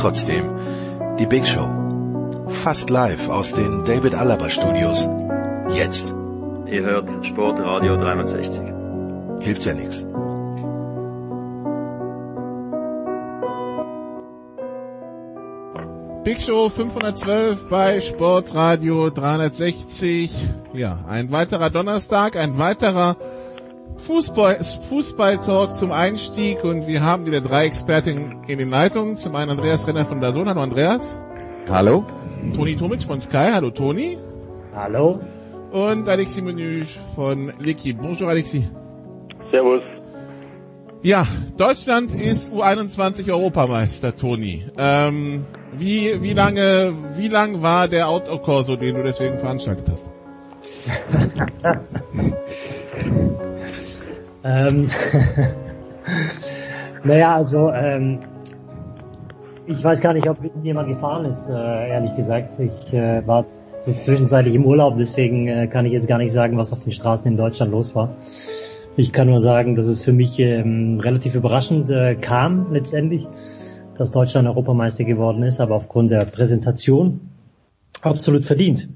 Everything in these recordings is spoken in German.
Trotzdem, die Big Show. Fast live aus den David Alaba Studios. Jetzt. Ihr hört Sportradio 360. Hilft ja nichts. Big Show 512 bei Sportradio 360. Ja, ein weiterer Donnerstag, ein weiterer Fußball, Fußball-Talk zum Einstieg und wir haben wieder drei Expertinnen in den Leitungen. Zum einen Andreas Renner von Dazon. Hallo Andreas. Hallo. Toni Tomic von Sky. Hallo Toni. Hallo. Und Alexis Menüsch von Liki. Bonjour Alexis. Servus. Ja, Deutschland ist U21 Europameister, Toni. Ähm, wie, wie lange, wie lang war der Autokorso, den du deswegen veranstaltet hast? ähm, naja, also ähm, ich weiß gar nicht, ob jemand gefahren ist, äh, ehrlich gesagt. Ich äh, war so zwischenzeitlich im Urlaub, deswegen äh, kann ich jetzt gar nicht sagen, was auf den Straßen in Deutschland los war. Ich kann nur sagen, dass es für mich ähm, relativ überraschend äh, kam letztendlich, dass Deutschland Europameister geworden ist, aber aufgrund der Präsentation absolut verdient.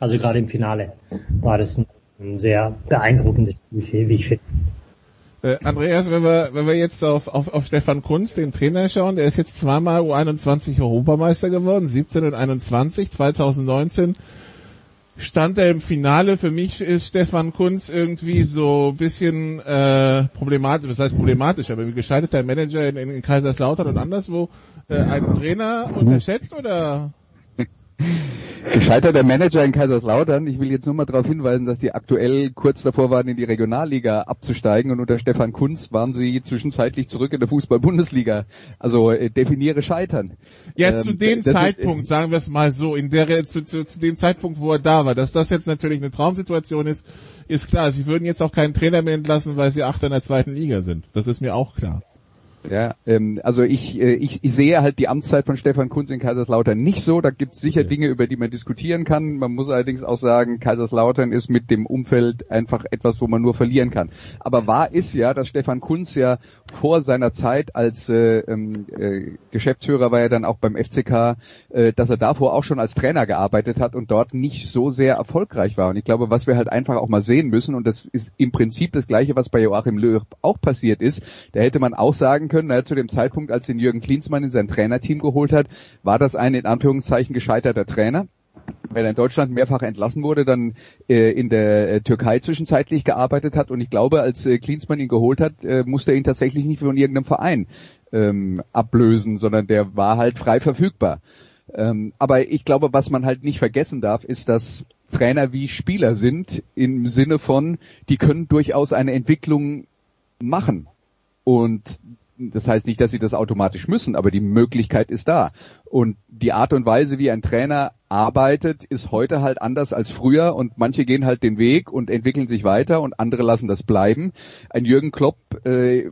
Also gerade im Finale war das ein sehr beeindruckendes Spiel, wie ich finde. Äh, Andreas, wenn wir, wenn wir jetzt auf, auf, auf Stefan Kunz, den Trainer schauen, der ist jetzt zweimal U21 Europameister geworden, 17 und 21, 2019 stand er im Finale. Für mich ist Stefan Kunz irgendwie so ein bisschen äh, problematisch, das heißt problematisch, aber wie gescheiterter Manager in, in Kaiserslautern und anderswo äh, als Trainer unterschätzt oder? Gescheiterter Manager in Kaiserslautern. Ich will jetzt nur mal darauf hinweisen, dass die aktuell kurz davor waren, in die Regionalliga abzusteigen und unter Stefan Kunz waren sie zwischenzeitlich zurück in der Fußball-Bundesliga. Also äh, definiere Scheitern. Ja, ähm, zu dem Zeitpunkt, ist, sagen wir es mal so, in der zu, zu, zu dem Zeitpunkt, wo er da war, dass das jetzt natürlich eine Traumsituation ist, ist klar. Sie würden jetzt auch keinen Trainer mehr entlassen, weil sie Achter in der zweiten Liga sind. Das ist mir auch klar. Ja, ähm, also ich, äh, ich, ich sehe halt die Amtszeit von Stefan Kunz in Kaiserslautern nicht so. Da gibt es sicher ja. Dinge, über die man diskutieren kann. Man muss allerdings auch sagen, Kaiserslautern ist mit dem Umfeld einfach etwas, wo man nur verlieren kann. Aber wahr ist ja, dass Stefan Kunz ja vor seiner Zeit als äh, ähm, äh, Geschäftsführer war er dann auch beim FCK, äh, dass er davor auch schon als Trainer gearbeitet hat und dort nicht so sehr erfolgreich war. Und ich glaube, was wir halt einfach auch mal sehen müssen, und das ist im Prinzip das Gleiche, was bei Joachim Löw auch passiert ist, da hätte man auch sagen können, na, zu dem Zeitpunkt, als den Jürgen Klinsmann in sein Trainerteam geholt hat, war das ein in Anführungszeichen gescheiterter Trainer weil er in Deutschland mehrfach entlassen wurde, dann äh, in der äh, Türkei zwischenzeitlich gearbeitet hat. Und ich glaube, als äh, Klinsmann ihn geholt hat, äh, musste er ihn tatsächlich nicht von irgendeinem Verein ähm, ablösen, sondern der war halt frei verfügbar. Ähm, aber ich glaube, was man halt nicht vergessen darf, ist, dass Trainer wie Spieler sind im Sinne von, die können durchaus eine Entwicklung machen. Und das heißt nicht, dass sie das automatisch müssen, aber die Möglichkeit ist da. Und die Art und Weise, wie ein Trainer arbeitet, ist heute halt anders als früher und manche gehen halt den Weg und entwickeln sich weiter und andere lassen das bleiben. Ein Jürgen Klopp äh,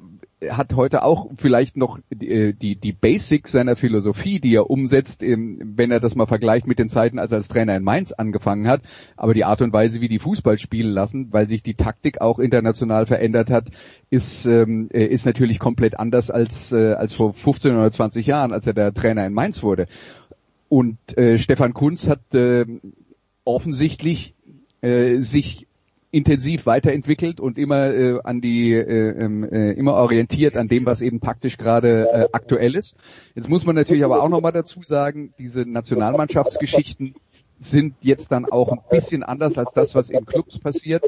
hat heute auch vielleicht noch die, äh, die, die Basics seiner Philosophie, die er umsetzt, wenn er das mal vergleicht mit den Zeiten, als er als Trainer in Mainz angefangen hat. Aber die Art und Weise, wie die Fußball spielen lassen, weil sich die Taktik auch international verändert hat, ist, ähm, äh, ist natürlich komplett anders als, äh, als vor 15 oder 20 Jahren, als er der Trainer in Mainz wurde. Und äh, Stefan Kunz hat äh, offensichtlich äh, sich intensiv weiterentwickelt und immer äh, an die äh, ähm, äh, immer orientiert an dem, was eben taktisch gerade äh, aktuell ist. Jetzt muss man natürlich aber auch nochmal dazu sagen, diese Nationalmannschaftsgeschichten sind jetzt dann auch ein bisschen anders als das, was in Clubs passiert,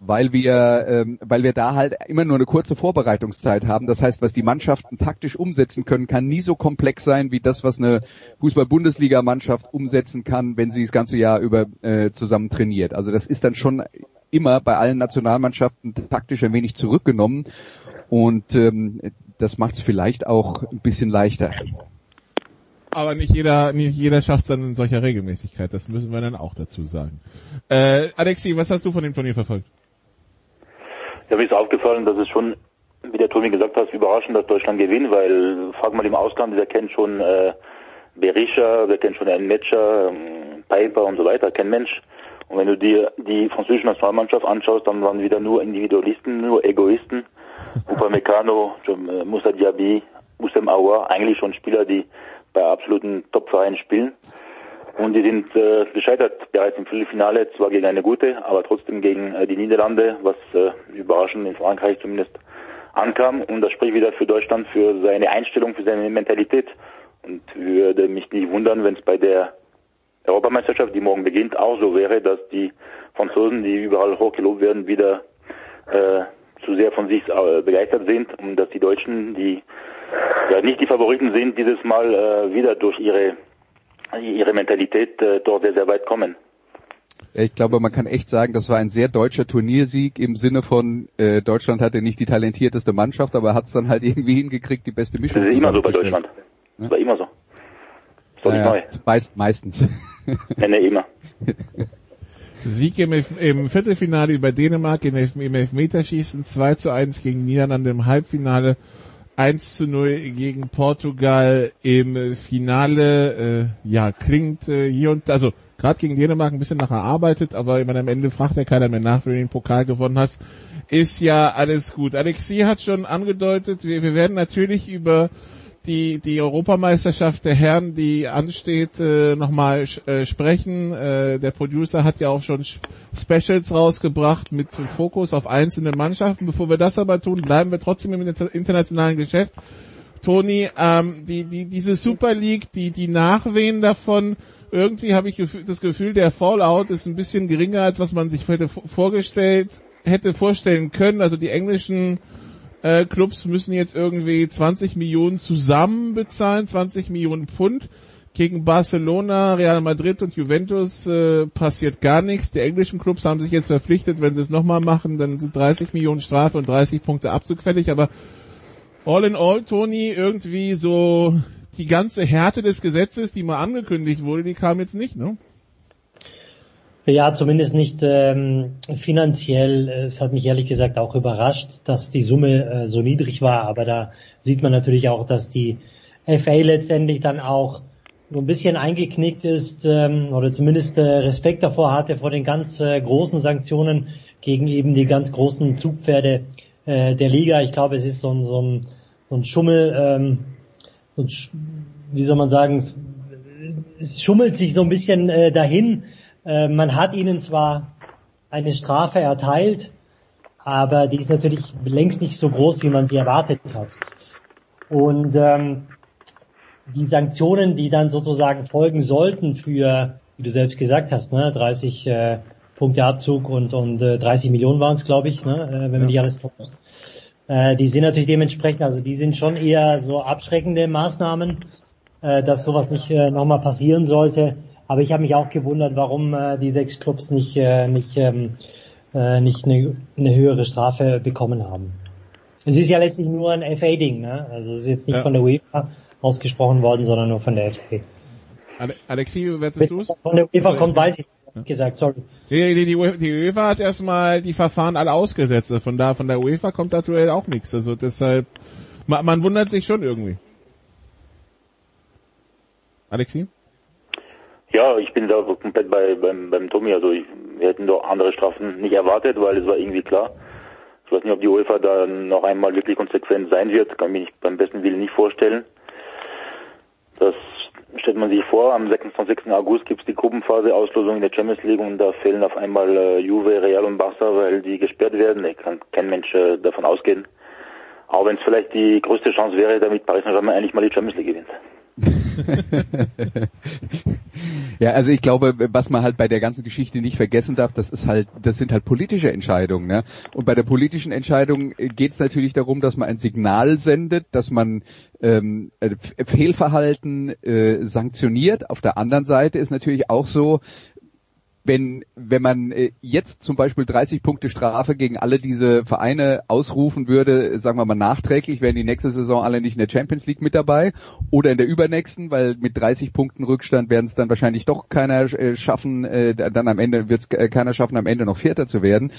weil wir, ähm, weil wir da halt immer nur eine kurze Vorbereitungszeit haben. Das heißt, was die Mannschaften taktisch umsetzen können, kann nie so komplex sein wie das, was eine Fußball-Bundesliga-Mannschaft umsetzen kann, wenn sie das ganze Jahr über äh, zusammen trainiert. Also das ist dann schon immer bei allen Nationalmannschaften taktisch ein wenig zurückgenommen und ähm, das macht es vielleicht auch ein bisschen leichter. Aber nicht jeder, nicht jeder schafft es dann in solcher Regelmäßigkeit. Das müssen wir dann auch dazu sagen. Äh, Alexi, was hast du von dem Turnier verfolgt? Ja, mir ist aufgefallen, dass es schon, wie der Tommy gesagt hat, überraschend, dass Deutschland gewinnt, weil frag mal im Ausland, wer kennt schon äh, Berisha, wer kennt schon einen Matcher, ähm, Piper und so weiter, kein Mensch. Und wenn du dir die französische Nationalmannschaft anschaust, dann waren wieder nur Individualisten, nur Egoisten. Upamecano, äh, Moussa Diaby, Oussem Aouar, eigentlich schon Spieler, die bei absoluten Top-Vereinen spielen. Und die sind äh, gescheitert bereits im Viertelfinale, zwar gegen eine gute, aber trotzdem gegen äh, die Niederlande, was äh, überraschend in Frankreich zumindest ankam. Und das spricht wieder für Deutschland, für seine Einstellung, für seine Mentalität. Und würde mich nicht wundern, wenn es bei der Europameisterschaft, die morgen beginnt, auch so wäre, dass die Franzosen, die überall hochgelobt werden, wieder äh, zu sehr von sich äh, begeistert sind und dass die Deutschen, die ja nicht die Favoriten sind, dieses Mal äh, wieder durch ihre ihre Mentalität äh, dort sehr, sehr weit kommen. Ich glaube, man kann echt sagen, das war ein sehr deutscher Turniersieg im Sinne von äh, Deutschland hatte nicht die talentierteste Mannschaft, aber hat es dann halt irgendwie hingekriegt, die beste Mischung. Das ist immer so bei Deutschland. Das war immer so. Das ist doch naja, nicht neu. Meist, meistens. nee, nee, immer. Sieg im, im, Viertelfinale über Dänemark im, im Elfmeterschießen 2 zu 1 gegen Niederlande im Halbfinale 1 zu 0 gegen Portugal im Finale. Äh, ja, klingt äh, hier und also gerade gegen Dänemark ein bisschen nachher arbeitet, aber wenn am Ende fragt ja keiner mehr nach, wenn du den Pokal gewonnen hast, ist ja alles gut. Alexi hat schon angedeutet, wir, wir werden natürlich über die, die Europameisterschaft der Herren, die ansteht, äh, nochmal äh, sprechen. Äh, der Producer hat ja auch schon Specials rausgebracht mit Fokus auf einzelne Mannschaften. Bevor wir das aber tun, bleiben wir trotzdem im internationalen Geschäft. Toni, ähm, die, die, diese Super League, die, die Nachwehen davon, irgendwie habe ich das Gefühl, der Fallout ist ein bisschen geringer, als was man sich hätte vorgestellt, hätte vorstellen können. Also die englischen äh, Clubs müssen jetzt irgendwie 20 Millionen zusammen bezahlen, 20 Millionen Pfund. Gegen Barcelona, Real Madrid und Juventus äh, passiert gar nichts. Die englischen Clubs haben sich jetzt verpflichtet, wenn sie es nochmal machen, dann sind 30 Millionen Strafe und 30 Punkte abzugfällig. Aber all in all, Toni, irgendwie so die ganze Härte des Gesetzes, die mal angekündigt wurde, die kam jetzt nicht, ne? Ja, zumindest nicht ähm, finanziell. Es hat mich ehrlich gesagt auch überrascht, dass die Summe äh, so niedrig war. Aber da sieht man natürlich auch, dass die FA letztendlich dann auch so ein bisschen eingeknickt ist ähm, oder zumindest äh, Respekt davor hatte vor den ganz äh, großen Sanktionen gegen eben die ganz großen Zugpferde äh, der Liga. Ich glaube, es ist so ein, so ein, so ein Schummel, ähm, so ein, wie soll man sagen, es, es schummelt sich so ein bisschen äh, dahin äh, man hat ihnen zwar eine Strafe erteilt, aber die ist natürlich längst nicht so groß, wie man sie erwartet hat. Und ähm, die Sanktionen, die dann sozusagen folgen sollten für, wie du selbst gesagt hast, ne, 30 äh, Punkte Abzug und, und äh, 30 Millionen waren es, glaube ich, ne, äh, wenn ja. man nicht alles täuscht. Äh, die sind natürlich dementsprechend, also die sind schon eher so abschreckende Maßnahmen, äh, dass sowas nicht äh, nochmal passieren sollte. Aber ich habe mich auch gewundert, warum äh, die sechs Clubs nicht, äh, nicht, ähm, äh, nicht eine, eine höhere Strafe bekommen haben. Es ist ja letztlich nur ein FA-Ding, ne? Also es ist jetzt nicht ja. von der UEFA ausgesprochen worden, sondern nur von der FA. Alexi, wie bewertest du es? Von der UEFA kommt, weiß ich nicht gesagt, sorry. Die, die, die, UEFA hat erstmal die Verfahren alle ausgesetzt. Von da, von der UEFA kommt aktuell auch nichts. Also deshalb, man, man wundert sich schon irgendwie. Alexi? Ja, ich bin da komplett bei beim, beim Tommy. Also ich, wir hätten doch andere Strafen nicht erwartet, weil es war irgendwie klar. Ich weiß nicht, ob die UEFA da noch einmal wirklich konsequent sein wird. Kann mich beim besten Willen nicht vorstellen. Das stellt man sich vor. Am 26. August gibt es die Gruppenphase Auslosung in der Champions League und da fehlen auf einmal äh, Juve, Real und Barca, weil die gesperrt werden. Ich kann kein Mensch äh, davon ausgehen. Auch wenn es vielleicht die größte Chance wäre, damit Paris Saint-Germain endlich mal die Champions League gewinnt. Ja, also ich glaube, was man halt bei der ganzen Geschichte nicht vergessen darf, das ist halt, das sind halt politische Entscheidungen. Ne? Und bei der politischen Entscheidung geht es natürlich darum, dass man ein Signal sendet, dass man ähm, äh, Fehlverhalten äh, sanktioniert. Auf der anderen Seite ist natürlich auch so, wenn, wenn man äh, jetzt zum Beispiel 30 Punkte Strafe gegen alle diese Vereine ausrufen würde, sagen wir mal nachträglich, wären die nächste Saison alle nicht in der Champions League mit dabei oder in der übernächsten, weil mit 30 Punkten Rückstand werden es dann wahrscheinlich doch keiner äh, schaffen, äh, dann am Ende wird es keiner schaffen, am Ende noch Vierter zu werden.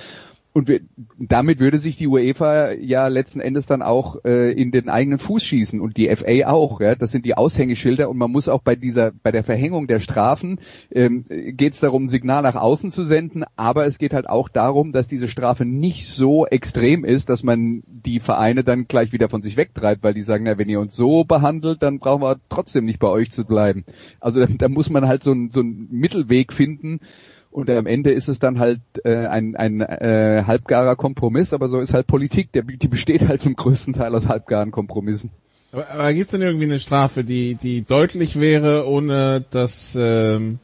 Und wir, damit würde sich die UEFA ja letzten Endes dann auch äh, in den eigenen Fuß schießen und die FA auch. Ja? Das sind die Aushängeschilder und man muss auch bei dieser, bei der Verhängung der Strafen ähm, geht es darum, Signal nach außen zu senden, aber es geht halt auch darum, dass diese Strafe nicht so extrem ist, dass man die Vereine dann gleich wieder von sich wegtreibt, weil die sagen, na, wenn ihr uns so behandelt, dann brauchen wir trotzdem nicht bei euch zu bleiben. Also da, da muss man halt so, ein, so einen Mittelweg finden und am Ende ist es dann halt äh, ein, ein äh, halbgarer Kompromiss, aber so ist halt Politik, der, die besteht halt zum größten Teil aus halbgaren Kompromissen. Aber, aber gibt es denn irgendwie eine Strafe, die, die deutlich wäre, ohne dass ähm,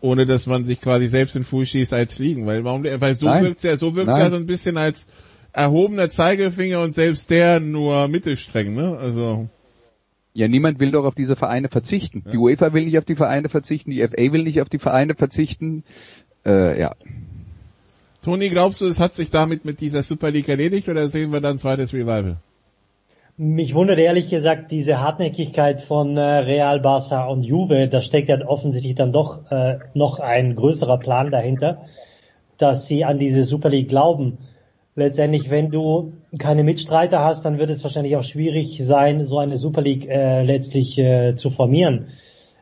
ohne dass man sich quasi selbst in Fuß schießt als liegen? Weil warum weil so wirkt wirkt's ja, so wirkt's ja so ein bisschen als erhobener Zeigefinger und selbst der nur mittelstreng, ne? Also ja, niemand will doch auf diese Vereine verzichten. Ja. Die UEFA will nicht auf die Vereine verzichten, die FA will nicht auf die Vereine verzichten. Äh, ja. Toni, glaubst du, es hat sich damit mit dieser Super League erledigt oder sehen wir dann ein zweites Revival? Mich wundert ehrlich gesagt diese Hartnäckigkeit von äh, Real, Barca und Juve. Da steckt ja offensichtlich dann doch äh, noch ein größerer Plan dahinter, dass sie an diese Super League glauben letztendlich, wenn du keine Mitstreiter hast, dann wird es wahrscheinlich auch schwierig sein, so eine Super League äh, letztlich äh, zu formieren.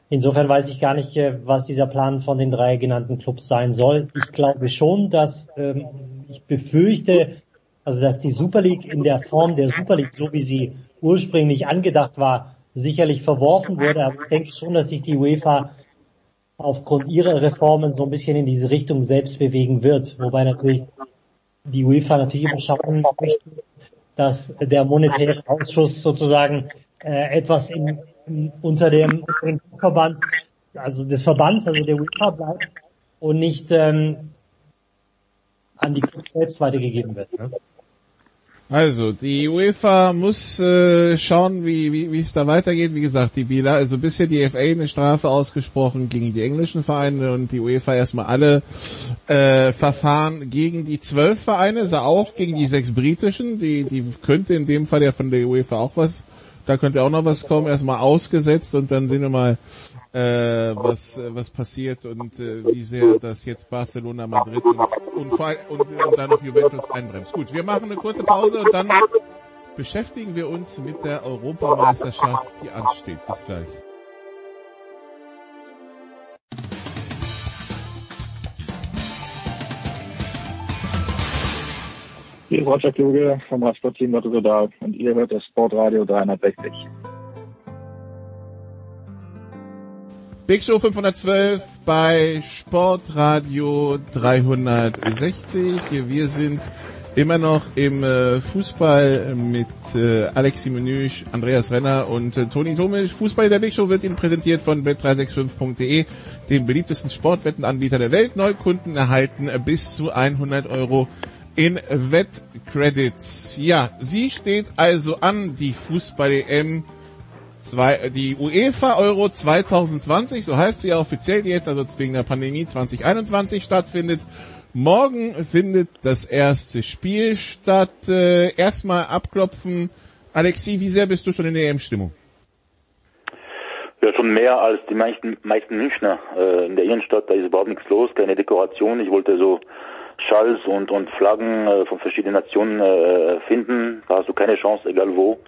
Insofern weiß ich gar nicht, äh, was dieser Plan von den drei genannten Clubs sein soll. Ich glaube schon, dass ähm, ich befürchte, also dass die Super League in der Form der Super League, so wie sie ursprünglich angedacht war, sicherlich verworfen wurde. Aber ich denke schon, dass sich die UEFA aufgrund ihrer Reformen so ein bisschen in diese Richtung selbst bewegen wird. Wobei natürlich die UEFA natürlich immer schauen möchte, dass der monetäre Ausschuss sozusagen äh, etwas in, in, unter dem, unter dem Verband, also des Verbands, also der UEFA bleibt und nicht ähm, an die Clubs selbst weitergegeben wird. Ne? Also, die UEFA muss äh, schauen, wie, wie, wie es da weitergeht. Wie gesagt, die Bila, also bisher die FA eine Strafe ausgesprochen gegen die englischen Vereine und die UEFA erstmal alle äh, Verfahren gegen die zwölf Vereine, also auch gegen die sechs britischen. Die, die könnte in dem Fall ja von der UEFA auch was, da könnte auch noch was kommen, erstmal ausgesetzt und dann sehen wir mal, äh, was, äh, was passiert und äh, wie sehr das jetzt Barcelona, Madrid und, und, und, und dann noch Juventus einbremst. Gut, wir machen eine kurze Pause und dann beschäftigen wir uns mit der Europameisterschaft, die ansteht. Bis gleich. Hier ist Roger Kluge vom Radsportteam Rotterdam und ihr hört das Sportradio 360. Big Show 512 bei Sportradio 360. Wir sind immer noch im äh, Fußball mit äh, Alexi Menüsch, Andreas Renner und äh, Toni Tomisch. Fußball der Big Show wird Ihnen präsentiert von bet365.de, dem beliebtesten Sportwettenanbieter der Welt. Neukunden erhalten bis zu 100 Euro in Wettcredits. Ja, sie steht also an, die Fußball-EM zwei, die UEFA Euro 2020, so heißt sie ja offiziell jetzt, also wegen der Pandemie 2021 stattfindet. Morgen findet das erste Spiel statt. Äh, erstmal abklopfen. Alexi, wie sehr bist du schon in der EM-Stimmung? Ja, schon mehr als die meisten, meisten Münchner. Äh, in der Innenstadt, da ist überhaupt nichts los, keine Dekoration. Ich wollte so Schals und, und Flaggen äh, von verschiedenen Nationen äh, finden. Da hast du keine Chance, egal wo.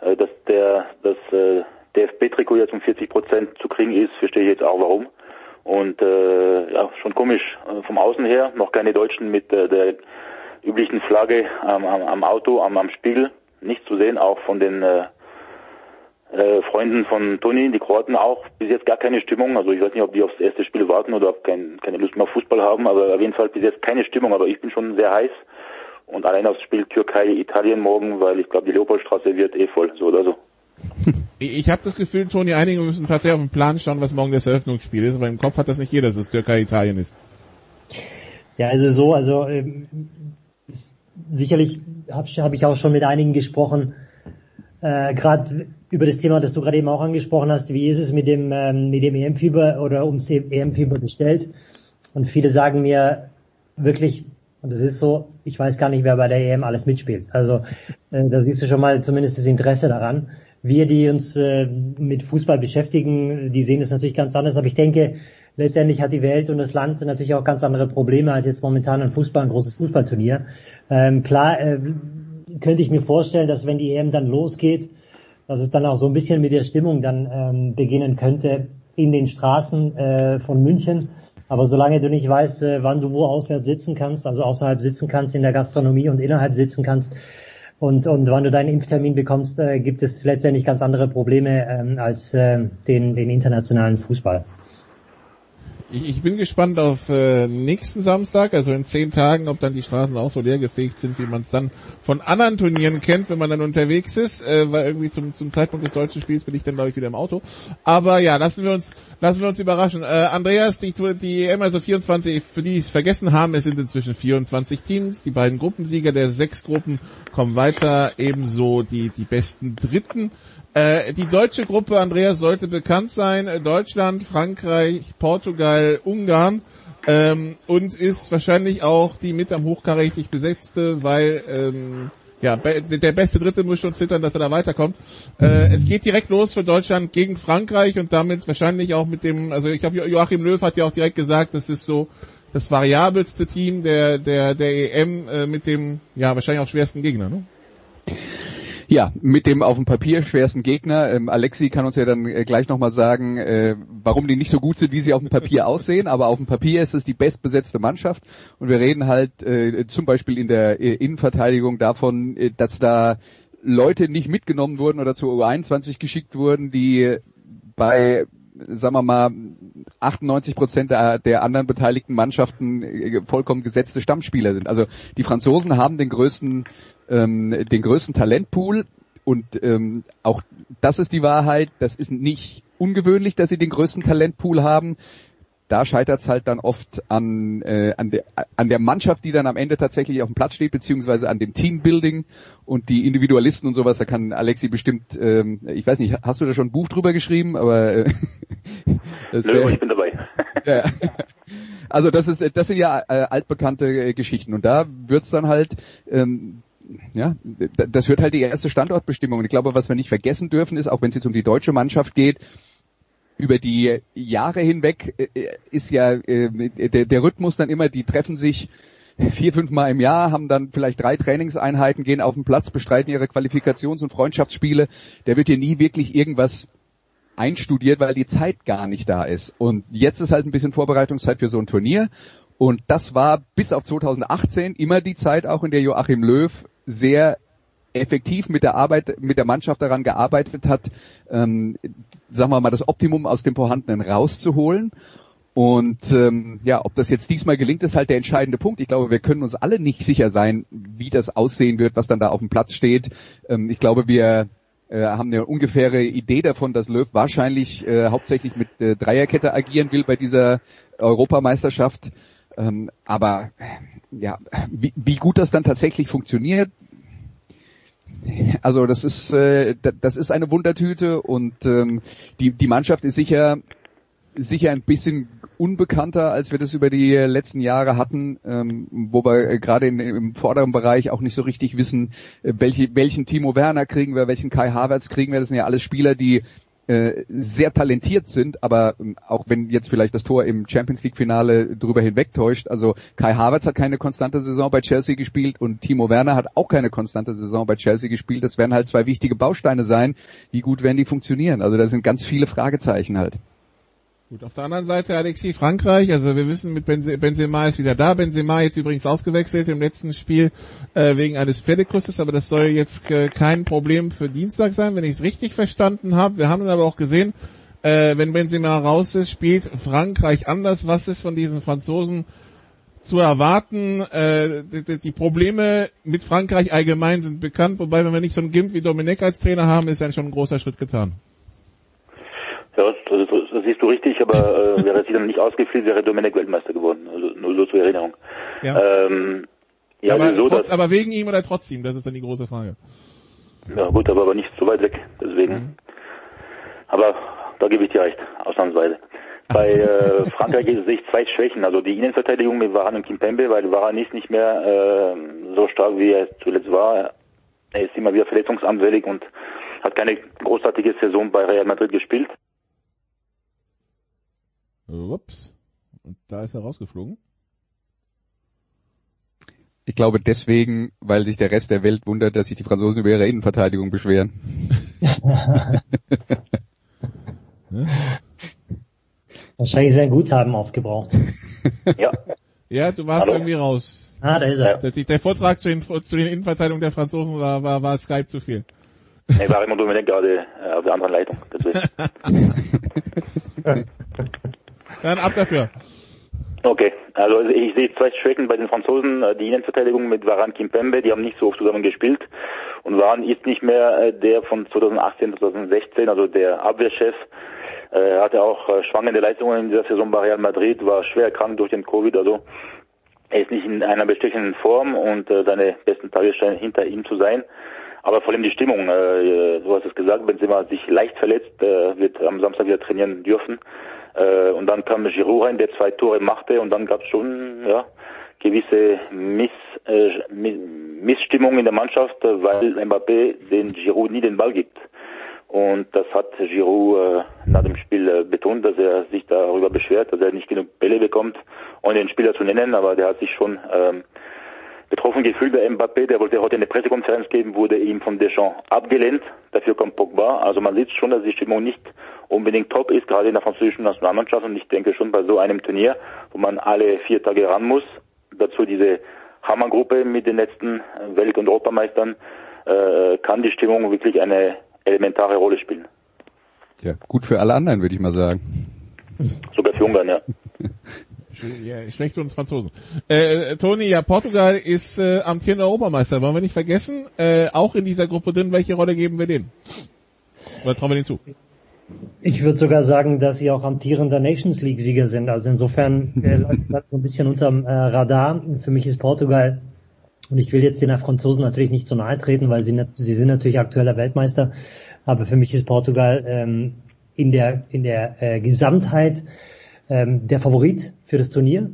Äh, dass der das äh, DFB-Trikot jetzt um 40 Prozent zu kriegen ist, verstehe ich jetzt auch warum. Und äh, ja, schon komisch äh, vom Außen her, noch keine Deutschen mit äh, der üblichen Flagge am, am, am Auto, am, am Spiegel, nicht zu sehen, auch von den äh, äh, Freunden von Toni, die Kroaten auch, bis jetzt gar keine Stimmung. Also ich weiß nicht, ob die aufs erste Spiel warten oder ob kein, keine Lust mehr auf Fußball haben, aber auf jeden Fall bis jetzt keine Stimmung, aber ich bin schon sehr heiß und allein aufs Spiel Türkei, Italien morgen, weil ich glaube, die Leopoldstraße wird eh voll, so oder so. Ich habe das Gefühl, Toni, einige müssen tatsächlich auf den Plan schauen, was morgen das Eröffnungsspiel ist, aber im Kopf hat das nicht jeder, dass es Türkei-Italien ist. Ja, also so, also ähm, sicherlich habe hab ich auch schon mit einigen gesprochen, äh, gerade über das Thema, das du gerade eben auch angesprochen hast, wie ist es mit dem ähm, mit dem EM-Fieber oder ums EM-Fieber bestellt? Und viele sagen mir wirklich, und das ist so, ich weiß gar nicht, wer bei der EM alles mitspielt. Also äh, da siehst du schon mal zumindest das Interesse daran. Wir, die uns äh, mit Fußball beschäftigen, die sehen das natürlich ganz anders. Aber ich denke, letztendlich hat die Welt und das Land natürlich auch ganz andere Probleme als jetzt momentan ein Fußball, ein großes Fußballturnier. Ähm, klar äh, könnte ich mir vorstellen, dass wenn die EM dann losgeht, dass es dann auch so ein bisschen mit der Stimmung dann ähm, beginnen könnte in den Straßen äh, von München. Aber solange du nicht weißt, äh, wann du wo auswärts sitzen kannst, also außerhalb sitzen kannst in der Gastronomie und innerhalb sitzen kannst, und, und wann du deinen Impftermin bekommst, äh, gibt es letztendlich ganz andere Probleme ähm, als äh, den, den internationalen Fußball. Ich, ich bin gespannt auf äh, nächsten Samstag, also in zehn Tagen, ob dann die Straßen auch so leergefegt sind, wie man es dann von anderen Turnieren kennt, wenn man dann unterwegs ist, äh, weil irgendwie zum, zum Zeitpunkt des deutschen Spiels bin ich dann glaube ich wieder im Auto. Aber ja, lassen wir uns lassen wir uns überraschen. Äh, Andreas, die, die EM, also 24, für die es vergessen haben, es sind inzwischen 24 Teams. Die beiden Gruppensieger der sechs Gruppen kommen weiter, ebenso die die besten Dritten. Äh, die deutsche Gruppe, Andreas, sollte bekannt sein. Deutschland, Frankreich, Portugal, Ungarn. Ähm, und ist wahrscheinlich auch die mit am hochkarätig besetzte, weil ähm, ja, der beste Dritte muss schon zittern, dass er da weiterkommt. Äh, es geht direkt los für Deutschland gegen Frankreich und damit wahrscheinlich auch mit dem, also ich glaube Joachim Löw hat ja auch direkt gesagt, das ist so das variabelste Team der der der EM äh, mit dem ja wahrscheinlich auch schwersten Gegner. Ne? Ja, mit dem auf dem Papier schwersten Gegner. Ähm, Alexi kann uns ja dann äh, gleich nochmal sagen, äh, warum die nicht so gut sind, wie sie auf dem Papier aussehen. Aber auf dem Papier ist es die bestbesetzte Mannschaft. Und wir reden halt äh, zum Beispiel in der äh, Innenverteidigung davon, äh, dass da Leute nicht mitgenommen wurden oder zur U21 geschickt wurden, die bei sagen wir mal, 98 Prozent der, der anderen beteiligten Mannschaften äh, vollkommen gesetzte Stammspieler sind. Also die Franzosen haben den größten ähm, den größten Talentpool und ähm, auch das ist die Wahrheit. Das ist nicht ungewöhnlich, dass sie den größten Talentpool haben. Da scheitert es halt dann oft an, äh, an, der, an der Mannschaft, die dann am Ende tatsächlich auf dem Platz steht, beziehungsweise an dem Teambuilding und die Individualisten und sowas. Da kann Alexi bestimmt, ähm, ich weiß nicht, hast du da schon ein Buch drüber geschrieben? Aber äh, wär, ich bin dabei. ja. Also das ist, das sind ja äh, altbekannte äh, Geschichten und da wird's dann halt ähm, ja, das wird halt die erste Standortbestimmung. Und ich glaube, was wir nicht vergessen dürfen, ist, auch wenn es jetzt um die deutsche Mannschaft geht, über die Jahre hinweg äh, ist ja äh, der, Rhythmus dann immer, die treffen sich vier, fünf Mal im Jahr, haben dann vielleicht drei Trainingseinheiten, gehen auf den Platz, bestreiten ihre Qualifikations- und Freundschaftsspiele. Der wird hier nie wirklich irgendwas einstudiert, weil die Zeit gar nicht da ist. Und jetzt ist halt ein bisschen Vorbereitungszeit für so ein Turnier. Und das war bis auf 2018 immer die Zeit auch, in der Joachim Löw sehr effektiv mit der Arbeit, mit der Mannschaft daran gearbeitet hat, ähm, sagen wir mal, das Optimum aus dem Vorhandenen rauszuholen. Und ähm, ja, ob das jetzt diesmal gelingt, ist halt der entscheidende Punkt. Ich glaube, wir können uns alle nicht sicher sein, wie das aussehen wird, was dann da auf dem Platz steht. Ähm, ich glaube, wir äh, haben eine ungefähre Idee davon, dass Löw wahrscheinlich äh, hauptsächlich mit äh, Dreierkette agieren will bei dieser Europameisterschaft. Ähm, aber ja, wie, wie gut das dann tatsächlich funktioniert, also das ist äh, das ist eine Wundertüte und ähm, die die Mannschaft ist sicher sicher ein bisschen unbekannter, als wir das über die letzten Jahre hatten, ähm, wo wir äh, gerade im vorderen Bereich auch nicht so richtig wissen, äh, welche, welchen Timo Werner kriegen wir, welchen Kai Havertz kriegen wir. Das sind ja alles Spieler, die äh, sehr talentiert sind, aber ähm, auch wenn jetzt vielleicht das Tor im Champions League Finale drüber hinwegtäuscht, also Kai Havertz hat keine konstante Saison bei Chelsea gespielt und Timo Werner hat auch keine konstante Saison bei Chelsea gespielt. Das werden halt zwei wichtige Bausteine sein. Wie gut werden die funktionieren? Also da sind ganz viele Fragezeichen halt. Gut, auf der anderen Seite Alexi Frankreich, also wir wissen mit Benzema ist wieder da, Benzema jetzt übrigens ausgewechselt im letzten Spiel äh, wegen eines Pferdekusses, aber das soll jetzt äh, kein Problem für Dienstag sein, wenn ich es richtig verstanden habe. Wir haben dann aber auch gesehen, äh, wenn Benzema raus ist, spielt Frankreich anders. Was ist von diesen Franzosen zu erwarten? Äh, die, die, Probleme mit Frankreich allgemein sind bekannt, wobei wenn wir nicht so einen Gimp wie Dominik als Trainer haben, ist ja schon ein großer Schritt getan. Ja, das, das, das siehst du richtig, aber äh, wäre sie dann nicht ausgefliegt, wäre Dominik Weltmeister geworden. Also nur so zur Erinnerung. Ja. Ähm, ja, aber, so, trotz, aber wegen ihm oder trotz ihm, das ist dann die große Frage. Ja gut, aber, aber nicht so weit weg, deswegen. Mhm. Aber da gebe ich dir recht, ausnahmsweise. Bei äh, Frankreich sehe ich zwei Schwächen. Also die Innenverteidigung mit Varane und Kimpembe, weil Varane ist nicht mehr äh, so stark, wie er zuletzt war. Er ist immer wieder verletzungsanfällig und hat keine großartige Saison bei Real Madrid gespielt. Ups. Und da ist er rausgeflogen? Ich glaube deswegen, weil sich der Rest der Welt wundert, dass sich die Franzosen über ihre Innenverteidigung beschweren. Wahrscheinlich sein Guthaben aufgebraucht. Ja. Ja, du warst Hallo. irgendwie raus. Ah, da ist er. Der, der Vortrag zu den, zu den Innenverteidigungen der Franzosen war, war, war Skype zu viel. Nee, war immer Dominik gerade äh, auf der anderen Leitung. Dann ab dafür. Okay, also ich sehe zwei Schwächen bei den Franzosen. Äh, die Innenverteidigung mit Varan Kimpembe, die haben nicht so oft zusammen gespielt und Varan ist nicht mehr äh, der von 2018, 2016, also der Abwehrchef. Er hatte auch äh, schwangende Leistungen in dieser Saison bei Real Madrid, war schwer krank durch den Covid, also er ist nicht in einer bestechenden Form und seine besten Tage scheinen hinter ihm zu sein. Aber vor allem die Stimmung, äh, du hast es gesagt, Benzema hat sich leicht verletzt, äh, wird am Samstag wieder trainieren dürfen. Äh, und dann kam Giroud rein, der zwei Tore machte und dann gab es schon ja, gewisse Miss, äh, Missstimmung in der Mannschaft, weil Mbappé den Giroud nie den Ball gibt. Und das hat Giroud äh, nach dem Spiel äh, betont, dass er sich darüber beschwert, dass er nicht genug Bälle bekommt, ohne den Spieler zu nennen, aber der hat sich schon ähm, betroffen gefühlt. Der Mbappé, der wollte heute eine Pressekonferenz geben, wurde ihm von Deschamps abgelehnt. Dafür kommt Pogba. Also man sieht schon, dass die Stimmung nicht unbedingt top ist, gerade in der französischen Nationalmannschaft. Und ich denke schon bei so einem Turnier, wo man alle vier Tage ran muss, dazu diese Hammergruppe mit den letzten Welt- und Europameistern, äh, kann die Stimmung wirklich eine elementare Rolle spielen. Ja, gut für alle anderen, würde ich mal sagen. Sogar für Ungarn, ja. Ja, schlecht für uns Franzosen. Äh, Toni, ja, Portugal ist äh, amtierender Europameister. Wollen wir nicht vergessen? Äh, auch in dieser Gruppe drin, welche Rolle geben wir denen? Oder trauen wir denen zu? Ich würde sogar sagen, dass sie auch amtierender Nations League Sieger sind. Also insofern äh, läuft das so ein bisschen unterm äh, Radar. Für mich ist Portugal und ich will jetzt den Franzosen natürlich nicht zu nahe treten, weil sie, sie sind natürlich aktueller Weltmeister. Aber für mich ist Portugal ähm, in der in der äh, Gesamtheit ähm, der Favorit für das Turnier,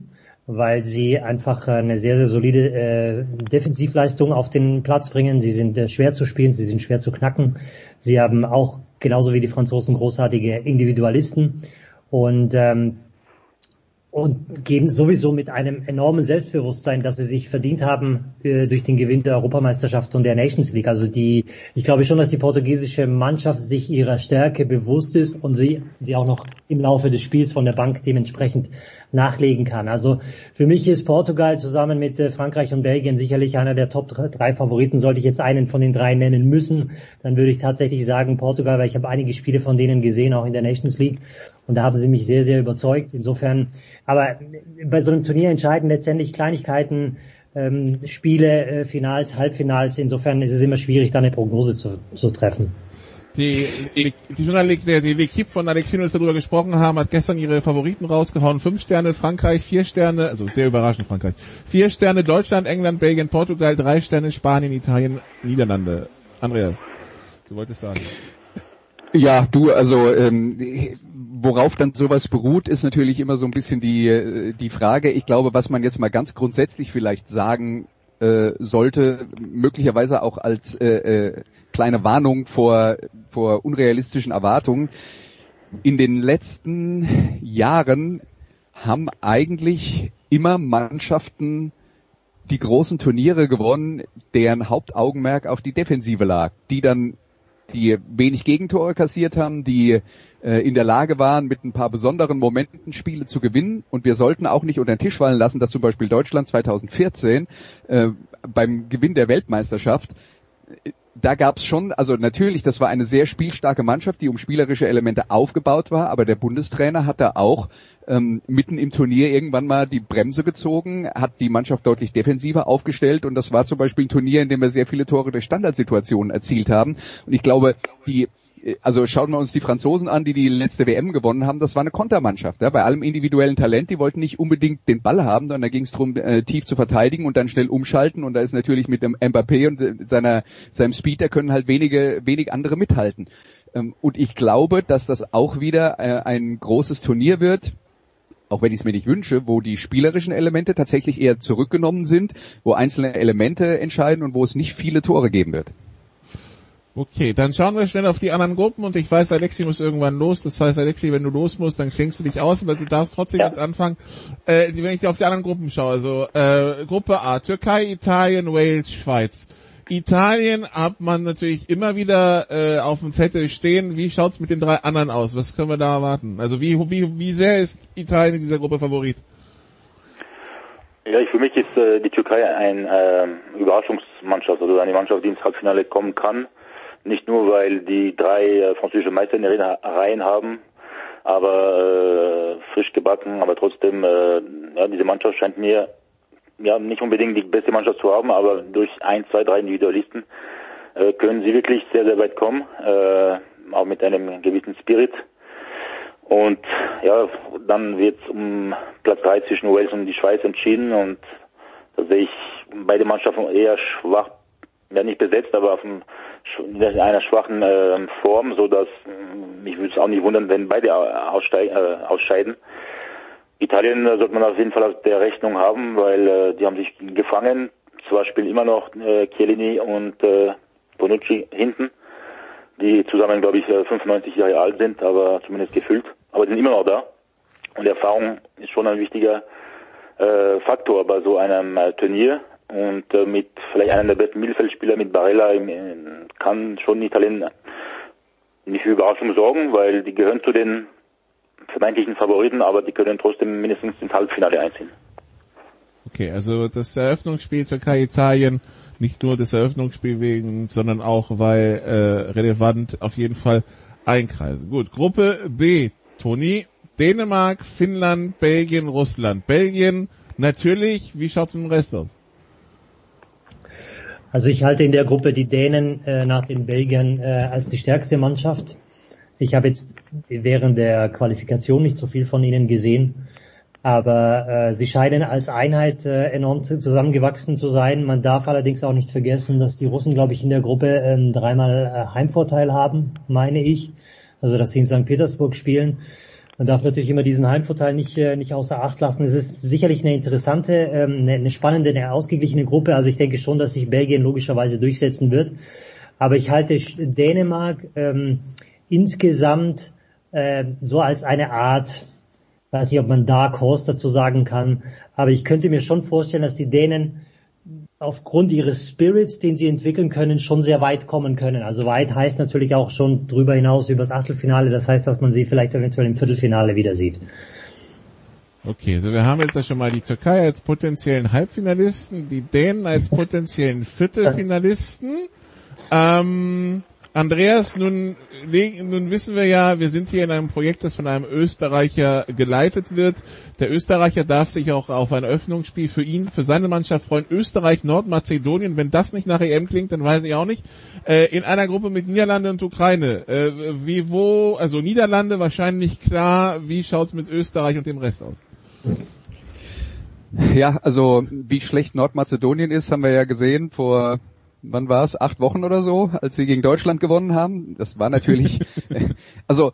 weil sie einfach eine sehr, sehr solide äh, Defensivleistung auf den Platz bringen. Sie sind äh, schwer zu spielen, sie sind schwer zu knacken. Sie haben auch genauso wie die Franzosen großartige Individualisten. Und ähm, und gehen sowieso mit einem enormen Selbstbewusstsein, dass sie sich verdient haben äh, durch den Gewinn der Europameisterschaft und der Nations League. Also die, ich glaube schon, dass die portugiesische Mannschaft sich ihrer Stärke bewusst ist und sie, sie auch noch im Laufe des Spiels von der Bank dementsprechend nachlegen kann. Also für mich ist Portugal zusammen mit äh, Frankreich und Belgien sicherlich einer der Top drei Favoriten. Sollte ich jetzt einen von den drei nennen müssen, dann würde ich tatsächlich sagen Portugal, weil ich habe einige Spiele von denen gesehen, auch in der Nations League. Und da haben sie mich sehr, sehr überzeugt. Insofern, aber bei so einem Turnier entscheiden letztendlich Kleinigkeiten, ähm, Spiele, äh, Finals, Halbfinals. Insofern ist es immer schwierig, da eine Prognose zu, zu treffen. Die, die, die Journalistin, die L'Equipe von Alexinos darüber gesprochen haben, hat gestern ihre Favoriten rausgehauen. Fünf Sterne Frankreich, vier Sterne, also sehr überraschend Frankreich. Vier Sterne Deutschland, England, Belgien, Portugal, drei Sterne Spanien, Italien, Niederlande. Andreas, du wolltest sagen. Ja, du, also ähm, worauf dann sowas beruht, ist natürlich immer so ein bisschen die, äh, die Frage. Ich glaube, was man jetzt mal ganz grundsätzlich vielleicht sagen äh, sollte, möglicherweise auch als äh, äh, kleine Warnung vor, vor unrealistischen Erwartungen. In den letzten Jahren haben eigentlich immer Mannschaften die großen Turniere gewonnen, deren Hauptaugenmerk auf die Defensive lag, die dann die wenig Gegentore kassiert haben, die äh, in der Lage waren, mit ein paar besonderen Momenten Spiele zu gewinnen. Und wir sollten auch nicht unter den Tisch fallen lassen, dass zum Beispiel Deutschland 2014 äh, beim Gewinn der Weltmeisterschaft da gab es schon, also natürlich, das war eine sehr spielstarke Mannschaft, die um spielerische Elemente aufgebaut war, aber der Bundestrainer hat da auch ähm, mitten im Turnier irgendwann mal die Bremse gezogen, hat die Mannschaft deutlich defensiver aufgestellt und das war zum Beispiel ein Turnier, in dem wir sehr viele Tore durch Standardsituationen erzielt haben. Und ich glaube, die also schauen wir uns die Franzosen an, die die letzte WM gewonnen haben, das war eine Kontermannschaft. Ja, bei allem individuellen Talent, die wollten nicht unbedingt den Ball haben, sondern da ging es darum, äh, tief zu verteidigen und dann schnell umschalten. Und da ist natürlich mit dem Mbappé und äh, seiner, seinem Speed, da können halt wenige, wenig andere mithalten. Ähm, und ich glaube, dass das auch wieder äh, ein großes Turnier wird, auch wenn ich es mir nicht wünsche, wo die spielerischen Elemente tatsächlich eher zurückgenommen sind, wo einzelne Elemente entscheiden und wo es nicht viele Tore geben wird. Okay, dann schauen wir schnell auf die anderen Gruppen und ich weiß, Alexi muss irgendwann los. Das heißt, Alexi, wenn du los musst, dann klingst du dich aus, aber du darfst trotzdem ja. jetzt anfangen. Äh, wenn ich auf die anderen Gruppen schaue, also äh, Gruppe A, Türkei, Italien, Wales, Schweiz. Italien hat man natürlich immer wieder äh, auf dem Zettel stehen. Wie schaut's mit den drei anderen aus? Was können wir da erwarten? Also wie, wie, wie sehr ist Italien in dieser Gruppe Favorit? Ja, für mich ist äh, die Türkei ein äh, Überraschungsmannschaft, also eine Mannschaft, die ins Halbfinale kommen kann. Nicht nur, weil die drei äh, französische Meister in der Reihen haben, aber äh, frisch gebacken, aber trotzdem, äh, ja, diese Mannschaft scheint mir ja nicht unbedingt die beste Mannschaft zu haben, aber durch ein, zwei, drei Individualisten äh, können sie wirklich sehr, sehr weit kommen, äh, auch mit einem gewissen Spirit. Und ja, dann wird es um Platz drei zwischen Wales und die Schweiz entschieden und da sehe ich beide Mannschaften eher schwach, ja nicht besetzt, aber auf dem in einer schwachen äh, Form, so dass äh, mich würde es auch nicht wundern, wenn beide aussteig, äh, ausscheiden. Italien äh, sollte man auf jeden Fall auf der Rechnung haben, weil äh, die haben sich gefangen. Zwar spielen immer noch äh, Chiellini und äh, Bonucci hinten, die zusammen, glaube ich, 95 äh, Jahre alt sind, aber zumindest gefüllt. Aber die sind immer noch da. Und Erfahrung ist schon ein wichtiger äh, Faktor bei so einem äh, Turnier. Und äh, mit vielleicht einem der besten Mittelfeldspieler mit Barella kann schon Italien nicht für Überraschung sorgen, weil die gehören zu den vermeintlichen Favoriten, aber die können trotzdem mindestens ins Halbfinale einziehen. Okay, also das Eröffnungsspiel Türkei-Italien, nicht nur das Eröffnungsspiel wegen, sondern auch weil äh, relevant auf jeden Fall einkreisen. Gut, Gruppe B, Toni, Dänemark, Finnland, Belgien, Russland. Belgien, natürlich, wie schaut's mit dem Rest aus? Also ich halte in der Gruppe die Dänen äh, nach den Belgiern äh, als die stärkste Mannschaft. Ich habe jetzt während der Qualifikation nicht so viel von ihnen gesehen, aber äh, sie scheinen als Einheit äh, enorm zusammengewachsen zu sein. Man darf allerdings auch nicht vergessen, dass die Russen, glaube ich, in der Gruppe ähm, dreimal äh, Heimvorteil haben, meine ich. Also dass sie in St. Petersburg spielen. Man darf natürlich immer diesen Heimvorteil nicht, äh, nicht außer Acht lassen. Es ist sicherlich eine interessante, ähm, eine, eine spannende, eine ausgeglichene Gruppe. Also ich denke schon, dass sich Belgien logischerweise durchsetzen wird. Aber ich halte Dänemark ähm, insgesamt äh, so als eine Art, weiß nicht, ob man Dark Horse dazu sagen kann, aber ich könnte mir schon vorstellen, dass die Dänen aufgrund ihres Spirits, den sie entwickeln können, schon sehr weit kommen können. Also weit heißt natürlich auch schon drüber hinaus über Achtelfinale. Das heißt, dass man sie vielleicht eventuell im Viertelfinale wieder sieht. Okay, also wir haben jetzt ja schon mal die Türkei als potenziellen Halbfinalisten, die Dänen als potenziellen Viertelfinalisten. Ähm, Andreas, nun, nun wissen wir ja, wir sind hier in einem Projekt, das von einem Österreicher geleitet wird. Der Österreicher darf sich auch auf ein Öffnungsspiel für ihn, für seine Mannschaft freuen. Österreich, Nordmazedonien, wenn das nicht nach EM klingt, dann weiß ich auch nicht. Äh, in einer Gruppe mit Niederlande und Ukraine. Äh, wie, wo, also Niederlande wahrscheinlich klar. Wie schaut's mit Österreich und dem Rest aus? Ja, also wie schlecht Nordmazedonien ist, haben wir ja gesehen vor wann war es, acht Wochen oder so, als sie gegen Deutschland gewonnen haben. Das war natürlich, also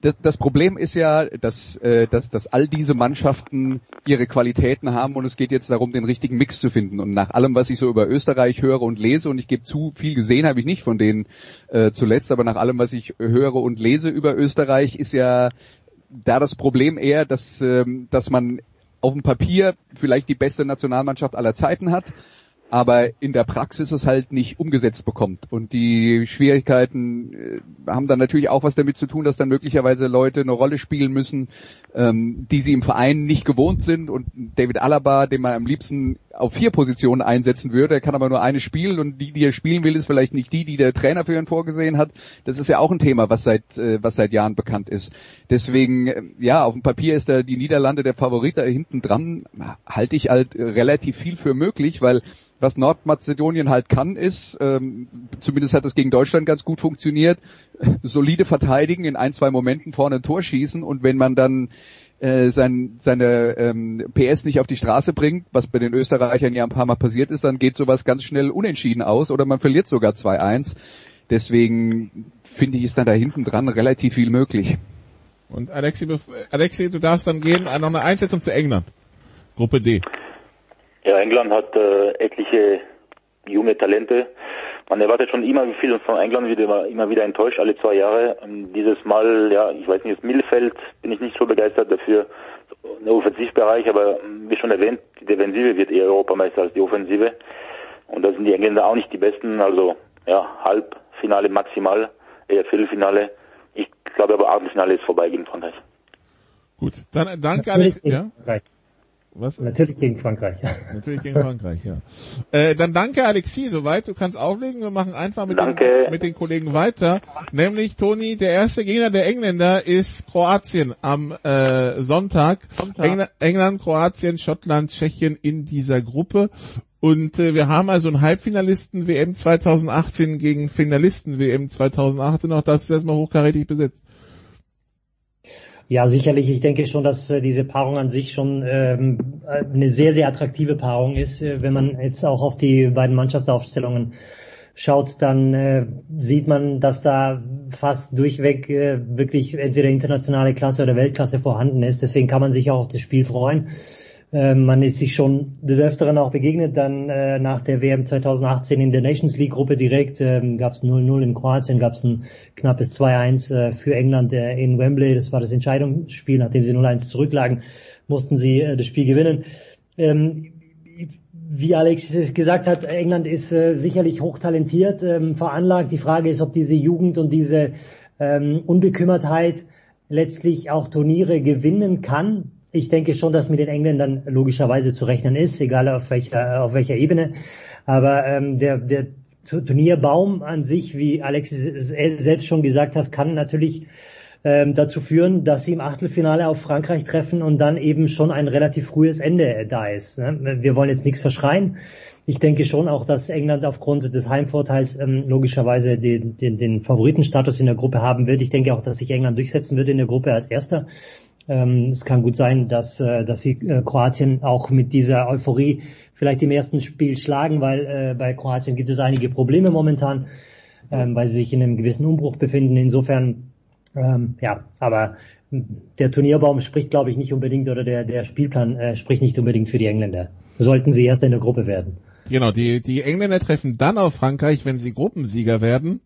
das, das Problem ist ja, dass, äh, dass, dass all diese Mannschaften ihre Qualitäten haben und es geht jetzt darum, den richtigen Mix zu finden. Und nach allem, was ich so über Österreich höre und lese, und ich gebe zu, viel gesehen habe ich nicht von denen äh, zuletzt, aber nach allem, was ich höre und lese über Österreich, ist ja da das Problem eher, dass, ähm, dass man auf dem Papier vielleicht die beste Nationalmannschaft aller Zeiten hat, aber in der Praxis es halt nicht umgesetzt bekommt. Und die Schwierigkeiten äh, haben dann natürlich auch was damit zu tun, dass dann möglicherweise Leute eine Rolle spielen müssen, ähm, die sie im Verein nicht gewohnt sind. Und David Alaba, den man am liebsten auf vier Positionen einsetzen würde. Er kann aber nur eine spielen und die, die er spielen will, ist vielleicht nicht die, die der Trainer für ihn vorgesehen hat. Das ist ja auch ein Thema, was seit, äh, was seit Jahren bekannt ist. Deswegen, äh, ja, auf dem Papier ist da die Niederlande der Favorit da hinten dran, halte ich halt relativ viel für möglich, weil was Nordmazedonien halt kann, ist, ähm, zumindest hat es gegen Deutschland ganz gut funktioniert, solide verteidigen, in ein, zwei Momenten vorne ein Tor schießen und wenn man dann äh, sein, seine ähm, PS nicht auf die Straße bringt, was bei den Österreichern ja ein paar Mal passiert ist, dann geht sowas ganz schnell unentschieden aus oder man verliert sogar 2-1. Deswegen finde ich, ist dann da hinten dran relativ viel möglich. Und Alexi, Alexi, du darfst dann gehen, noch eine Einschätzung zu England. Gruppe D. Ja, England hat äh, etliche junge Talente. Man erwartet schon immer viel von England, wird immer, immer wieder enttäuscht, alle zwei Jahre. Und dieses Mal, ja, ich weiß nicht, das Mittelfeld bin ich nicht so begeistert dafür, der Offensivbereich, aber wie schon erwähnt, die Defensive wird eher Europameister als die Offensive. Und da sind die Engländer auch nicht die Besten, also ja, Halbfinale maximal, eher Viertelfinale. Ich glaube aber Achtelfinale ist vorbei gegen Frankreich. Gut, dann danke Alex. Ja? Was? Natürlich gegen Frankreich. Natürlich gegen Frankreich, ja. Äh, dann danke Alexi, soweit. Du kannst auflegen. Wir machen einfach mit, den, mit den Kollegen weiter. Nämlich, Toni, der erste Gegner der Engländer ist Kroatien am äh, Sonntag. Sonntag. Engl England, Kroatien, Schottland, Tschechien in dieser Gruppe. Und äh, wir haben also einen Halbfinalisten WM 2018 gegen Finalisten WM 2018. Auch das ist erstmal hochkarätig besetzt. Ja, sicherlich. Ich denke schon, dass äh, diese Paarung an sich schon ähm, eine sehr, sehr attraktive Paarung ist. Äh, wenn man jetzt auch auf die beiden Mannschaftsaufstellungen schaut, dann äh, sieht man, dass da fast durchweg äh, wirklich entweder internationale Klasse oder Weltklasse vorhanden ist. Deswegen kann man sich auch auf das Spiel freuen. Ähm, man ist sich schon des Öfteren auch begegnet, dann äh, nach der WM 2018 in der Nations League Gruppe direkt ähm, gab es 0-0 in Kroatien, gab es ein knappes 2-1 äh, für England äh, in Wembley. Das war das Entscheidungsspiel, nachdem sie 0-1 zurücklagen, mussten sie äh, das Spiel gewinnen. Ähm, wie Alex es gesagt hat, England ist äh, sicherlich hochtalentiert, ähm, veranlagt. Die Frage ist, ob diese Jugend und diese ähm, Unbekümmertheit letztlich auch Turniere gewinnen kann ich denke schon, dass mit den Engländern logischerweise zu rechnen ist, egal auf welcher, auf welcher Ebene. Aber ähm, der, der Turnierbaum an sich, wie Alexis selbst schon gesagt hat, kann natürlich ähm, dazu führen, dass sie im Achtelfinale auf Frankreich treffen und dann eben schon ein relativ frühes Ende da ist. Ne? Wir wollen jetzt nichts verschreien. Ich denke schon auch, dass England aufgrund des Heimvorteils ähm, logischerweise den, den, den Favoritenstatus in der Gruppe haben wird. Ich denke auch, dass sich England durchsetzen wird in der Gruppe als Erster. Ähm, es kann gut sein, dass, äh, dass sie äh, Kroatien auch mit dieser Euphorie vielleicht im ersten Spiel schlagen, weil äh, bei Kroatien gibt es einige Probleme momentan, ähm, weil sie sich in einem gewissen Umbruch befinden. Insofern, ähm, ja, aber der Turnierbaum spricht, glaube ich, nicht unbedingt oder der, der Spielplan spricht nicht unbedingt für die Engländer. Sollten sie erst in der Gruppe werden. Genau, die, die Engländer treffen dann auf Frankreich, wenn sie Gruppensieger werden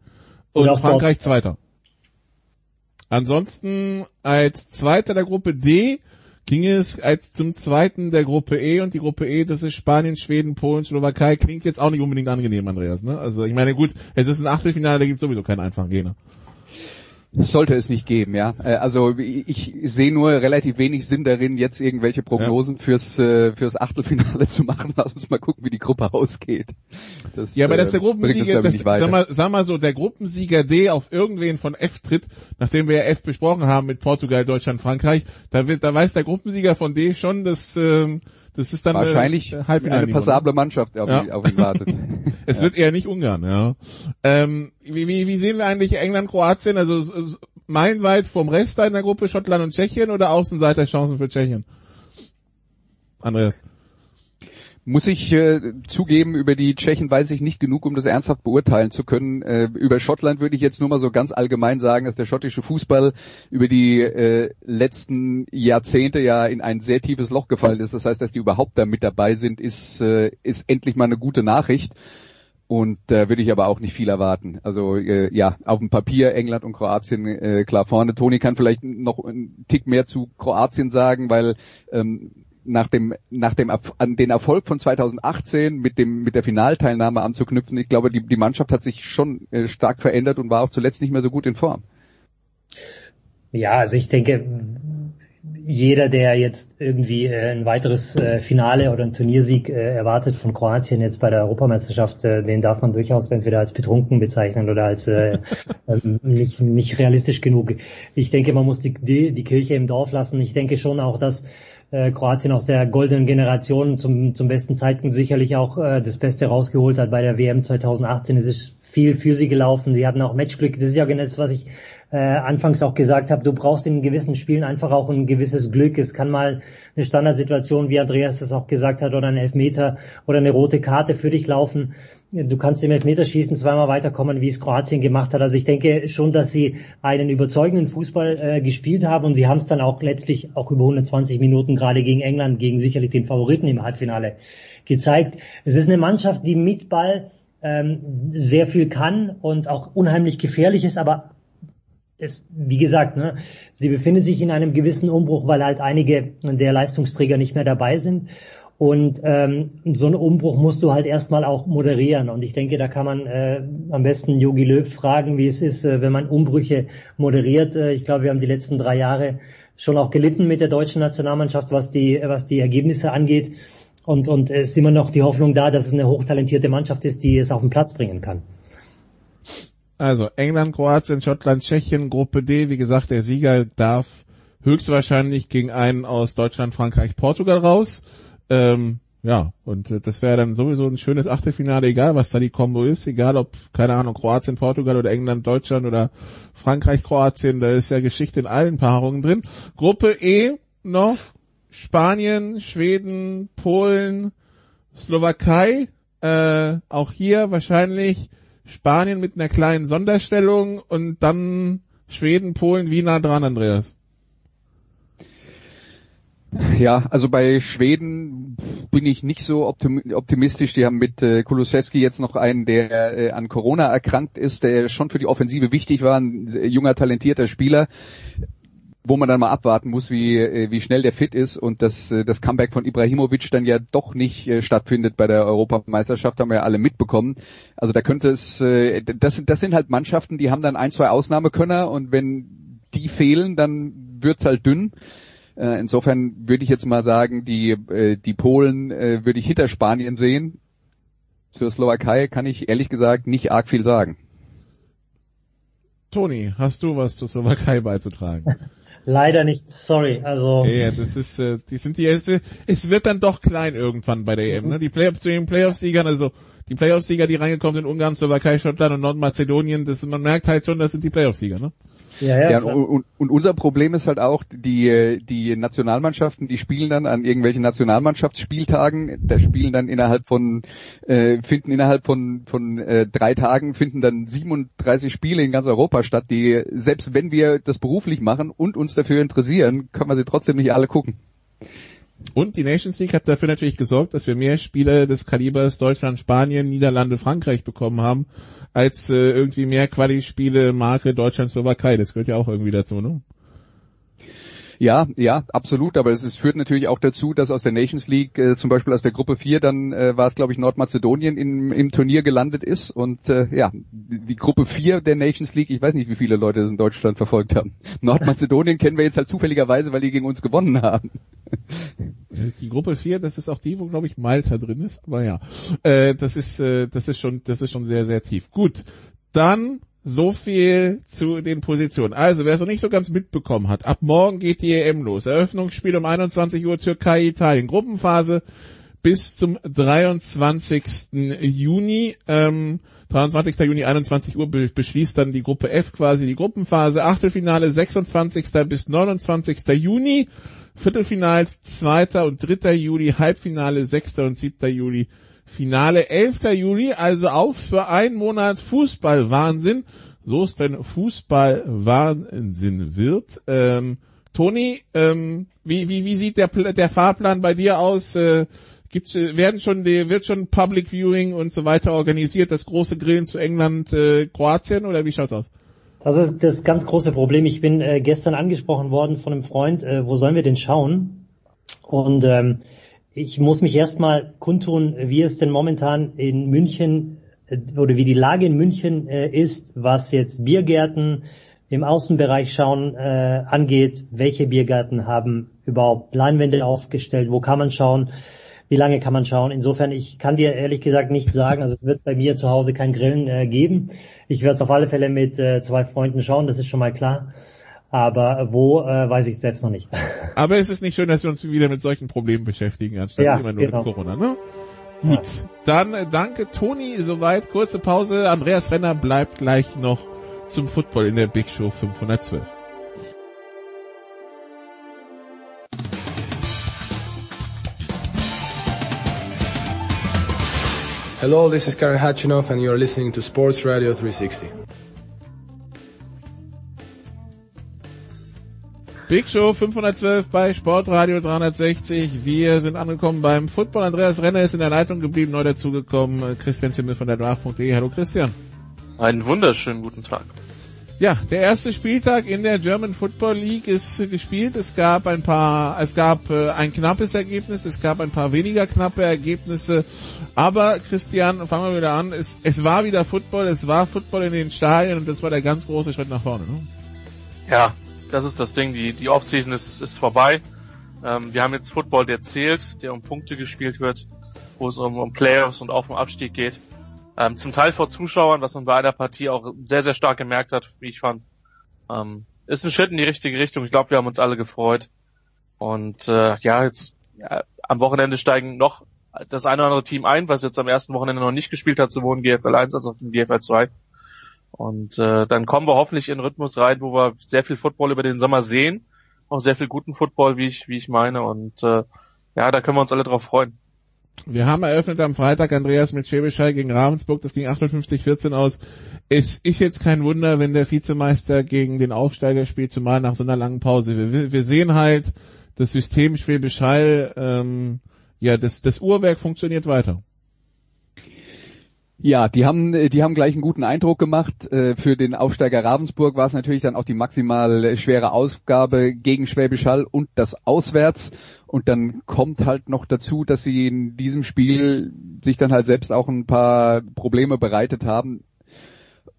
und Frankreich Zweiter. Ansonsten als Zweiter der Gruppe D ging es als zum Zweiten der Gruppe E und die Gruppe E, das ist Spanien, Schweden, Polen, Slowakei, klingt jetzt auch nicht unbedingt angenehm, Andreas. Ne? Also ich meine, gut, es ist ein Achtelfinale, da gibt es sowieso keinen einfachen Gegner. Sollte es nicht geben, ja. Äh, also ich sehe nur relativ wenig Sinn darin, jetzt irgendwelche Prognosen ja. fürs äh, fürs Achtelfinale zu machen. Lass uns mal gucken, wie die Gruppe ausgeht. Das, ja, aber das ist der äh, Gruppensieger, das, sag, mal, sag mal so, der Gruppensieger D auf irgendwen von F tritt, nachdem wir ja F besprochen haben mit Portugal, Deutschland, Frankreich, da wird, da weiß der Gruppensieger von D schon, dass ähm, das ist dann wahrscheinlich äh, eine passable Mannschaft auf, ja. auf ihn wartet. es wird eher nicht Ungarn, ja. Ähm, wie, wie, wie sehen wir eigentlich England, Kroatien? Also meilenweit vom Rest in der Gruppe Schottland und Tschechien oder Außenseiterchancen für Tschechien? Andreas. Muss ich äh, zugeben, über die Tschechen weiß ich nicht genug, um das ernsthaft beurteilen zu können. Äh, über Schottland würde ich jetzt nur mal so ganz allgemein sagen, dass der schottische Fußball über die äh, letzten Jahrzehnte ja in ein sehr tiefes Loch gefallen ist. Das heißt, dass die überhaupt da mit dabei sind, ist, äh, ist endlich mal eine gute Nachricht. Und da äh, würde ich aber auch nicht viel erwarten. Also äh, ja, auf dem Papier England und Kroatien äh, klar vorne. Toni kann vielleicht noch einen Tick mehr zu Kroatien sagen, weil ähm, nach dem, nach dem, an den Erfolg von 2018 mit dem, mit der Finalteilnahme anzuknüpfen. Ich glaube, die, die Mannschaft hat sich schon äh, stark verändert und war auch zuletzt nicht mehr so gut in Form. Ja, also ich denke, jeder, der jetzt irgendwie äh, ein weiteres äh, Finale oder ein Turniersieg äh, erwartet von Kroatien jetzt bei der Europameisterschaft, den darf man durchaus entweder als betrunken bezeichnen oder als äh, ähm, nicht, nicht realistisch genug. Ich denke, man muss die, die, die Kirche im Dorf lassen. Ich denke schon auch, dass Kroatien aus der goldenen Generation zum, zum besten Zeitpunkt sicherlich auch äh, das Beste rausgeholt hat bei der WM 2018. Es ist viel für sie gelaufen. Sie hatten auch Matchglück. Das ist ja genau das, was ich äh, anfangs auch gesagt habe. Du brauchst in gewissen Spielen einfach auch ein gewisses Glück. Es kann mal eine Standardsituation, wie Andreas es auch gesagt hat, oder ein Elfmeter oder eine rote Karte für dich laufen. Du kannst im Elfmeterschießen zweimal weiterkommen, wie es Kroatien gemacht hat. Also ich denke schon, dass sie einen überzeugenden Fußball äh, gespielt haben und sie haben es dann auch letztlich auch über 120 Minuten gerade gegen England, gegen sicherlich den Favoriten im Halbfinale gezeigt. Es ist eine Mannschaft, die mit Ball ähm, sehr viel kann und auch unheimlich gefährlich ist, aber es, wie gesagt, ne, sie befinden sich in einem gewissen Umbruch, weil halt einige der Leistungsträger nicht mehr dabei sind. Und ähm, so einen Umbruch musst du halt erstmal auch moderieren. Und ich denke, da kann man äh, am besten Yogi Löw fragen, wie es ist, äh, wenn man Umbrüche moderiert. Äh, ich glaube, wir haben die letzten drei Jahre schon auch gelitten mit der deutschen Nationalmannschaft, was die, was die Ergebnisse angeht. Und, und es ist immer noch die Hoffnung da, dass es eine hochtalentierte Mannschaft ist, die es auf den Platz bringen kann. Also England, Kroatien, Schottland, Tschechien, Gruppe D. Wie gesagt, der Sieger darf höchstwahrscheinlich gegen einen aus Deutschland, Frankreich, Portugal raus. Ähm, ja, und äh, das wäre dann sowieso ein schönes Achtelfinale, egal was da die Kombo ist, egal ob, keine Ahnung, Kroatien, Portugal oder England, Deutschland oder Frankreich, Kroatien, da ist ja Geschichte in allen Paarungen drin. Gruppe E noch Spanien, Schweden, Polen, Slowakei, äh, auch hier wahrscheinlich Spanien mit einer kleinen Sonderstellung und dann Schweden, Polen, wie nah dran, Andreas? Ja, also bei Schweden bin ich nicht so optimistisch. Die haben mit äh, Kulusewski jetzt noch einen, der äh, an Corona erkrankt ist, der schon für die Offensive wichtig war, ein junger, talentierter Spieler wo man dann mal abwarten muss, wie, äh, wie schnell der fit ist und dass äh, das Comeback von Ibrahimovic dann ja doch nicht äh, stattfindet bei der Europameisterschaft, haben wir ja alle mitbekommen. Also da könnte es, das, das sind halt Mannschaften, die haben dann ein, zwei Ausnahmekönner und wenn die fehlen, dann wird's halt dünn. Insofern würde ich jetzt mal sagen, die, die Polen würde ich hinter Spanien sehen. Zur Slowakei kann ich ehrlich gesagt nicht arg viel sagen. Toni, hast du was zur Slowakei beizutragen? Leider nicht, sorry. Also ja, das ist, äh, die sind die, es, es wird dann doch klein irgendwann bei der EM. Ne? Die Playoffs zu den Playoff-Siegern, also die Playoff-Sieger, die reingekommen sind, Ungarn, Slowakei, Schottland und Nordmazedonien, das, man merkt halt schon, das sind die Playoff-Sieger. Ne? Ja, ja, ja und, und, unser Problem ist halt auch, die, die Nationalmannschaften, die spielen dann an irgendwelchen Nationalmannschaftsspieltagen, da spielen dann innerhalb von, äh, finden innerhalb von, von äh, drei Tagen, finden dann 37 Spiele in ganz Europa statt, die, selbst wenn wir das beruflich machen und uns dafür interessieren, können wir sie trotzdem nicht alle gucken. Und die Nations League hat dafür natürlich gesorgt, dass wir mehr Spiele des Kalibers Deutschland, Spanien, Niederlande, Frankreich bekommen haben, als äh, irgendwie mehr Quali-Spiele Marke Deutschland, Slowakei. Das gehört ja auch irgendwie dazu, ne? Ja, ja, absolut. Aber es, führt natürlich auch dazu, dass aus der Nations League, äh, zum Beispiel aus der Gruppe 4, dann äh, war es, glaube ich, Nordmazedonien im, im Turnier gelandet ist. Und äh, ja, die Gruppe 4 der Nations League, ich weiß nicht, wie viele Leute das in Deutschland verfolgt haben. Nordmazedonien kennen wir jetzt halt zufälligerweise, weil die gegen uns gewonnen haben. Die Gruppe 4, das ist auch die, wo, glaube ich, Malta drin ist. Aber ja, äh, das ist, äh, das ist schon, das ist schon sehr, sehr tief. Gut, dann so viel zu den Positionen. Also, wer es noch nicht so ganz mitbekommen hat, ab morgen geht die EM los. Eröffnungsspiel um 21 Uhr Türkei, Italien. Gruppenphase bis zum 23. Juni. Ähm, 23. Juni, 21 Uhr beschließt dann die Gruppe F quasi die Gruppenphase. Achtelfinale 26. bis 29. Juni. Viertelfinals 2. und 3. Juli. Halbfinale 6. und 7. Juli. Finale 11. Juli, also auch für einen Monat Fußballwahnsinn, so es denn Fußballwahnsinn wird. Ähm, Toni, ähm, wie, wie, wie sieht der, der Fahrplan bei dir aus? Äh, gibt's, äh, werden schon, wird schon Public Viewing und so weiter organisiert, das große Grillen zu England, äh, Kroatien oder wie schaut's aus? Das ist das ganz große Problem. Ich bin äh, gestern angesprochen worden von einem Freund, äh, wo sollen wir denn schauen? Und ähm, ich muss mich erstmal kundtun, wie es denn momentan in München äh, oder wie die Lage in München äh, ist, was jetzt Biergärten im Außenbereich schauen äh, angeht, welche Biergärten haben überhaupt Leinwände aufgestellt, wo kann man schauen, wie lange kann man schauen. Insofern, ich kann dir ehrlich gesagt nicht sagen, also es wird bei mir zu Hause kein Grillen äh, geben. Ich werde es auf alle Fälle mit äh, zwei Freunden schauen, das ist schon mal klar. Aber wo, äh, weiß ich selbst noch nicht. Aber es ist nicht schön, dass wir uns wieder mit solchen Problemen beschäftigen, anstatt Ja, immer nur genau. mit Corona, ne? Gut, dann äh, danke Toni, soweit, kurze Pause. Andreas Renner bleibt gleich noch zum Football in der Big Show 512. Hello, this is Karen Hatchinoff and you're listening to Sports Radio 360. Big Show 512 bei Sportradio 360. Wir sind angekommen beim Football. Andreas Renner ist in der Leitung geblieben, neu dazugekommen. Christian Schimmel von der Draft.de. Hallo Christian. Einen wunderschönen guten Tag. Ja, der erste Spieltag in der German Football League ist gespielt. Es gab ein paar, es gab äh, ein knappes Ergebnis, es gab ein paar weniger knappe Ergebnisse. Aber Christian, fangen wir wieder an. Es, es war wieder Football, es war Football in den Stadien und das war der ganz große Schritt nach vorne. Ne? Ja, das ist das Ding. Die, die Offseason ist, ist vorbei. Ähm, wir haben jetzt Football, der zählt, der um Punkte gespielt wird, wo es um, um Playoffs und Auf- und Abstieg geht. Ähm, zum Teil vor Zuschauern, was man bei einer Partie auch sehr, sehr stark gemerkt hat, wie ich fand. Ähm, ist ein Schritt in die richtige Richtung. Ich glaube, wir haben uns alle gefreut. Und äh, ja, jetzt ja, am Wochenende steigen noch das eine oder andere Team ein, was jetzt am ersten Wochenende noch nicht gespielt hat, sowohl in GFL 1 als auch in GFL 2. Und äh, dann kommen wir hoffentlich in Rhythmus rein, wo wir sehr viel Football über den Sommer sehen. Auch sehr viel guten Football, wie ich, wie ich meine. Und äh, ja, da können wir uns alle drauf freuen. Wir haben eröffnet am Freitag, Andreas, mit Schäbischei gegen Ravensburg. Das ging 58-14 aus. Es ist jetzt kein Wunder, wenn der Vizemeister gegen den Aufsteiger spielt, zumal nach so einer langen Pause. Wir, wir sehen halt, das System Schwäbisch Hall, ähm, ja, das, das Uhrwerk funktioniert weiter. Ja, die haben, die haben gleich einen guten Eindruck gemacht. Äh, Für den Aufsteiger Ravensburg war es natürlich dann auch die maximal schwere Ausgabe gegen Schwäbisch Hall und das Auswärts. Und dann kommt halt noch dazu, dass sie in diesem Spiel sich dann halt selbst auch ein paar Probleme bereitet haben.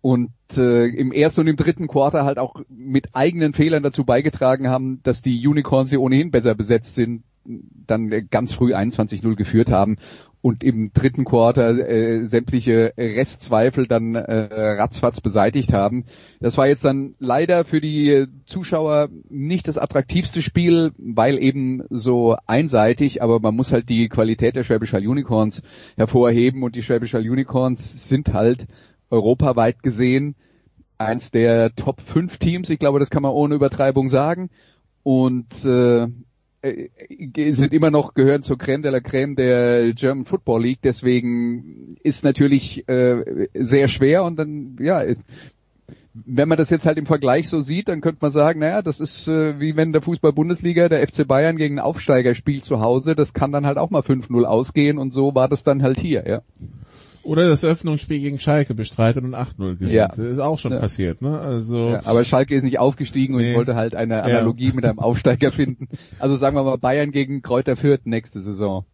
Und äh, im ersten und im dritten Quarter halt auch mit eigenen Fehlern dazu beigetragen haben, dass die Unicorns, die ohnehin besser besetzt sind, dann ganz früh 21-0 geführt haben und im dritten Quarter äh, sämtliche Restzweifel dann äh, ratzfatz beseitigt haben. Das war jetzt dann leider für die Zuschauer nicht das attraktivste Spiel, weil eben so einseitig, aber man muss halt die Qualität der Schwäbisch Hall Unicorns hervorheben und die Schwäbisch Hall Unicorns sind halt europaweit gesehen eins der Top 5 Teams, ich glaube, das kann man ohne Übertreibung sagen. Und äh, sind immer noch gehören zur Crème de la Crème der German Football League, deswegen ist natürlich äh, sehr schwer und dann ja, wenn man das jetzt halt im Vergleich so sieht, dann könnte man sagen, naja, das ist äh, wie wenn der Fußball-Bundesliga, der FC Bayern gegen einen Aufsteiger spielt zu Hause, das kann dann halt auch mal 5-0 ausgehen und so war das dann halt hier, ja. Oder das Öffnungsspiel gegen Schalke bestreitet und 8-0 gewinnt. Ja. Das ist auch schon Ja. passiert, ne? Also Ja, aber Schalke ist nicht aufgestiegen und Nee. ich wollte halt eine Analogie mit einem Aufsteiger finden. Also sagen wir mal Bayern gegen Kräuter Fürth nächste Saison.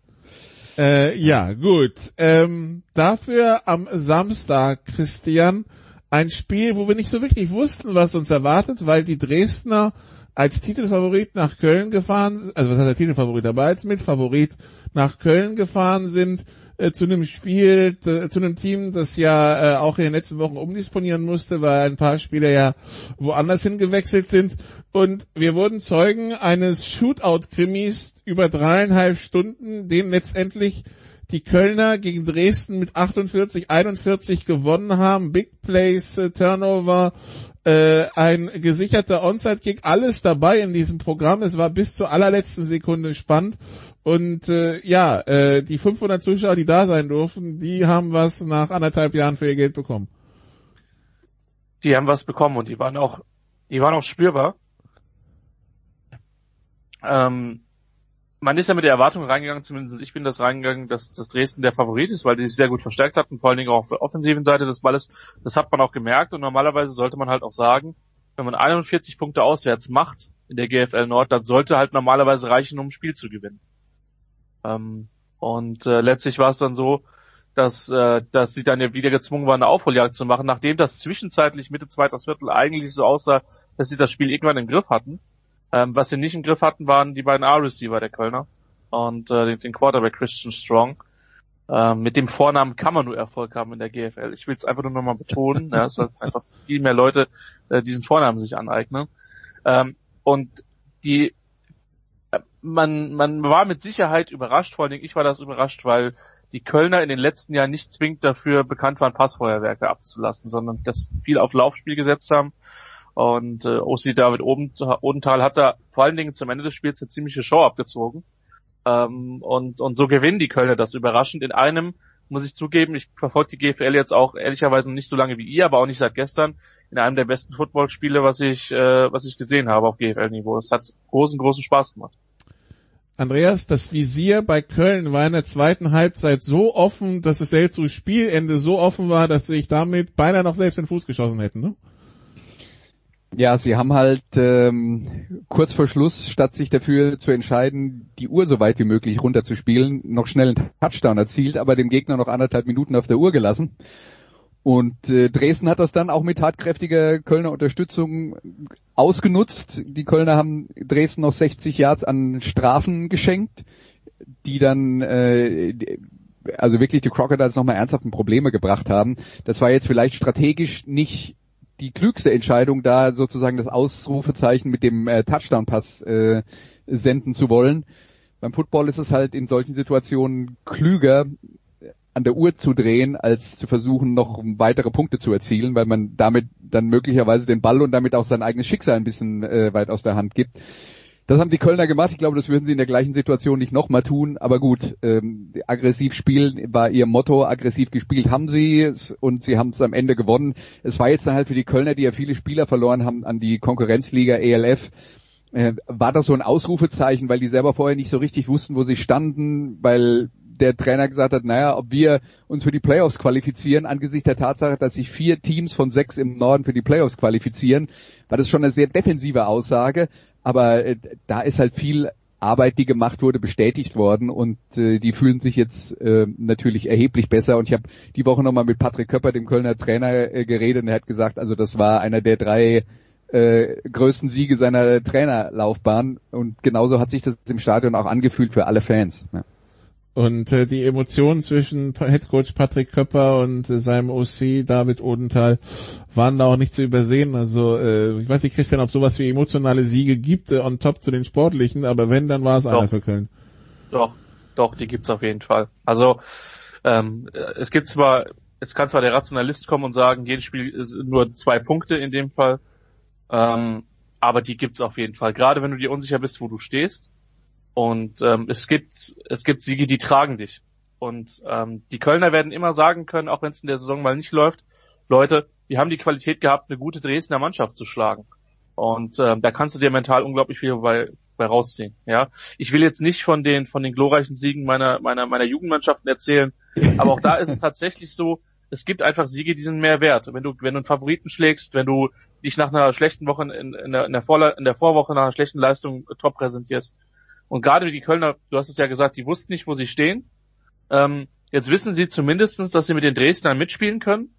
Äh, ja, gut. Ähm, dafür am Samstag, Christian, ein Spiel, wo wir nicht so wirklich wussten, was uns erwartet, weil die Dresdner als Titelfavorit nach Köln gefahren, also was heißt der Titelfavorit dabei, als Mitfavorit nach Köln gefahren sind, äh, zu einem Spiel, zu einem Team, das ja äh, auch in den letzten Wochen umdisponieren musste, weil ein paar Spieler ja woanders hingewechselt sind. Und wir wurden Zeugen eines Shootout-Krimis über dreieinhalb Stunden, den letztendlich die Kölner gegen Dresden mit 48, 41 gewonnen haben. Big Plays, äh, Turnover, äh, ein gesicherter Onside-Kick, alles dabei in diesem Programm. Es war bis zur allerletzten Sekunde spannend. Und äh, ja, äh, die 500 Zuschauer, die da sein durften, die haben was nach anderthalb Jahren für ihr Geld bekommen. Die haben was bekommen und die waren auch, die waren auch spürbar. Ähm, man ist ja mit der Erwartung reingegangen, zumindest ich bin das reingegangen, dass, dass Dresden der Favorit ist, weil die sich sehr gut verstärkt hatten, vor allen Dingen auch auf der offensiven Seite des Balles. Das hat man auch gemerkt und normalerweise sollte man halt auch sagen, wenn man 41 Punkte auswärts macht in der GFL Nord, dann sollte halt normalerweise reichen, um ein Spiel zu gewinnen. Ähm, und äh, letztlich war es dann so, dass, äh, dass sie dann ja wieder gezwungen waren, eine Aufholjagd zu machen, nachdem das zwischenzeitlich Mitte zweites Viertel eigentlich so aussah, dass sie das Spiel irgendwann im Griff hatten. Ähm, was sie nicht im Griff hatten, waren die beiden R-Receiver der Kölner und äh, den, Quarterback Christian Strong. Ähm, mit dem Vornamen kann man nur Erfolg haben in der GFL. Ich will es einfach nur nochmal betonen, ja, dass einfach viel mehr Leute äh, diesen Vornamen sich aneignen. Ähm, und die man, man war mit Sicherheit überrascht, vor allen Dingen ich war das überrascht, weil die Kölner in den letzten Jahren nicht zwingend dafür bekannt waren, Passfeuerwerke abzulassen, sondern das viel auf Laufspiel gesetzt haben. Und äh, OC David Odenthal hat da vor allen Dingen zum Ende des Spiels eine ziemliche Show abgezogen. Ähm, und, und so gewinnen die Kölner das überraschend in einem, muss ich zugeben, ich verfolge die GFL jetzt auch ehrlicherweise nicht so lange wie ihr, aber auch nicht seit gestern, in einem der besten Footballspiele, was ich, äh, was ich gesehen habe auf GFL-Niveau. Es hat großen, großen Spaß gemacht. Andreas, das Visier bei Köln war in der zweiten Halbzeit so offen, dass es selbst zu Spielende so offen war, dass sich damit beinahe noch selbst den Fuß geschossen hätten, ne? Ja, sie haben halt ähm, kurz vor Schluss, statt sich dafür zu entscheiden, die Uhr so weit wie möglich runterzuspielen, noch schnell einen Touchdown erzielt, aber dem Gegner noch anderthalb Minuten auf der Uhr gelassen. Und äh, Dresden hat das dann auch mit tatkräftiger Kölner Unterstützung ausgenutzt. Die Kölner haben Dresden noch 60 Yards an Strafen geschenkt, die dann äh, also wirklich die Crocodiles nochmal ernsthaften Probleme gebracht haben. Das war jetzt vielleicht strategisch nicht die klügste Entscheidung, da sozusagen das Ausrufezeichen mit dem äh, Touchdown-Pass äh, senden zu wollen. Beim Football ist es halt in solchen Situationen klüger, an der Uhr zu drehen, als zu versuchen, noch weitere Punkte zu erzielen, weil man damit dann möglicherweise den Ball und damit auch sein eigenes Schicksal ein bisschen äh, weit aus der Hand gibt. Das haben die Kölner gemacht. Ich glaube, das würden sie in der gleichen Situation nicht nochmal tun. Aber gut, ähm, aggressiv spielen war ihr Motto. Aggressiv gespielt haben sie und sie haben es am Ende gewonnen. Es war jetzt dann halt für die Kölner, die ja viele Spieler verloren haben an die Konkurrenzliga ELF, äh, war das so ein Ausrufezeichen, weil die selber vorher nicht so richtig wussten, wo sie standen, weil der Trainer gesagt hat, naja, ob wir uns für die Playoffs qualifizieren, angesichts der Tatsache, dass sich vier Teams von sechs im Norden für die Playoffs qualifizieren, war das schon eine sehr defensive Aussage. Aber äh, da ist halt viel Arbeit, die gemacht wurde, bestätigt worden und äh, die fühlen sich jetzt äh, natürlich erheblich besser. Und ich habe die Woche nochmal mit Patrick Köpper, dem Kölner Trainer, äh, geredet und er hat gesagt, also das war einer der drei äh, größten Siege seiner Trainerlaufbahn und genauso hat sich das im Stadion auch angefühlt für alle Fans. Ja. Und äh, die Emotionen zwischen Headcoach Patrick Köpper und äh, seinem OC David Odenthal waren da auch nicht zu übersehen. Also äh, ich weiß nicht, Christian, ob sowas wie emotionale Siege gibt äh, on top zu den sportlichen, aber wenn, dann war es einer für Köln. Doch, doch, die gibt's auf jeden Fall. Also ähm, es gibt zwar, es kann zwar der Rationalist kommen und sagen, jedes Spiel ist nur zwei Punkte in dem Fall, ähm, aber die gibt's auf jeden Fall. Gerade wenn du dir unsicher bist, wo du stehst und ähm, es gibt es gibt Siege, die tragen dich. Und ähm, die Kölner werden immer sagen können, auch wenn es in der Saison mal nicht läuft, Leute, wir haben die Qualität gehabt, eine gute Dresdner Mannschaft zu schlagen. Und ähm, da kannst du dir mental unglaublich viel bei, bei rausziehen. Ja, ich will jetzt nicht von den von den glorreichen Siegen meiner meiner meiner Jugendmannschaften erzählen, aber auch da ist es tatsächlich so, es gibt einfach Siege, die sind mehr wert. Wenn du wenn du einen Favoriten schlägst, wenn du dich nach einer schlechten Woche in, in, der, in, der, Vorle in der Vorwoche nach einer schlechten Leistung top präsentierst, und gerade die Kölner, du hast es ja gesagt, die wussten nicht, wo sie stehen. Ähm, jetzt wissen sie zumindestens, dass sie mit den Dresdnern mitspielen können.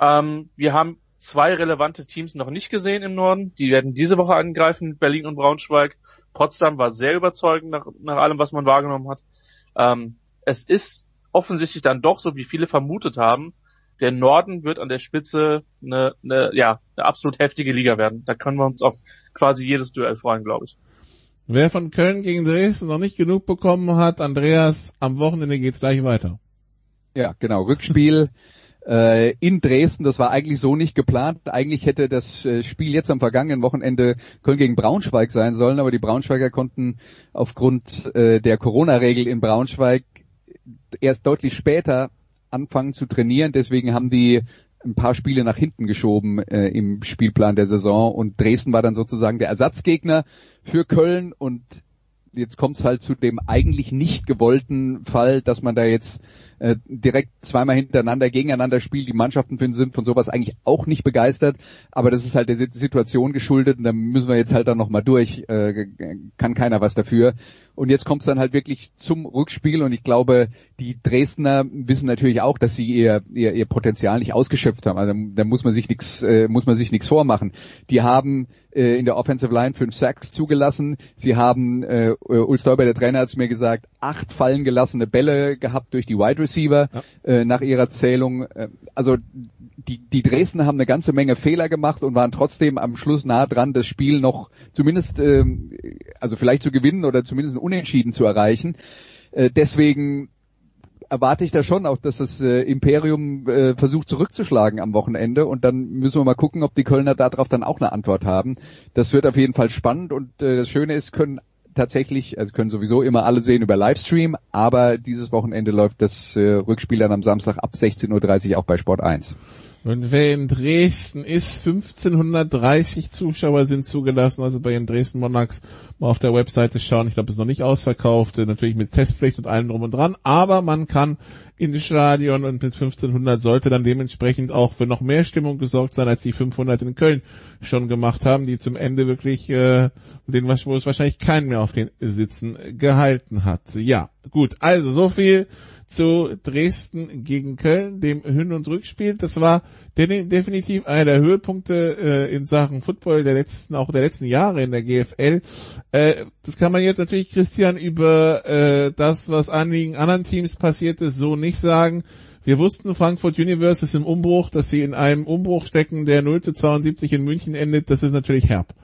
Ähm, wir haben zwei relevante Teams noch nicht gesehen im Norden. Die werden diese Woche angreifen, Berlin und Braunschweig. Potsdam war sehr überzeugend nach, nach allem, was man wahrgenommen hat. Ähm, es ist offensichtlich dann doch so, wie viele vermutet haben, der Norden wird an der Spitze eine, eine, ja, eine absolut heftige Liga werden. Da können wir uns auf quasi jedes Duell freuen, glaube ich. Wer von Köln gegen Dresden noch nicht genug bekommen hat, Andreas, am Wochenende geht's gleich weiter. Ja, genau. Rückspiel äh, in Dresden. Das war eigentlich so nicht geplant. Eigentlich hätte das äh, Spiel jetzt am vergangenen Wochenende Köln gegen Braunschweig sein sollen, aber die Braunschweiger konnten aufgrund äh, der Corona-Regel in Braunschweig erst deutlich später anfangen zu trainieren. Deswegen haben die ein paar Spiele nach hinten geschoben äh, im Spielplan der Saison. Und Dresden war dann sozusagen der Ersatzgegner für Köln. Und jetzt kommt es halt zu dem eigentlich nicht gewollten Fall, dass man da jetzt äh, direkt zweimal hintereinander gegeneinander spielt. Die Mannschaften sind von sowas eigentlich auch nicht begeistert, aber das ist halt der Situation geschuldet und da müssen wir jetzt halt dann nochmal durch. Äh, kann keiner was dafür. Und jetzt kommt es dann halt wirklich zum Rückspiel und ich glaube, die Dresdner wissen natürlich auch, dass sie ihr, ihr, ihr Potenzial nicht ausgeschöpft haben. Also da muss man sich nichts äh, muss man sich nichts vormachen. Die haben äh, in der Offensive Line fünf Sacks zugelassen. Sie haben, äh, Ulf Stolber, der Trainer, hat es mir gesagt, acht fallen gelassene Bälle gehabt durch die Wide Receiver ja. äh, nach ihrer Zählung. Äh, also die, die Dresdner haben eine ganze Menge Fehler gemacht und waren trotzdem am Schluss nah dran, das Spiel noch zumindest, äh, also vielleicht zu gewinnen oder zumindest Unentschieden zu erreichen. Äh, deswegen erwarte ich da schon auch, dass das äh, Imperium äh, versucht zurückzuschlagen am Wochenende und dann müssen wir mal gucken, ob die Kölner darauf dann auch eine Antwort haben. Das wird auf jeden Fall spannend und äh, das Schöne ist, können tatsächlich, also können sowieso immer alle sehen über Livestream, aber dieses Wochenende läuft das äh, Rückspiel dann am Samstag ab 16.30 Uhr auch bei Sport 1. Und wer in Dresden ist, 1530 Zuschauer sind zugelassen, also bei den Dresden Monarchs mal auf der Webseite schauen. Ich glaube, es ist noch nicht ausverkauft, natürlich mit Testpflicht und allem drum und dran, aber man kann in das Stadion und mit 1500 sollte dann dementsprechend auch für noch mehr Stimmung gesorgt sein, als die 500 in Köln schon gemacht haben, die zum Ende wirklich, äh, den, wo es wahrscheinlich keinen mehr auf den Sitzen gehalten hat. Ja, gut, also so viel zu Dresden gegen Köln, dem Hin- und Rückspiel. Das war definitiv einer der Höhepunkte äh, in Sachen Football der letzten, auch der letzten Jahre in der GFL. Äh, das kann man jetzt natürlich, Christian, über äh, das, was einigen anderen Teams passiert ist, so nicht sagen. Wir wussten, Frankfurt Universe ist im Umbruch, dass sie in einem Umbruch stecken, der 0 zu 72 in München endet. Das ist natürlich herb.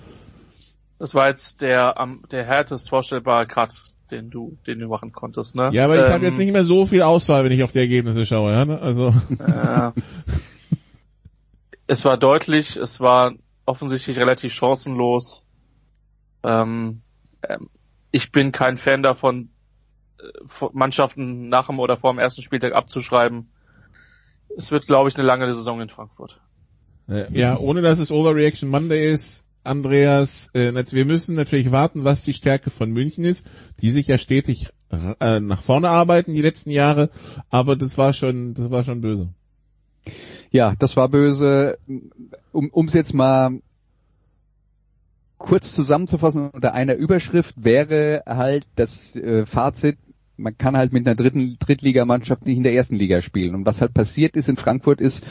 Das war jetzt der, der härtest vorstellbare Cut den du, den du machen konntest, ne? Ja, aber ich ähm, habe jetzt nicht mehr so viel Auswahl, wenn ich auf die Ergebnisse schaue, ja, ne? Also. Äh, es war deutlich, es war offensichtlich relativ chancenlos. Ähm, ähm, ich bin kein Fan davon, äh, Mannschaften nach dem oder vor dem ersten Spieltag abzuschreiben. Es wird, glaube ich, eine lange Saison in Frankfurt. Ja, ohne dass es Overreaction Monday ist, Andreas, äh, wir müssen natürlich warten, was die Stärke von München ist, die sich ja stetig äh, nach vorne arbeiten die letzten Jahre, aber das war schon, das war schon böse. Ja, das war böse. Um es jetzt mal kurz zusammenzufassen unter einer Überschrift wäre halt das äh, Fazit, man kann halt mit einer dritten Drittligamannschaft nicht in der ersten Liga spielen. Und was halt passiert ist in Frankfurt ist,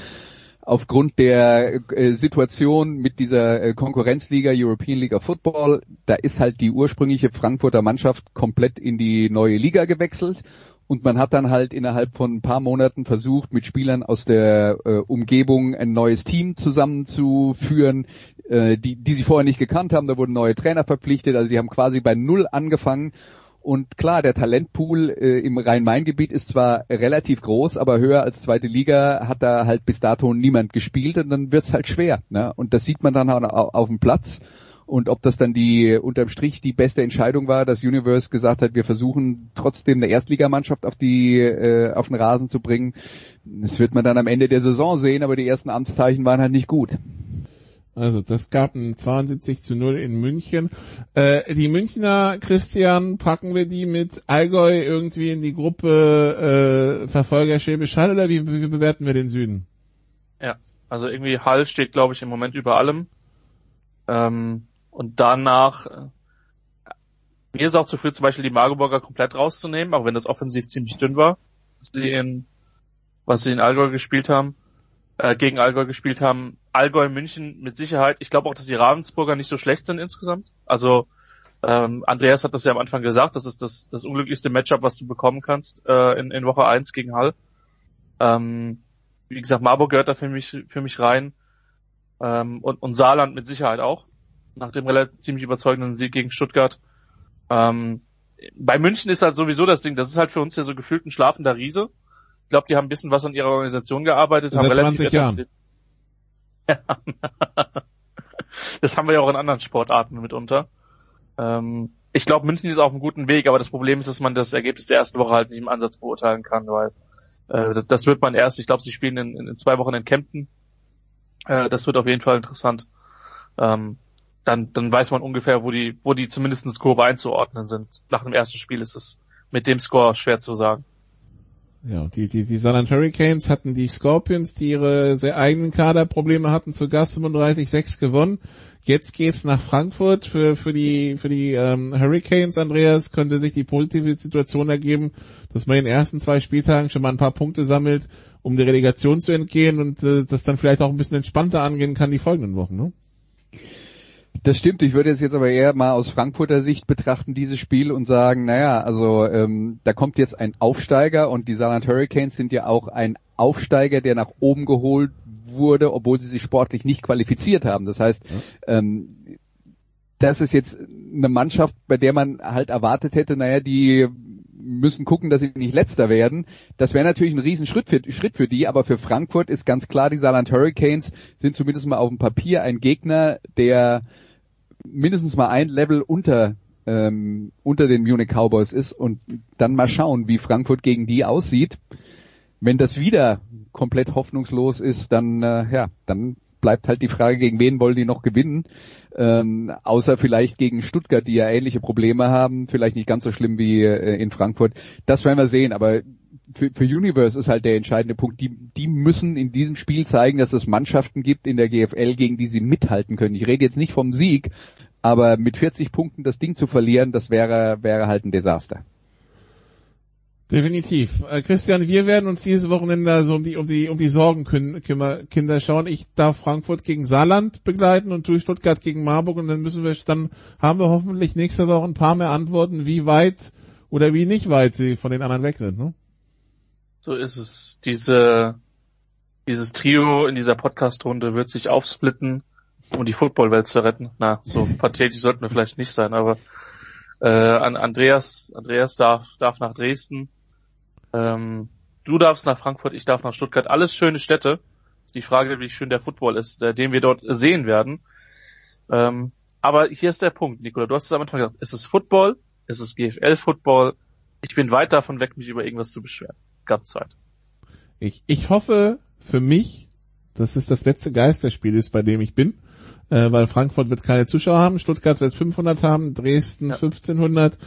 aufgrund der äh, Situation mit dieser äh, Konkurrenzliga European League of Football, da ist halt die ursprüngliche Frankfurter Mannschaft komplett in die neue Liga gewechselt und man hat dann halt innerhalb von ein paar Monaten versucht, mit Spielern aus der äh, Umgebung ein neues Team zusammenzuführen, äh, die, die sie vorher nicht gekannt haben. Da wurden neue Trainer verpflichtet, also die haben quasi bei Null angefangen und klar, der Talentpool äh, im Rhein-Main-Gebiet ist zwar relativ groß, aber höher als zweite Liga hat da halt bis dato niemand gespielt und dann wird's halt schwer. Ne? Und das sieht man dann auch auf dem Platz. Und ob das dann die unterm Strich die beste Entscheidung war, dass Universe gesagt hat, wir versuchen trotzdem eine Erstligamannschaft auf die äh, auf den Rasen zu bringen, das wird man dann am Ende der Saison sehen, aber die ersten Amtszeichen waren halt nicht gut. Also das gab ein 72 zu 0 in München. Äh, die Münchner, Christian, packen wir die mit Allgäu irgendwie in die Gruppe äh, Verfolger Schwäbisch Hall oder wie, wie bewerten wir den Süden? Ja, also irgendwie Hall steht, glaube ich, im Moment über allem. Ähm, und danach, äh, mir ist auch zu früh zum Beispiel die Magdeburger komplett rauszunehmen, auch wenn das offensiv ziemlich dünn war, was sie in, was sie in Allgäu gespielt haben äh, gegen Allgäu gespielt haben. Allgäu München mit Sicherheit. Ich glaube auch, dass die Ravensburger nicht so schlecht sind insgesamt. Also ähm, Andreas hat das ja am Anfang gesagt, das ist das, das unglücklichste Matchup, was du bekommen kannst äh, in, in Woche 1 gegen Hall. Ähm, wie gesagt, Marburg gehört da für mich, für mich rein. Ähm, und, und Saarland mit Sicherheit auch. Nach dem relativ ziemlich überzeugenden Sieg gegen Stuttgart. Ähm, bei München ist halt sowieso das Ding, das ist halt für uns ja so gefühlt ein schlafender Riese. Ich glaube, die haben ein bisschen was an ihrer Organisation gearbeitet. Seit haben 20 Jahren. Ja. das haben wir ja auch in anderen Sportarten mitunter. Ähm, ich glaube, München ist auf einem guten Weg, aber das Problem ist, dass man das Ergebnis der ersten Woche halt nicht im Ansatz beurteilen kann, weil äh, das, das, wird man erst, ich glaube, sie spielen in, in, zwei Wochen in Kempten. Äh, das wird auf jeden Fall interessant. Ähm, dann, dann weiß man ungefähr, wo die, wo die zumindest Kurve einzuordnen sind. Nach dem ersten Spiel ist es mit dem Score schwer zu sagen. Ja, die, die, die Saarland Hurricanes hatten die Scorpions, die ihre sehr eigenen Kaderprobleme hatten, zu Gast 35-6 gewonnen. Jetzt geht's nach Frankfurt für, für die, für die ähm, Hurricanes, Andreas, könnte sich die positive Situation ergeben, dass man in den ersten zwei Spieltagen schon mal ein paar Punkte sammelt, um der Relegation zu entgehen und äh, das dann vielleicht auch ein bisschen entspannter angehen kann die folgenden Wochen, ne? Das stimmt. Ich würde es jetzt aber eher mal aus Frankfurter Sicht betrachten, dieses Spiel, und sagen, naja, also ähm, da kommt jetzt ein Aufsteiger und die Saarland Hurricanes sind ja auch ein Aufsteiger, der nach oben geholt wurde, obwohl sie sich sportlich nicht qualifiziert haben. Das heißt, ja. ähm, das ist jetzt eine Mannschaft, bei der man halt erwartet hätte, naja, die müssen gucken, dass sie nicht letzter werden. Das wäre natürlich ein Riesenschritt für, Schritt für die, aber für Frankfurt ist ganz klar, die Saarland Hurricanes sind zumindest mal auf dem Papier ein Gegner, der mindestens mal ein Level unter ähm, unter den Munich Cowboys ist und dann mal schauen, wie Frankfurt gegen die aussieht. Wenn das wieder komplett hoffnungslos ist, dann äh, ja, dann bleibt halt die Frage, gegen wen wollen die noch gewinnen? Ähm, außer vielleicht gegen Stuttgart, die ja ähnliche Probleme haben, vielleicht nicht ganz so schlimm wie äh, in Frankfurt. Das werden wir sehen, aber für, für Universe ist halt der entscheidende Punkt. Die, die müssen in diesem Spiel zeigen, dass es Mannschaften gibt in der GFL, gegen die sie mithalten können. Ich rede jetzt nicht vom Sieg, aber mit 40 Punkten das Ding zu verlieren, das wäre, wäre halt ein Desaster. Definitiv. Äh, Christian, wir werden uns dieses Wochenende so um die, um die, um die Sorgenkinder schauen. Ich darf Frankfurt gegen Saarland begleiten und du Stuttgart gegen Marburg und dann müssen wir, dann haben wir hoffentlich nächste Woche ein paar mehr Antworten, wie weit oder wie nicht weit sie von den anderen weg sind, ne? So ist es. Diese, dieses Trio in dieser Podcast-Runde wird sich aufsplitten, um die Footballwelt zu retten. Na, so pathetisch sollten wir vielleicht nicht sein, aber äh, Andreas, Andreas darf, darf nach Dresden, ähm, du darfst nach Frankfurt, ich darf nach Stuttgart. Alles schöne Städte. Ist die Frage, wie schön der Football ist, äh, den wir dort sehen werden. Ähm, aber hier ist der Punkt, Nikola. Du hast es am Anfang gesagt. Es ist Football, es ist GFL-Football. Ich bin weit davon weg, mich über irgendwas zu beschweren. Ganz weit. Ich, ich hoffe für mich, dass es das letzte Geisterspiel ist, bei dem ich bin, äh, weil Frankfurt wird keine Zuschauer haben, Stuttgart wird 500 haben, Dresden ja. 1500.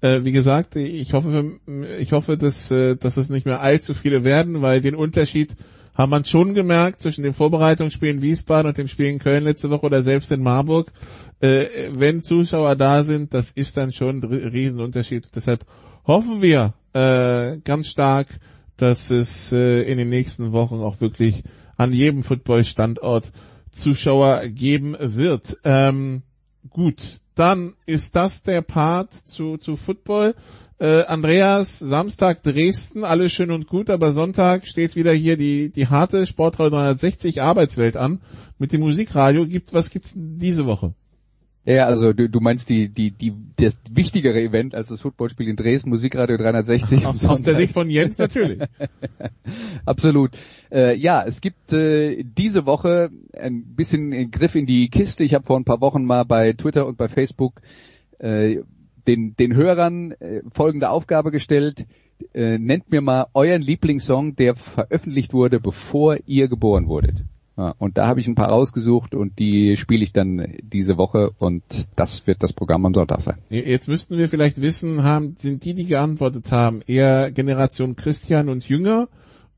Äh, wie gesagt, ich hoffe, ich hoffe, dass, äh, dass es nicht mehr allzu viele werden, weil den Unterschied haben man schon gemerkt zwischen dem Vorbereitungsspiel in Wiesbaden und dem Spiel in Köln letzte Woche oder selbst in Marburg. Äh, wenn Zuschauer da sind, das ist dann schon ein Riesenunterschied. Deshalb hoffen wir äh, ganz stark, dass es äh, in den nächsten Wochen auch wirklich an jedem Football-Standort Zuschauer geben wird. Ähm, gut, dann ist das der Part zu, zu Football. Äh, Andreas, Samstag Dresden, alles schön und gut, aber Sonntag steht wieder hier die, die harte Sportradio 360 Arbeitswelt an mit dem Musikradio. Gibt, was gibt's diese Woche? Ja, also du, du meinst die, die, die, das wichtigere Event als das Footballspiel in Dresden, Musikradio 360. Aus, aus der Sicht von Jens natürlich. Absolut. Äh, ja, es gibt äh, diese Woche ein bisschen Griff in die Kiste. Ich habe vor ein paar Wochen mal bei Twitter und bei Facebook äh, den, den Hörern äh, folgende Aufgabe gestellt. Äh, nennt mir mal euren Lieblingssong, der veröffentlicht wurde, bevor ihr geboren wurdet. Ja, und da habe ich ein paar rausgesucht und die spiele ich dann diese Woche und das wird das Programm am Sonntag sein. Jetzt müssten wir vielleicht wissen, haben, sind die, die geantwortet haben, eher Generation Christian und Jünger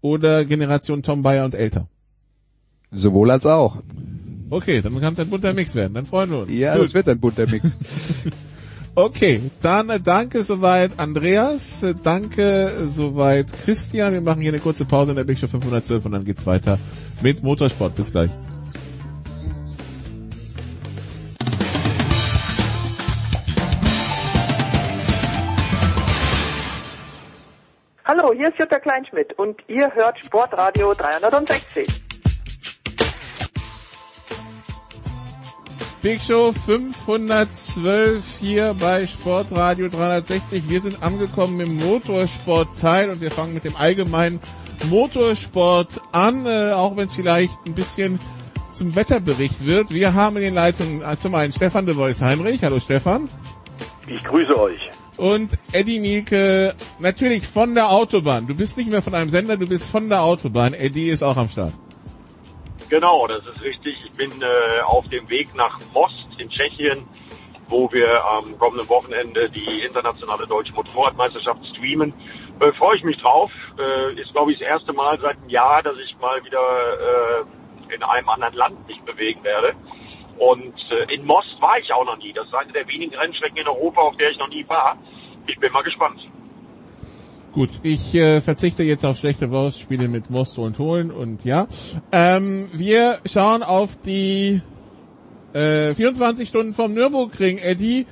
oder Generation Tom Bayer und älter? Sowohl als auch. Okay, dann kann es ein bunter Mix werden, dann freuen wir uns. Ja, Gut. das wird ein bunter Mix. Okay, dann danke soweit Andreas, danke soweit Christian. Wir machen hier eine kurze Pause in der Big Show 512 und dann geht's weiter mit Motorsport. Bis gleich. Hallo, hier ist Jutta Kleinschmidt und ihr hört Sportradio 360. Big Show 512 hier bei Sportradio 360. Wir sind angekommen im Motorsportteil und wir fangen mit dem allgemeinen Motorsport an, äh, auch wenn es vielleicht ein bisschen zum Wetterbericht wird. Wir haben in den Leitungen äh, zum einen Stefan de Vois Heinrich. Hallo Stefan. Ich grüße euch. Und Eddie Mielke, natürlich von der Autobahn. Du bist nicht mehr von einem Sender, du bist von der Autobahn. Eddie ist auch am Start. Genau, das ist richtig. Ich bin äh, auf dem Weg nach Most in Tschechien, wo wir am kommenden Wochenende die internationale deutsche Motorradmeisterschaft streamen. Äh, Freue ich mich drauf. Äh, ist, glaube ich, das erste Mal seit einem Jahr, dass ich mal wieder äh, in einem anderen Land mich bewegen werde. Und äh, in Most war ich auch noch nie. Das ist eine der wenigen Rennstrecken in Europa, auf der ich noch nie war. Ich bin mal gespannt. Gut, ich äh, verzichte jetzt auf schlechte Wortspiele mit Most und Holen und ja. Ähm, wir schauen auf die äh, 24 Stunden vom Nürburgring, Eddie.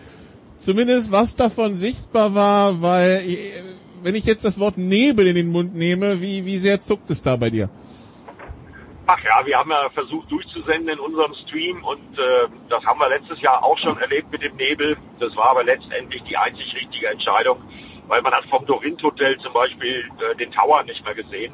Zumindest was davon sichtbar war, weil äh, wenn ich jetzt das Wort Nebel in den Mund nehme, wie, wie sehr zuckt es da bei dir? Ach ja, wir haben ja versucht durchzusenden in unserem Stream und äh, das haben wir letztes Jahr auch schon erlebt mit dem Nebel. Das war aber letztendlich die einzig richtige Entscheidung, weil man hat vom Dorint Hotel zum Beispiel äh, den Tower nicht mehr gesehen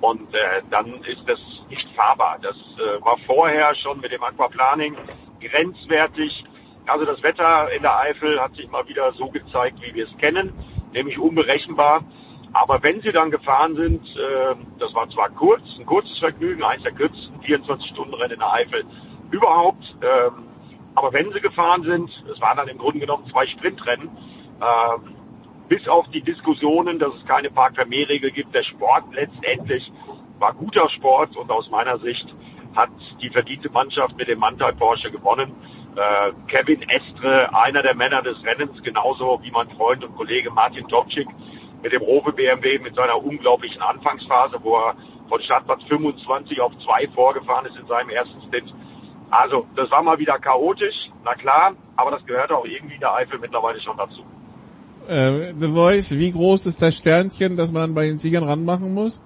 und äh, dann ist das nicht fahrbar. Das äh, war vorher schon mit dem Aquaplaning grenzwertig. Also das Wetter in der Eifel hat sich mal wieder so gezeigt, wie wir es kennen, nämlich unberechenbar. Aber wenn sie dann gefahren sind, äh, das war zwar kurz, ein kurzes Vergnügen, eins der kürzesten 24-Stunden-Rennen in der Eifel überhaupt, äh, aber wenn sie gefahren sind, es waren dann im Grunde genommen zwei Sprintrennen, äh, bis auf die Diskussionen, dass es keine Park-Vermehr-Regel gibt, der Sport letztendlich war guter Sport und aus meiner Sicht hat die verdiente Mannschaft mit dem Mantai Porsche gewonnen. Äh, Kevin Estre, einer der Männer des Rennens, genauso wie mein Freund und Kollege Martin Topczyk mit dem Rowe BMW mit seiner unglaublichen Anfangsphase, wo er von Startplatz 25 auf 2 vorgefahren ist in seinem ersten Stint. Also, das war mal wieder chaotisch, na klar, aber das gehört auch irgendwie der Eifel mittlerweile schon dazu. Äh, The Voice, wie groß ist das Sternchen, das man bei den Siegern ranmachen muss?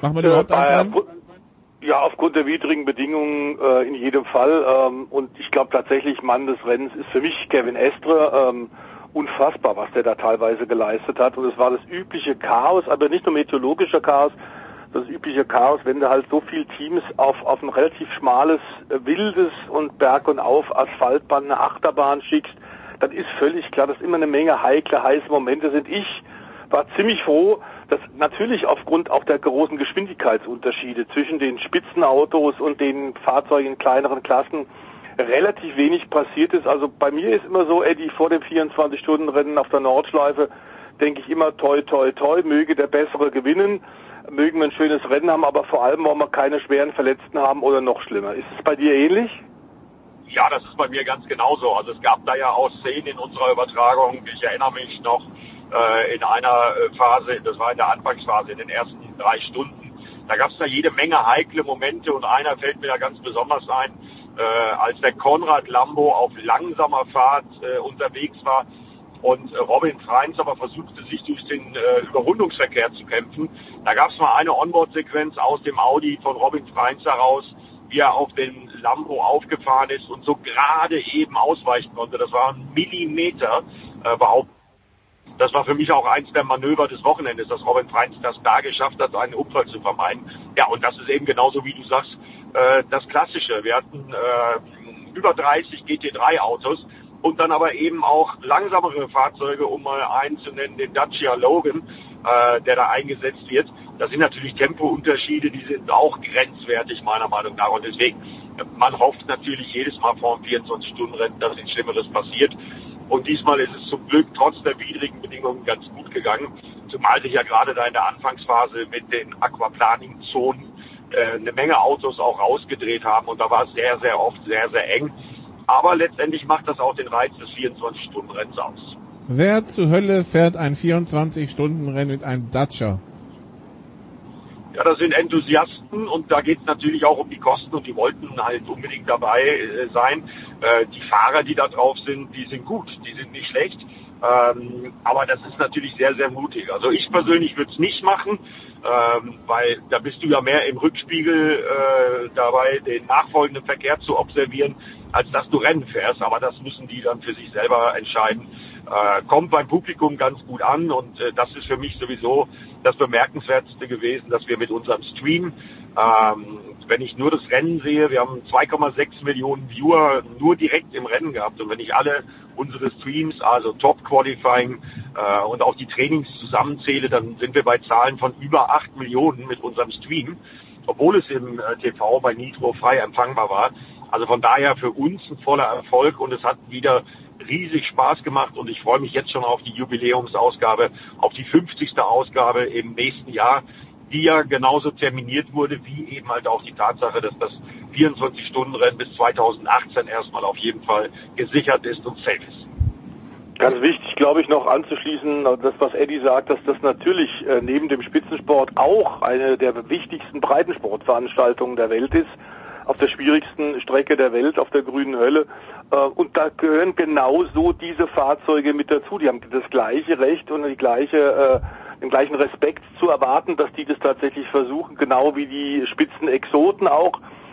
Machen wir überhaupt eins ran? Ja, aufgrund der widrigen Bedingungen äh, in jedem Fall. Ähm, und ich glaube tatsächlich, Mann des Rennens ist für mich Kevin Estre. Ähm, unfassbar, was der da teilweise geleistet hat. Und es war das übliche Chaos, aber nicht nur meteorologischer Chaos, das übliche Chaos, wenn du halt so viele Teams auf, auf ein relativ schmales, äh, wildes und Berg- und Auf Asphaltbahn, eine Achterbahn schickst, dann ist völlig klar, dass immer eine Menge heikle, heiße Momente sind. Ich war ziemlich froh, dass natürlich aufgrund auch der großen Geschwindigkeitsunterschiede zwischen den Spitzenautos und den Fahrzeugen in kleineren Klassen relativ wenig passiert ist. Also bei mir ist immer so, Eddie, vor dem 24-Stunden-Rennen auf der Nordschleife denke ich immer, toi, toi, toi, möge der Bessere gewinnen, mögen wir ein schönes Rennen haben, aber vor allem wollen wir keine schweren Verletzten haben oder noch schlimmer. Ist es bei dir ähnlich? Ja, das ist bei mir ganz genauso. Also es gab da ja auch Szenen in unserer Übertragung, ich erinnere mich noch, äh, in einer äh, Phase, das war in der Anfangsphase, in den ersten drei Stunden. Da gab es da jede Menge heikle Momente und einer fällt mir da ganz besonders ein, äh, als der Konrad Lambo auf langsamer Fahrt äh, unterwegs war und äh, Robin Freins aber versuchte, sich durch den äh, Überrundungsverkehr zu kämpfen. Da gab es mal eine Onboard-Sequenz aus dem Audi von Robin Freins heraus, wie er auf den Lambo aufgefahren ist und so gerade eben ausweichen konnte. Das war ein Millimeter äh, behauptet das war für mich auch eins der Manöver des Wochenendes, dass Robin Freins das da geschafft hat, einen Unfall zu vermeiden. Ja, und das ist eben genauso wie du sagst, äh, das Klassische. Wir hatten äh, über 30 GT3-Autos und dann aber eben auch langsamere Fahrzeuge, um mal einen zu nennen, den Dacia Logan, äh, der da eingesetzt wird. Das sind natürlich Tempounterschiede, die sind auch grenzwertig meiner Meinung nach. Und deswegen, man hofft natürlich jedes Mal vor dem 24-Stunden-Rennen, dass nichts Schlimmeres passiert. Und diesmal ist es zum Glück trotz der widrigen Bedingungen ganz gut gegangen, zumal sich ja gerade da in der Anfangsphase mit den Aquaplaning-Zonen äh, eine Menge Autos auch rausgedreht haben und da war es sehr, sehr oft sehr, sehr eng. Aber letztendlich macht das auch den Reiz des 24-Stunden-Renns aus. Wer zur Hölle fährt ein 24-Stunden-Rennen mit einem Dacia? Ja, das sind Enthusiasten und da geht es natürlich auch um die Kosten und die wollten halt unbedingt dabei äh, sein. Äh, die Fahrer, die da drauf sind, die sind gut, die sind nicht schlecht. Ähm, aber das ist natürlich sehr, sehr mutig. Also ich persönlich würde es nicht machen, ähm, weil da bist du ja mehr im Rückspiegel äh, dabei, den nachfolgenden Verkehr zu observieren, als dass du Rennen fährst. Aber das müssen die dann für sich selber entscheiden. Kommt beim Publikum ganz gut an und das ist für mich sowieso das Bemerkenswerteste gewesen, dass wir mit unserem Stream, ähm, wenn ich nur das Rennen sehe, wir haben 2,6 Millionen Viewer nur direkt im Rennen gehabt und wenn ich alle unsere Streams, also Top Qualifying äh, und auch die Trainings zusammenzähle, dann sind wir bei Zahlen von über 8 Millionen mit unserem Stream, obwohl es im äh, TV bei Nitro frei empfangbar war. Also von daher für uns ein voller Erfolg und es hat wieder riesig Spaß gemacht und ich freue mich jetzt schon auf die Jubiläumsausgabe, auf die 50. Ausgabe im nächsten Jahr, die ja genauso terminiert wurde, wie eben halt auch die Tatsache, dass das 24-Stunden-Rennen bis 2018 erstmal auf jeden Fall gesichert ist und safe ist. Ganz wichtig, glaube ich, noch anzuschließen, das, was Eddie sagt, dass das natürlich äh, neben dem Spitzensport auch eine der wichtigsten Breitensportveranstaltungen der Welt ist, auf der schwierigsten Strecke der Welt, auf der grünen Hölle. Äh, und da gehören genauso diese Fahrzeuge mit dazu. Die haben das gleiche Recht und die gleiche, äh, den gleichen Respekt zu erwarten, dass die das tatsächlich versuchen, genau wie die Spitzenexoten auch.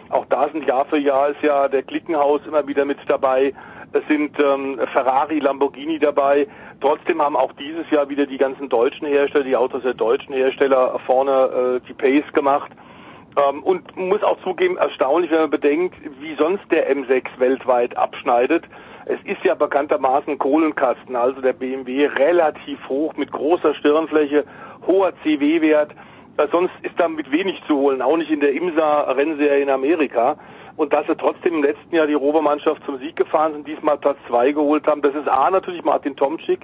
Auch da sind Jahr für Jahr ist ja der Klickenhaus immer wieder mit dabei. Es sind ähm, Ferrari, Lamborghini dabei. Trotzdem haben auch dieses Jahr wieder die ganzen deutschen Hersteller, die Autos der deutschen Hersteller vorne äh, die Pace gemacht. Ähm, und muss auch zugeben, erstaunlich, wenn man bedenkt, wie sonst der M6 weltweit abschneidet. Es ist ja bekanntermaßen Kohlenkasten, also der BMW relativ hoch mit großer Stirnfläche, hoher CW-Wert. Äh, sonst ist damit wenig zu holen, auch nicht in der IMSA-Rennserie in Amerika. Und dass sie trotzdem im letzten Jahr die Rovermannschaft zum Sieg gefahren sind, diesmal Platz zwei geholt haben, das ist A natürlich Martin Tomczyk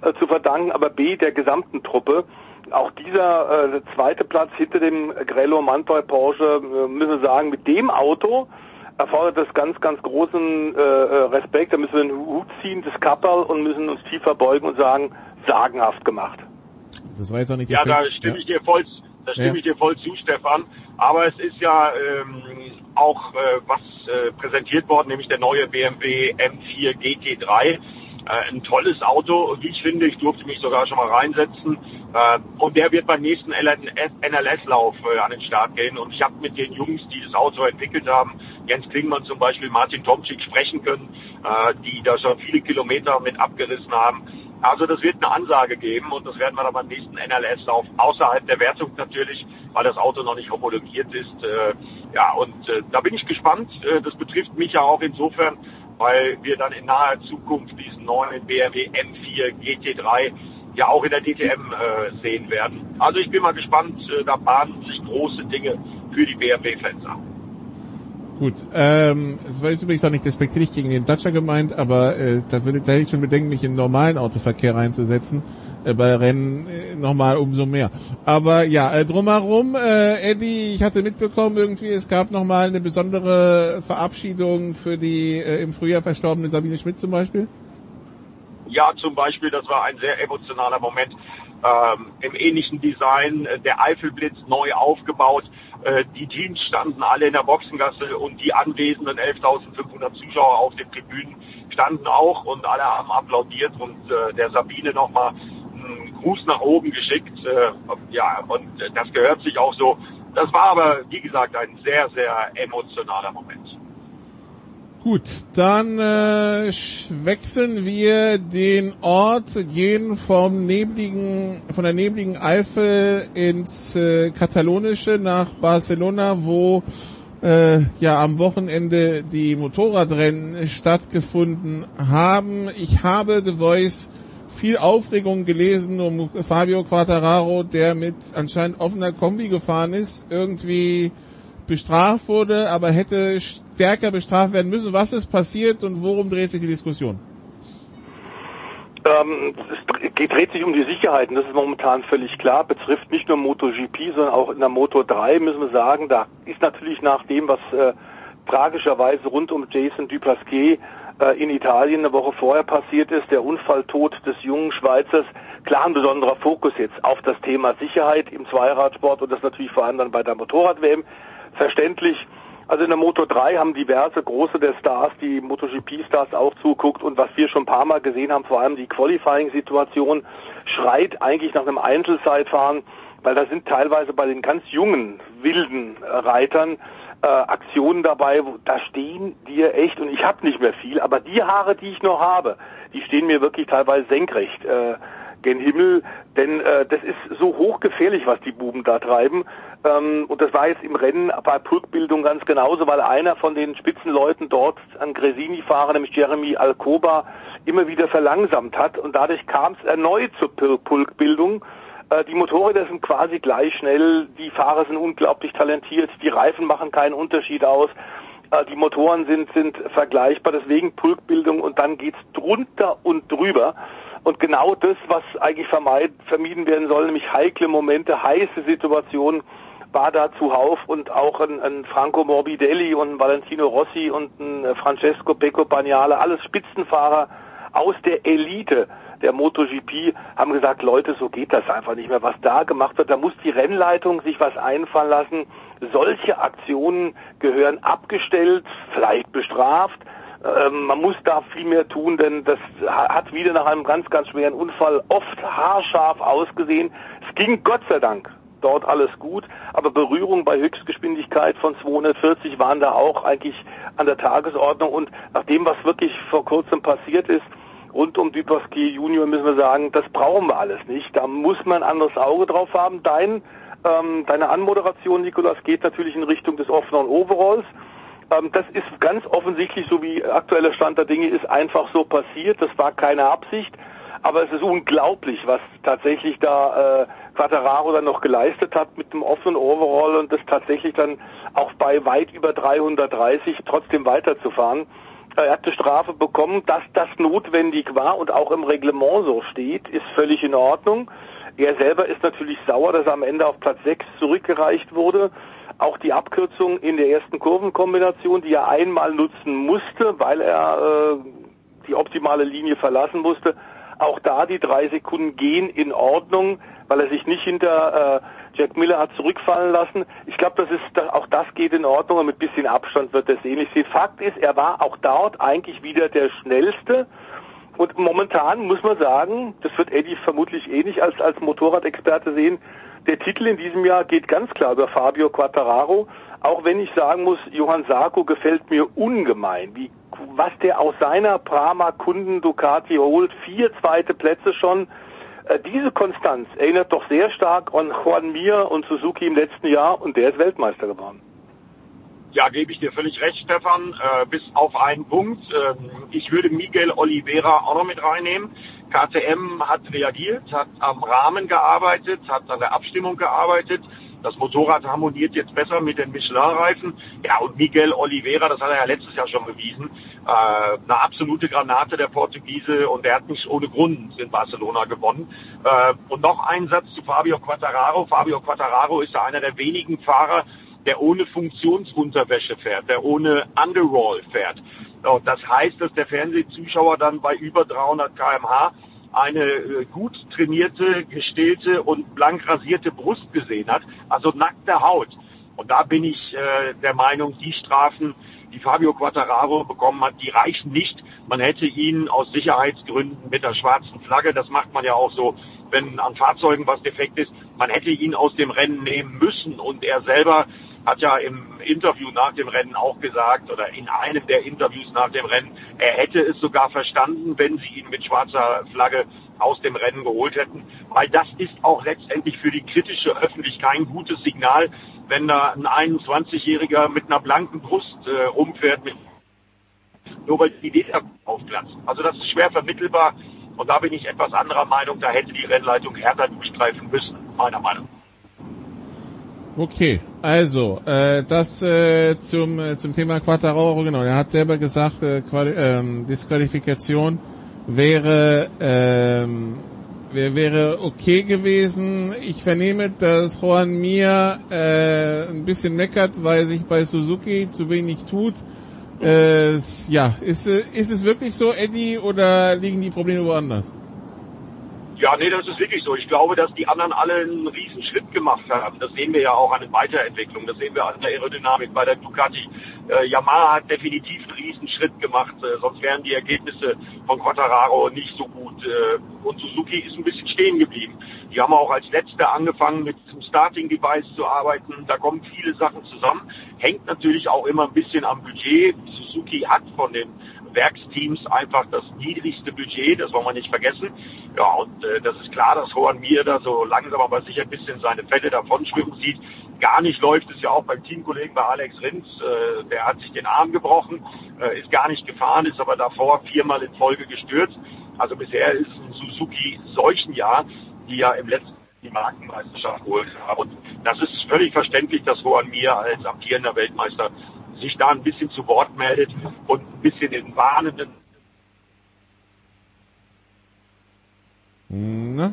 äh, zu verdanken, aber B der gesamten Truppe. Auch dieser äh, zweite Platz hinter dem Grello Mantoy Porsche, äh, müssen wir sagen, mit dem Auto erfordert das ganz, ganz großen äh, äh Respekt. Da müssen wir den Hut ziehen, das Kapperl und müssen uns tiefer beugen und sagen, sagenhaft gemacht. Das war jetzt auch nicht Ja, da stimme ja. ich dir voll, da stimme ja. ich dir voll zu, Stefan. Aber es ist ja ähm, auch äh, was äh, präsentiert worden, nämlich der neue BMW M4 GT3. Äh, ein tolles Auto, wie ich finde. Ich durfte mich sogar schon mal reinsetzen. Äh, und der wird beim nächsten NLS-Lauf äh, an den Start gehen. Und ich habe mit den Jungs, die das Auto entwickelt haben, Jens Klingmann zum Beispiel, Martin Tomczyk sprechen können, äh, die da schon viele Kilometer mit abgerissen haben. Also das wird eine Ansage geben und das werden wir dann beim nächsten NLS-Lauf außerhalb der Wertung natürlich, weil das Auto noch nicht homologiert ist. Äh, ja, und äh, da bin ich gespannt. Das betrifft mich ja auch insofern, weil wir dann in naher Zukunft diesen neuen BMW M4 GT3 ja auch in der DTM äh, sehen werden. Also ich bin mal gespannt, äh, da bahnen sich große Dinge für die BMW-Fans an. Gut, ähm, es war jetzt übrigens auch nicht despektierlich gegen den Dacia gemeint, aber äh, da, würde, da hätte ich schon Bedenken, mich in normalen Autoverkehr reinzusetzen. Äh, bei Rennen äh, nochmal umso mehr. Aber ja, äh, drumherum, äh, Eddie, ich hatte mitbekommen irgendwie, es gab nochmal eine besondere Verabschiedung für die äh, im Frühjahr verstorbene Sabine Schmidt zum Beispiel. Ja, zum Beispiel, das war ein sehr emotionaler Moment. Ähm, Im ähnlichen Design, der Eifelblitz neu aufgebaut äh, die Teams standen alle in der Boxengasse und die anwesenden 11.500 Zuschauer auf den Tribünen standen auch und alle haben applaudiert und äh, der Sabine nochmal Gruß nach oben geschickt. Äh, ja, und das gehört sich auch so. Das war aber, wie gesagt, ein sehr, sehr emotionaler Moment. Gut, dann äh, wechseln wir den Ort, gehen vom nebligen, von der nebligen Eifel ins äh, Katalonische nach Barcelona, wo äh, ja am Wochenende die Motorradrennen stattgefunden haben. Ich habe The Voice viel Aufregung gelesen um Fabio Quattararo, der mit anscheinend offener Kombi gefahren ist, irgendwie bestraft wurde, aber hätte stärker bestraft werden müssen. Was ist passiert und worum dreht sich die Diskussion? Ähm, es dreht sich um die Sicherheiten, das ist momentan völlig klar, betrifft nicht nur MotoGP, sondern auch in der Moto 3 müssen wir sagen, da ist natürlich nach dem, was äh, tragischerweise rund um Jason Duplasquet in Italien eine Woche vorher passiert ist, der Unfalltod des jungen Schweizers, klar ein besonderer Fokus jetzt auf das Thema Sicherheit im Zweiradsport und das natürlich vor allem dann bei der Motorrad-WM verständlich. Also in der Moto 3 haben diverse große der Stars, die MotoGP-Stars auch zuguckt. Und was wir schon ein paar Mal gesehen haben, vor allem die Qualifying-Situation, schreit eigentlich nach einem Einzelzeitfahren, weil da sind teilweise bei den ganz jungen, wilden Reitern äh, Aktionen dabei, wo, da stehen dir echt, und ich habe nicht mehr viel, aber die Haare, die ich noch habe, die stehen mir wirklich teilweise senkrecht. Äh, gen Himmel, denn äh, das ist so hochgefährlich, was die Buben da treiben. Ähm, und das war jetzt im Rennen bei Pulkbildung ganz genauso, weil einer von den Spitzenleuten dort an Gresini-Fahrer, nämlich Jeremy Alcoba, immer wieder verlangsamt hat. Und dadurch kam es erneut zur Pulkbildung. Äh, die Motorräder sind quasi gleich schnell, die Fahrer sind unglaublich talentiert, die Reifen machen keinen Unterschied aus. Äh, die Motoren sind, sind vergleichbar, deswegen Pulkbildung und dann geht's drunter und drüber. Und genau das, was eigentlich vermeid, vermieden werden soll, nämlich heikle Momente, heiße Situationen, war da zuhauf und auch ein, ein Franco Morbidelli und ein Valentino Rossi und ein äh, Francesco Pecco Bagnale, alles Spitzenfahrer aus der Elite der MotoGP haben gesagt, Leute, so geht das einfach nicht mehr. Was da gemacht wird, da muss die Rennleitung sich was einfallen lassen. Solche Aktionen gehören abgestellt, vielleicht bestraft. Ähm, man muss da viel mehr tun, denn das hat wieder nach einem ganz, ganz schweren Unfall oft haarscharf ausgesehen. Es ging Gott sei Dank dort alles gut, aber Berührung bei Höchstgeschwindigkeit von 240 waren da auch eigentlich an der Tagesordnung und nach dem, was wirklich vor kurzem passiert ist, rund um Dupasquier Junior müssen wir sagen, das brauchen wir alles nicht. Da muss man ein anderes Auge drauf haben. Dein, ähm, deine Anmoderation, Nikolas, geht natürlich in Richtung des offenen Overalls. Ähm, das ist ganz offensichtlich, so wie aktueller Stand der Dinge ist, einfach so passiert. Das war keine Absicht. Aber es ist unglaublich, was tatsächlich da äh, Quattararo dann noch geleistet hat mit dem offenen Overall und das tatsächlich dann auch bei weit über 330 trotzdem weiterzufahren. Er hat eine Strafe bekommen, dass das notwendig war und auch im Reglement so steht, ist völlig in Ordnung. Er selber ist natürlich sauer, dass er am Ende auf Platz 6 zurückgereicht wurde. Auch die Abkürzung in der ersten Kurvenkombination, die er einmal nutzen musste, weil er äh, die optimale Linie verlassen musste, auch da die drei Sekunden gehen in Ordnung, weil er sich nicht hinter äh, Jack Miller hat zurückfallen lassen. Ich glaube, das ist auch das geht in Ordnung und mit bisschen Abstand wird das ähnlich sehen. Fakt ist, er war auch dort eigentlich wieder der schnellste. Und momentan muss man sagen, das wird Eddie vermutlich eh nicht als, als Motorradexperte sehen, der Titel in diesem Jahr geht ganz klar über Fabio Quattararo. Auch wenn ich sagen muss, Johann Sarko gefällt mir ungemein. Wie, was der aus seiner Prama Kunden Ducati holt, vier zweite Plätze schon, diese Konstanz erinnert doch sehr stark an Juan Mir und Suzuki im letzten Jahr und der ist Weltmeister geworden. Ja, gebe ich dir völlig recht, Stefan. Äh, bis auf einen Punkt. Äh, ich würde Miguel Oliveira auch noch mit reinnehmen. KTM hat reagiert, hat am Rahmen gearbeitet, hat an der Abstimmung gearbeitet. Das Motorrad harmoniert jetzt besser mit den Michelin-Reifen. Ja, und Miguel Oliveira, das hat er ja letztes Jahr schon bewiesen, äh, eine absolute Granate der Portugiese und der hat nicht ohne Grund in Barcelona gewonnen. Äh, und noch ein Satz zu Fabio Quattararo. Fabio Quattararo ist ja einer der wenigen Fahrer, der ohne Funktionsunterwäsche fährt, der ohne Underroll fährt. Und das heißt, dass der Fernsehzuschauer dann bei über 300 kmh eine äh, gut trainierte, gestählte und blank rasierte Brust gesehen hat, also nackte Haut. Und da bin ich äh, der Meinung, die Strafen, die Fabio Quattararo bekommen hat, die reichen nicht. Man hätte ihn aus Sicherheitsgründen mit der schwarzen Flagge, das macht man ja auch so, wenn an Fahrzeugen was defekt ist, man hätte ihn aus dem Rennen nehmen müssen. Und er selber hat ja im Interview nach dem Rennen auch gesagt, oder in einem der Interviews nach dem Rennen, er hätte es sogar verstanden, wenn sie ihn mit schwarzer Flagge aus dem Rennen geholt hätten, weil das ist auch letztendlich für die kritische Öffentlichkeit kein gutes Signal, wenn da ein 21-Jähriger mit einer blanken Brust äh, rumfährt, mit, nur weil die Leder aufplatzen. Also das ist schwer vermittelbar und da bin ich etwas anderer Meinung, da hätte die Rennleitung härter durchstreifen müssen, meiner Meinung nach. Okay, also äh, das äh, zum äh, zum Thema Quattararo, genau. Er hat selber gesagt, äh, ähm, Disqualifikation wäre ähm, wäre, wäre okay gewesen. Ich vernehme, dass Juan Mir äh, ein bisschen meckert, weil sich bei Suzuki zu wenig tut. Äh, ja, ist, ist es wirklich so, Eddie, oder liegen die Probleme woanders? Ja, nee, das ist wirklich so. Ich glaube, dass die anderen alle einen riesen Schritt gemacht haben. Das sehen wir ja auch an der Weiterentwicklung. Das sehen wir an der Aerodynamik bei der Ducati. Äh, Yamaha hat definitiv einen riesen Schritt gemacht. Äh, sonst wären die Ergebnisse von Quattararo nicht so gut. Äh, und Suzuki ist ein bisschen stehen geblieben. Die haben auch als Letzte angefangen, mit dem Starting Device zu arbeiten. Da kommen viele Sachen zusammen. Hängt natürlich auch immer ein bisschen am Budget. Suzuki hat von den Werksteams einfach das niedrigste Budget, das wollen wir nicht vergessen. Ja, und äh, das ist klar, dass Juan Mir da so langsam aber sicher ein bisschen seine Fälle davon schwimmen sieht. Gar nicht läuft es ja auch beim Teamkollegen bei Alex Rins. Äh, der hat sich den Arm gebrochen, äh, ist gar nicht gefahren, ist aber davor viermal in Folge gestürzt. Also bisher ist ein Suzuki solchen Jahr, die ja im letzten die Markenmeisterschaft geholt haben. Und das ist völlig verständlich, dass Juan Mir als amtierender Weltmeister sich da ein bisschen zu Wort meldet und ein bisschen den warnenden Na?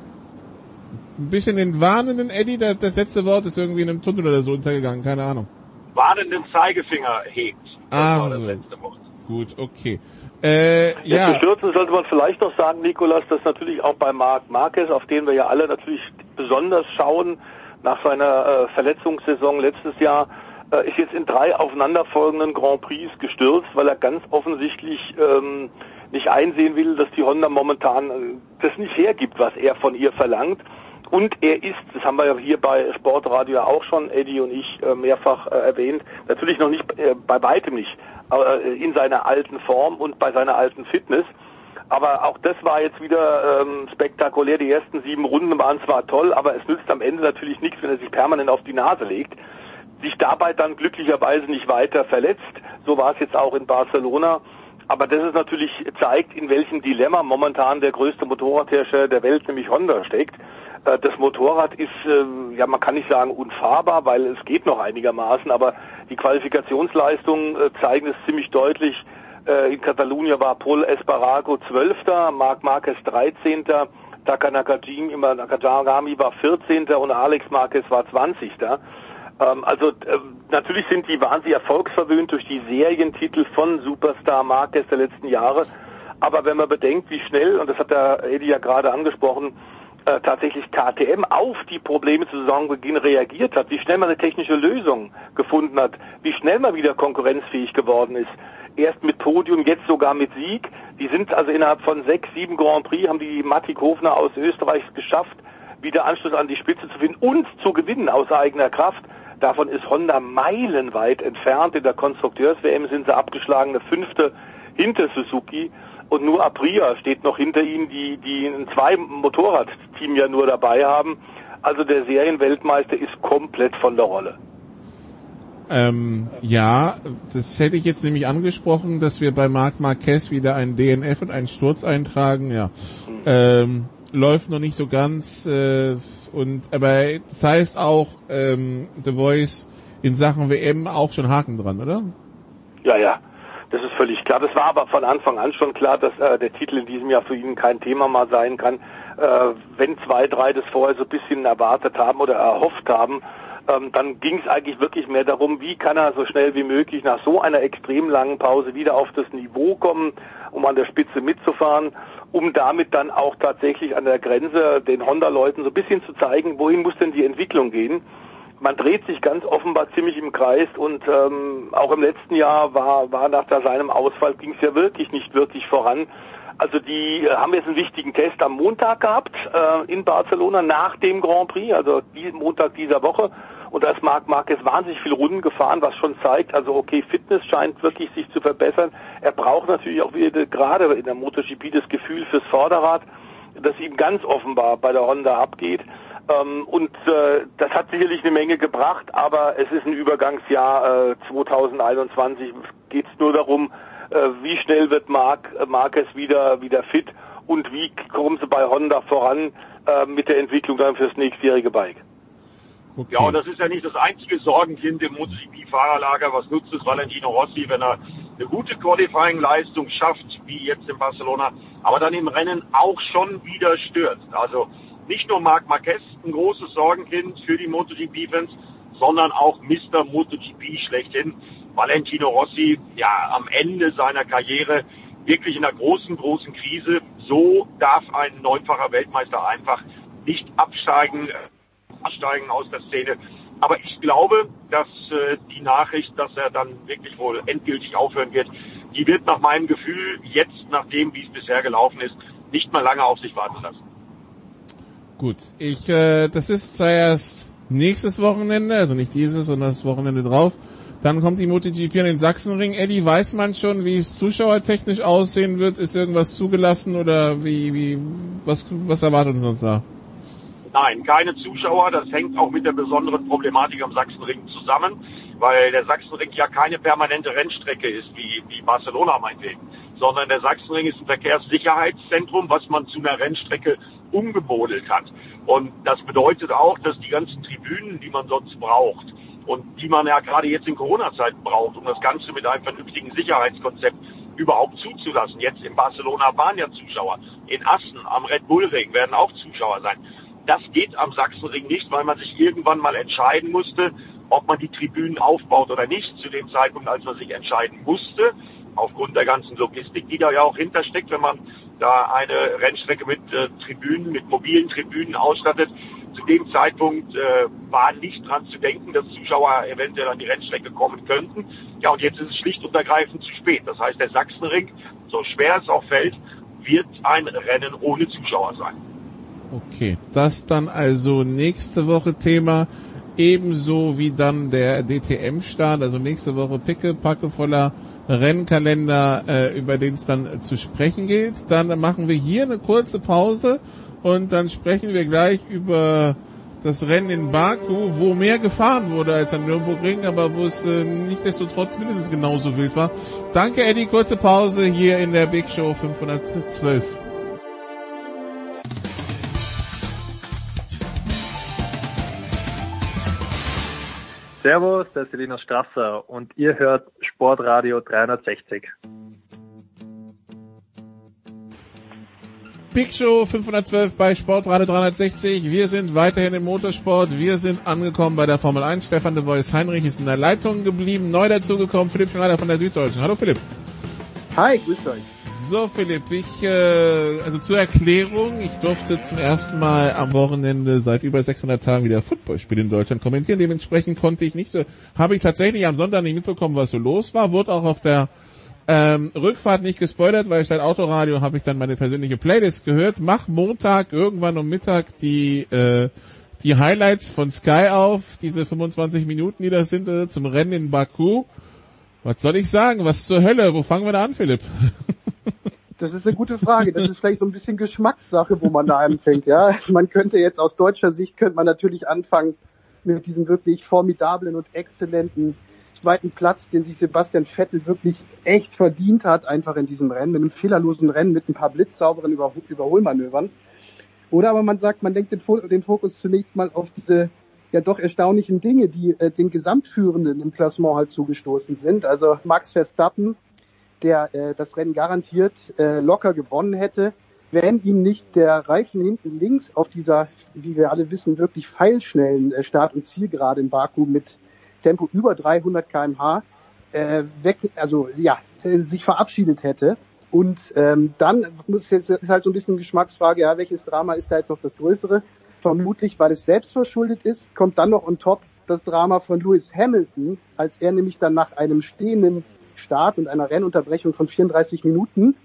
Ein bisschen den warnenden Eddie, das, das letzte Wort ist irgendwie in einem Tunnel oder so untergegangen, keine Ahnung. warnenden Zeigefinger hebt. Das Ah, war das letzte Wort. Gut, okay. Äh, Jetzt ja, bestürzen sollte man vielleicht noch sagen, Nikolas, dass natürlich auch bei Marc Marquez, auf den wir ja alle natürlich besonders schauen, nach seiner äh, Verletzungssaison letztes Jahr, äh, ist jetzt in drei aufeinanderfolgenden Grand Prix gestürzt, weil er ganz offensichtlich ähm, nicht einsehen will, dass die Honda momentan äh, das nicht hergibt, was er von ihr verlangt. Und er ist, das haben wir ja hier bei Sportradio auch schon, Eddie und ich, äh, mehrfach äh, erwähnt, natürlich noch nicht, bei weitem nicht, aber in seiner alten Form und bei seiner alten Fitness. Aber auch das war jetzt wieder ähm, spektakulär. Die ersten sieben Runden waren zwar toll, aber es nützt am Ende natürlich nichts, wenn er sich permanent auf die Nase legt. Sich dabei dann glücklicherweise nicht weiter verletzt. So war es jetzt auch in Barcelona. Aber das ist natürlich zeigt, in welchem Dilemma momentan der größte Motorradhersteller der Welt, nämlich Honda, steckt. Äh, Das Motorrad ist, äh, ja, man kann nicht sagen unfahrbar, weil es geht noch einigermaßen, aber die Qualifikationsleistungen äh, zeigen es ziemlich deutlich. In Katalonien war Paul Espargaro 12., Marc Marquez 13., Taka Nakajima, Nakajami war 14. und Alex Marquez war 20. Ähm, also ähm, natürlich sind die wahnsinnig erfolgsverwöhnt durch die Serientitel von Superstar Marquez der letzten Jahre. Aber wenn man bedenkt, wie schnell, und das hat der Eddie ja gerade angesprochen, äh, tatsächlich KTM auf die Probleme zu Saisonbeginn reagiert hat, wie schnell man eine technische Lösung gefunden hat, wie schnell man wieder konkurrenzfähig geworden ist. Erst mit Podium, jetzt sogar mit Sieg. Die sind also innerhalb von sechs, sieben Grand Prix, haben die Matti Hofner aus Österreich es geschafft, wieder Anschluss an die Spitze zu finden und zu gewinnen aus eigener Kraft. Davon ist Honda meilenweit entfernt. In der Konstrukteurs-WM sind sie abgeschlagen, eine fünfte hinter Suzuki. Und nur Aprilia steht noch hinter ihnen, die, die ein Zwei-Motorrad-Team ja nur dabei haben. Also der Serienweltmeister ist komplett von der Rolle. ähm, ja, das hätte ich jetzt nämlich angesprochen, dass wir bei Marc Marquez wieder ein DNF und einen Sturz eintragen, ja. Ähm, läuft noch nicht so ganz, äh, und, aber das heißt auch, ähm, The Voice in Sachen WM auch schon Haken dran, oder? Ja, ja, das ist völlig klar. Das war aber von Anfang an schon klar, dass äh, der Titel in diesem Jahr für ihn kein Thema mal sein kann. Äh, wenn zwei, drei das vorher so ein bisschen erwartet haben oder erhofft haben, ähm, dann ging es eigentlich wirklich mehr darum, wie kann er so schnell wie möglich nach so einer extrem langen Pause wieder auf das Niveau kommen, um an der Spitze mitzufahren, um damit dann auch tatsächlich an der Grenze den Honda-Leuten so ein bisschen zu zeigen, wohin muss denn die Entwicklung gehen man dreht sich ganz offenbar ziemlich im Kreis und ähm, auch im letzten Jahr war, war nach seinem Ausfall ging es ja wirklich nicht wirklich voran. Also die äh, haben jetzt einen wichtigen Test am Montag gehabt äh, in Barcelona nach dem Grand Prix, also die, Montag dieser Woche. Und ist Marc Marquez wahnsinnig viel Runden gefahren, was schon zeigt, also okay, Fitness scheint wirklich sich zu verbessern. Er braucht natürlich auch wieder gerade in der MotoGP das Gefühl fürs Vorderrad, das ihm ganz offenbar bei der Honda abgeht. Ähm, und äh, das hat sicherlich eine Menge gebracht, aber es ist ein Übergangsjahr äh, 2021. Geht es nur darum, äh, wie schnell wird Marc Marquez wieder wieder fit und wie kommen sie bei Honda voran äh, mit der Entwicklung dann fürs nächstjährige Bike. Okay. Ja, und das ist ja nicht das einzige Sorgenkind im MotoGP-Fahrerlager. Was nutzt es Valentino Rossi, wenn er eine gute Qualifying-Leistung schafft, wie jetzt in Barcelona, aber dann im Rennen auch schon wieder stürzt? Also nicht nur Marc Marquez ein großes Sorgenkind für die MotoGP-Fans, sondern auch Mr. MotoGP schlechthin. Valentino Rossi, ja, am Ende seiner Karriere wirklich in einer großen, großen Krise. So darf ein neunfacher Weltmeister einfach nicht absteigen, absteigen aus der Szene. Aber ich glaube, dass äh, die Nachricht, dass er dann wirklich wohl endgültig aufhören wird, die wird nach meinem Gefühl jetzt, nach dem, wie es bisher gelaufen ist, nicht mal lange auf sich warten lassen. Gut, ich, äh, das ist zwar erst nächstes Wochenende, also nicht dieses, sondern das Wochenende drauf. Dann kommt die MotoGP an den Sachsenring. Eddie, weiß man schon, wie es zuschauertechnisch aussehen wird? Ist irgendwas zugelassen oder wie, wie, was, was erwartet uns da? Nein, keine Zuschauer. Das hängt auch mit der besonderen Problematik am Sachsenring zusammen, weil der Sachsenring ja keine permanente Rennstrecke ist, wie, wie Barcelona meinetwegen, sondern der Sachsenring ist ein Verkehrssicherheitszentrum, was man zu einer Rennstrecke umgemodelt hat. Und das bedeutet auch, dass die ganzen Tribünen, die man sonst braucht, und die man ja gerade jetzt in Corona-Zeiten braucht, um das Ganze mit einem vernünftigen Sicherheitskonzept überhaupt zuzulassen. Jetzt in Barcelona waren ja Zuschauer. In Assen am Red Bull Ring werden auch Zuschauer sein. Das geht am Sachsenring nicht, weil man sich irgendwann mal entscheiden musste, ob man die Tribünen aufbaut oder nicht. Zu dem Zeitpunkt, als man sich entscheiden musste, aufgrund der ganzen Logistik, die da ja auch hintersteckt, wenn man da eine Rennstrecke mit äh, Tribünen, mit mobilen Tribünen ausstattet. Zu dem Zeitpunkt äh, war nicht dran zu denken, dass Zuschauer eventuell an die Rennstrecke kommen könnten. Ja, und jetzt ist es schlicht und ergreifend zu spät. Das heißt, der Sachsenring, so schwer es auch fällt, wird ein Rennen ohne Zuschauer sein. Okay, das dann also nächste Woche Thema, ebenso wie dann der DTM-Start, also nächste Woche Picke, Packe voller Rennkalender, äh, über den es dann zu sprechen gilt. Dann machen wir hier eine kurze Pause und dann sprechen wir gleich über das Rennen in Baku, wo mehr gefahren wurde als am Nürburgring, aber wo es äh, nichtsdestotrotz mindestens genauso wild war. Danke Eddie, kurze Pause hier in der Big Show 512. Servus, das ist Linus Strasser und ihr hört Sportradio 360. Big Show 512 bei Sportradio 360. Wir sind weiterhin im Motorsport. Wir sind angekommen bei der Formel 1. Stefan de Vois Heinrich ist in der Leitung geblieben. Neu dazugekommen Philipp Schneider von der Süddeutschen. Hallo Philipp. Hi, grüß euch. So Philipp, ich äh, also zur Erklärung, ich durfte zum ersten Mal am Wochenende seit über 600 Tagen wieder Footballspiele in Deutschland kommentieren. Dementsprechend konnte ich nicht so, habe ich tatsächlich am Sonntag nicht mitbekommen, was so los war. Wurde auch auf der ähm, Rückfahrt nicht gespoilert, weil statt Autoradio habe ich dann meine persönliche Playlist gehört. Mach Montag irgendwann um Mittag die äh, die Highlights von Sky auf, diese 25 Minuten, die das sind, äh, zum Rennen in Baku. Was soll ich sagen? Was zur Hölle? Wo fangen wir da an, Philipp? Das ist eine gute Frage. Das ist vielleicht so ein bisschen Geschmackssache, wo man da anfängt. Ja, man könnte jetzt aus deutscher Sicht könnte man natürlich anfangen mit diesem wirklich formidablen und exzellenten zweiten Platz, den sich Sebastian Vettel wirklich echt verdient hat, einfach in diesem Rennen, mit einem fehlerlosen Rennen, mit ein paar blitzsauberen Überhol Überholmanövern. Oder aber man sagt, man lenkt den, den, Fokus zunächst mal auf diese ja doch erstaunlichen Dinge, die äh, den Gesamtführenden im Klassement halt zugestoßen sind. Also Max Verstappen der äh, das Rennen garantiert äh, locker gewonnen hätte, wenn ihm nicht der Reifen hinten links auf dieser, wie wir alle wissen, wirklich feilschnellen äh, Start- und Zielgerade in Baku mit Tempo über 300 kmh äh, weg, also ja, äh, sich verabschiedet hätte. Und ähm, dann muss jetzt ist halt so ein bisschen Geschmacksfrage, ja, welches Drama ist da jetzt noch das größere? Vermutlich, weil es selbst verschuldet ist, kommt dann noch on top das Drama von Lewis Hamilton, als er nämlich dann nach einem stehenden Start und einer Rennunterbrechung von 34 Minuten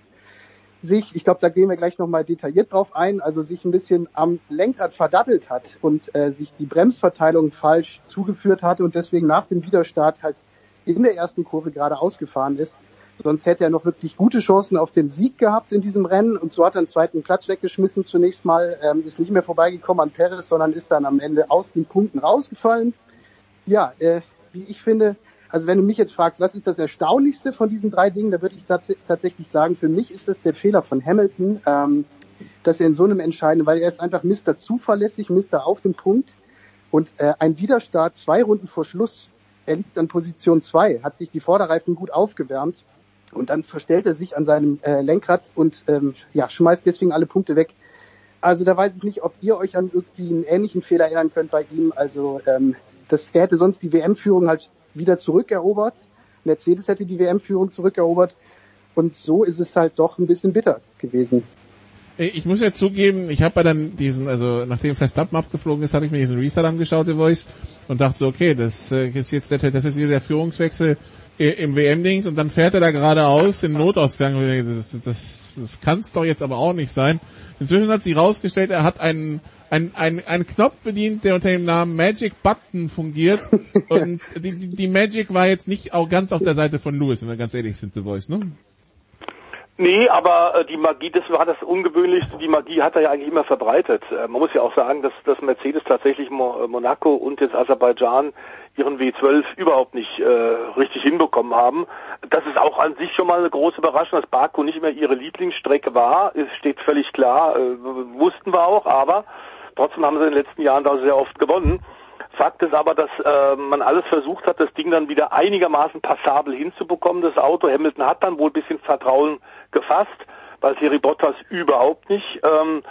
sich, ich glaube, da gehen wir gleich nochmal detailliert drauf ein, also sich ein bisschen am Lenkrad verdattelt hat und äh, sich die Bremsverteilung falsch zugeführt hatte und deswegen nach dem Widerstart halt in der ersten Kurve gerade ausgefahren ist. Sonst hätte er noch wirklich gute Chancen auf den Sieg gehabt in diesem Rennen. Und so hat er einen zweiten Platz weggeschmissen zunächst mal, ähm, ist nicht mehr vorbeigekommen an Perez, sondern ist dann am Ende aus den Punkten rausgefallen. Ja, äh, wie ich finde, also wenn du mich jetzt fragst, was ist das Erstaunlichste von diesen drei Dingen, da würde ich tats tatsächlich sagen, für mich ist das der Fehler von Hamilton, ähm, dass er in so einem entscheidenden, weil er ist einfach Mister zuverlässig, Mister auf dem Punkt. Und äh, ein Widerstart zwei Runden vor Schluss, er liegt an Position zwei, hat sich die Vorderreifen gut aufgewärmt und dann verstellt er sich an seinem äh, Lenkrad und ähm, ja, schmeißt deswegen alle Punkte weg. Also da weiß ich nicht, ob ihr euch an irgendwie einen ähnlichen Fehler erinnern könnt bei ihm. Also ähm, das, er hätte sonst die WM-Führung halt wieder zurückerobert. Mercedes hätte die WM-Führung zurückerobert. Und so ist es halt doch ein bisschen bitter gewesen. Ich muss ja zugeben, ich habe dann diesen, also nachdem Verstappen abgeflogen ist, habe ich mir diesen Restart angeschaut, The Voice, und dachte so, okay, das äh, ist jetzt der, das ist wieder der Führungswechsel im WM-Dings und dann fährt er da geradeaus in Notausgang. Das, das, das, das kann es doch jetzt aber auch nicht sein. Inzwischen hat sich rausgestellt, er hat einen ein, ein, ein Knopf bedient, der unter dem Namen Magic Button fungiert. und die, die, die Magic war jetzt nicht auch ganz auf der Seite von Lewis, wenn wir ganz ehrlich sind, The Voice, ne? Nee, aber äh, die Magie, das war das Ungewöhnlichste, die Magie hat er ja eigentlich immer verbreitet. Äh, man muss ja auch sagen, dass, dass Mercedes tatsächlich Mo Monaco und jetzt Aserbaidschan ihren W12 überhaupt nicht äh, richtig hinbekommen haben. Das ist auch an sich schon mal eine große Überraschung, dass Baku nicht mehr ihre Lieblingsstrecke war. Es steht völlig klar, äh, wussten wir auch, aber Trotzdem haben sie in den letzten Jahren da sehr oft gewonnen. Fakt ist aber, dass äh, man alles versucht hat, das Ding dann wieder einigermaßen passabel hinzubekommen. Das Auto Hamilton hat dann wohl ein bisschen Vertrauen gefasst, weil Thierry Bottas überhaupt nicht. Ähm,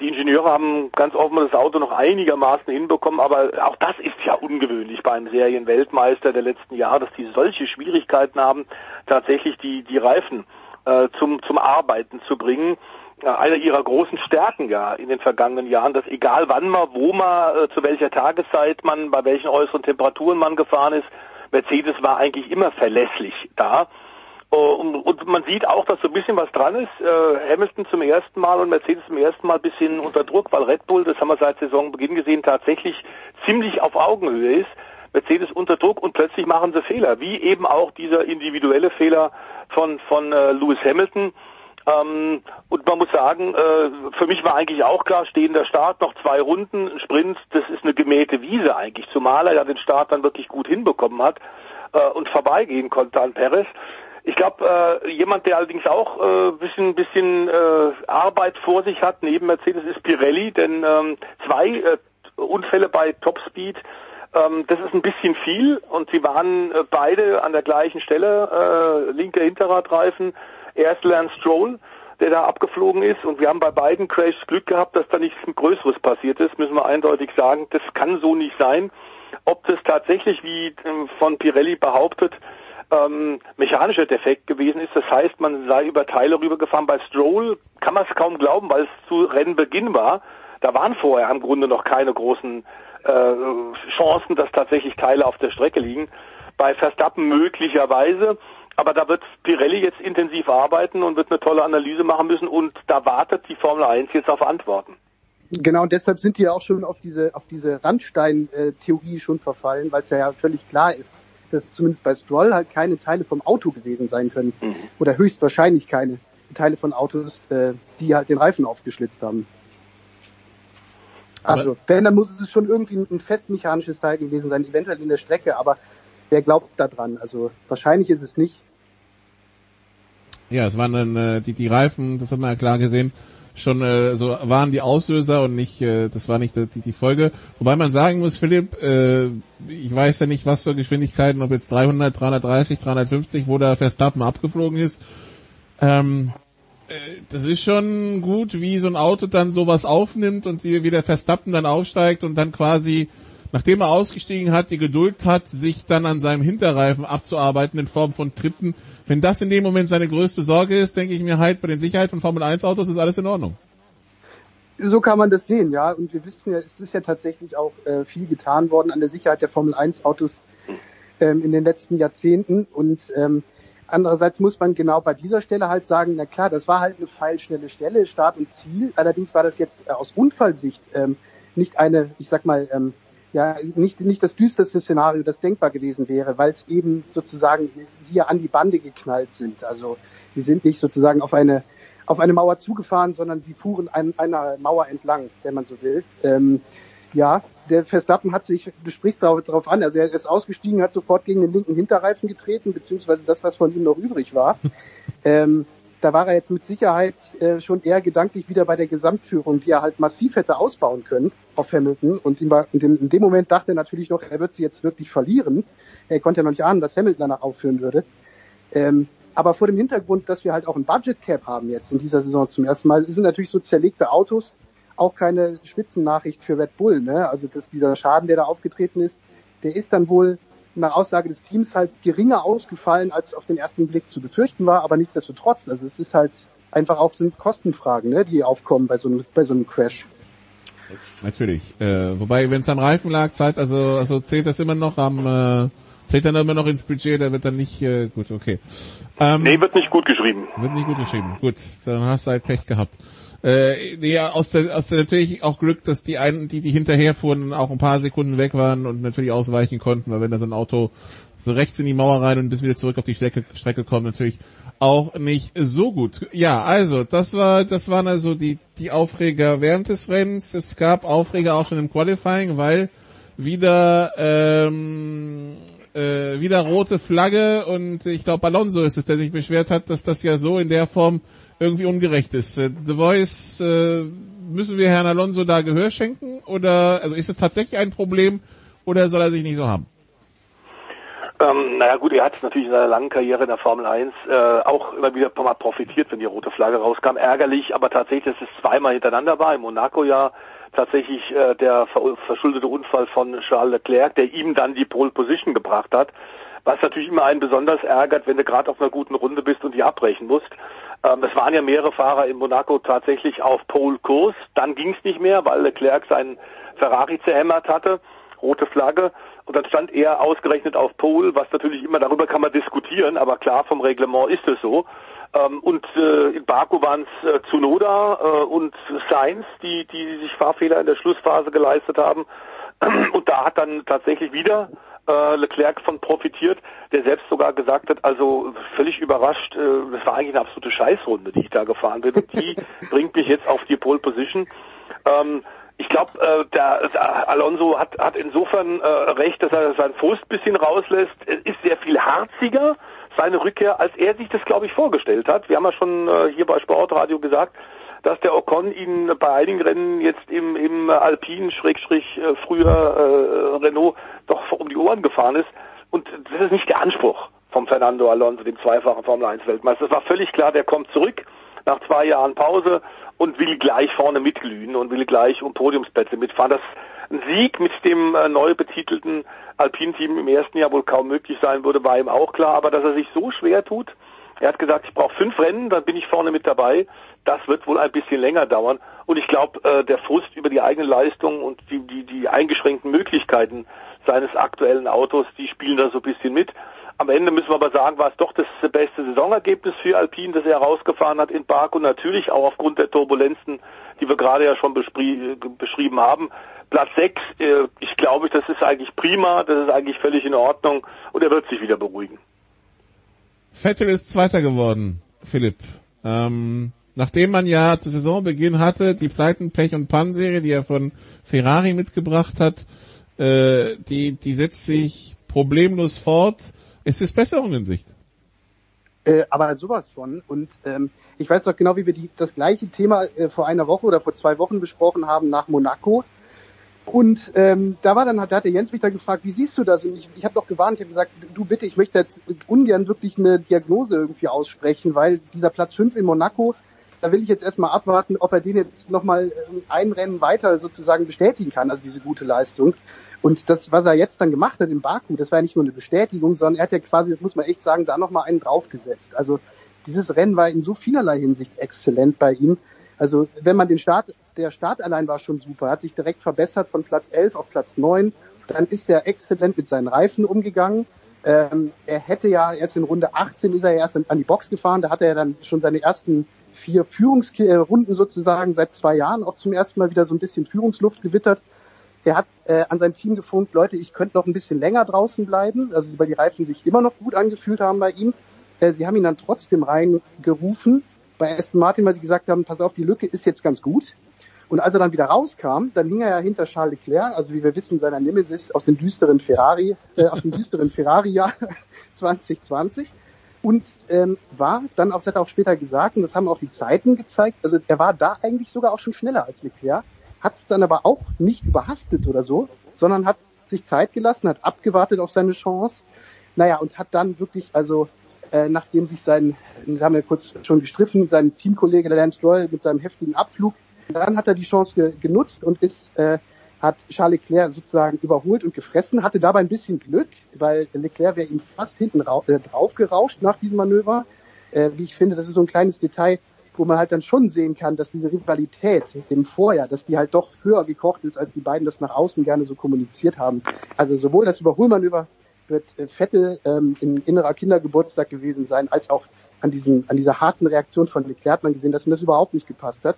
die Ingenieure haben ganz offenbar das Auto noch einigermaßen hinbekommen, aber auch das ist ja ungewöhnlich bei einem Serienweltmeister der letzten Jahre, dass die solche Schwierigkeiten haben, tatsächlich die, die Reifen äh, zum, zum Arbeiten zu bringen. Eine ihrer großen Stärken ja in den vergangenen Jahren, dass egal wann man, wo man, äh, zu welcher Tageszeit man, bei welchen äußeren Temperaturen man gefahren ist, Mercedes war eigentlich immer verlässlich da. Uh, und, man sieht auch, dass so ein bisschen was dran ist. Äh, Hamilton zum ersten Mal und Mercedes zum ersten Mal ein bisschen unter Druck, weil Red Bull, das haben wir seit Saisonbeginn gesehen, tatsächlich ziemlich auf Augenhöhe ist. Mercedes unter Druck und plötzlich machen sie Fehler, wie eben auch dieser individuelle Fehler von, von äh, Lewis Hamilton. Ähm, und man muss sagen, äh, für mich war eigentlich auch klar, stehender Start, noch zwei Runden, Sprint, das ist eine gemähte Wiese eigentlich, zumal er ja den Start dann wirklich gut hinbekommen hat äh, und vorbeigehen konnte an Perez. Ich glaube, äh, jemand, der allerdings auch äh, bisschen, bisschen äh, Arbeit vor sich hat neben Mercedes, ist Pirelli, denn ähm, zwei äh, Unfälle bei Topspeed, ähm, das ist ein bisschen viel und sie waren äh, beide an der gleichen Stelle, äh, linker Hinterradreifen, erst Lance Stroll, der da abgeflogen ist und wir haben bei beiden Crashs Glück gehabt, dass da nichts Größeres passiert ist, müssen wir eindeutig sagen, das kann so nicht sein. Ob das tatsächlich, wie äh, von Pirelli behauptet, ähm, mechanischer Defekt gewesen ist. Das heißt, man sei über Teile rübergefahren. Bei Stroll kann man es kaum glauben, weil es zu Rennbeginn war. Da waren vorher im Grunde noch keine großen äh, Chancen, dass tatsächlich Teile auf der Strecke liegen. Bei Verstappen möglicherweise. Aber da wird Pirelli jetzt intensiv arbeiten und wird eine tolle Analyse machen müssen und da wartet die Formel 1 jetzt auf Antworten. Genau, und deshalb sind die ja auch schon auf diese, auf diese Randstein-Theorie schon verfallen, weil es ja, ja völlig klar ist, dass zumindest bei Stroll halt keine Teile vom Auto gewesen sein können. Mhm. Oder höchstwahrscheinlich keine Teile von Autos, äh, die halt den Reifen aufgeschlitzt haben. Also, wenn, dann muss es schon irgendwie ein festmechanisches Teil gewesen sein, eventuell in der Strecke, aber wer glaubt da dran? Also, wahrscheinlich ist es nicht. Ja, es waren dann äh, die, die Reifen, das hat man ja klar gesehen, schon äh, so waren die Auslöser und nicht, äh, das war nicht die, die Folge. Wobei man sagen muss, Philipp, äh, ich weiß ja nicht, was für Geschwindigkeiten, ob jetzt 300, 330, 350, wo der Verstappen abgeflogen ist. Ähm, äh, das ist schon gut, wie so ein Auto dann sowas aufnimmt und wie der Verstappen dann aufsteigt und dann quasi nachdem er ausgestiegen hat, die Geduld hat, sich dann an seinem Hinterreifen abzuarbeiten in Form von Tritten. Wenn das in dem Moment seine größte Sorge ist, denke ich mir halt, bei den Sicherheit von Formel 1 Autos ist alles in Ordnung. So kann man das sehen, ja. Und wir wissen ja, es ist ja tatsächlich auch äh, viel getan worden an der Sicherheit der Formel 1 Autos ähm, in den letzten Jahrzehnten. Und ähm, andererseits muss man genau bei dieser Stelle halt sagen, na klar, das war halt eine feilschnelle Stelle, Start und Ziel. Allerdings war das jetzt äh, aus Unfallsicht ähm, nicht eine, ich sag mal, ähm, ja nicht, nicht das düsterste Szenario, das denkbar gewesen wäre, weil es eben sozusagen sie ja an die Bande geknallt sind. Also sie sind nicht sozusagen auf eine auf eine Mauer zugefahren, sondern sie fuhren an einer Mauer entlang, wenn man so will. Ähm, ja, der Verstappen hat sich, du sprichst darauf an, also er ist ausgestiegen, hat sofort gegen den linken Hinterreifen getreten, beziehungsweise das, was von ihm noch übrig war. ähm, da war er jetzt mit Sicherheit äh, schon eher gedanklich wieder bei der Gesamtführung, die er halt massiv hätte ausbauen können auf Hamilton. Und in, in dem Moment dachte er natürlich noch, er wird sie jetzt wirklich verlieren. Er konnte ja noch nicht ahnen, dass Hamilton danach aufführen würde. Ähm, aber vor dem Hintergrund, dass wir halt auch ein Budget Cap haben jetzt in dieser Saison zum ersten Mal, sind natürlich so zerlegte Autos auch keine Spitzennachricht für Red Bull. Ne? Also dass dieser Schaden, der da aufgetreten ist, der ist dann wohl nach Aussage des Teams halt geringer ausgefallen, als auf den ersten Blick zu befürchten war, aber nichtsdestotrotz, also es ist halt einfach auch sind Kostenfragen, ne, die aufkommen bei so einem, bei so einem Crash. Natürlich. Äh, wobei, wenn es am Reifen lag, zahlt, also, also zählt das immer noch am, äh, zählt dann immer noch ins Budget, da wird dann nicht, äh, gut, okay. Ähm, nee, wird nicht gut geschrieben. Wird nicht gut geschrieben. Gut, dann hast du halt Pech gehabt. Äh, nee, aus der, aus der natürlich auch Glück, dass die einen, die, die hinterherfuhren, auch ein paar Sekunden weg waren und natürlich ausweichen konnten, weil wenn da so ein Auto so rechts in die Mauer rein und bis wieder zurück auf die Strecke, Strecke kommt, natürlich auch nicht so gut. Ja, also, das war, das waren also die, die Aufreger während des Rennens. Es gab Aufreger auch schon im Qualifying, weil wieder, ähm, äh, wieder rote Flagge und ich glaube Alonso ist es, der sich beschwert hat, dass das ja so in der Form irgendwie ungerecht ist. Äh, The Voice, äh, müssen wir Herrn Alonso da Gehör schenken oder also ist es tatsächlich ein Problem oder soll er sich nicht so haben? Ähm, naja gut, er hat natürlich in seiner langen Karriere in der Formel 1 äh, auch immer wieder mal profitiert, wenn die rote Flagge rauskam. Ärgerlich, aber tatsächlich, dass es zweimal hintereinander war. Im Monaco ja tatsächlich äh, der ver verschuldete Unfall von Charles Leclerc, der ihm dann die Pole Position gebracht hat. Was natürlich immer einen besonders ärgert, wenn du gerade auf einer guten Runde bist und die abbrechen musst. Ähm, es waren ja mehrere Fahrer in Monaco tatsächlich auf Pole-Kurs. Dann ging es nicht mehr, weil Leclerc seinen Ferrari zerhämmert hatte. Rote Flagge. Und dann stand er ausgerechnet auf Pole, was natürlich immer, darüber kann man diskutieren, aber klar, vom Reglement ist es so. Ähm, und äh, in Baku waren es äh, Tsunoda äh, und Sainz, die, die sich Fahrfehler in der Schlussphase geleistet haben. Und da hat dann tatsächlich wieder äh, Leclerc von profitiert, der selbst sogar gesagt hat, also völlig überrascht, äh, das war eigentlich eine absolute Scheißrunde, die ich da gefahren bin. Und die bringt mich jetzt auf die Pole Position. Ähm, ich glaube, äh, der, der Alonso hat, hat insofern äh, recht, dass er seinen Frust bisschen rauslässt. Es ist sehr viel harziger, seine Rückkehr, als er sich das, glaube ich, vorgestellt hat. Wir haben ja schon äh, hier bei Sportradio gesagt, dass der Ocon ihn bei einigen Rennen jetzt im, im Alpine, Schrägstrich, äh, früher äh, Renault, doch um die Ohren gefahren ist. Und das ist nicht der Anspruch vom Fernando Alonso, dem zweifachen Formel 1 Weltmeister. Es war völlig klar, der kommt zurück nach zwei Jahren Pause und will gleich vorne mitglühen und will gleich um Podiumsplätze mitfahren. Das ein Sieg mit dem äh, neu betitelten Alpin-Team im ersten Jahr wohl kaum möglich sein würde, war ihm auch klar. Aber dass er sich so schwer tut, er hat gesagt, ich brauche fünf Rennen, dann bin ich vorne mit dabei. Das wird wohl ein bisschen länger dauern. Und ich glaube, äh, der Frust über die eigene Leistung und die, die, die eingeschränkten Möglichkeiten seines aktuellen Autos, die spielen da so ein bisschen mit. Am Ende müssen wir aber sagen, war es doch das beste Saisonergebnis für Alpine, das er herausgefahren hat in Baku. Natürlich auch aufgrund der Turbulenzen, die wir gerade ja schon beschrieben haben. Platz 6, äh, ich glaube, das ist eigentlich prima, das ist eigentlich völlig in Ordnung und er wird sich wieder beruhigen. Vettel ist Zweiter geworden, Philipp. Ähm, nachdem man ja zu Saisonbeginn hatte, die Pleiten, Pech und Pan-Serie, die er von Ferrari mitgebracht hat, äh, die, die setzt sich problemlos fort. Es ist Besserung in Sicht. Äh, aber sowas von. Und ähm, ich weiß doch genau, wie wir die, das gleiche Thema äh, vor einer Woche oder vor zwei Wochen besprochen haben nach Monaco. Und ähm, da war dann, da hat der Jens mich da gefragt, wie siehst du das? Und ich, ich habe doch gewarnt, ich habe gesagt, du bitte, ich möchte jetzt ungern wirklich eine Diagnose irgendwie aussprechen, weil dieser Platz 5 in Monaco, da will ich jetzt erstmal abwarten, ob er den jetzt nochmal ähm, ein Rennen weiter sozusagen bestätigen kann, also diese gute Leistung. Und das, was er jetzt dann gemacht hat in Baku, das war ja nicht nur eine Bestätigung, sondern er hat ja quasi, das muss man echt sagen, da nochmal einen draufgesetzt. Also dieses Rennen war in so vielerlei Hinsicht exzellent bei ihm. Also wenn man den Start, der Start allein war schon super, hat sich direkt verbessert von Platz 11 auf Platz 9. Dann ist er exzellent mit seinen Reifen umgegangen. Ähm, er hätte ja erst in Runde 18 ist er erst an die Box gefahren. Da hat er dann schon seine ersten vier Führungsrunden sozusagen seit zwei Jahren auch zum ersten Mal wieder so ein bisschen Führungsluft gewittert. Er hat äh, an sein Team gefunkt, Leute, ich könnte noch ein bisschen länger draußen bleiben, also weil die Reifen sich immer noch gut angefühlt haben bei ihm. Äh, sie haben ihn dann trotzdem reingerufen bei Aston Martin, weil sie gesagt haben, pass auf, die Lücke ist jetzt ganz gut. Und als er dann wieder rauskam, dann hing er ja hinter Charles Leclerc, also wie wir wissen, seiner Nemesis aus dem düsteren Ferrari, äh, aus dem düsteren Ferrari-Jahr 2020 und ähm, war dann auch, das hat er auch später gesagt, und das haben auch die Zeiten gezeigt, also er war da eigentlich sogar auch schon schneller als Leclerc, hat es dann aber auch nicht überhastet oder so, sondern hat sich Zeit gelassen, hat abgewartet auf seine Chance, naja, und hat dann wirklich, also äh, nachdem sich sein, wir haben ja kurz schon gestriffen, sein Teamkollege Lance Stroll mit seinem heftigen Abflug, dann hat er die Chance ge genutzt und ist, äh, hat Charles Leclerc sozusagen überholt und gefressen, hatte dabei ein bisschen Glück, weil Leclerc wäre ihm fast hinten äh, drauf gerauscht nach diesem Manöver. Äh, wie ich finde, das ist so ein kleines Detail, wo man halt dann schon sehen kann, dass diese Rivalität im Vorjahr, dass die halt doch höher gekocht ist, als die beiden das nach außen gerne so kommuniziert haben. Also sowohl das Überholmanöver wird äh, Vettel ähm, in innerer Kindergeburtstag gewesen sein, als auch an, diesen, an dieser harten Reaktion von Leclerc hat man gesehen, dass ihm das überhaupt nicht gepasst hat.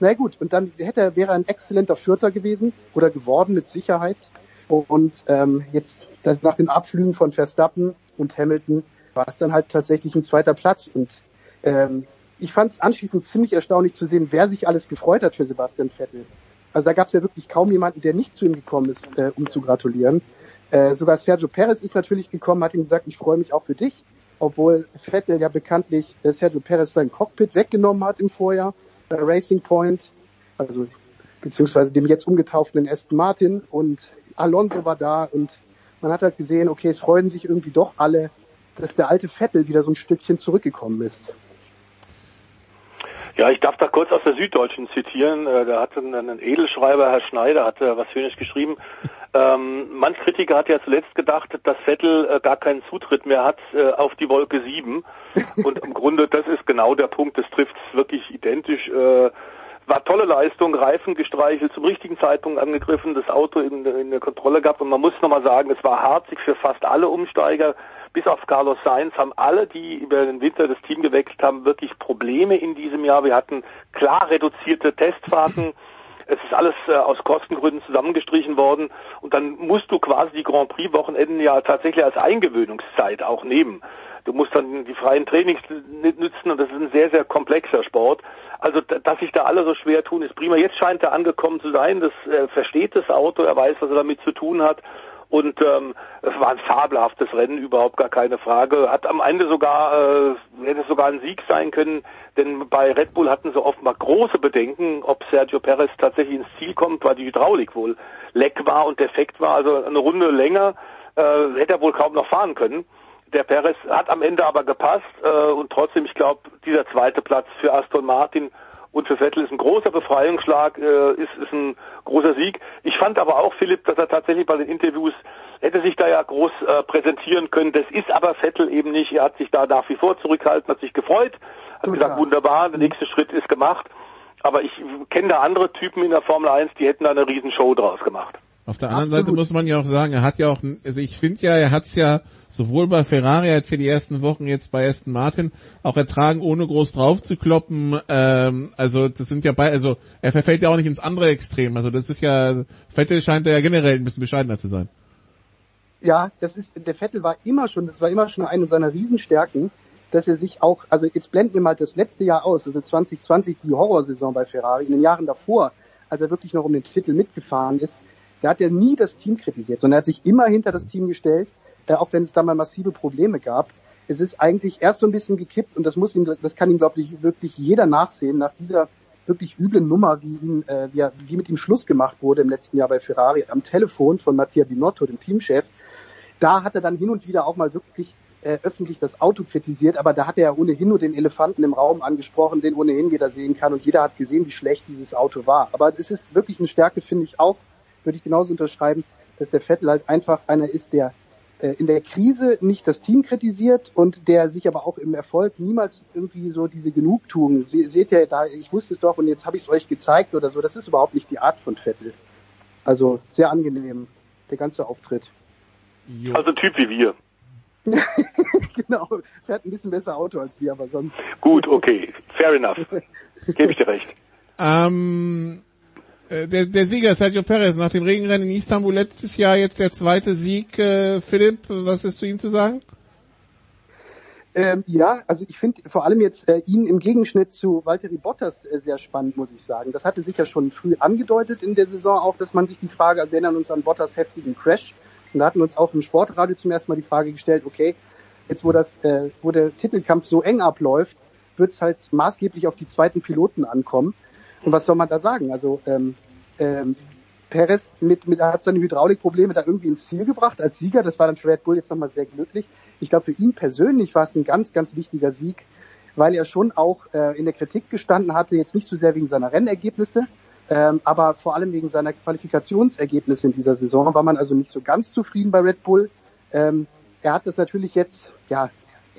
Na gut, und dann hätte wäre er ein exzellenter Vierter gewesen oder geworden mit Sicherheit. Und ähm, jetzt das, nach den Abflügen von Verstappen und Hamilton war es dann halt tatsächlich ein zweiter Platz. Und ähm, ich fand es anschließend ziemlich erstaunlich zu sehen, wer sich alles gefreut hat für Sebastian Vettel. Also da gab es ja wirklich kaum jemanden, der nicht zu ihm gekommen ist, äh, um zu gratulieren. Äh, sogar Sergio Perez ist natürlich gekommen, hat ihm gesagt, ich freue mich auch für dich, obwohl Vettel ja bekanntlich äh, Sergio Perez sein Cockpit weggenommen hat im Vorjahr Racing Point, also beziehungsweise dem jetzt umgetauften Aston Martin. Und Alonso war da und man hat halt gesehen, okay, es freuen sich irgendwie doch alle, dass der alte Vettel wieder so ein Stückchen zurückgekommen ist. Ja, ich darf da kurz aus der Süddeutschen zitieren. Äh, da hatte ein Edelschreiber, Herr Schneider, hatte was Schönes geschrieben. Ähm, manch Kritiker hat ja zuletzt gedacht, dass Vettel äh, gar keinen Zutritt mehr hat äh, auf die Wolke 7. Und im Grunde, das ist genau der Punkt, das trifft es wirklich identisch. Äh, war tolle Leistung, Reifen gestreichelt, zum richtigen Zeitpunkt angegriffen, das Auto in, in der Kontrolle gehabt und man muss nochmal sagen, es war harzig für fast alle Umsteiger, bis auf Carlos Sainz haben alle, die über den Winter das Team gewechselt haben, wirklich Probleme in diesem Jahr. Wir hatten klar reduzierte Testfahrten. Es ist alles äh, aus Kostengründen zusammengestrichen worden und dann musst du quasi die Grand Prix Wochenenden ja tatsächlich als Eingewöhnungszeit auch nehmen. Du musst dann die freien Trainings nützen und das ist ein sehr, sehr komplexer Sport. Also, dass sich da alle so schwer tun, ist prima. Jetzt scheint er angekommen zu sein. Das äh, versteht das Auto, er weiß, was er damit zu tun hat. Und ähm, es war ein fabelhaftes Rennen, überhaupt gar keine Frage. Hat am Ende sogar, äh, hätte es sogar ein Sieg sein können, denn bei Red Bull hatten sie offenbar große Bedenken, ob Sergio Perez tatsächlich ins Ziel kommt, weil die Hydraulik wohl leck war und defekt war. Also eine Runde länger äh, hätte er wohl kaum noch fahren können. Der Perez hat am Ende aber gepasst äh, und trotzdem, ich glaube, dieser zweite Platz für Aston Martin und für Vettel ist ein großer Befreiungsschlag, äh, ist, ist ein großer Sieg. Ich fand aber auch, Philipp, dass er tatsächlich bei den Interviews hätte sich da ja groß äh, präsentieren können. Das ist aber Vettel eben nicht. Er hat sich da nach wie vor zurückgehalten, hat sich gefreut, hat Total. gesagt, wunderbar, der nächste Schritt ist gemacht. Aber ich kenne da andere Typen in der Formel 1, die hätten da eine Riesenshow draus gemacht. Auf der anderen Absolut. Seite muss man ja auch sagen, er hat ja auch, also ich finde ja, er hat es ja sowohl bei Ferrari als ja die ersten Wochen jetzt bei Aston Martin auch ertragen, ohne groß drauf zu kloppen. Ähm, also das sind ja bei, also er verfällt ja auch nicht ins andere Extrem. Also das ist ja, Vettel scheint ja generell ein bisschen bescheidener zu sein. Ja, das ist, der Vettel war immer schon, das war immer schon eine seiner Riesenstärken, dass er sich auch, also jetzt blenden wir mal das letzte Jahr aus, also 2020 die Horrorsaison bei Ferrari, in den Jahren davor, als er wirklich noch um den Titel mitgefahren ist, da hat er nie das Team kritisiert, sondern er hat sich immer hinter das Team gestellt, äh, auch wenn es da mal massive Probleme gab. Es ist eigentlich erst so ein bisschen gekippt und das muss ihm, das kann ihm, glaube ich, wirklich jeder nachsehen, nach dieser wirklich üblen Nummer, wie, ihn, äh, wie, wie mit ihm Schluss gemacht wurde im letzten Jahr bei Ferrari am Telefon von Mattia Binotto, dem Teamchef. Da hat er dann hin und wieder auch mal wirklich äh, öffentlich das Auto kritisiert, aber da hat er ja ohnehin nur den Elefanten im Raum angesprochen, den ohnehin jeder sehen kann und jeder hat gesehen, wie schlecht dieses Auto war. Aber es ist wirklich eine Stärke, finde ich auch, würde ich genauso unterschreiben, dass der Vettel halt einfach einer ist, der äh, in der Krise nicht das Team kritisiert und der sich aber auch im Erfolg niemals irgendwie so diese Genugtuung, se seht ihr da, ich wusste es doch und jetzt habe ich es euch gezeigt oder so, das ist überhaupt nicht die Art von Vettel. Also sehr angenehm, der ganze Auftritt. Jo. Also Typ wie wir. genau, fährt ein bisschen besser Auto als wir, aber sonst. Gut, okay, fair enough. Gebe ich dir recht. Ähm, äh, der, der Sieger Sergio Perez nach dem Regenrennen in Istanbul letztes Jahr jetzt der zweite Sieg. Äh, Philipp, was ist zu ihm zu sagen? Ähm, ja, also ich finde vor allem jetzt äh, ihn im Gegenschnitt zu Valtteri Bottas äh, sehr spannend, muss ich sagen. Das hatte sich ja schon früh angedeutet in der Saison auch, dass man sich die Frage, also wir erinnern uns an Bottas heftigen Crash, und da hatten uns auch im Sportradio zum ersten Mal die Frage gestellt, okay, jetzt wo das, äh, wo der Titelkampf so eng abläuft, wird es halt maßgeblich auf die zweiten Piloten ankommen. Und was soll man da sagen? Also ähm, ähm, Perez mit, mit, hat seine Hydraulikprobleme da irgendwie ins Ziel gebracht als Sieger. Das war dann für Red Bull jetzt nochmal sehr glücklich. Ich glaube, für ihn persönlich war es ein ganz, ganz wichtiger Sieg, weil er schon auch äh, in der Kritik gestanden hatte, jetzt nicht so sehr wegen seiner Rennergebnisse, ähm, aber vor allem wegen seiner Qualifikationsergebnisse in dieser Saison war man also nicht so ganz zufrieden bei Red Bull. Ähm, er hat das natürlich jetzt, ja,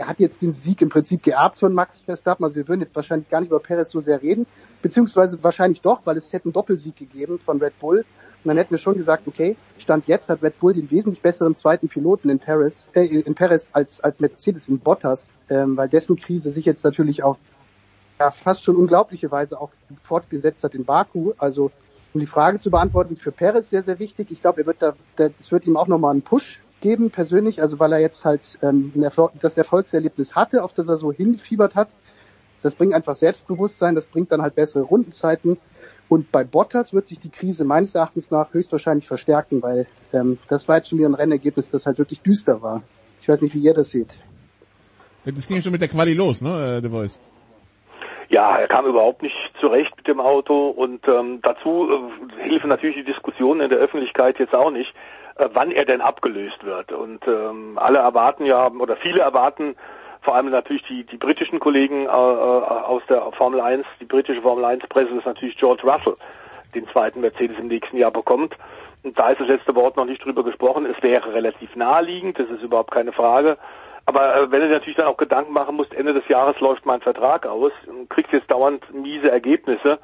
er hat jetzt den Sieg im Prinzip geerbt von Max Verstappen. Also wir würden jetzt wahrscheinlich gar nicht über Perez so sehr reden, beziehungsweise wahrscheinlich doch, weil es hätte einen Doppelsieg gegeben von Red Bull. Und dann hätten wir schon gesagt, okay, Stand jetzt hat Red Bull den wesentlich besseren zweiten Piloten in Paris, äh, in Paris als, als Mercedes in Bottas, ähm, weil dessen Krise sich jetzt natürlich auf ja, fast schon unglaubliche Weise auch fortgesetzt hat in Baku. Also um die Frage zu beantworten, für Perez sehr, sehr wichtig. Ich glaube, er wird da, das wird ihm auch nochmal einen Push geben, persönlich, also weil er jetzt halt ähm, das Erfolgserlebnis hatte, auf das er so hingefiebert hat. Das bringt einfach Selbstbewusstsein, das bringt dann halt bessere Rundenzeiten. Und bei Bottas wird sich die Krise meines Erachtens nach höchstwahrscheinlich verstärken, weil ähm, das war jetzt schon wieder ein Rennergebnis, das halt wirklich düster war. Ich weiß nicht, wie ihr das seht. Das ging schon mit der Quali los, ne, äh, The Voice? Ja, er kam überhaupt nicht zurecht mit dem Auto und ähm, dazu äh, helfen natürlich die Diskussionen in der Öffentlichkeit jetzt auch nicht, wann er denn abgelöst wird. Und ähm, alle erwarten ja, oder viele erwarten, vor allem natürlich die, die britischen Kollegen äh, aus der Formel 1, die britische Formel 1 Presse ist natürlich George Russell, den zweiten Mercedes im nächsten Jahr bekommt. Und da ist das letzte Wort noch nicht drüber gesprochen. Es wäre relativ naheliegend, das ist überhaupt keine Frage. Aber äh, wenn du natürlich dann auch Gedanken machen musst, Ende des Jahres läuft mein Vertrag aus, kriegst jetzt dauernd miese Ergebnisse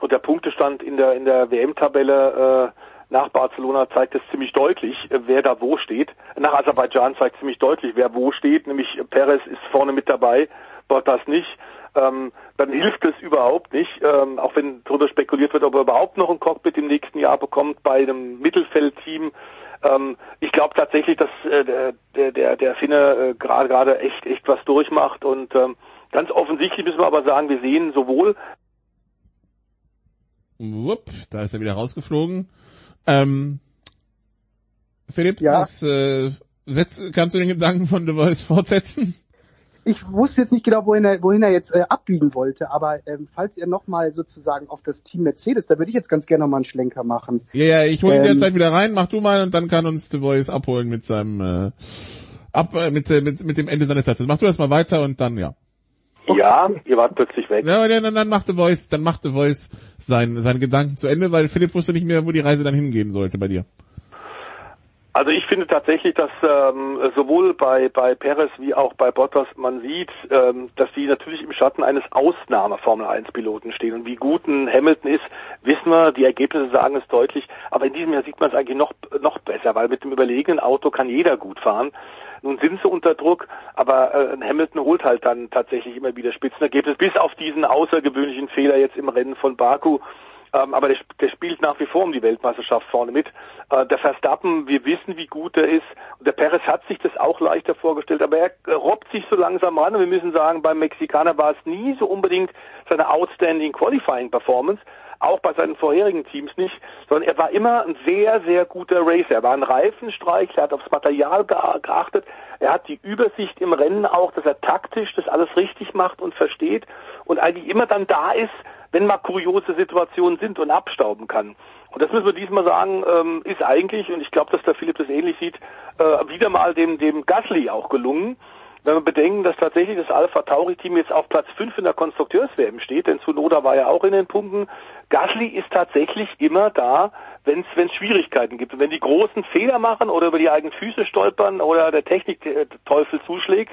und der Punktestand in der in der WM-Tabelle äh, nach Barcelona zeigt es ziemlich deutlich, äh, wer da wo steht. Nach Aserbaidschan zeigt ziemlich deutlich, wer wo steht, nämlich Perez ist vorne mit dabei, Bottas nicht. Ähm, dann hilft es überhaupt nicht, ähm, auch wenn darüber spekuliert wird, ob er überhaupt noch ein Cockpit im nächsten Jahr bekommt bei einem Mittelfeldteam. Ähm, ich glaube tatsächlich, dass äh, der, der, der Finne äh, gerade gerade echt echt was durchmacht und ähm, ganz offensichtlich müssen wir aber sagen, wir sehen sowohl Wupp, da ist er wieder rausgeflogen. Ähm, Philipp, Ja. was, äh, setz, kannst du den Gedanken von The Voice fortsetzen? Ich wusste jetzt nicht genau, wohin er, wohin er jetzt äh, abbiegen wollte, aber ähm, falls er nochmal sozusagen auf das Team Mercedes, da würde ich jetzt ganz gerne nochmal einen Schlenker machen. Ja, ja, ich hole ihn Ähm, derzeit wieder rein, mach du mal und dann kann uns The Voice abholen mit seinem äh, ab äh, mit, äh, mit mit dem Ende seines Satzes. Mach du erst mal weiter und dann ja. Ja, ihr wart plötzlich weg. Ja, dann, dann, dann macht The Voice, dann macht The Voice sein, seine Gedanken zu Ende, weil Philipp wusste nicht mehr, wo die Reise dann hingehen sollte bei dir. Also ich finde tatsächlich, dass ähm, sowohl bei, bei Perez wie auch bei Bottas man sieht, ähm, dass die natürlich im Schatten eines Ausnahme-Formel-1-Piloten stehen. Und wie gut ein Hamilton ist, wissen wir, die Ergebnisse sagen es deutlich. Aber in diesem Jahr sieht man es eigentlich noch, noch besser, weil mit dem überlegenen Auto kann jeder gut fahren. Nun sind sie unter Druck, aber äh, Hamilton holt halt dann tatsächlich immer wieder Spitzenergebnisse, bis auf diesen außergewöhnlichen Fehler jetzt im Rennen von Baku. Ähm, aber der, der spielt nach wie vor um die Weltmeisterschaft vorne mit. Äh, der Verstappen, wir wissen, wie gut er ist. Und der Perez hat sich das auch leichter vorgestellt, aber er robbt sich so langsam ran. Und wir müssen sagen, beim Mexikaner war es nie so unbedingt seine outstanding Qualifying Performance, auch bei seinen vorherigen Teams nicht, sondern er war immer ein sehr, sehr guter Racer. Er war ein Reifenstreich, er hat aufs Material ge- geachtet, er hat die Übersicht im Rennen auch, dass er taktisch das alles richtig macht und versteht und eigentlich immer dann da ist, wenn mal kuriose Situationen sind und abstauben kann. Und das müssen wir diesmal sagen, ähm, ist eigentlich, und ich glaube, dass der Philipp das ähnlich sieht, äh, wieder mal dem, dem Gasly auch gelungen. Wenn wir bedenken, dass tatsächlich das Alpha Tauri Team jetzt auf Platz 5 in der Konstrukteurs-WM steht, denn Tsunoda war ja auch in den Punkten. Gasly ist tatsächlich immer da, wenn es Schwierigkeiten gibt. Und wenn die großen Fehler machen oder über die eigenen Füße stolpern oder der Technikteufel zuschlägt,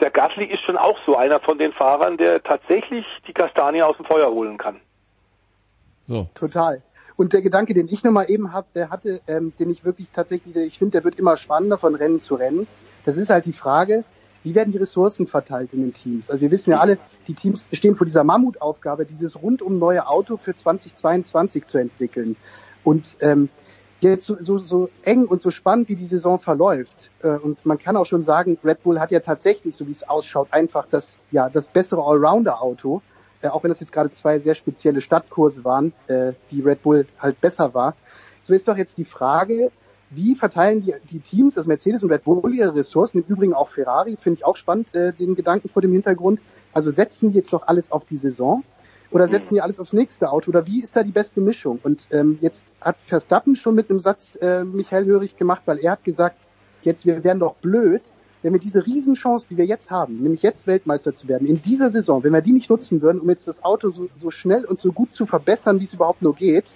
der Gasly ist schon auch so einer von den Fahrern, der tatsächlich die Kastanie aus dem Feuer holen kann. So. Total. Und der Gedanke, den ich nochmal eben hab, der hatte, ähm, den ich wirklich tatsächlich, ich finde, der wird immer spannender von Rennen zu Rennen. Das ist halt die Frage, wie werden die Ressourcen verteilt in den Teams? Also wir wissen ja alle, die Teams stehen vor dieser Mammutaufgabe, dieses rundum neue Auto für 2022 zu entwickeln. Und ähm, jetzt so, so, so eng und so spannend, wie die Saison verläuft. Äh, und man kann auch schon sagen, Red Bull hat ja tatsächlich, so wie es ausschaut, einfach das, ja, das bessere Allrounder-Auto. Äh, auch wenn das jetzt gerade zwei sehr spezielle Stadtkurse waren, äh, die Red Bull halt besser war. So ist doch jetzt die Frage, wie verteilen die, die Teams, also Mercedes und Red Bull, ihre Ressourcen, im Übrigen auch Ferrari, finde ich auch spannend, äh, den Gedanken vor dem Hintergrund. Also setzen die jetzt doch alles auf die Saison oder setzen die alles aufs nächste Auto oder wie ist da die beste Mischung? Und ähm, jetzt hat Verstappen schon mit einem Satz äh, mich hellhörig gemacht, weil er hat gesagt, jetzt wir wären doch blöd, wenn wir diese Riesenchance, die wir jetzt haben, nämlich jetzt Weltmeister zu werden, in dieser Saison, wenn wir die nicht nutzen würden, um jetzt das Auto so, so schnell und so gut zu verbessern, wie es überhaupt nur geht.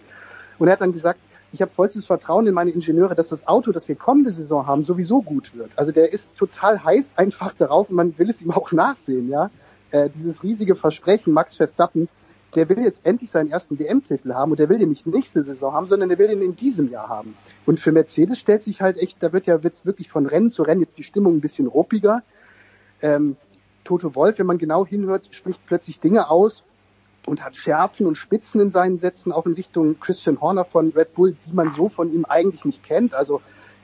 Und er hat dann gesagt, ich habe vollstes Vertrauen in meine Ingenieure, dass das Auto, das wir kommende Saison haben, sowieso gut wird. Also der ist total heiß einfach darauf und man will es ihm auch nachsehen, ja. Äh, dieses riesige Versprechen, Max Verstappen, der will jetzt endlich seinen ersten WM-Titel haben und der will den nicht nächste Saison haben, sondern der will den in diesem Jahr haben. Und für Mercedes stellt sich halt echt, da wird ja wird's wirklich von Rennen zu Rennen jetzt die Stimmung ein bisschen ruppiger. Ähm, Toto Wolf, wenn man genau hinhört, spricht plötzlich Dinge aus und hat Schärfen und Spitzen in seinen Sätzen auch in Richtung Christian Horner von Red Bull, die man so von ihm eigentlich nicht kennt. Also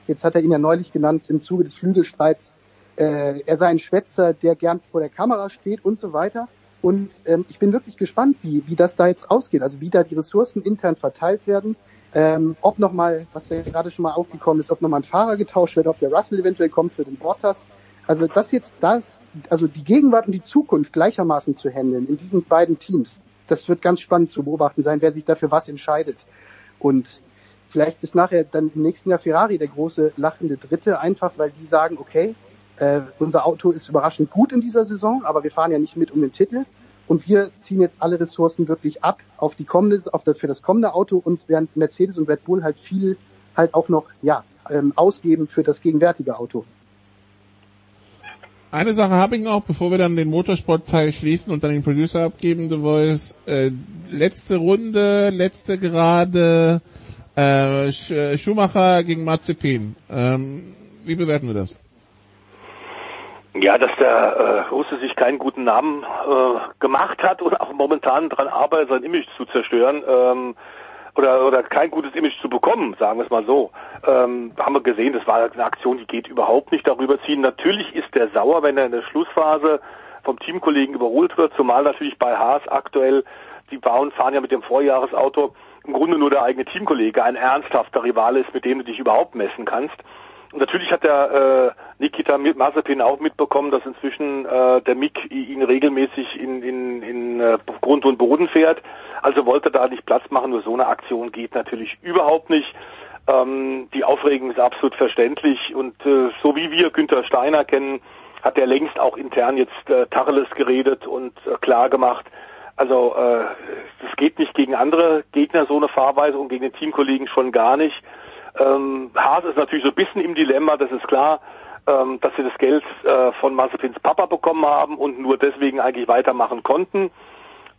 jetzt hat er ihn ja neulich genannt im Zuge des Flügelstreits, äh, er sei ein Schwätzer, der gern vor der Kamera steht und so weiter. Und ähm, ich bin wirklich gespannt, wie, wie das da jetzt ausgeht, also wie da die Ressourcen intern verteilt werden, ähm, ob nochmal, was ja gerade schon mal aufgekommen ist, ob nochmal ein Fahrer getauscht wird, ob der Russell eventuell kommt für den Bottas. Also das jetzt, das, also die Gegenwart und die Zukunft gleichermaßen zu handeln in diesen beiden Teams, das wird ganz spannend zu beobachten sein, wer sich dafür was entscheidet. Und vielleicht ist nachher dann im nächsten Jahr Ferrari der große lachende Dritte, einfach weil die sagen, okay, äh, unser Auto ist überraschend gut in dieser Saison, aber wir fahren ja nicht mit um den Titel. Und wir ziehen jetzt alle Ressourcen wirklich ab auf die kommende, auf das, für das kommende Auto und während Mercedes und Red Bull halt viel halt auch noch, ja, ähm, ausgeben für das gegenwärtige Auto. Eine Sache habe ich noch, bevor wir dann den Motorsportteil schließen und dann den Producer abgeben, The Voice. Äh, letzte Runde, letzte Gerade, äh, Schumacher gegen Mazepin. Ähm, wie bewerten wir das? Ja, dass der äh, Russe sich keinen guten Namen äh, gemacht hat und auch momentan daran arbeitet, sein Image zu zerstören. Ähm, oder, oder kein gutes Image zu bekommen, sagen wir es mal so. Ähm, haben wir gesehen, das war eine Aktion, die geht überhaupt nicht darüber ziehen. Natürlich ist der sauer, wenn er in der Schlussphase vom Teamkollegen überholt wird, zumal natürlich bei Haas aktuell, die bauen, fahren ja mit dem Vorjahresauto, im Grunde nur der eigene Teamkollege, ein ernsthafter Rivale ist, mit dem du dich überhaupt messen kannst. Und natürlich hat der äh, Nikita Mazepin auch mitbekommen, dass inzwischen äh, der Mick ihn regelmäßig in, in, in äh, Grund und Boden fährt. Also wollte da nicht Platz machen, nur so eine Aktion geht natürlich überhaupt nicht. Ähm, die Aufregung ist absolut verständlich und äh, so wie wir Günther Steiner kennen, hat er längst auch intern jetzt äh, Tacheles geredet und äh, klar gemacht. Also äh, das geht nicht gegen andere Gegner so eine Fahrweise und gegen den Teamkollegen schon gar nicht. Ähm, Haas ist natürlich so ein bisschen im Dilemma, das ist klar, ähm, dass sie das Geld äh, von Mazepins Papa bekommen haben und nur deswegen eigentlich weitermachen konnten.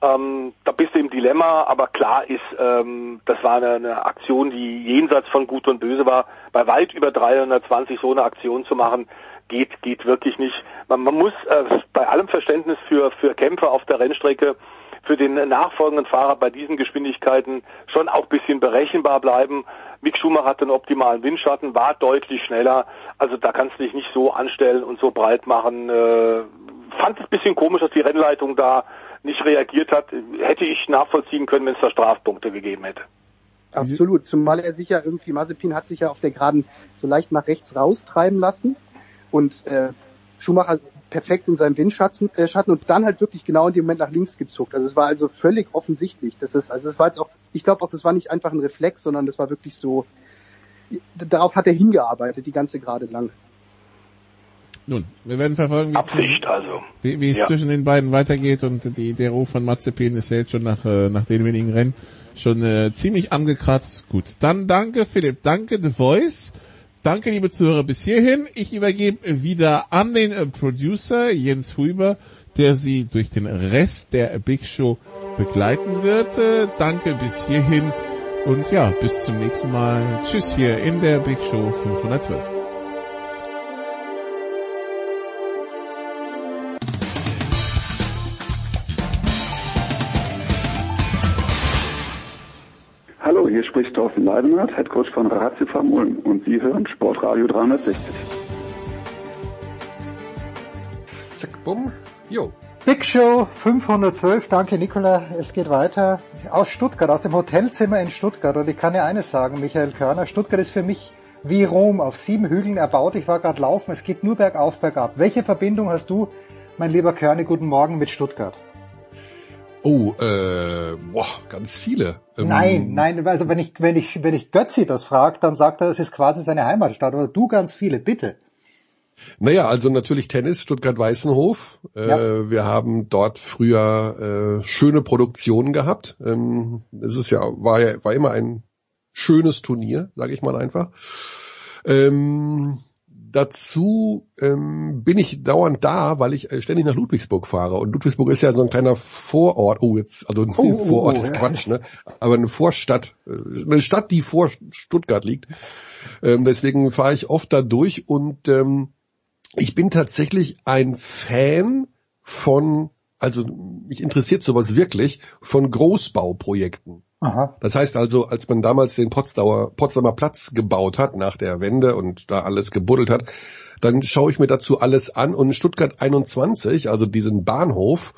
Ähm, da bist du im Dilemma, aber klar ist, ähm, das war eine, eine Aktion, die jenseits von Gut und Böse war. Bei weit über 320 so eine Aktion zu machen, geht, geht wirklich nicht. Man, man muss äh, bei allem Verständnis für, für Kämpfer auf der Rennstrecke für den nachfolgenden Fahrer bei diesen Geschwindigkeiten schon auch bisschen berechenbar bleiben. Mick Schumacher hat den optimalen Windschatten, war deutlich schneller. Also da kannst du dich nicht so anstellen und so breit machen. Äh, fand es ein bisschen komisch, dass die Rennleitung da nicht reagiert hat. Hätte ich nachvollziehen können, wenn es da Strafpunkte gegeben hätte. Absolut, zumal er sich ja irgendwie, Mazepin hat sich ja auf der Geraden so leicht nach rechts raustreiben lassen und äh, Schumacher perfekt in seinem Windschatten äh, Schatten und dann halt wirklich genau in dem Moment nach links gezuckt. Also es war also völlig offensichtlich. Das ist, also es war jetzt auch, ich glaube auch, das war nicht einfach ein Reflex, sondern das war wirklich so, darauf hat er hingearbeitet, die ganze Gerade lang. Nun, wir werden verfolgen, wie Absicht, es, also. wie, wie es Ja. zwischen den beiden weitergeht und die, der Ruf von Mazepin ist ja jetzt schon nach, äh, nach den wenigen Rennen schon äh, ziemlich angekratzt. Gut, dann danke Philipp, danke The Voice, danke liebe Zuhörer bis hierhin. Ich übergebe wieder an den äh, Producer Jens Huber, der Sie durch den Rest der Big Show begleiten wird. Äh, danke bis hierhin und ja, bis zum nächsten Mal. Tschüss hier in der Big Show 512. spricht Thorsten Leidenhardt, Headcoach von Ratio Farm Ulm und Sie hören Sportradio 360. Zack, bumm. Jo. Big Show 512, danke Nicola. Es geht weiter aus Stuttgart, aus dem Hotelzimmer in Stuttgart. Und ich kann dir eines sagen, Michael Körner, Stuttgart ist für mich wie Rom auf sieben Hügeln erbaut. Ich war gerade laufen, es geht nur bergauf, bergab. Welche Verbindung hast du, mein lieber Körner, guten Morgen mit Stuttgart? Oh, äh, boah, ganz viele. Ähm, Nein, nein, also wenn ich, wenn ich, wenn ich Götzi das fragt, dann sagt er, es ist quasi seine Heimatstadt. Oder du ganz viele, bitte. Naja, also natürlich Tennis, Stuttgart-Weißenhof. Äh, Ja. Wir haben dort früher äh, schöne Produktionen gehabt. Ähm, es ist ja war, ja, war immer ein schönes Turnier, sage ich mal einfach. Ähm, dazu ähm, bin ich dauernd da, weil ich äh, ständig nach Ludwigsburg fahre. Und Ludwigsburg ist ja so ein kleiner Vorort. Oh, jetzt, also ein Oh, oh, Vorort oh, ist. Quatsch, ne? Aber eine Vorstadt, äh, eine Stadt, die vor Stuttgart liegt. Ähm, deswegen fahre ich oft da durch und ähm, ich bin tatsächlich ein Fan von, also mich interessiert sowas wirklich, von Großbauprojekten. Aha. Das heißt also, als man damals den Potsdamer, Potsdamer Platz gebaut hat nach der Wende und da alles gebuddelt hat, dann schaue ich mir dazu alles an und Stuttgart 21, also diesen Bahnhof,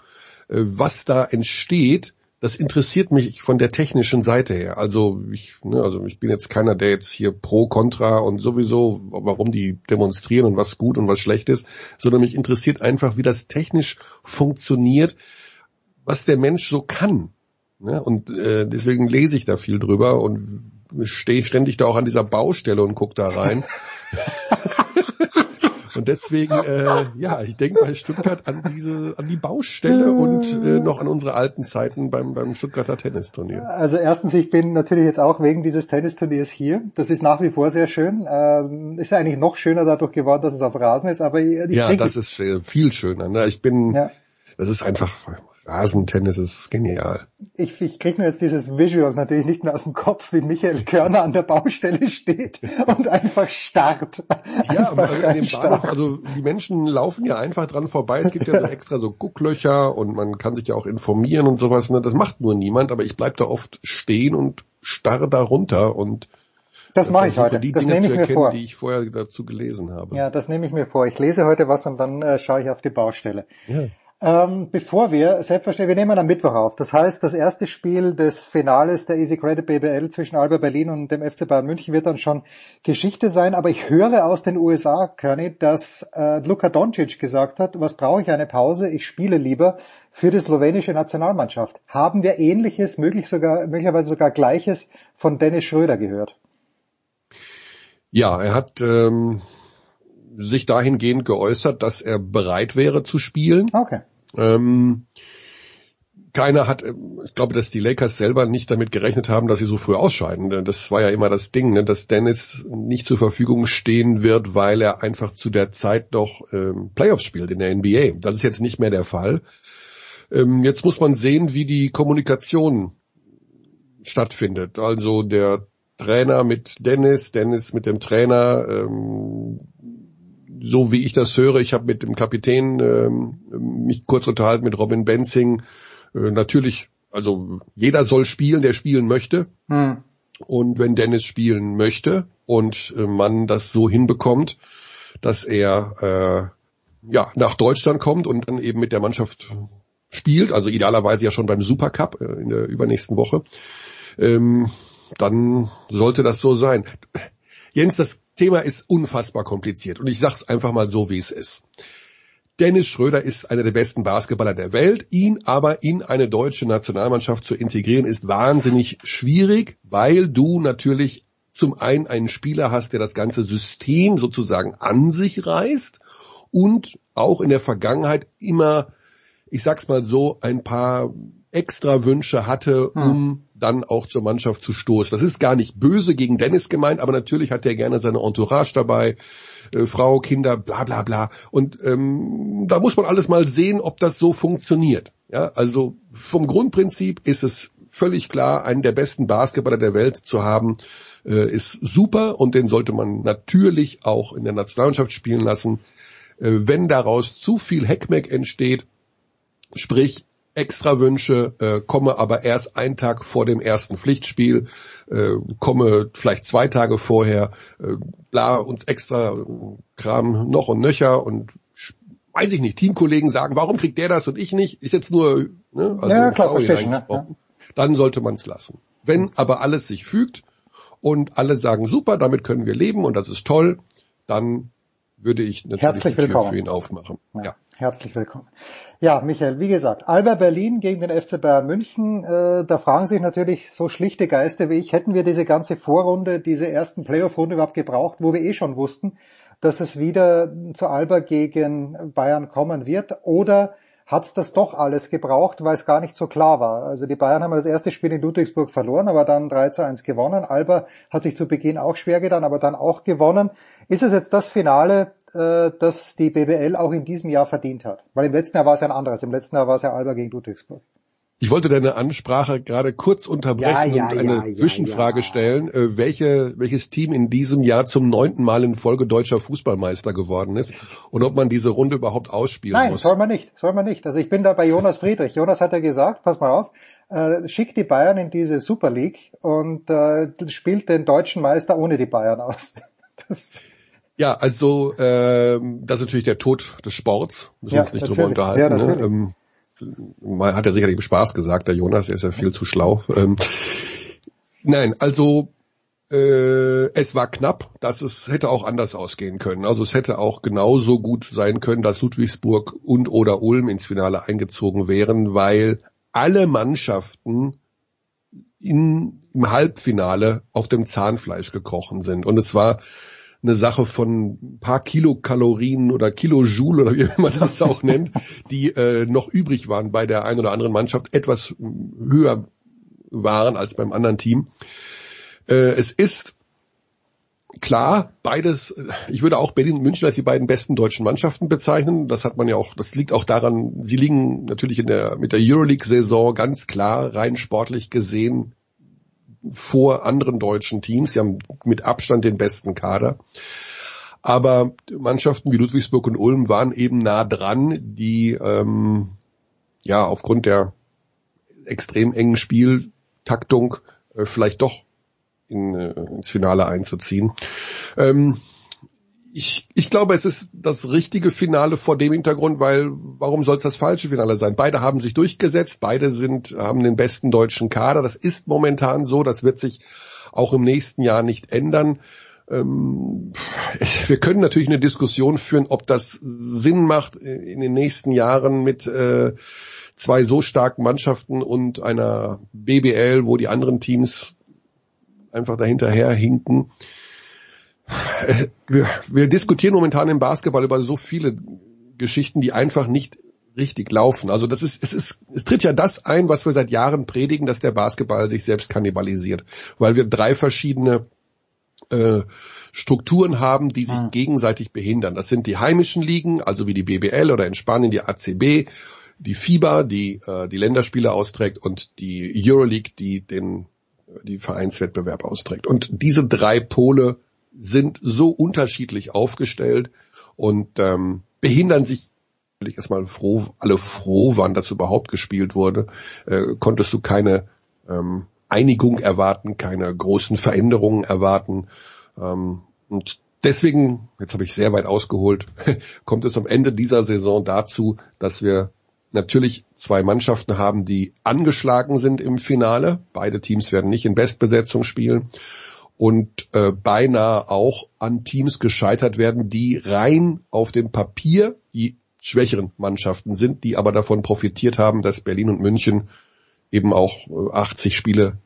äh, was da entsteht, das interessiert mich von der technischen Seite her. Also ich, ne, also ich bin jetzt keiner, der jetzt hier pro, contra und sowieso, warum die demonstrieren und was gut und was schlecht ist, sondern mich interessiert einfach, wie das technisch funktioniert, was der Mensch so kann. Ne? Und äh, deswegen lese ich da viel drüber und stehe ständig da auch an dieser Baustelle und guck da rein. Und deswegen, äh, ja, ich denke bei Stuttgart an diese, an die Baustelle und äh, noch an unsere alten Zeiten beim, beim Stuttgarter Tennisturnier. Also erstens, ich bin natürlich jetzt auch wegen dieses Tennisturniers hier. Das ist nach wie vor sehr schön. Ähm, ist ja eigentlich noch schöner dadurch geworden, dass es auf Rasen ist, aber ich, ich Ja, das ist äh, viel schöner. Ne? Ich bin, ja. das ist einfach Rasentennis ist genial. Ich, ich kriege mir jetzt dieses Visual natürlich nicht mehr aus dem Kopf, wie Michael Körner an der Baustelle steht und einfach starrt. Ja, aber an dem Bahnhof, also die Menschen laufen ja einfach dran vorbei. Es gibt ja so extra so Gucklöcher und man kann sich ja auch informieren und sowas. Ne? Das macht nur niemand, aber ich bleib da oft stehen und starre da runter und das mache ich heute. Die das Dinge nehme ich erkennen, mir vor. die ich vorher dazu gelesen habe. Ja, das nehme ich mir vor. Ich lese heute was und dann äh, schaue ich auf die Baustelle. Ja. Ähm, bevor wir, selbstverständlich, wir nehmen am Mittwoch auf. Das heißt, das erste Spiel des Finales der Easy Credit BBL zwischen Alba Berlin und dem FC Bayern München wird dann schon Geschichte sein. Aber ich höre aus den USA, Körny, dass äh, Luka Doncic gesagt hat, was brauche ich eine Pause? Ich spiele lieber für die slowenische Nationalmannschaft. Haben wir Ähnliches, möglich sogar, möglicherweise sogar Gleiches von Dennis Schröder gehört? Ja, er hat ähm, sich dahingehend geäußert, dass er bereit wäre zu spielen. Okay. Ähm, keiner hat, ich glaube, dass die Lakers selber nicht damit gerechnet haben, dass sie so früh ausscheiden. Das war ja immer das Ding, ne? dass Dennis nicht zur Verfügung stehen wird, weil er einfach zu der Zeit doch ähm, Playoffs spielt in der NBA. Das ist jetzt nicht mehr der Fall. Ähm, jetzt muss man sehen, wie die Kommunikation stattfindet. Also der Trainer mit Dennis, Dennis mit dem Trainer, ähm, so wie ich das höre, ich habe mit dem Kapitän ähm, mich kurz unterhalten mit Robin Benzing. Äh, natürlich, also jeder soll spielen, der spielen möchte. Hm. Und wenn Dennis spielen möchte und äh, man das so hinbekommt, dass er äh, ja nach Deutschland kommt und dann eben mit der Mannschaft spielt, also idealerweise ja schon beim Supercup äh, in der übernächsten Woche, ähm, dann sollte das so sein. Jens, das Thema ist unfassbar kompliziert und ich sag's einfach mal so, wie es ist. Dennis Schröder ist einer der besten Basketballer der Welt. Ihn aber in eine deutsche Nationalmannschaft zu integrieren ist wahnsinnig schwierig, weil du natürlich zum einen einen Spieler hast, der das ganze System sozusagen an sich reißt und auch in der Vergangenheit immer, ich sag's mal so, ein paar extra Wünsche hatte, hm. um dann auch zur Mannschaft zu stoßen. Das ist gar nicht böse gegen Dennis gemeint, aber natürlich hat er gerne seine Entourage dabei, äh, Frau, Kinder, bla bla bla. Und ähm, da muss man alles mal sehen, ob das so funktioniert. Ja, also vom Grundprinzip ist es völlig klar, einen der besten Basketballer der Welt zu haben, äh, ist super und den sollte man natürlich auch in der Nationalmannschaft spielen lassen. Äh, wenn daraus zu viel Heckmeck entsteht, sprich extra Wünsche, äh, komme aber erst einen Tag vor dem ersten Pflichtspiel, äh, komme vielleicht zwei Tage vorher, äh, bla, uns extra Kram noch und nöcher und weiß ich nicht, Teamkollegen sagen, warum kriegt der das und ich nicht? Ist jetzt nur, ne, also ja, klar, verstehe ich, ne? ja. Dann sollte man es lassen. Wenn aber alles sich fügt und alle sagen, super, damit können wir leben und das ist toll, dann würde ich natürlich Herzlich Tür für ihn aufmachen. Ja. ja. Herzlich willkommen. Ja, Michael, wie gesagt, Alba Berlin gegen den FC Bayern München, äh, da fragen sich natürlich so schlichte Geister wie ich, hätten wir diese ganze Vorrunde, diese ersten Playoff-Runde überhaupt gebraucht, wo wir eh schon wussten, dass es wieder zu Alba gegen Bayern kommen wird, oder hat's das doch alles gebraucht, weil es gar nicht so klar war. Also die Bayern haben das erste Spiel in Ludwigsburg verloren, aber dann 3 zu 1 gewonnen. Alba hat sich zu Beginn auch schwer getan, aber dann auch gewonnen. Ist es jetzt das Finale, äh, das die BBL auch in diesem Jahr verdient hat? Weil im letzten Jahr war es ja ein anderes. Im letzten Jahr war es ja Alba gegen Ludwigsburg. Ich wollte deine Ansprache gerade kurz unterbrechen ja, ja, und eine ja, Zwischenfrage stellen, äh, welche, welches Team in diesem Jahr zum neunten Mal in Folge deutscher Fußballmeister geworden ist und ob man diese Runde überhaupt ausspielen Nein, muss. soll man nicht, soll man nicht. Also ich bin da bei Jonas Friedrich. Jonas hat ja gesagt, pass mal auf, äh, schickt die Bayern in diese Super League und äh, spielt den deutschen Meister ohne die Bayern aus. Das ja, also ähm, das ist natürlich der Tod des Sports. Müssen wir Ja, uns nicht natürlich. drüber unterhalten. Ja, ne? ähm, mal hat er sicherlich Spaß gesagt, der Jonas, der ist ja viel zu schlau. Ähm, nein, also äh, es war knapp, dass es hätte auch anders ausgehen können. Also es hätte auch genauso gut sein können, dass Ludwigsburg und oder Ulm ins Finale eingezogen wären, weil alle Mannschaften in, im Halbfinale auf dem Zahnfleisch gekrochen sind. Und es war eine Sache von ein paar Kilokalorien oder Kilojoule oder wie man das auch nennt, die äh, noch übrig waren bei der einen oder anderen Mannschaft, etwas höher waren als beim anderen Team. Äh, es ist klar, beides, ich würde auch Berlin und München als die beiden besten deutschen Mannschaften bezeichnen. Das hat man ja auch, das liegt auch daran, sie liegen natürlich in der, mit der Euroleague-Saison ganz klar rein sportlich gesehen vor anderen deutschen Teams. Sie haben mit Abstand den besten Kader. Aber Mannschaften wie Ludwigsburg und Ulm waren eben nah dran, die ähm, ja aufgrund der extrem engen Spieltaktung äh, vielleicht doch in, äh, ins Finale einzuziehen. Ähm, ich, ich glaube, es ist das richtige Finale vor dem Hintergrund, weil warum soll es das falsche Finale sein? Beide haben sich durchgesetzt, beide sind, haben den besten deutschen Kader. Das ist momentan so, das wird sich auch im nächsten Jahr nicht ändern. Ähm, wir können natürlich eine Diskussion führen, ob das Sinn macht, in den nächsten Jahren mit äh, zwei so starken Mannschaften und einer BBL, wo die anderen Teams einfach dahinterher hinken wir, wir diskutieren momentan im Basketball über so viele Geschichten, die einfach nicht richtig laufen. Also das ist, es ist, es tritt ja das ein, was wir seit Jahren predigen, dass der Basketball sich selbst kannibalisiert, weil wir drei verschiedene äh, Strukturen haben, die sich gegenseitig behindern. Das sind die heimischen Ligen, also wie die BBL oder in Spanien die ACB, die FIBA, die äh, die Länderspiele austrägt und die Euroleague, die den die Vereinswettbewerb austrägt. Und diese drei Pole sind so unterschiedlich aufgestellt und ähm, behindern sich ich erstmal froh, alle froh waren, dass überhaupt gespielt wurde, äh, konntest du keine ähm, Einigung erwarten, keine großen Veränderungen erwarten. Ähm, und deswegen, jetzt habe ich sehr weit ausgeholt, kommt es am Ende dieser Saison dazu, dass wir natürlich zwei Mannschaften haben, die angeschlagen sind im Finale. Beide Teams werden nicht in Bestbesetzung spielen und äh, beinahe auch an Teams gescheitert werden, die rein auf dem Papier die schwächeren Mannschaften sind, die aber davon profitiert haben, dass Berlin und München eben auch 80 äh, Spiele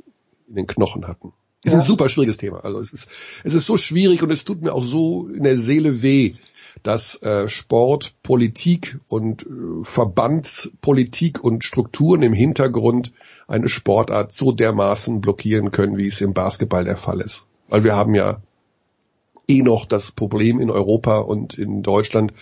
in den Knochen hatten. Ist ja. ein super schwieriges Thema. Also es ist, es ist so schwierig und es tut mir auch so in der Seele weh, dass äh, Sport, Politik und äh, Verbandspolitik und Strukturen im Hintergrund eine Sportart so dermaßen blockieren können, wie es im Basketball der Fall ist. Weil wir haben ja eh noch das Problem in Europa und in Deutschland,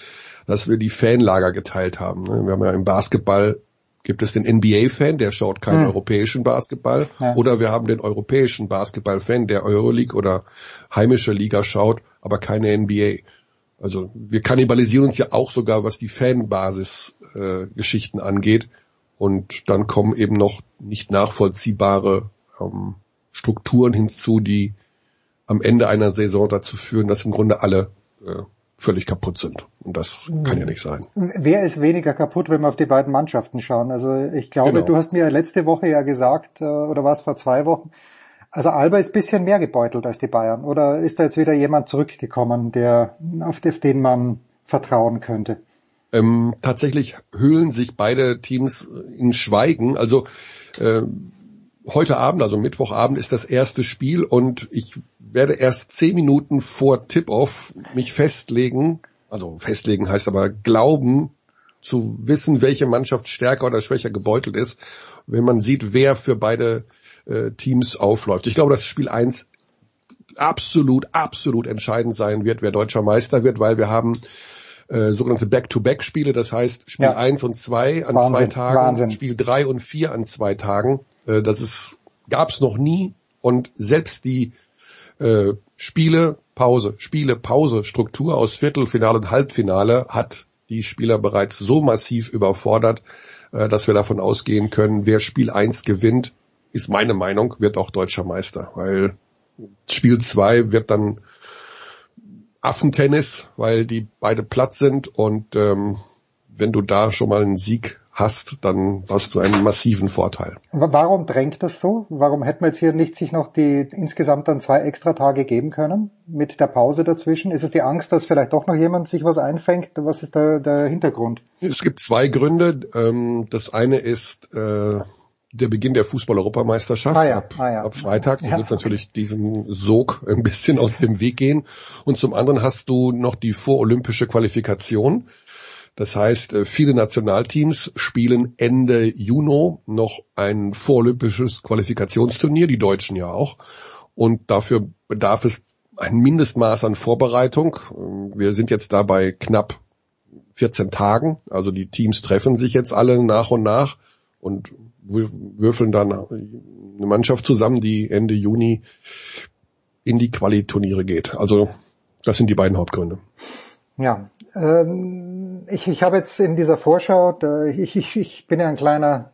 dass wir die Fanlager geteilt haben. Ne? Wir haben ja im Basketball gibt es den NBA-Fan, der schaut keinen hm. europäischen Basketball, ja. oder wir haben den europäischen Basketball-Fan, der Euroleague oder heimische Liga schaut, aber keine NBA. Also wir kannibalisieren uns ja auch sogar, was die Fanbasis-Geschichten äh, angeht. Und dann kommen eben noch nicht nachvollziehbare ähm, Strukturen hinzu, die am Ende einer Saison dazu führen, dass im Grunde alle äh, völlig kaputt sind. Und das kann ja nicht sein. Wer ist weniger kaputt, wenn wir auf die beiden Mannschaften schauen? Also ich glaube, genau. du hast mir letzte Woche ja gesagt, äh, oder war es vor zwei Wochen, also Alba ist bisschen mehr gebeutelt als die Bayern. Oder ist da jetzt wieder jemand zurückgekommen, der, auf den man vertrauen könnte? Ähm, tatsächlich hüllen sich beide Teams in Schweigen. Also äh, heute Abend, also Mittwochabend, ist das erste Spiel und ich werde erst zehn Minuten vor Tip-Off mich festlegen, also festlegen heißt aber glauben, zu wissen, welche Mannschaft stärker oder schwächer gebeutelt ist, wenn man sieht, wer für beide äh, Teams aufläuft. Ich glaube, dass Spiel 1 absolut, absolut entscheidend sein wird, wer deutscher Meister wird, weil wir haben äh, sogenannte Back-to-Back-Spiele, das heißt Spiel ja. 1 und 2 an Wahnsinn, zwei Tagen, Wahnsinn. Spiel 3 und 4 an zwei Tagen. Äh, das ist gab's noch nie und selbst die äh, Spiele, Pause, Spiele, Pause, Struktur aus Viertelfinale und Halbfinale hat die Spieler bereits so massiv überfordert, äh, dass wir davon ausgehen können, wer Spiel 1 gewinnt, ist meine Meinung, wird auch deutscher Meister, weil Spiel 2 wird dann Affentennis, weil die beide platt sind und ähm, wenn du da schon mal einen Sieg hast, dann hast du einen massiven Vorteil. Warum drängt das so? Warum hätte man jetzt hier nicht sich noch die insgesamt dann zwei extra Tage geben können mit der Pause dazwischen? Ist es die Angst, dass vielleicht doch noch jemand sich was einfängt? Was ist da der Hintergrund? Es gibt zwei Gründe. Ähm, das eine ist äh, der Beginn der Fußball-Europameisterschaft Ah ja, ab, ah ja. ab Freitag. Du Ja. willst natürlich diesem Sog ein bisschen aus dem Weg gehen. Und zum anderen hast du noch die vorolympische Qualifikation. Das heißt, äh, viele Nationalteams spielen Ende Juni noch ein vorolympisches Qualifikationsturnier, die Deutschen ja auch. Und dafür bedarf es ein Mindestmaß an Vorbereitung. Ähm, Wir sind jetzt da bei knapp 14 Tagen. Also die Teams treffen sich jetzt alle nach und nach und würfeln dann eine Mannschaft zusammen, die Ende Juni in die Quali-Turniere geht. Also das sind die beiden Hauptgründe. Ja, ähm, ich, ich habe jetzt in dieser Vorschau, ich, ich, ich bin ja ein kleiner,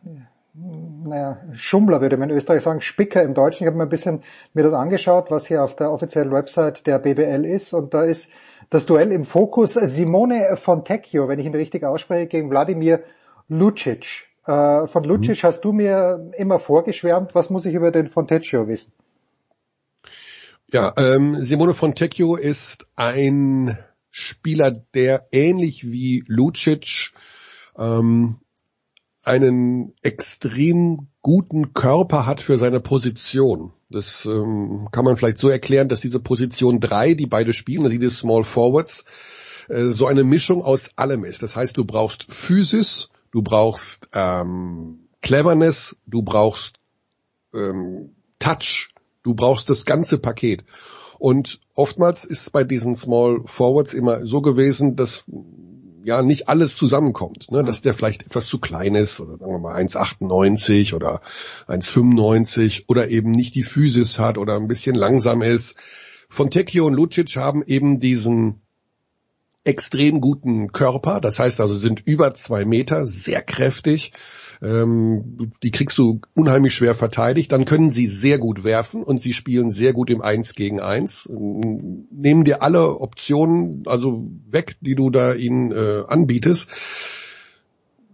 naja, Schummler würde man in Österreich sagen, Spicker im Deutschen. Ich habe mir ein bisschen mir das angeschaut, was hier auf der offiziellen Website der BBL ist und da ist das Duell im Fokus Simone Fontecchio, wenn ich ihn richtig ausspreche, gegen Wladimir Lucic. Äh, von Lucic hast du mir immer vorgeschwärmt. Was muss ich über den Fontecchio wissen? Ja, ähm, Simone Fontecchio ist ein Spieler, der ähnlich wie Lucic ähm, einen extrem guten Körper hat für seine Position. Das ähm, kann man vielleicht so erklären, dass diese Position drei, die beide spielen, also die Small Forwards, äh, so eine Mischung aus allem ist. Das heißt, du brauchst Physis, du brauchst ähm, Cleverness, du brauchst ähm, Touch, du brauchst das ganze Paket. Und oftmals ist es bei diesen Small Forwards immer so gewesen, dass ja nicht alles zusammenkommt, ne? dass der vielleicht etwas zu klein ist oder sagen wir mal 1,98 oder 1,95 oder eben nicht die Physis hat oder ein bisschen langsam ist. Fontecchio und Lucic haben eben diesen extrem guten Körper, das heißt also sind über zwei Meter, sehr kräftig, ähm, die kriegst du unheimlich schwer verteidigt, dann können sie sehr gut werfen und sie spielen sehr gut im Eins gegen Eins, nehmen dir alle Optionen also weg, die du da ihnen äh, anbietest.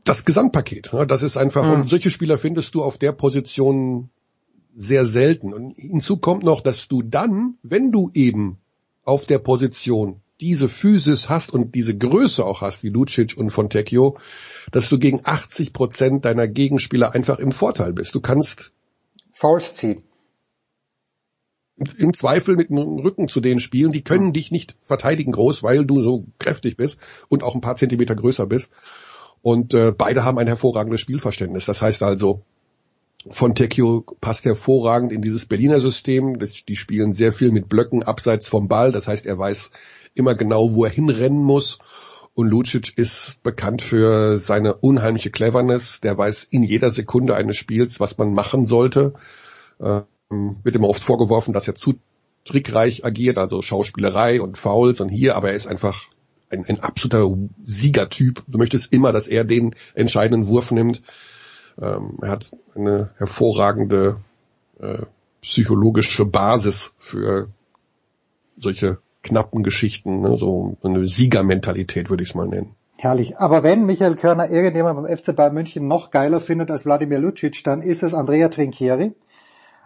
Das Gesamtpaket, ne, das ist einfach, Mhm. und solche Spieler findest du auf der Position sehr selten. Und hinzu kommt noch, dass du dann, wenn du eben auf der Position diese Physis hast und diese Größe auch hast, wie Lucic und Fontecchio, dass du gegen 80 Prozent deiner Gegenspieler einfach im Vorteil bist. Du kannst Fouls ziehen. im Zweifel mit dem Rücken zu denen spielen, die können dich nicht verteidigen groß, weil du so kräftig bist und auch ein paar Zentimeter größer bist. Und äh, beide haben ein hervorragendes Spielverständnis. Das heißt also, Fontecchio passt hervorragend in dieses Berliner System. Das, die spielen sehr viel mit Blöcken abseits vom Ball. Das heißt, er weiß immer genau, wo er hinrennen muss. Und Lucic ist bekannt für seine unheimliche Cleverness. Der weiß in jeder Sekunde eines Spiels, was man machen sollte. Ähm, wird immer oft vorgeworfen, dass er zu trickreich agiert, also Schauspielerei und Fouls und hier, aber er ist einfach ein, ein absoluter Siegertyp. Du möchtest immer, dass er den entscheidenden Wurf nimmt. Ähm, er hat eine hervorragende äh, psychologische Basis für solche knappen Geschichten, ne? so eine Siegermentalität würde ich es mal nennen. Herrlich. Aber wenn Michael Körner irgendjemand beim FC Bayern München noch geiler findet als Wladimir Lucic, dann ist es Andrea Trinchieri.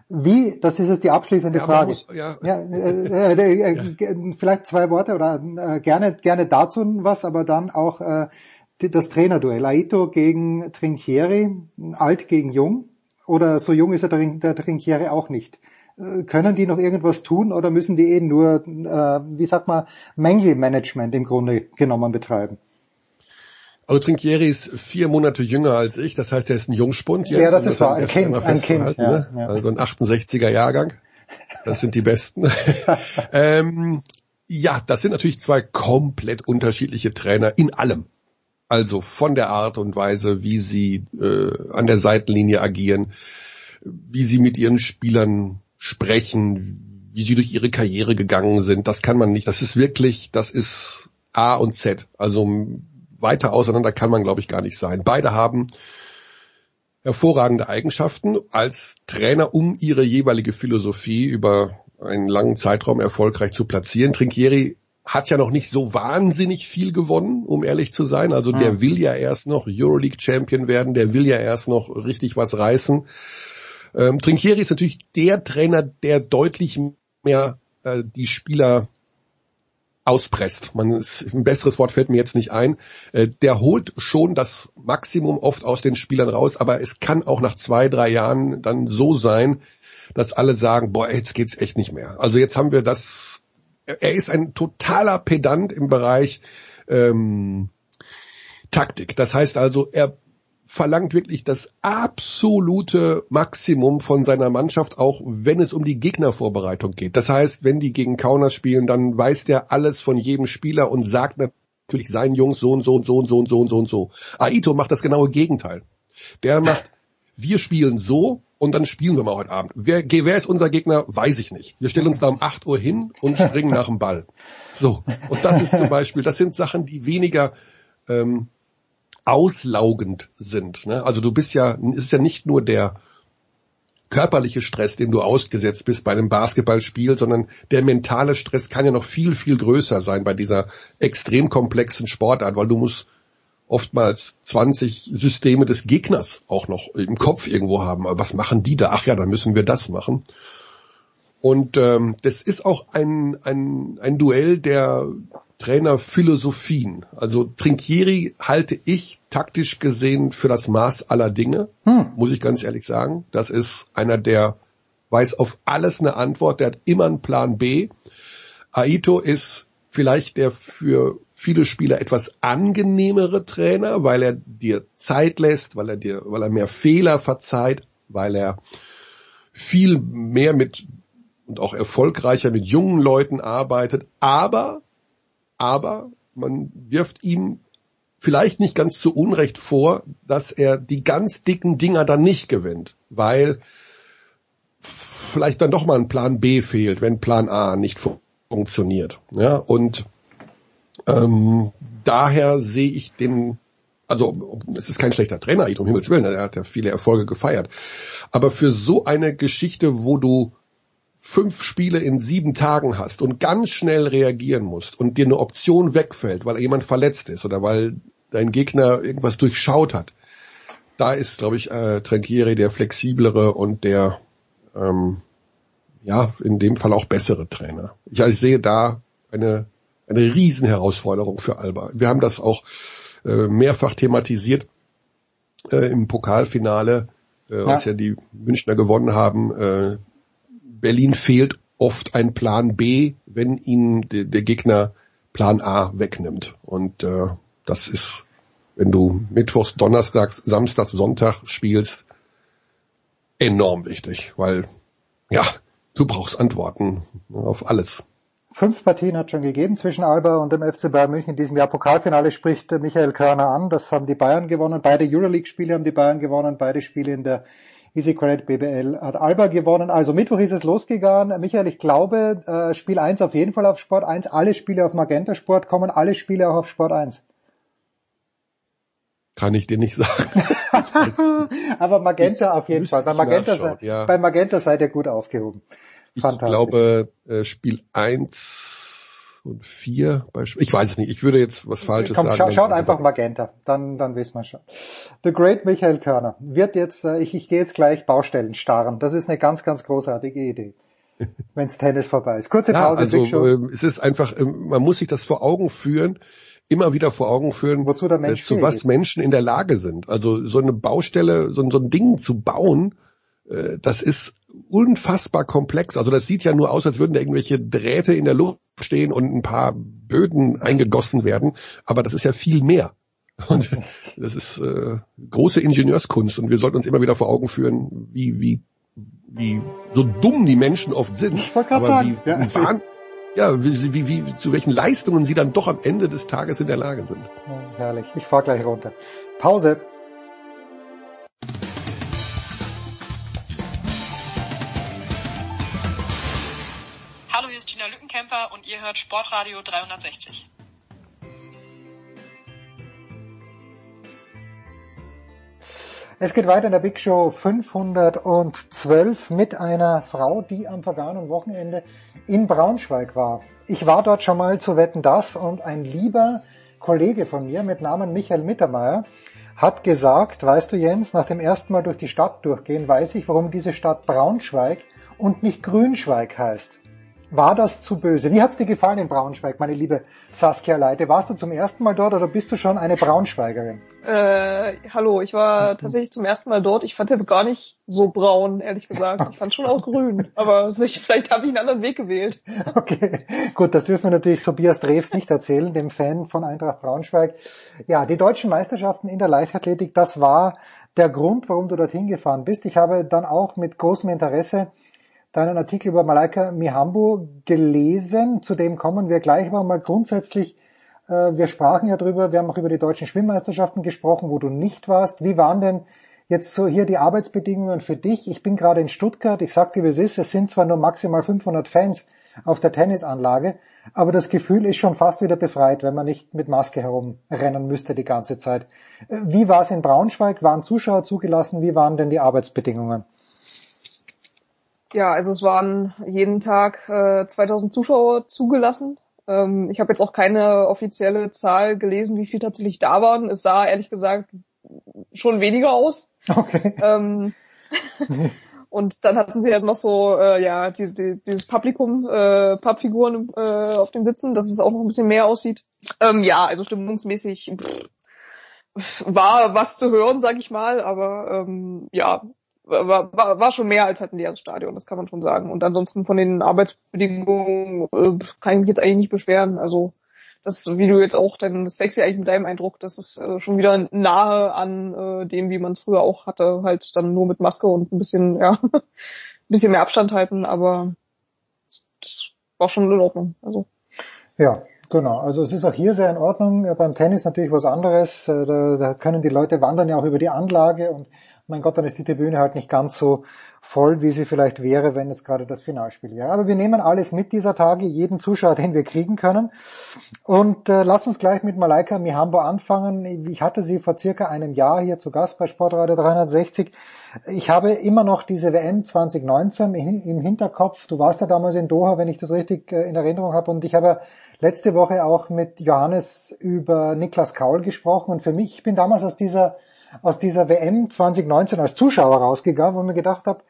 Wie, das ist jetzt die abschließende Ja, Frage. muss- ja. ja äh, äh, äh, vielleicht zwei Worte oder äh, gerne, gerne dazu was, aber dann auch äh, die, das Trainerduell. Aito gegen Trinchieri, alt gegen jung. Oder so jung ist er der, der Trinchieri auch nicht. Äh, Können die noch irgendwas tun oder müssen die eh nur, äh, wie sagt man, Mängelmanagement im Grunde genommen betreiben? Also Trinkieri ist vier Monate jünger als ich, das heißt, er ist ein Jungspund. Ja, das ist haben wahr, ein Kind, ein Kind, ja, ne? ja. Also ein 68er Jahrgang. Das sind die Besten. ähm, ja, das sind natürlich zwei komplett unterschiedliche Trainer in allem. Also von der Art und Weise, wie sie äh, an der Seitenlinie agieren, wie sie mit ihren Spielern sprechen, wie sie durch ihre Karriere gegangen sind. Das kann man nicht. Das ist wirklich, das ist A und Z. Also weiter auseinander kann man, glaube ich, gar nicht sein. Beide haben hervorragende Eigenschaften als Trainer, um ihre jeweilige Philosophie über einen langen Zeitraum erfolgreich zu platzieren. Trinkieri hat ja noch nicht so wahnsinnig viel gewonnen, um ehrlich zu sein. Also der will ja erst noch Euroleague Champion werden, der will ja erst noch richtig was reißen. Ähm, Trinkieri ist natürlich der Trainer, der deutlich mehr äh, die Spieler auspresst. Man ist, ein besseres Wort fällt mir jetzt nicht ein. Äh, der holt schon das Maximum oft aus den Spielern raus, aber es kann auch nach zwei, drei Jahren dann so sein, dass alle sagen, boah, jetzt geht's echt nicht mehr. Also jetzt haben wir das. Er ist ein totaler Pedant im Bereich ähm, Taktik. Das heißt also, er verlangt wirklich das absolute Maximum von seiner Mannschaft, auch wenn es um die Gegnervorbereitung geht. Das heißt, wenn die gegen Kaunas spielen, dann weiß der alles von jedem Spieler und sagt natürlich seinen Jungs so und so und so und so und so und so und so. Aito macht das genaue Gegenteil. Der macht, wir spielen so und dann spielen wir mal heute Abend. Wer, wer ist unser Gegner? Weiß ich nicht. Wir stellen uns da um 8 Uhr hin und springen nach dem Ball. So. Und das ist zum Beispiel, das sind Sachen, die weniger ähm, auslaugend sind. Ne? Also du bist ja, ist ja nicht nur der körperliche Stress, dem du ausgesetzt bist bei einem Basketballspiel, sondern der mentale Stress kann ja noch viel, viel größer sein bei dieser extrem komplexen Sportart, weil du musst oftmals 20 Systeme des Gegners auch noch im Kopf irgendwo haben. Was machen die da? Ach ja, dann müssen wir das machen. Und ähm, das ist auch ein, ein, ein Duell der Trainerphilosophien. Also Trinkieri halte ich taktisch gesehen für das Maß aller Dinge, hm. muss ich ganz ehrlich sagen. Das ist einer, der weiß auf alles eine Antwort, der hat immer einen Plan B. Aito ist vielleicht der für viele Spieler etwas angenehmere Trainer, weil er dir Zeit lässt, weil er dir, weil er mehr Fehler verzeiht, weil er viel mehr mit und auch erfolgreicher mit jungen Leuten arbeitet, aber, aber man wirft ihm vielleicht nicht ganz zu Unrecht vor, dass er die ganz dicken Dinger dann nicht gewinnt, weil vielleicht dann doch mal ein Plan B fehlt, wenn Plan A nicht funktioniert. Ja, und ähm, daher sehe ich den, also es ist kein schlechter Trainer, um Himmels Willen, er hat ja viele Erfolge gefeiert. Aber für so eine Geschichte, wo du fünf Spiele in sieben Tagen hast und ganz schnell reagieren musst und dir eine Option wegfällt, weil jemand verletzt ist oder weil dein Gegner irgendwas durchschaut hat, da ist, glaube ich, äh, Tranquieri der flexiblere und der ähm, ja in dem Fall auch bessere Trainer. Ich, also ich sehe da eine eine Riesenherausforderung für Alba. Wir haben das auch äh, mehrfach thematisiert äh, im Pokalfinale, äh, ja. als ja die Münchner gewonnen haben. Äh, Berlin fehlt oft ein Plan B, wenn ihnen de, der Gegner Plan A wegnimmt. Und äh, das ist, wenn du Mittwochs, Donnerstags, Samstags, Sonntag spielst, enorm wichtig, weil ja, du brauchst Antworten auf alles. Fünf Partien hat schon gegeben zwischen Alba und dem FC Bayern München in diesem Jahr. Pokalfinale spricht Michael Körner an. Das haben die Bayern gewonnen. Beide Euroleague-Spiele haben die Bayern gewonnen. Beide Spiele in der Easy Credit BBL hat Alba gewonnen. Also Mittwoch ist es losgegangen. Michael, ich glaube, äh, Spiel 1 auf jeden Fall auf Sport 1. Alle Spiele auf Magenta Sport kommen, alle Spiele auch auf Sport 1. Kann ich dir nicht sagen. Aber Magenta ich auf jeden Fall. Bei Magenta, sei, ja. bei Magenta seid ihr gut aufgehoben. Ich glaube, äh, Spiel 1 und 4, ich weiß es nicht, ich würde jetzt was Falsches Komm, sagen. Scha schaut einfach Magenta, dann, dann wissen wir schon. The Great Michael Körner wird jetzt, äh, ich, ich gehe jetzt gleich Baustellen starren. Das ist eine ganz, ganz großartige Idee. Wenn's Tennis vorbei ist. Kurze Pause, ja, also, äh, es ist einfach, äh, man muss sich das vor Augen führen, immer wieder vor Augen führen, Wozu der Mensch äh, zu was ist. Menschen in der Lage sind. Also so eine Baustelle, so, so ein Ding zu bauen, das ist unfassbar komplex. Also das sieht ja nur aus, als würden da irgendwelche Drähte in der Luft stehen und ein paar Böden eingegossen werden, aber das ist ja viel mehr. Und das ist äh, große Ingenieurskunst und wir sollten uns immer wieder vor Augen führen, wie, wie, wie so dumm die Menschen oft sind. Ich wollte gerade sagen. Wie, ja. Wie, ja, wie, wie, wie, zu welchen Leistungen sie dann doch am Ende des Tages in der Lage sind. Herrlich. Ich fahr gleich runter. Pause. Und ihr hört Sportradio 360. Es geht weiter in der Big Show 512 mit einer Frau, die am vergangenen Wochenende in Braunschweig war. Ich war dort schon mal zu Wetten das und ein lieber Kollege von mir mit Namen Michael Mittermeier hat gesagt, weißt du Jens, nach dem ersten Mal durch die Stadt durchgehen, weiß ich, warum diese Stadt Braunschweig und nicht Grünschweig heißt. War das zu böse? Wie hat's dir gefallen in Braunschweig, meine liebe Saskia Leite? Warst du zum ersten Mal dort oder bist du schon eine Braunschweigerin? Äh, hallo, ich war tatsächlich zum ersten Mal dort. Ich fand jetzt gar nicht so braun, ehrlich gesagt. Ich fand schon auch grün. Aber sich, vielleicht habe ich einen anderen Weg gewählt. Okay, gut, das dürfen wir natürlich Tobias Drews nicht erzählen, dem Fan von Eintracht Braunschweig. Ja, die deutschen Meisterschaften in der Leichtathletik, das war der Grund, warum du dorthin gefahren bist. Ich habe dann auch mit großem Interesse deinen Artikel über Malaika Mihambo gelesen. Zu dem kommen wir gleich aber mal grundsätzlich. Äh, wir sprachen ja drüber, wir haben auch über die deutschen Schwimmmeisterschaften gesprochen, wo du nicht warst. Wie waren denn jetzt so hier die Arbeitsbedingungen für dich? Ich bin gerade in Stuttgart. Ich sagte, wie es ist. Es sind zwar nur maximal 500 Fans auf der Tennisanlage, aber das Gefühl ist schon fast wieder befreit, wenn man nicht mit Maske herumrennen müsste die ganze Zeit. Äh, wie war es in Braunschweig? Waren Zuschauer zugelassen? Wie waren denn die Arbeitsbedingungen? Ja, also es waren jeden Tag äh, 2000 Zuschauer zugelassen. Ähm, ich habe jetzt auch keine offizielle Zahl gelesen, wie viel tatsächlich da waren. Es sah ehrlich gesagt schon weniger aus. Okay. Ähm, und dann hatten sie halt noch so, äh, ja, diese, die, dieses Publikum, äh, Pappfiguren äh, auf den Sitzen, dass es auch noch ein bisschen mehr aussieht. Ähm, ja, also stimmungsmäßig pff, war was zu hören, sag ich mal, aber ähm, ja, war, war, war schon mehr als halt ein leeres Stadion, das kann man schon sagen. Und ansonsten von den Arbeitsbedingungen äh, kann ich mich jetzt eigentlich nicht beschweren. Also das, wie du jetzt auch, das sexy eigentlich mit deinem Eindruck, das ist äh, schon wieder nahe an äh, dem, wie man es früher auch hatte, halt dann nur mit Maske und ein bisschen, ja, ein bisschen mehr Abstand halten, aber das war schon in Ordnung. Also. Ja, Genau, also es ist auch hier sehr in Ordnung. Beim Tennis natürlich was anderes. Äh, da, da können die Leute wandern ja auch über die Anlage und mein Gott, dann ist die Tribüne halt nicht ganz so voll, wie sie vielleicht wäre, wenn jetzt gerade das Finalspiel wäre. Aber wir nehmen alles mit dieser Tage, jeden Zuschauer, den wir kriegen können. Und äh, lass uns gleich mit Malaika Mihambo anfangen. Ich hatte sie vor circa einem Jahr hier zu Gast bei Sportradio 360. Ich habe immer noch diese WM 2019 im Hinterkopf. Du warst ja damals in Doha, wenn ich das richtig äh, in Erinnerung habe. Und ich habe letzte Woche auch mit Johannes über Niklas Kaul gesprochen. Und für mich, ich bin damals aus dieser aus dieser WM 2019 als Zuschauer rausgegangen, wo ich mir gedacht habe,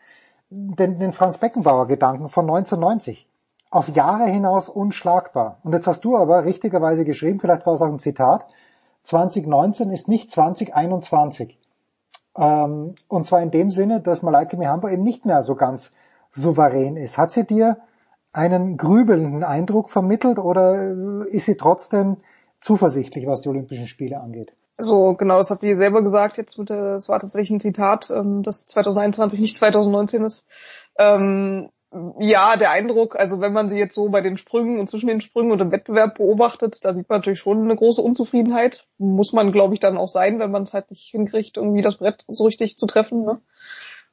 den, den Franz Beckenbauer Gedanken von 1990. Auf Jahre hinaus unschlagbar. Und jetzt hast du aber richtigerweise geschrieben, vielleicht war es auch ein Zitat, 2019 ist nicht 2021. Ähm, und zwar in dem Sinne, dass Malaika Mihambo eben nicht mehr so ganz souverän ist. Hat sie dir einen grübelnden Eindruck vermittelt oder ist sie trotzdem zuversichtlich, was die Olympischen Spiele angeht? Also genau, das hat sie selber gesagt jetzt mit es war tatsächlich ein Zitat, ähm, dass 2021 nicht 2019 ist. Ähm, ja, der Eindruck, also wenn man sie jetzt so bei den Sprüngen und zwischen den Sprüngen und im Wettbewerb beobachtet, da sieht man natürlich schon eine große Unzufriedenheit. Muss man, glaube ich, dann auch sein, wenn man es halt nicht hinkriegt, irgendwie das Brett so richtig zu treffen. Ne?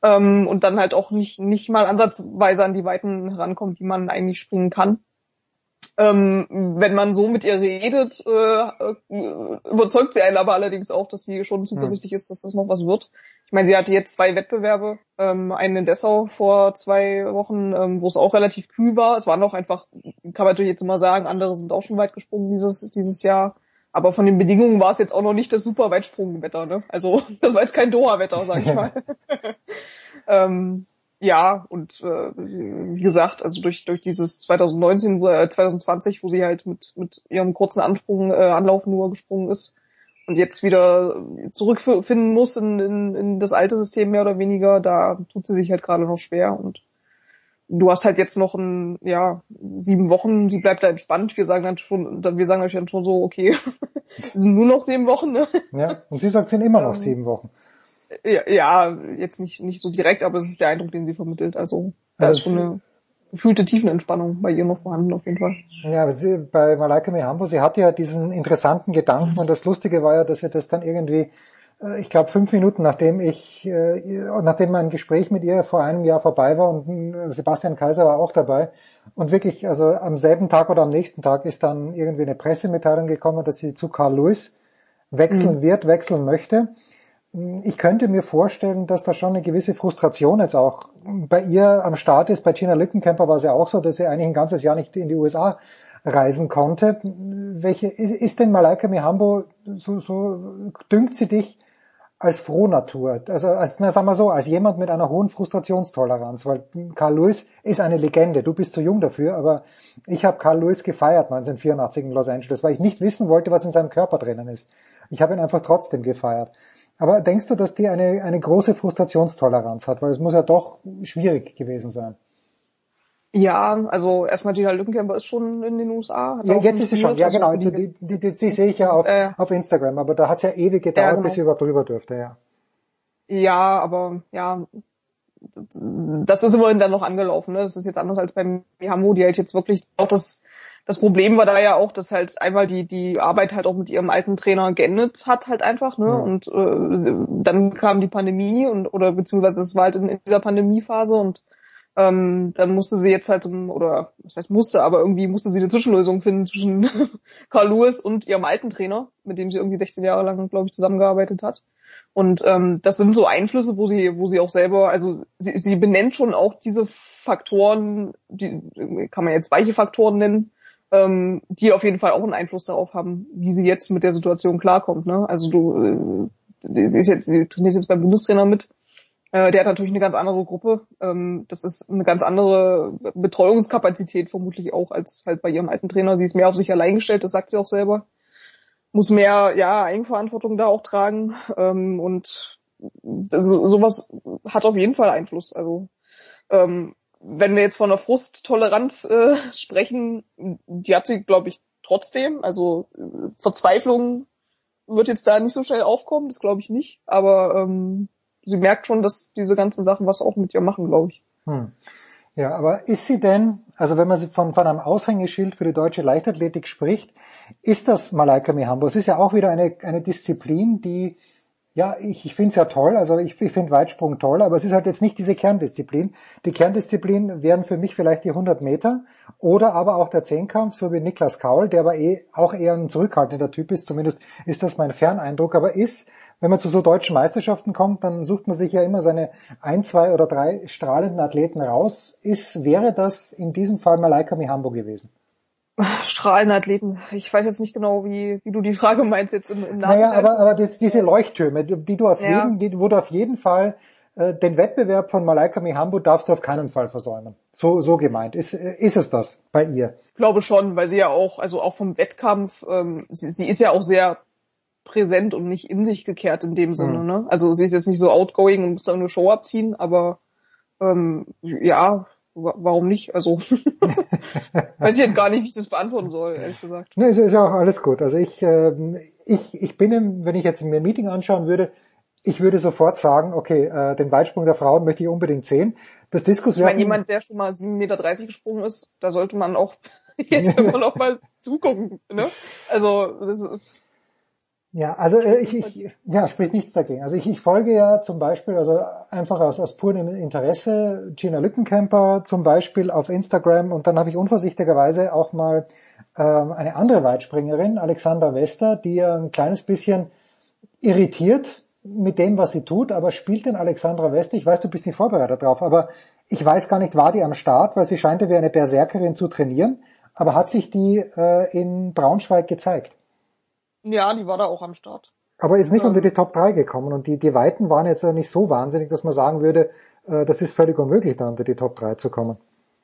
Ähm, und dann halt auch nicht, nicht mal ansatzweise an die Weiten herankommt, die man eigentlich springen kann. Ähm, wenn man so mit ihr redet, äh, äh, überzeugt sie einen aber allerdings auch, dass sie schon zuversichtlich ist, dass das noch was wird. Ich meine, sie hatte jetzt zwei Wettbewerbe, ähm, einen in Dessau vor zwei Wochen, ähm, wo es auch relativ kühl war. Es waren auch einfach, kann man natürlich jetzt immer sagen, andere sind auch schon weit gesprungen dieses, dieses Jahr. Aber von den Bedingungen war es jetzt auch noch nicht das super Weitsprungwetter, ne? Also das war jetzt kein Doha-Wetter, sag ich mal. ähm, ja, und äh, wie gesagt, also durch durch dieses 2019, äh, 2020, wo sie halt mit mit ihrem kurzen Ansprung, äh, Anlauf nur gesprungen ist und jetzt wieder zurückfinden muss in, in, in das alte System mehr oder weniger, da tut sie sich halt gerade noch schwer und du hast halt jetzt noch ein, ja, sieben Wochen, sie bleibt da entspannt. Wir sagen dann schon, wir sagen euch dann schon so, okay, sind nur noch sieben Wochen, ne? Ja, und sie sagt, es sind immer noch ähm, sieben Wochen ja, jetzt nicht, nicht so direkt, aber es ist der Eindruck, den sie vermittelt. Also, da also ist schon eine gefühlte Tiefenentspannung bei ihr noch vorhanden auf jeden Fall. Ja, sie, bei Malaika Mihambo, sie hatte ja diesen interessanten Gedanken und das Lustige war ja, dass sie das dann irgendwie, äh, ich glaube fünf Minuten nachdem ich, äh, nachdem mein Gespräch mit ihr vor einem Jahr vorbei war und äh, Sebastian Kaiser war auch dabei und wirklich, also am selben Tag oder am nächsten Tag ist dann irgendwie eine Pressemitteilung gekommen, dass sie zu Carl Lewis wechseln mhm. wird, wechseln möchte. Ich könnte mir vorstellen, dass da schon eine gewisse Frustration jetzt auch bei ihr am Start ist. Bei Gina Lückenkämper war es ja auch so, dass sie eigentlich ein ganzes Jahr nicht in die USA reisen konnte. Welche ist, ist denn Malaika Mihambo so, so dünkt sie dich als Frohnatur? Also als, na, sagen wir so, als jemand mit einer hohen Frustrationstoleranz, weil Carl Lewis ist eine Legende. Du bist zu jung dafür, aber ich habe Carl Lewis gefeiert 1984 in Los Angeles, weil ich nicht wissen wollte, was in seinem Körper drinnen ist. Ich habe ihn einfach trotzdem gefeiert. Aber denkst du, dass die eine, eine große Frustrationstoleranz hat? Weil es muss ja doch schwierig gewesen sein. Ja, also erstmal Gina Lückenkämper ist schon in den USA. Ja, jetzt ist sie schon, ja genau, die, die, die, die, die sehe ich ja auf, äh, auf Instagram, aber da hat es ja ewig gedauert, ja, genau. bis sie überhaupt drüber durfte, ja. Ja, aber ja, das ist immerhin dann noch angelaufen. Ne? Das ist jetzt anders als beim Mihamu, die halt jetzt wirklich auch das das Problem war da ja auch, dass halt einmal die die Arbeit halt auch mit ihrem alten Trainer geendet hat halt einfach, ne? Und äh, dann kam die Pandemie und oder beziehungsweise es war halt in, in dieser Pandemiephase und ähm, dann musste sie jetzt halt, oder was heißt musste, aber irgendwie musste sie eine Zwischenlösung finden zwischen Carl Lewis und ihrem alten Trainer, mit dem sie irgendwie 16 Jahre lang, glaube ich, zusammengearbeitet hat. Und ähm, das sind so Einflüsse, wo sie, wo sie auch selber, also sie, sie benennt schon auch diese Faktoren, die kann man jetzt weiche Faktoren nennen, ähm, die auf jeden Fall auch einen Einfluss darauf haben, wie sie jetzt mit der Situation klarkommt. Ne? Also du, äh, sie ist jetzt, sie trainiert jetzt beim Bundestrainer mit. Äh, der hat natürlich eine ganz andere Gruppe. Ähm, das ist eine ganz andere Betreuungskapazität vermutlich auch als halt bei ihrem alten Trainer. Sie ist mehr auf sich allein gestellt, das sagt sie auch selber. Muss mehr, ja, Eigenverantwortung da auch tragen. Ähm, und so, sowas hat auf jeden Fall Einfluss. Also ähm, wenn wir jetzt von einer Frusttoleranz äh, sprechen, die hat sie, glaube ich, trotzdem. Also äh, Verzweiflung wird jetzt da nicht so schnell aufkommen, das glaube ich nicht. Aber ähm, sie merkt schon, dass diese ganzen Sachen was auch mit ihr machen, glaube ich. Hm. Ja, aber ist sie denn, also wenn man von, von einem Aushängeschild für die deutsche Leichtathletik spricht, ist das Malaika Mihambo? Es ist ja auch wieder eine, eine Disziplin, die ja, ich, ich finde es ja toll, also ich, ich finde Weitsprung toll, aber es ist halt jetzt nicht diese Kerndisziplin. Die Kerndisziplin wären für mich vielleicht die 100 Meter oder aber auch der Zehnkampf, so wie Niklas Kaul, der aber eh auch eher ein zurückhaltender Typ ist, zumindest ist das mein Ferneindruck, aber ist, wenn man zu so deutschen Meisterschaften kommt, dann sucht man sich ja immer seine ein, zwei oder drei strahlenden Athleten raus. Ist, wäre das in diesem Fall Malaika Mihambo gewesen? Strahlende Athleten. Ich weiß jetzt nicht genau, wie, wie du die Frage meinst jetzt im, im Nachhinein. Naja, aber, aber das, diese Leuchttürme, die du auf ja. jeden, die, wo du auf jeden Fall äh, den Wettbewerb von Malaika Mihambo darfst du auf keinen Fall versäumen. So, so gemeint. Ist, ist es das bei ihr? Ich glaube schon, weil sie ja auch, also auch vom Wettkampf, ähm, sie, sie ist ja auch sehr präsent und nicht in sich gekehrt in dem Sinne. Mhm. Ne? Also sie ist jetzt nicht so outgoing und muss da eine Show abziehen, aber ähm, ja, warum nicht? Also weiß ich jetzt gar nicht, wie ich das beantworten soll, ehrlich gesagt. Nee, ist ja auch alles gut. Also ich, äh, ich, ich bin, im, wenn ich jetzt mir ein Meeting anschauen würde, ich würde sofort sagen, okay, äh, den Weitsprung der Frauen möchte ich unbedingt sehen. Das Diskus Ich meine, jemand, der schon mal 7,30 Meter gesprungen ist, da sollte man auch jetzt immer noch mal zugucken. Ne? Also das ist, ja, also äh, ich, ich ja, spricht nichts dagegen. Also ich, ich folge ja zum Beispiel, also einfach aus, aus purem Interesse, Gina Lückenkämper zum Beispiel auf Instagram und dann habe ich unvorsichtigerweise auch mal ähm, eine andere Weitspringerin, Alexandra Wester, die ja ein kleines bisschen irritiert mit dem, was sie tut, aber spielt denn Alexandra Wester, ich weiß, du bist nicht vorbereitet drauf, aber ich weiß gar nicht, war die am Start, weil sie scheint ja wie eine Berserkerin zu trainieren, aber hat sich die äh, in Braunschweig gezeigt? Ja, die war da auch am Start. Aber ist nicht ähm, unter die Top 3 gekommen und die, die Weiten waren jetzt nicht so wahnsinnig, dass man sagen würde, äh, das ist völlig unmöglich, da unter die Top 3 zu kommen.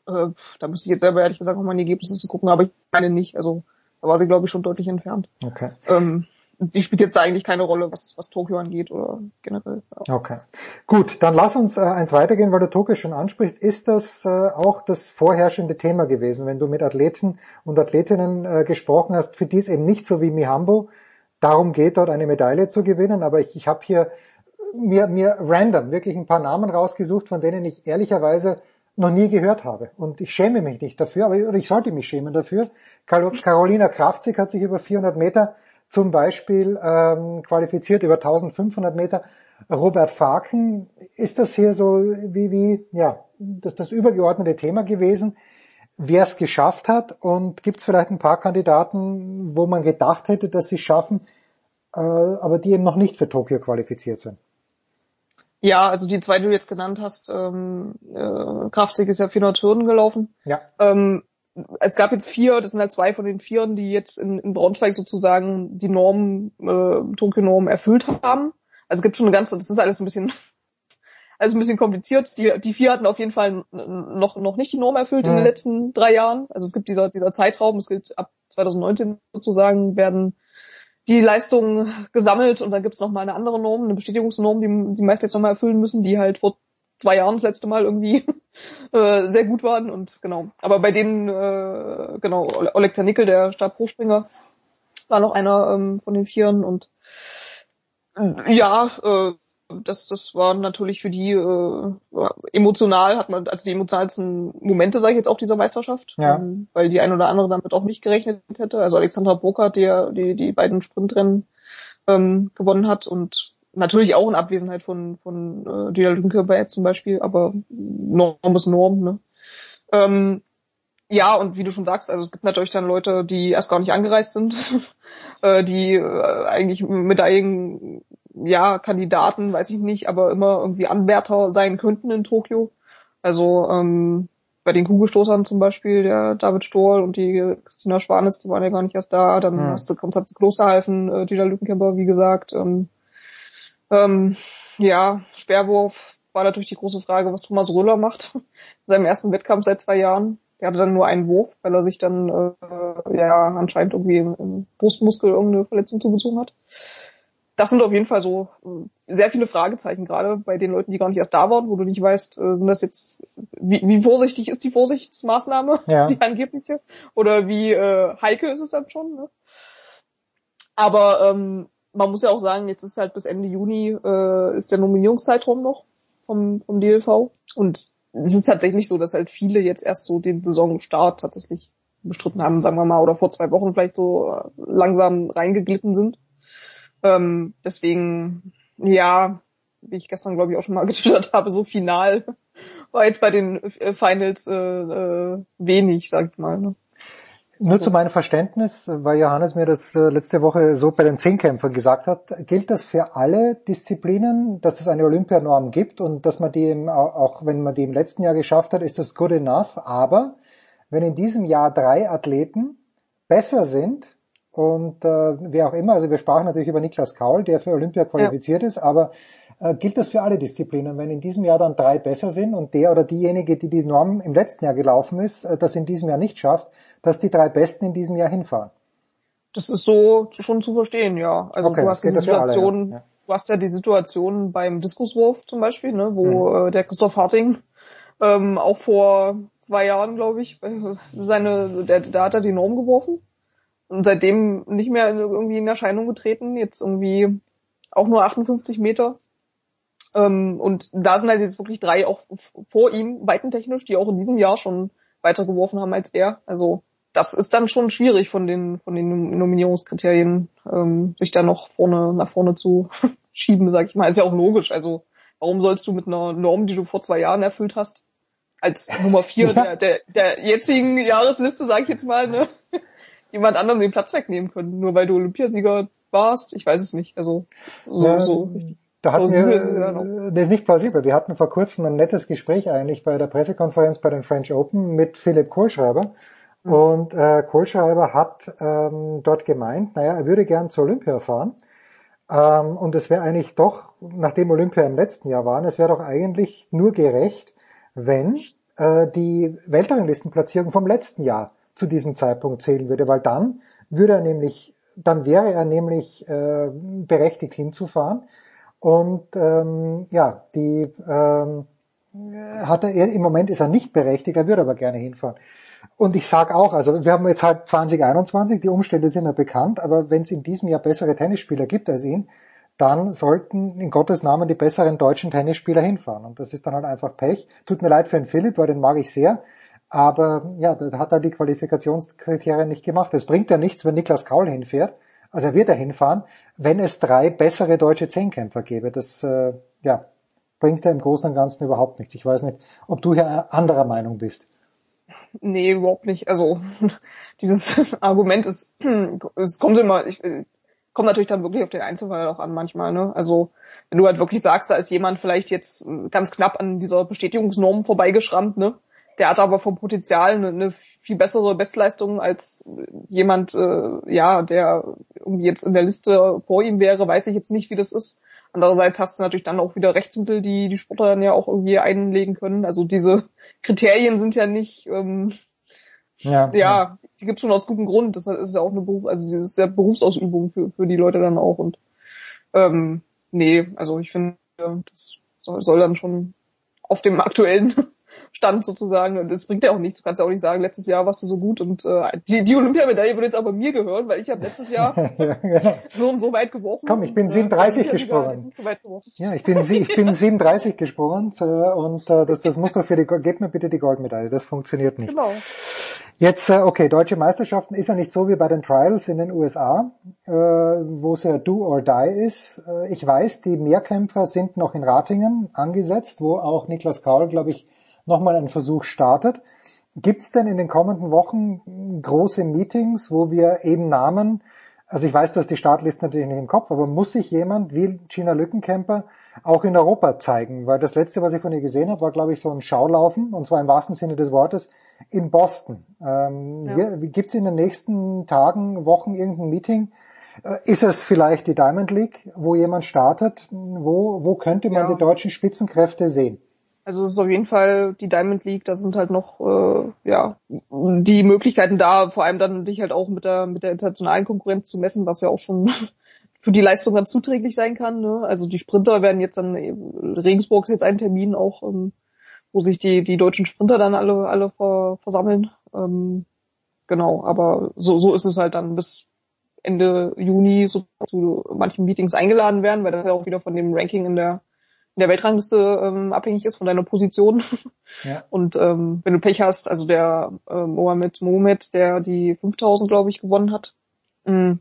Äh, da müsste ich jetzt selber ehrlich gesagt nochmal in die Ergebnisse gucken, aber ich meine nicht. Also da war sie, glaube ich, schon deutlich entfernt. Okay. Ähm, die spielt jetzt da eigentlich keine Rolle, was, was Tokio angeht oder generell. Ja. Okay. Gut, dann lass uns äh, eins weitergehen, weil du Tokio schon ansprichst. Ist das äh, auch das vorherrschende Thema gewesen, wenn du mit Athleten und Athletinnen äh, gesprochen hast, für die es eben nicht so wie Mihambo darum geht, dort eine Medaille zu gewinnen, aber ich, ich habe hier mir, mir random wirklich ein paar Namen rausgesucht, von denen ich ehrlicherweise noch nie gehört habe. Und ich schäme mich nicht dafür, aber ich sollte mich schämen dafür. Carolina Kraftzig hat sich über 400 Meter zum Beispiel ähm, qualifiziert über 1500 Meter. Robert Faken, ist das hier so wie, wie ja, das, das übergeordnete Thema gewesen, wer es geschafft hat und gibt es vielleicht ein paar Kandidaten, wo man gedacht hätte, dass sie schaffen, äh, aber die eben noch nicht für Tokio qualifiziert sind. Ja, also die zwei, die du jetzt genannt hast, ähm, äh, Kraftzig ist ja 400 Hürden gelaufen. Ja. Ähm, es gab jetzt vier, das sind halt zwei von den Vieren, die jetzt in, in Braunschweig sozusagen die Norm, äh, Tokio-Norm erfüllt haben. Also es gibt schon eine ganze, das ist alles ein bisschen, alles ein bisschen kompliziert. Die, die vier hatten auf jeden Fall noch, noch nicht die Norm erfüllt mhm. in den mhm. letzten drei Jahren. Also es gibt dieser, dieser Zeitraum, es gilt ab 2019 sozusagen, werden die Leistungen gesammelt und dann gibt's noch mal eine andere Norm, eine Bestätigungsnorm, die die meist jetzt nochmal erfüllen müssen, die halt vor zwei Jahren das letzte Mal irgendwie äh, sehr gut waren und genau. Aber bei denen, äh, genau, Oleg Zanickel, der Stabhochspringer, war noch einer ähm, von den Vieren und äh, ja, äh, das, das war natürlich für die äh, emotional, hat man, also die emotionalsten Momente, sage ich jetzt auch, dieser Meisterschaft, ja. ähm, weil die ein oder andere damit auch nicht gerechnet hätte. Also Alexandra Burkhardt, der die, die beiden Sprintrennen ähm, gewonnen hat und natürlich auch in Abwesenheit von, von äh, Julia Lünke zum Beispiel, aber Norm ist Norm, ne? Ähm, ja, und wie du schon sagst, also es gibt natürlich dann Leute, die erst gar nicht angereist sind, äh, die äh, eigentlich Medaillen ja, Kandidaten, weiß ich nicht, aber immer irgendwie Anwärter sein könnten in Tokio. Also ähm, bei den Kugelstoßern zum Beispiel, der David Stohl und die Christina Schwanes, die waren ja gar nicht erst da. Dann ja. hast du Konstanze Klosterhalfen, äh, Gina Lückenkämper, wie gesagt. Ähm, ähm, ja, Sperrwurf war natürlich die große Frage, was Thomas Röller macht. In seinem ersten Wettkampf seit zwei Jahren. Der hatte dann nur einen Wurf, weil er sich dann äh, ja anscheinend irgendwie im Brustmuskel irgendeine Verletzung zugezogen hat das sind auf jeden Fall so äh, sehr viele Fragezeichen, gerade bei den Leuten, die gar nicht erst da waren, wo du nicht weißt, äh, sind das jetzt, wie, wie vorsichtig ist die Vorsichtsmaßnahme, ja. die angebliche, oder wie äh, heikel ist es dann schon. Ne? Aber ähm, man muss ja auch sagen, jetzt ist halt bis Ende Juni äh, ist der Nominierungszeitraum noch vom, vom DLV. Und es ist tatsächlich so, dass halt viele jetzt erst so den Saisonstart tatsächlich bestritten haben, sagen wir mal, oder vor zwei Wochen vielleicht so äh, langsam reingeglitten sind. Ähm, deswegen, ja, wie ich gestern glaube ich auch schon mal getwittert habe, so final war jetzt bei den äh, Finals äh, äh, wenig, sag ich mal. Ne? Nur also. zu meinem Verständnis, weil Johannes mir das äh, letzte Woche so bei den Zehnkämpfern gesagt hat, gilt das für alle Disziplinen, dass es eine Olympianorm gibt und dass man die eben, auch wenn man die im letzten Jahr geschafft hat, ist das good enough. Aber wenn in diesem Jahr drei Athleten besser sind und äh, wer auch immer, also wir sprachen natürlich über Niklas Kaul, der für Olympia qualifiziert ja. ist, aber äh, gilt das für alle Disziplinen? Wenn in diesem Jahr dann drei besser sind und der oder diejenige, die die Norm im letzten Jahr gelaufen ist, äh, das in diesem Jahr nicht schafft, dass die drei Besten in diesem Jahr hinfahren? Das ist so schon zu verstehen, ja. Also okay, du hast die Situation, alle, ja. du hast ja die Situation beim Diskuswurf zum Beispiel, ne, wo hm. äh, der Christoph Harting ähm, auch vor zwei Jahren, glaube ich, äh, seine, der, da hat er die Norm geworfen und seitdem nicht mehr irgendwie in Erscheinung getreten, jetzt irgendwie auch nur 58 Meter. Ähm, und da sind halt jetzt wirklich drei auch vor ihm, weitentechnisch, die auch in diesem Jahr schon weiter geworfen haben als er. Also das ist dann schon schwierig von den von den Nominierungskriterien, ähm, sich da noch vorne nach vorne zu schieben, sag ich mal. Ist ja auch logisch. Also warum sollst du mit einer Norm, die du vor zwei Jahren erfüllt hast, als Nummer vier ja. der, der, der jetzigen Jahresliste, sag ich jetzt mal, ne? jemand anderen den Platz wegnehmen können, nur weil du Olympiasieger warst. Ich weiß es nicht. Also so, ja, so richtig. Da hatten wir, ist das ist nicht plausibel. Wir hatten vor kurzem ein nettes Gespräch eigentlich bei der Pressekonferenz bei den French Open mit Philipp Kohlschreiber. Mhm. Und äh, Kohlschreiber hat ähm, dort gemeint, naja, er würde gern zur Olympia fahren. Ähm, und es wäre eigentlich doch, nachdem Olympia im letzten Jahr waren, es wäre doch eigentlich nur gerecht, wenn äh, die Weltranglistenplatzierung vom letzten Jahr zu diesem Zeitpunkt zählen würde, weil dann würde er nämlich, dann wäre er nämlich äh, berechtigt hinzufahren. Und ähm, ja, die ähm, hat er im Moment ist er nicht berechtigt, er würde aber gerne hinfahren. Und ich sage auch, also wir haben jetzt halt 2021, die Umstände sind ja bekannt, aber wenn es in diesem Jahr bessere Tennisspieler gibt als ihn, dann sollten in Gottes Namen die besseren deutschen Tennisspieler hinfahren. Und das ist dann halt einfach Pech. Tut mir leid für den Philipp, weil den mag ich sehr. Aber ja, da hat er die Qualifikationskriterien nicht gemacht. Es bringt ja nichts, wenn Niklas Kaul hinfährt. Also er wird ja hinfahren, wenn es drei bessere deutsche Zehnkämpfer gäbe. Das äh, ja, bringt ja im Großen und Ganzen überhaupt nichts. Ich weiß nicht, ob du hier anderer Meinung bist. Nee, überhaupt nicht. Also dieses Argument ist, es kommt immer, ich, kommt natürlich dann wirklich auf den Einzelfall auch an manchmal, ne? Also wenn du halt wirklich sagst, da ist jemand vielleicht jetzt ganz knapp an dieser Bestätigungsnorm vorbeigeschrammt, ne? Der hat aber vom Potenzial eine, eine viel bessere Bestleistung als jemand, äh, ja, der irgendwie jetzt in der Liste vor ihm wäre, weiß ich jetzt nicht, wie das ist. Andererseits hast du natürlich dann auch wieder Rechtsmittel, die die Sportler dann ja auch irgendwie einlegen können. Also diese Kriterien sind ja nicht, ähm, ja, ja, die gibt's schon aus gutem Grund. Das ist ja auch eine Beruf, also das ist ja Berufsausübung für, für die Leute dann auch. Und ähm, nee, also ich finde, das soll, soll dann schon auf dem aktuellen Stand sozusagen. Und das bringt ja auch nichts. Du kannst ja auch nicht sagen, letztes Jahr warst du so gut und äh, die, die Olympiamedaille würde jetzt bei mir gehören, weil ich habe letztes Jahr ja, genau. so und so weit geworfen. Komm, ich bin 37 äh, gesprungen. So ja, ich bin, ich bin 37 gesprungen äh, und äh, das, das muss doch für die, gebt mir bitte die Goldmedaille, das funktioniert nicht. Genau. Jetzt, äh, okay, deutsche Meisterschaften ist ja nicht so wie bei den Trials in den USA, äh, wo es ja do or die ist. Äh, ich weiß, die Mehrkämpfer sind noch in Ratingen angesetzt, wo auch Niklas Kaul, glaube ich, nochmal einen Versuch startet. Gibt es denn in den kommenden Wochen große Meetings, wo wir eben Namen, also ich weiß, du hast die Startliste natürlich nicht im Kopf, aber muss sich jemand wie Gina Lückenkämper auch in Europa zeigen? Weil das letzte, was ich von ihr gesehen habe, war, glaube ich, so ein Schaulaufen, und zwar im wahrsten Sinne des Wortes, in Boston. Ähm, ja. Gibt es in den nächsten Tagen, Wochen irgendein Meeting? Äh, ist es vielleicht die Diamond League, wo jemand startet? Wo, wo könnte man ja. die deutschen Spitzenkräfte sehen? Also es ist auf jeden Fall die Diamond League, da sind halt noch äh, ja die Möglichkeiten da, vor allem dann dich halt auch mit der mit der internationalen Konkurrenz zu messen, was ja auch schon für die Leistung dann zuträglich sein kann. Ne? Also die Sprinter werden jetzt dann Regensburg ist jetzt ein Termin auch, ähm, wo sich die die deutschen Sprinter dann alle alle ver, versammeln. Ähm, genau, aber so so ist es halt dann bis Ende Juni so zu manchen Meetings eingeladen werden, weil das ja auch wieder von dem Ranking in der in der Weltrangliste ähm, abhängig ist von deiner Position. Ja. Und ähm, wenn du Pech hast, also der äh, Mohamed Mohamed, der die 5000, glaube ich, gewonnen hat, mh, mm,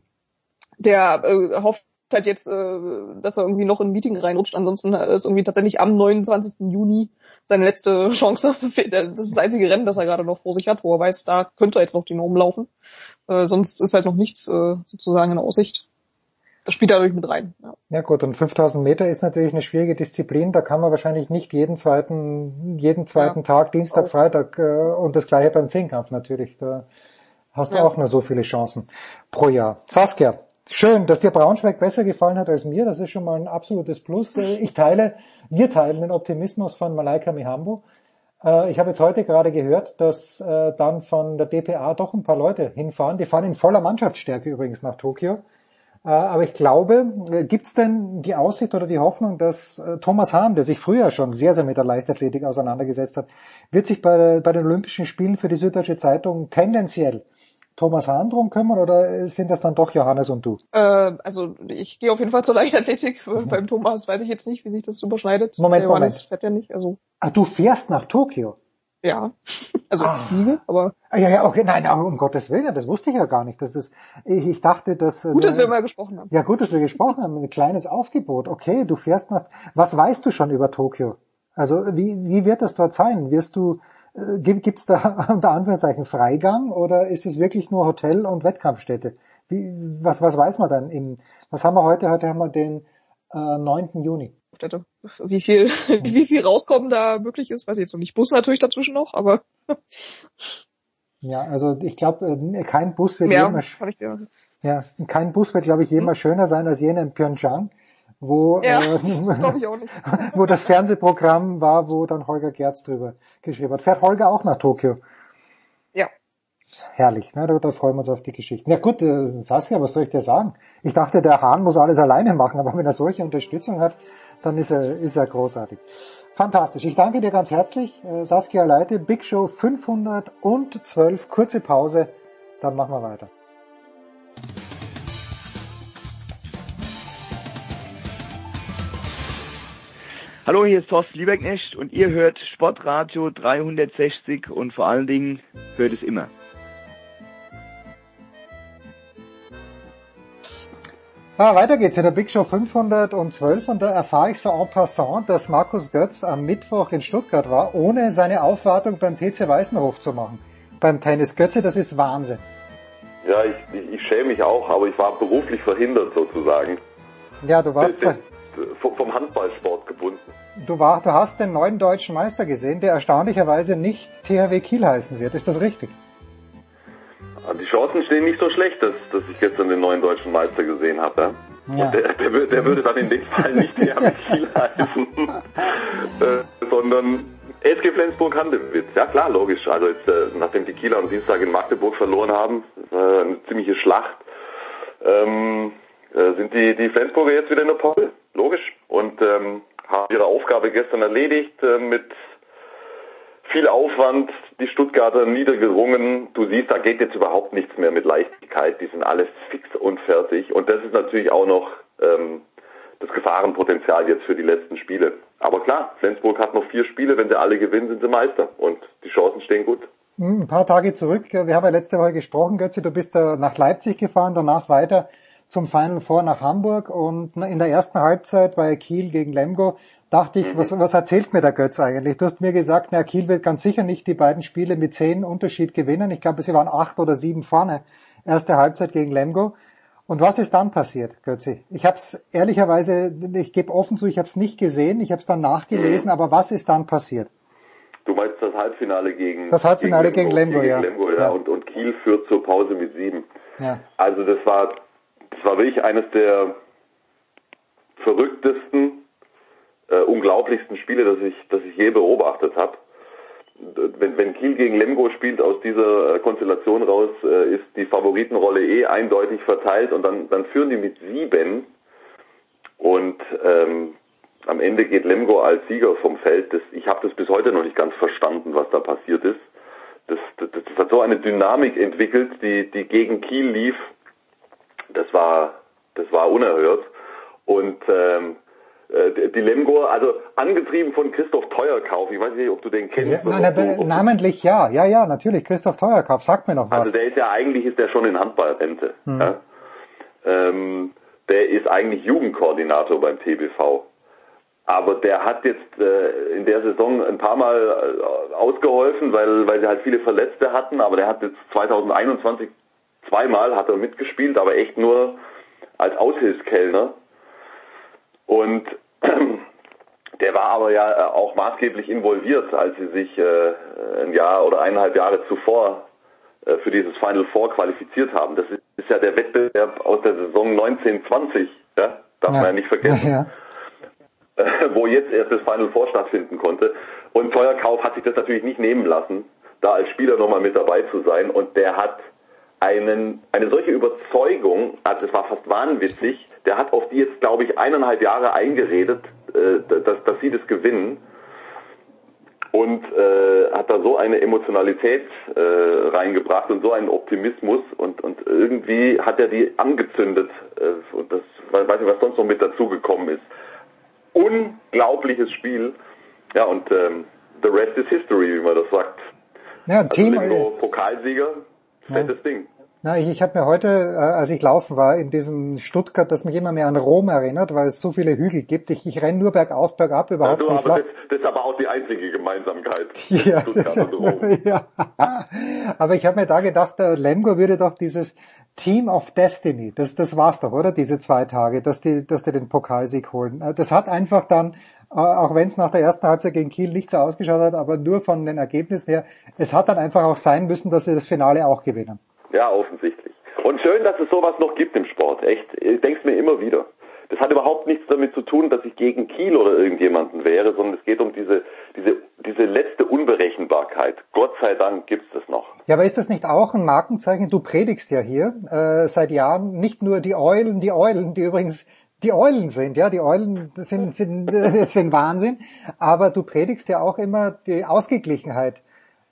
der äh, hofft halt jetzt, äh, dass er irgendwie noch in ein Meeting reinrutscht. Ansonsten ist irgendwie tatsächlich am 29. Juni seine letzte Chance. Das ist das einzige Rennen, das er gerade noch vor sich hat, wo er weiß, da könnte er jetzt noch die Norm laufen. Äh, sonst ist halt noch nichts äh, sozusagen in Aussicht das spielt dadurch mit rein. Ja. ja gut, und 5000 Meter ist natürlich eine schwierige Disziplin. Da kann man wahrscheinlich nicht jeden zweiten, jeden zweiten ja. Tag, Dienstag, Freitag äh, und das gleiche beim Zehnkampf natürlich. Da hast du ja. auch nur so viele Chancen pro Jahr. Saskia, schön, dass dir Braunschweig besser gefallen hat als mir. Das ist schon mal ein absolutes Plus. Äh, ich teile, wir teilen den Optimismus von Malaika Mihambo. Äh, ich habe jetzt heute gerade gehört, dass äh, dann von der DPA doch ein paar Leute hinfahren. Die fahren in voller Mannschaftsstärke übrigens nach Tokio. Äh, aber ich glaube, äh, gibt es denn die Aussicht oder die Hoffnung, dass äh, Thomas Hahn, der sich früher schon sehr, sehr mit der Leichtathletik auseinandergesetzt hat, wird sich bei, bei den Olympischen Spielen für die Süddeutsche Zeitung tendenziell Thomas Hahn drum kümmern oder sind das dann doch Johannes und du? Äh, also ich gehe auf jeden Fall zur Leichtathletik. Mhm. Beim Thomas weiß ich jetzt nicht, wie sich das überschneidet. Moment, Johannes Moment. fährt ja nicht. Also. Ah, du fährst nach Tokio? Ja, also ah. fliege, aber. Ah, ja, ja, okay, nein, um Gottes Willen, das wusste ich ja gar nicht. Das ist, ich, ich dachte, dass. Gut, dass wir mal gesprochen haben. Ja, gut, dass wir gesprochen haben. Ein kleines Aufgebot. Okay, du fährst nach. Was weißt du schon über Tokio? Also wie, wie wird das dort sein? Wirst du, äh, gibt es da unter Anführungszeichen Freigang oder ist es wirklich nur Hotel und Wettkampfstätte? Wie, was, was weiß man dann? Im, was haben wir heute? Heute haben wir den äh, 9. Juni. Wie viel, wie viel rauskommen da möglich ist, weiß ich jetzt noch nicht. Bus natürlich dazwischen noch, aber. ja, also ich glaube, äh, kein Bus wird ja, jemals, ja, kein Bus wird, glaube ich, jemals hm? schöner sein als jener in Pyeongchang, wo, ja, äh, wo das Fernsehprogramm war, wo dann Holger Gerz drüber geschrieben hat. Fährt Holger auch nach Tokio? Ja. Herrlich, ne? da, da freuen wir uns auf die Geschichte. Ja gut, äh, Saskia, was soll ich dir sagen? Ich dachte, der Hahn muss alles alleine machen, aber wenn er solche Unterstützung hat, dann ist er, ist er großartig. Fantastisch. Ich danke dir ganz herzlich, äh, Saskia Leite. Big Show 512. Kurze Pause, dann machen wir weiter. Hallo, hier ist Thorsten Lieberknecht und ihr hört Sportradio 360 und vor allen Dingen hört es immer. Ah, weiter geht's in der Big Show 512 und da erfahre ich so en passant, dass Markus Götz am Mittwoch in Stuttgart war, ohne seine Aufwartung beim TC Weißenhof zu machen. Beim Tennis Götze, das ist Wahnsinn. Ja, ich, ich, ich schäme mich auch, aber ich war beruflich verhindert sozusagen. Ja, du warst, Bin- bin vom vom Handballsport gebunden. du war, du hast den neuen deutschen Meister gesehen, der erstaunlicherweise nicht THW Kiel heißen wird. Ist das richtig? Aber Die Chancen stehen nicht so schlecht, dass, dass ich gestern den neuen deutschen Meister gesehen habe. Ja? Der, der, der würde dann in dem Fall nicht THW Kiel heißen, äh, sondern SG Flensburg-Handewitt. Ja klar, logisch. Also jetzt, äh, nachdem die Kieler am Dienstag in Magdeburg verloren haben, war eine ziemliche Schlacht, ähm, äh, sind die, die Flensburger jetzt wieder in der Potte. Logisch. Und ähm, haben ihre Aufgabe gestern erledigt äh, mit viel Aufwand, die Stuttgarter niedergerungen. Du siehst, da geht jetzt überhaupt nichts mehr mit Leichtigkeit. Die sind alles fix und fertig. Und das ist natürlich auch noch ähm, das Gefahrenpotenzial jetzt für die letzten Spiele. Aber klar, Flensburg hat noch vier Spiele. Wenn sie alle gewinnen, sind sie Meister. Und die Chancen stehen gut. Hm, Ein paar Tage zurück, wir haben ja letzte Woche gesprochen, Götze, du bist nach Leipzig gefahren, danach weiter zum Final Four nach Hamburg und in der ersten Halbzeit bei Kiel gegen Lemgo dachte ich, was, was erzählt mir der Götz eigentlich? Du hast mir gesagt, na, Kiel wird ganz sicher nicht die beiden Spiele mit zehn Unterschied gewinnen. Ich glaube, sie waren acht oder sieben vorne. Erste Halbzeit gegen Lemgo. Und was ist dann passiert, Götzi? Ich habe es ehrlicherweise, ich gebe offen zu, ich habe es nicht gesehen, ich habe es dann nachgelesen, aber was ist dann passiert? Du meinst das Halbfinale gegen Das Halbfinale gegen Lemgo, ja. Lemgo, ja. Ja. Und, und Kiel führt zur Pause mit sieben. Ja. Also das war, das war wirklich eines der verrücktesten, äh, unglaublichsten Spiele, das ich, das ich je beobachtet habe. Wenn, wenn Kiel gegen Lemgo spielt, aus dieser äh, Konstellation raus, äh, ist die Favoritenrolle eh eindeutig verteilt und dann, dann führen die mit sieben und ähm, am Ende geht Lemgo als Sieger vom Feld. Das, ich habe das bis heute noch nicht ganz verstanden, was da passiert ist. Das, das, das hat so eine Dynamik entwickelt, die, die gegen Kiel lief. Das war, das war unerhört. Und ähm, äh, die Lemgo, also angetrieben von Christoph Teuerkauf, ich weiß nicht, ob du den kennst. Ja, nein, du- namentlich ja, ja, ja, natürlich. Christoph Teuerkauf, sagt mir noch was. also der ist ja eigentlich ist der schon in Handballrente. Hm. Ja? Ähm, der ist eigentlich Jugendkoordinator beim TBV. Aber der hat jetzt äh, in der Saison ein paar Mal äh, ausgeholfen, weil, weil sie halt viele Verletzte hatten. Aber der hat jetzt 2021 zweimal hat er mitgespielt, aber echt nur als Aushilfskellner. Und der war aber ja äh, auch maßgeblich involviert, als sie sich äh, ein Jahr oder eineinhalb Jahre zuvor äh, für dieses Final Four qualifiziert haben. Das ist, ja der Wettbewerb aus der Saison 1920, ja? darf man ja nicht vergessen, Ja, wo jetzt erst das Final Four stattfinden konnte. Und Teuerkauf hat sich das natürlich nicht nehmen lassen, da als Spieler nochmal mit dabei zu sein. Und der hat einen, eine solche Überzeugung, also es war fast wahnwitzig, der hat auf die jetzt, glaube ich, eineinhalb Jahre eingeredet, äh, dass, dass sie das gewinnen und äh, hat da so eine Emotionalität äh, reingebracht und so einen Optimismus und, und irgendwie hat er die angezündet äh, und das weiß nicht, was sonst noch mit dazugekommen ist. Unglaubliches Spiel. Ja, und ähm, the rest is history, wie man das sagt. ja Team. Also Lemgo Pokalsieger, fettes Ding. Na, ich, ich habe mir heute, äh, als ich laufen war, in diesem Stuttgart, das mich immer mehr an Rom erinnert, weil es so viele Hügel gibt. Ich, ich renne nur bergauf, bergab, überhaupt Also, nicht aber das, das ist aber auch die einzige Gemeinsamkeit. Ja, Stuttgart und Rom. ja. Aber ich habe mir da gedacht, der Lemgo würde doch dieses Team of Destiny, das, das war's doch, oder? Diese zwei Tage, dass die, dass die den Pokalsieg holen. Äh, Das hat einfach dann, äh, auch wenn es nach der ersten Halbzeit gegen Kiel nicht so ausgeschaut hat, aber nur von den Ergebnissen her, es hat dann einfach auch sein müssen, dass sie das Finale auch gewinnen. Ja, offensichtlich. Und schön, dass es sowas noch gibt im Sport. Echt, ich denk's mir immer wieder. Das hat überhaupt nichts damit zu tun, dass ich gegen Kiel oder irgendjemanden wäre, sondern es geht um diese, diese, diese letzte Unberechenbarkeit. Gott sei Dank gibt's das noch. Ja, aber ist das nicht auch ein Markenzeichen? Du predigst ja hier äh, seit Jahren nicht nur die Eulen, die Eulen, die übrigens die Eulen sind, ja, die Eulen sind, sind, sind Wahnsinn, aber du predigst ja auch immer die Ausgeglichenheit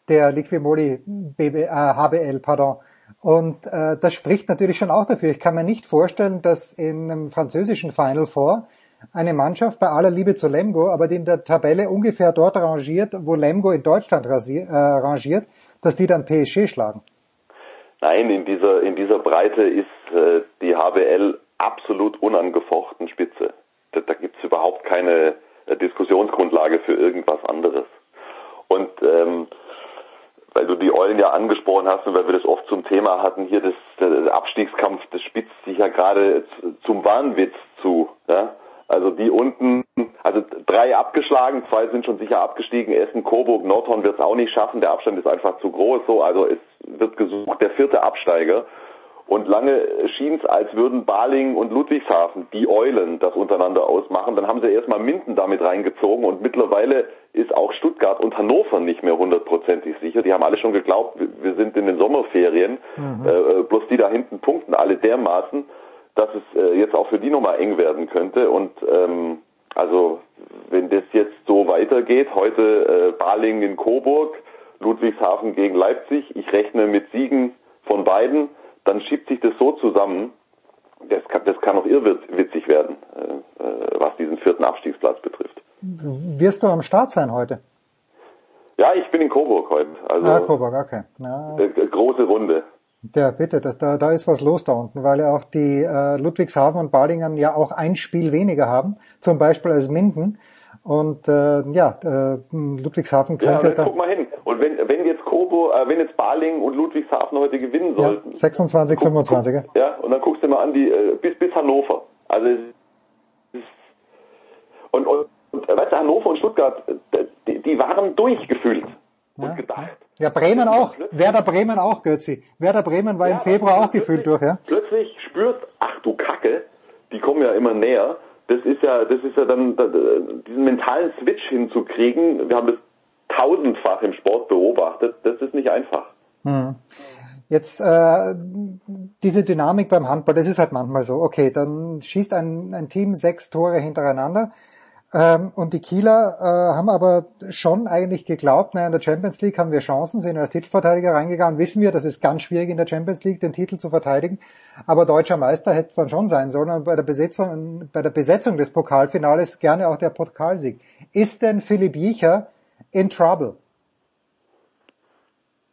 der Liquimoli BB, äh, HBL, pardon. Und äh, das spricht natürlich schon auch dafür. Ich kann mir nicht vorstellen, dass in einem französischen Final Four eine Mannschaft bei aller Liebe zu Lemgo, aber die in der Tabelle ungefähr dort rangiert, wo Lemgo in Deutschland rasier, äh, rangiert, dass die dann PSG schlagen. Nein, in dieser, in dieser Breite ist äh, die HBL absolut unangefochten Spitze. Da, da gibt's überhaupt keine äh, Diskussionsgrundlage für irgendwas anderes. Und ähm, weil du die Eulen ja angesprochen hast und weil wir das oft zum Thema hatten, hier das, der Abstiegskampf, das spitzt sich ja gerade zum Wahnwitz zu. Ja? Also die unten, also drei abgeschlagen, zwei sind schon sicher abgestiegen, Essen, Coburg, Nordhorn wird es auch nicht schaffen, der Abstand ist einfach zu groß, so, also es wird gesucht, der vierte Absteiger. Und lange schien es, als würden Baling und Ludwigshafen, die Eulen, das untereinander ausmachen. Dann haben sie erstmal Minden damit reingezogen und mittlerweile ist auch Stuttgart und Hannover nicht mehr hundertprozentig sicher. Die haben alle schon geglaubt, wir sind in den Sommerferien, mhm. äh, bloß die da hinten punkten alle dermaßen, dass es äh, jetzt auch für die nochmal eng werden könnte. Und ähm, also wenn das jetzt so weitergeht, heute äh, Baling in Coburg, Ludwigshafen gegen Leipzig, ich rechne mit Siegen von beiden dann schiebt sich das so zusammen, das kann, das kann auch irrwitzig werden, äh, äh, was diesen vierten Abstiegsplatz betrifft. Wirst du am Start sein heute? Ja, ich bin in Coburg heute. Also ah, Coburg, okay. Ja. Äh, große Runde. Ja, bitte, das, da, da ist was los da unten, weil ja auch die äh, Ludwigshafen und Balingen ja auch ein Spiel weniger haben, zum Beispiel als Minden. Und äh, ja, äh, Ludwigshafen könnte. Ja, dann guck mal hin. Und wenn, wenn Kobo, äh, wenn jetzt Balingen und Ludwigshafen heute gewinnen sollten. Ja, 26, guck, 25. Guck, ja, und dann guckst du mal an die äh, bis bis Hannover. Also und, und, und weißt du, Hannover und Stuttgart, die, die waren durchgefühlt ja. und gedacht. Ja, Bremen auch. Werder Bremen auch, Götzi. Werder Bremen war ja, im Februar auch gefühlt durch, ja. Plötzlich spürt, ach du Kacke, die kommen ja immer näher das ist ja, das ist ja dann diesen mentalen Switch hinzukriegen. Wir haben das tausendfach im Sport beobachtet. Das ist nicht einfach. Hm. Jetzt äh, diese Dynamik beim Handball, das ist halt manchmal so. Okay, dann schießt ein, ein Team sechs Tore hintereinander ähm, und die Kieler äh, haben aber schon eigentlich geglaubt, naja, in der Champions League haben wir Chancen, sind als Titelverteidiger reingegangen. Wissen wir, das ist ganz schwierig in der Champions League, den Titel zu verteidigen. Aber deutscher Meister hätte es dann schon sein sollen. Und bei der Besetzung, bei der Besetzung des Pokalfinales gerne auch der Pokalsieg. Ist denn Philipp Jicher in Trouble?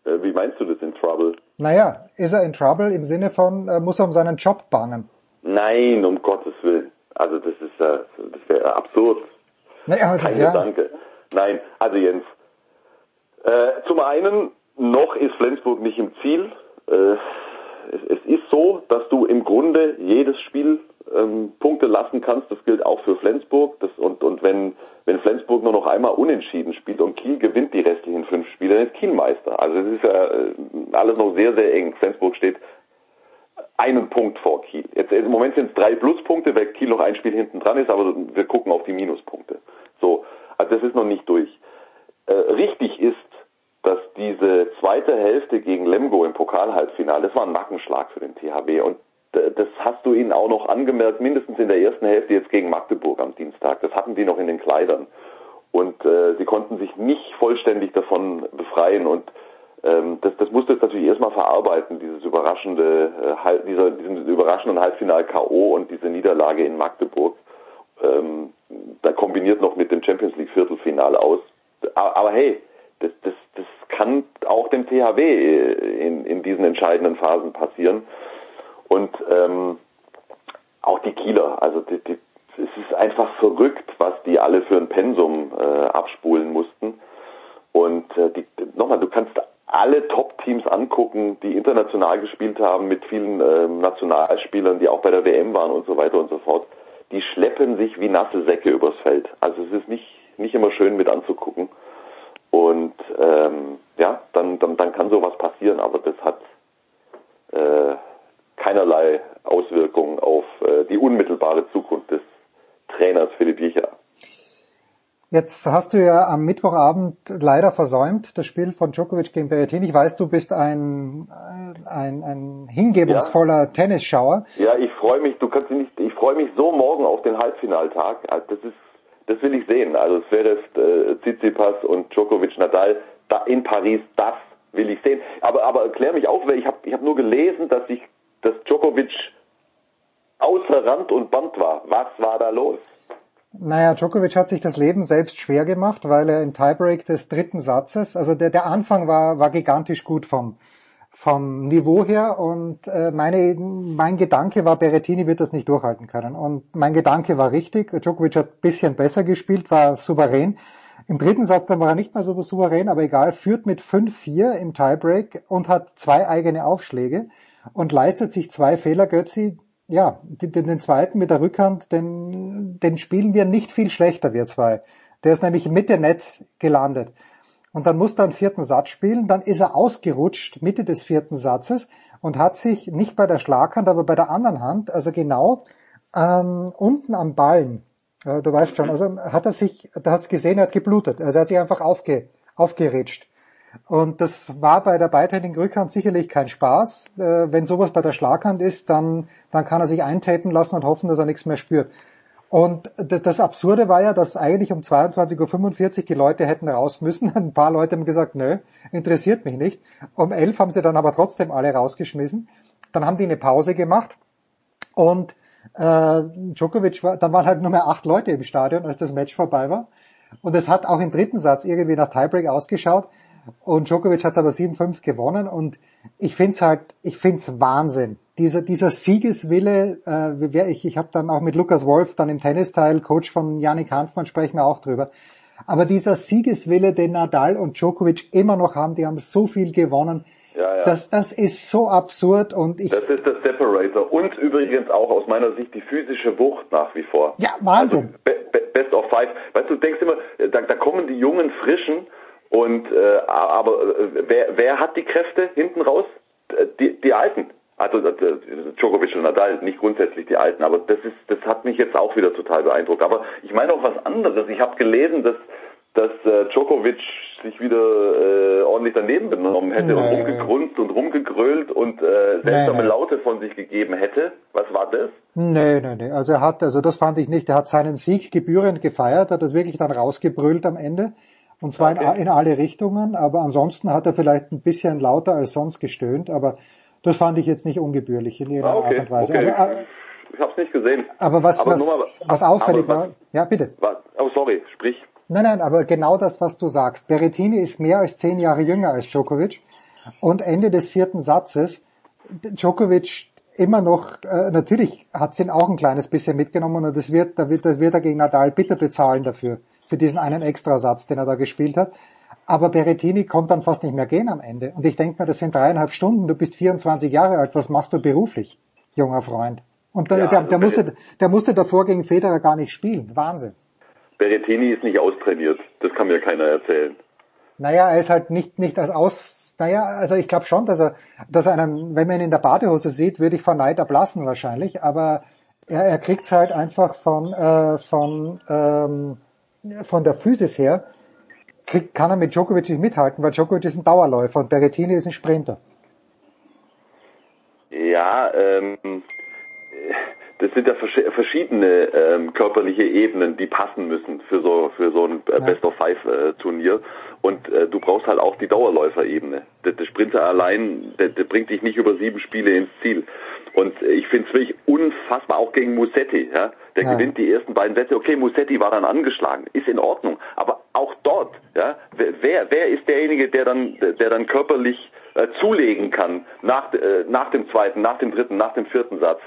Äh, wie meinst du das in Trouble? Naja, ist er in Trouble im Sinne von, äh, muss er um seinen Job bangen? Nein, um Gottes Willen. Also das ist äh, das wäre absurd. Naja, also, Kein ja. Gedanke. Nein, also Jens. Äh, zum einen, noch ist Flensburg nicht im Ziel. Äh, es, es, ist so, dass du im Grunde jedes Spiel ähm, Punkte lassen kannst. Das gilt auch für Flensburg. Das, und und wenn, wenn Flensburg nur noch einmal unentschieden spielt und Kiel gewinnt die restlichen fünf Spiele, dann ist Kiel Meister. Also es ist ja äh, alles noch sehr, sehr eng. Flensburg steht einen Punkt vor Kiel. Jetzt im Moment sind es drei Pluspunkte, weil Kiel noch ein Spiel hinten dran ist, aber wir gucken auf die Minuspunkte. So, also das ist noch nicht durch. Äh, richtig ist, dass diese zweite Hälfte gegen Lemgo im Pokalhalbfinale, das war ein Nackenschlag für den THW und das hast du ihnen auch noch angemerkt, mindestens in der ersten Hälfte jetzt gegen Magdeburg am Dienstag. Das hatten die noch in den Kleidern. Und äh, sie konnten sich nicht vollständig davon befreien. Und ähm, das, das musste jetzt natürlich erstmal verarbeiten, dieses überraschende, äh, dieser, diesen überraschenden Halbfinal K.O. und diese Niederlage in Magdeburg. Ähm, da kombiniert noch mit dem Champions League Viertelfinale aus. Aber, aber hey, das, das, das kann auch dem THW äh, in, in diesen entscheidenden Phasen passieren. Und ähm, auch die Kieler, also die, die, es ist einfach verrückt, was die alle für ein Pensum äh, abspulen mussten. Und äh, die, nochmal, du kannst alle Top-Teams angucken, die international gespielt haben, mit vielen äh, Nationalspielern, die auch bei der WM waren und so weiter und so fort, die schleppen sich wie nasse Säcke übers Feld. Also es ist nicht, nicht immer schön mit anzugucken. Und ähm, ja, dann, dann, dann kann sowas passieren, aber das hat äh, keinerlei Auswirkungen auf äh, die unmittelbare Zukunft des Trainers Philipp Jicher. Jetzt hast du ja am Mittwochabend leider versäumt, das Spiel von Djokovic gegen Berrettini. Ich weiß, du bist ein, ein, ein hingebungsvoller ja. Tennisschauer. Ja, ich freue mich, du kannst nicht, ich freue mich so morgen auf den Halbfinaltag. Also das ist, das will ich sehen. Also Zverev, äh, Tsitsipas und Djokovic Nadal da in Paris, das will ich sehen. Aber, aber erklär mich auf, weil ich habe ich hab nur gelesen, dass ich, dass Djokovic außer Rand und Band war. Was war da los? Naja, Djokovic hat sich das Leben selbst schwer gemacht, weil er im Tiebreak des dritten Satzes, also der, der Anfang war, war gigantisch gut vom, vom Niveau her und äh, meine, mein Gedanke war, Berrettini wird das nicht durchhalten können. Und mein Gedanke war richtig, Djokovic hat bisschen besser gespielt, war souverän Im dritten Satz dann war er nicht mehr so souverän, aber egal, führt mit 5-4 im Tiebreak und hat zwei eigene Aufschläge und leistet sich zwei Fehler, Götzi. Ja, den, den zweiten mit der Rückhand, den, den spielen wir nicht viel schlechter, wir zwei. Der ist nämlich Mitte Netz gelandet. Und dann musste er einen vierten Satz spielen, dann ist er ausgerutscht, Mitte des vierten Satzes, und hat sich nicht bei der Schlaghand, aber bei der anderen Hand, also genau ähm, unten am Ballen, äh, du weißt schon, also hat er sich, da hast du gesehen, er hat geblutet. Also er hat sich einfach aufge, aufgeritscht. Und das war bei der beidhändigen Rückhand sicherlich kein Spaß. Äh, wenn sowas bei der Schlaghand ist, dann, dann kann er sich eintapen lassen und hoffen, dass er nichts mehr spürt. Und das Absurde war ja, dass eigentlich um 22.45 Uhr die Leute hätten raus müssen. Ein paar Leute haben gesagt, nö, interessiert mich nicht. Um 11 haben sie dann aber trotzdem alle rausgeschmissen. Dann haben die eine Pause gemacht und äh, Djokovic war, dann waren halt nur mehr acht Leute im Stadion, als das Match vorbei war. Und es hat auch im dritten Satz irgendwie nach Tiebreak ausgeschaut. Und Djokovic hat es aber 7-5 gewonnen. Und ich find's halt, ich find's Wahnsinn. Dieser, dieser Siegeswille, äh, ich, ich habe dann auch mit Lukas Wolf dann im Tennisteil, Coach von Yannick Hanfmann, sprechen wir auch drüber. Aber dieser Siegeswille, den Nadal und Djokovic immer noch haben, die haben so viel gewonnen. Ja, ja. Das, das ist so absurd und ich. Das ist das Separator und übrigens auch aus meiner Sicht die physische Wucht nach wie vor. Ja, Wahnsinn. Also, be, be, best of five. Weißt du, du denkst immer, da, da kommen die jungen Frischen und äh, aber äh, wer, wer hat die Kräfte hinten raus? Die, die Alten. Also äh, Djokovic und Nadal, nicht grundsätzlich die Alten, aber das ist, das hat mich jetzt auch wieder total beeindruckt. Aber ich meine auch was anderes. Ich habe gelesen, dass dass äh, Djokovic sich wieder äh, ordentlich daneben benommen hätte Nee. und rumgegrunzt und rumgegrölt und äh, seltsame Nee, nee. Laute von sich gegeben hätte. Was war das? Nee, nee, nee. Also er hat, also das fand ich nicht. Er hat seinen Sieg gebührend gefeiert, hat das wirklich dann rausgebrüllt am Ende. Und zwar in, in alle Richtungen, aber ansonsten hat er vielleicht ein bisschen lauter als sonst gestöhnt, aber das fand ich jetzt nicht ungebührlich in irgendeiner Ah, okay, Art und Weise. okay. Aber, äh, Ich habe es nicht gesehen. aber was, Aber was, mal- was auffällig war, ja bitte. Was, oh, sorry, sprich. Nein, nein, aber genau das, was du sagst. Berrettini ist mehr als zehn Jahre jünger als Djokovic. Und Ende des vierten Satzes, Djokovic immer noch, äh, natürlich hat sie ihn auch ein kleines bisschen mitgenommen und das wird, da wird, das wird er gegen Nadal bitter bezahlen dafür, für diesen einen Extrasatz, den er da gespielt hat. Aber Berrettini konnte dann fast nicht mehr gehen am Ende. Und ich denke mir, das sind dreieinhalb Stunden, du bist 24 Jahre alt, was machst du beruflich, junger Freund? Und der, Ja, der, also der, musste, der musste davor gegen Federer gar nicht spielen. Wahnsinn. Berrettini ist nicht austrainiert. Das kann mir keiner erzählen. Naja, er ist halt nicht, nicht als aus, naja, also ich glaube schon, dass er, dass er einen, wenn man ihn in der Badehose sieht, würde ich vor Neid erblassen wahrscheinlich, aber er, er kriegt's halt einfach von, äh, von, ähm, von der Physis her, kann er mit Djokovic nicht mithalten, weil Djokovic ist ein Dauerläufer und Berrettini ist ein Sprinter. Ja, ähm, das sind ja versch- verschiedene ähm, körperliche Ebenen, die passen müssen für so für so ein äh. Best of Five äh, Turnier. Und äh, du brauchst halt auch die Dauerläuferebene. Der, der Sprinter allein, der, der bringt dich nicht über sieben Spiele ins Ziel. Und äh, ich finde es wirklich unfassbar, auch gegen Musetti. Ja? Der Ja. gewinnt die ersten beiden Sätze. Okay, Musetti war dann angeschlagen, ist in Ordnung. Aber auch dort, ja, wer, wer, wer ist derjenige, der dann, der dann körperlich äh, zulegen kann nach, äh, nach dem zweiten, nach dem dritten, nach dem vierten Satz?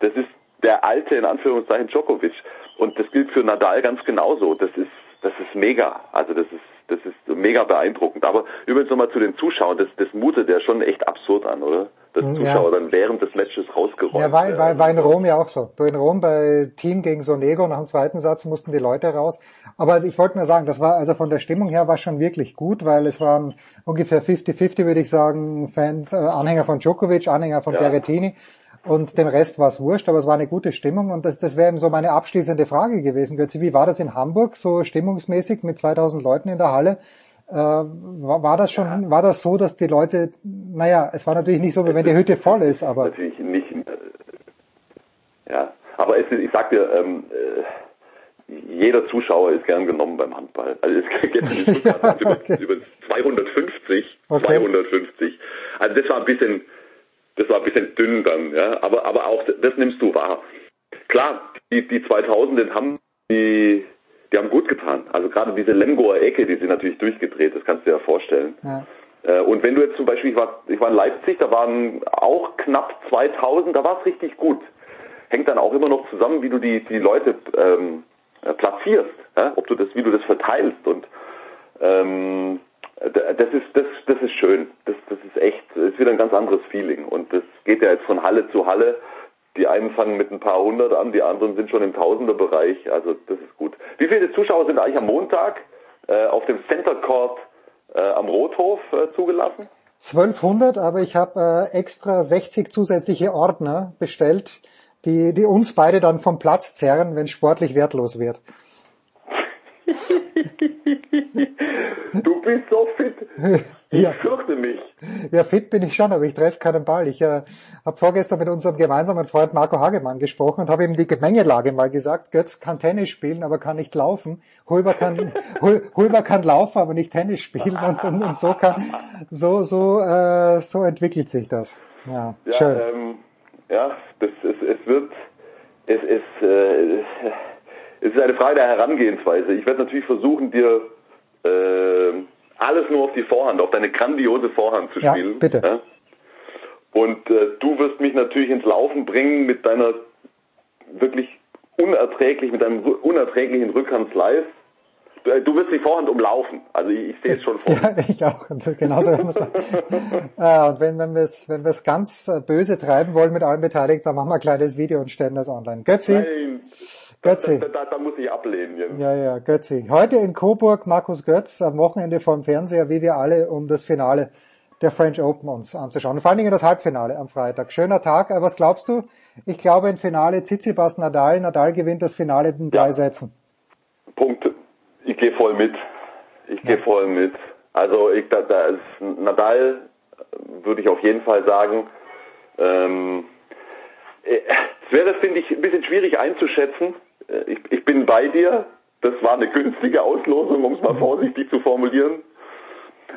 Das ist der alte, in Anführungszeichen, Djokovic. Und das gilt für Nadal ganz genauso. Das ist, das ist mega. Also das ist, das ist mega beeindruckend. Aber übrigens nochmal zu den Zuschauern, das, das mutet ja schon echt absurd an, oder? Dass Ja. Zuschauer dann während des Matches rausgeräumt Ja, war, werden. war, war in Rom ja auch so. In Rom bei Team gegen Sonego, nach dem zweiten Satz mussten die Leute raus. Aber ich wollte nur sagen, das war also von der Stimmung her war schon wirklich gut, weil es waren ungefähr 50-50, würde ich sagen, Fans, äh, Anhänger von Djokovic, Anhänger von Ja. Berrettini. Und dem Rest war es wurscht, aber es war eine gute Stimmung und das, das wäre eben so meine abschließende Frage gewesen. Götze, wie war das in Hamburg, so stimmungsmäßig mit 2000 Leuten in der Halle? Äh, war, war das schon, war das so, dass die Leute, naja, es war natürlich nicht so, wie wenn die Hütte voll ist, aber Natürlich nicht. Äh, ja, aber es ich sag dir, ähm, äh, jeder Zuschauer ist gern genommen beim Handball. Also es geht Ja, über, über 250, Okay. 250. Also das war ein bisschen, das war ein bisschen dünn dann, ja. Aber aber auch das nimmst du wahr. Klar, die die 2000 haben die die haben gut getan. Also gerade diese Lemgoer Ecke, die sind natürlich durchgedreht. Das kannst du dir ja vorstellen. ja. Äh, Und wenn du jetzt zum Beispiel, ich war, ich war in Leipzig, da waren auch knapp 2000, da war es richtig gut. Hängt dann auch immer noch zusammen, wie du die, die Leute ähm, äh, platzierst, ja? ob du das, wie du das verteilst. Und Ähm, das ist das, das ist schön. Das, das ist echt, das ist wieder ein ganz anderes Feeling. Und das geht ja jetzt von Halle zu Halle. Die einen fangen mit ein paar hundert an, die anderen sind schon im Tausenderbereich. Also das ist gut. Wie viele Zuschauer sind eigentlich am Montag äh, auf dem Center Court äh, am Rothof äh, zugelassen? 1200, aber ich habe äh, extra 60 zusätzliche Ordner bestellt, die, die uns beide dann vom Platz zerren, wenn es sportlich wertlos wird. Du bist so fit. Ich ja. fürchte mich. Ja, fit bin ich schon, aber ich treffe keinen Ball. Ich äh, habe vorgestern mit unserem gemeinsamen Freund Marco Hagemann gesprochen und habe ihm die Gemengelage mal gesagt. Götz kann Tennis spielen, aber kann nicht laufen. Hulber kann, Hulber kann laufen, aber nicht Tennis spielen und, und, und so kann, so, so, äh, so entwickelt sich das. Ja, ja schön. Ähm, ja, das, es, es wird, es, es, äh, es ist eine Frage der Herangehensweise. Ich werde natürlich versuchen, dir äh, alles nur auf die Vorhand, auf deine grandiose Vorhand zu spielen. Ja, bitte. Ja? Und äh, du wirst mich natürlich ins Laufen bringen mit deiner wirklich unerträglich, mit deinem unerträglichen Rückhand-Slice. Du, äh, du wirst die Vorhand umlaufen. Also ich, ich sehe es schon vor. Ja, ich auch. Genauso muss man. ja, und wenn, wenn wir es wenn wir's ganz äh, böse treiben wollen mit allen Beteiligten, dann machen wir ein kleines Video und stellen das online. Götzi. Nein. Götzi. Da, da, da, muss ich ablehnen jetzt. Ja, ja, Götzi. Heute in Coburg Markus Götz, am Wochenende vor dem Fernseher, wie wir alle, um das Finale der French Open uns anzuschauen. Vor allen Dingen das Halbfinale am Freitag. Schöner Tag. Was glaubst du? Ich glaube, ein Finale Tsitsipas Nadal. Nadal gewinnt das Finale in drei ja. Sätzen. Punkt. Ich gehe voll mit. Ich ja. gehe voll mit. Also ich, da, da ist Nadal würde ich auf jeden Fall sagen. Ähm, äh, es wäre, finde ich, ein bisschen schwierig einzuschätzen, äh, ich, ich bin bei dir. Das war eine günstige Auslosung, um es mal vorsichtig zu formulieren.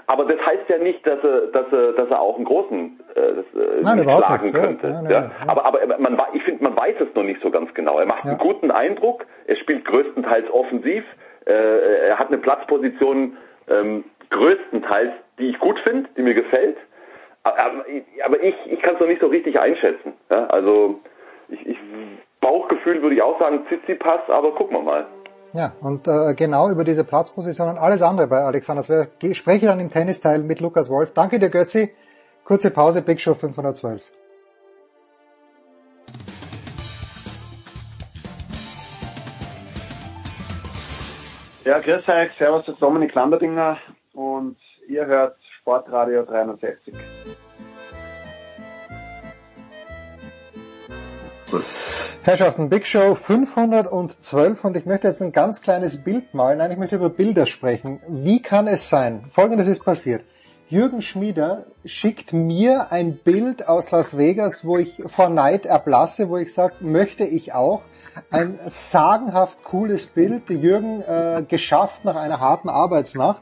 Aber das heißt ja nicht, dass er, dass er, dass er auch einen großen äh, äh, nein, schlagen könnte. Ja, nein, ja. nein, Aber, aber man, ich finde, man weiß es noch nicht so ganz genau. Er macht Ja. einen guten Eindruck. Er spielt größtenteils offensiv. Äh, er hat eine Platzposition ähm, größtenteils, die ich gut finde, die mir gefällt. Aber, aber ich, ich kann es noch nicht so richtig einschätzen. Ja? Also ich, ich Bauchgefühl würde ich auch sagen, Tsitsipas, aber gucken wir mal. Ja, und äh, genau über diese Platzpositionen alles andere bei Alexander Zverev spreche dann im Tennisteil mit Lukas Wolf. Danke dir, Götzi. Kurze Pause, Big Show 512. Ja, grüß euch, servus, das ist Dominik Landerdinger und ihr hört Sportradio 360. Herrschaften, Big Show 512 und ich möchte jetzt ein ganz kleines Bild malen. Nein, ich möchte über Bilder sprechen. Wie kann es sein? Folgendes ist passiert. Jürgen Schmieder schickt mir ein Bild aus Las Vegas, wo ich vor Neid erblasse, wo ich sage, möchte ich auch. Ein sagenhaft cooles Bild, Jürgen äh, geschafft nach einer harten Arbeitsnacht.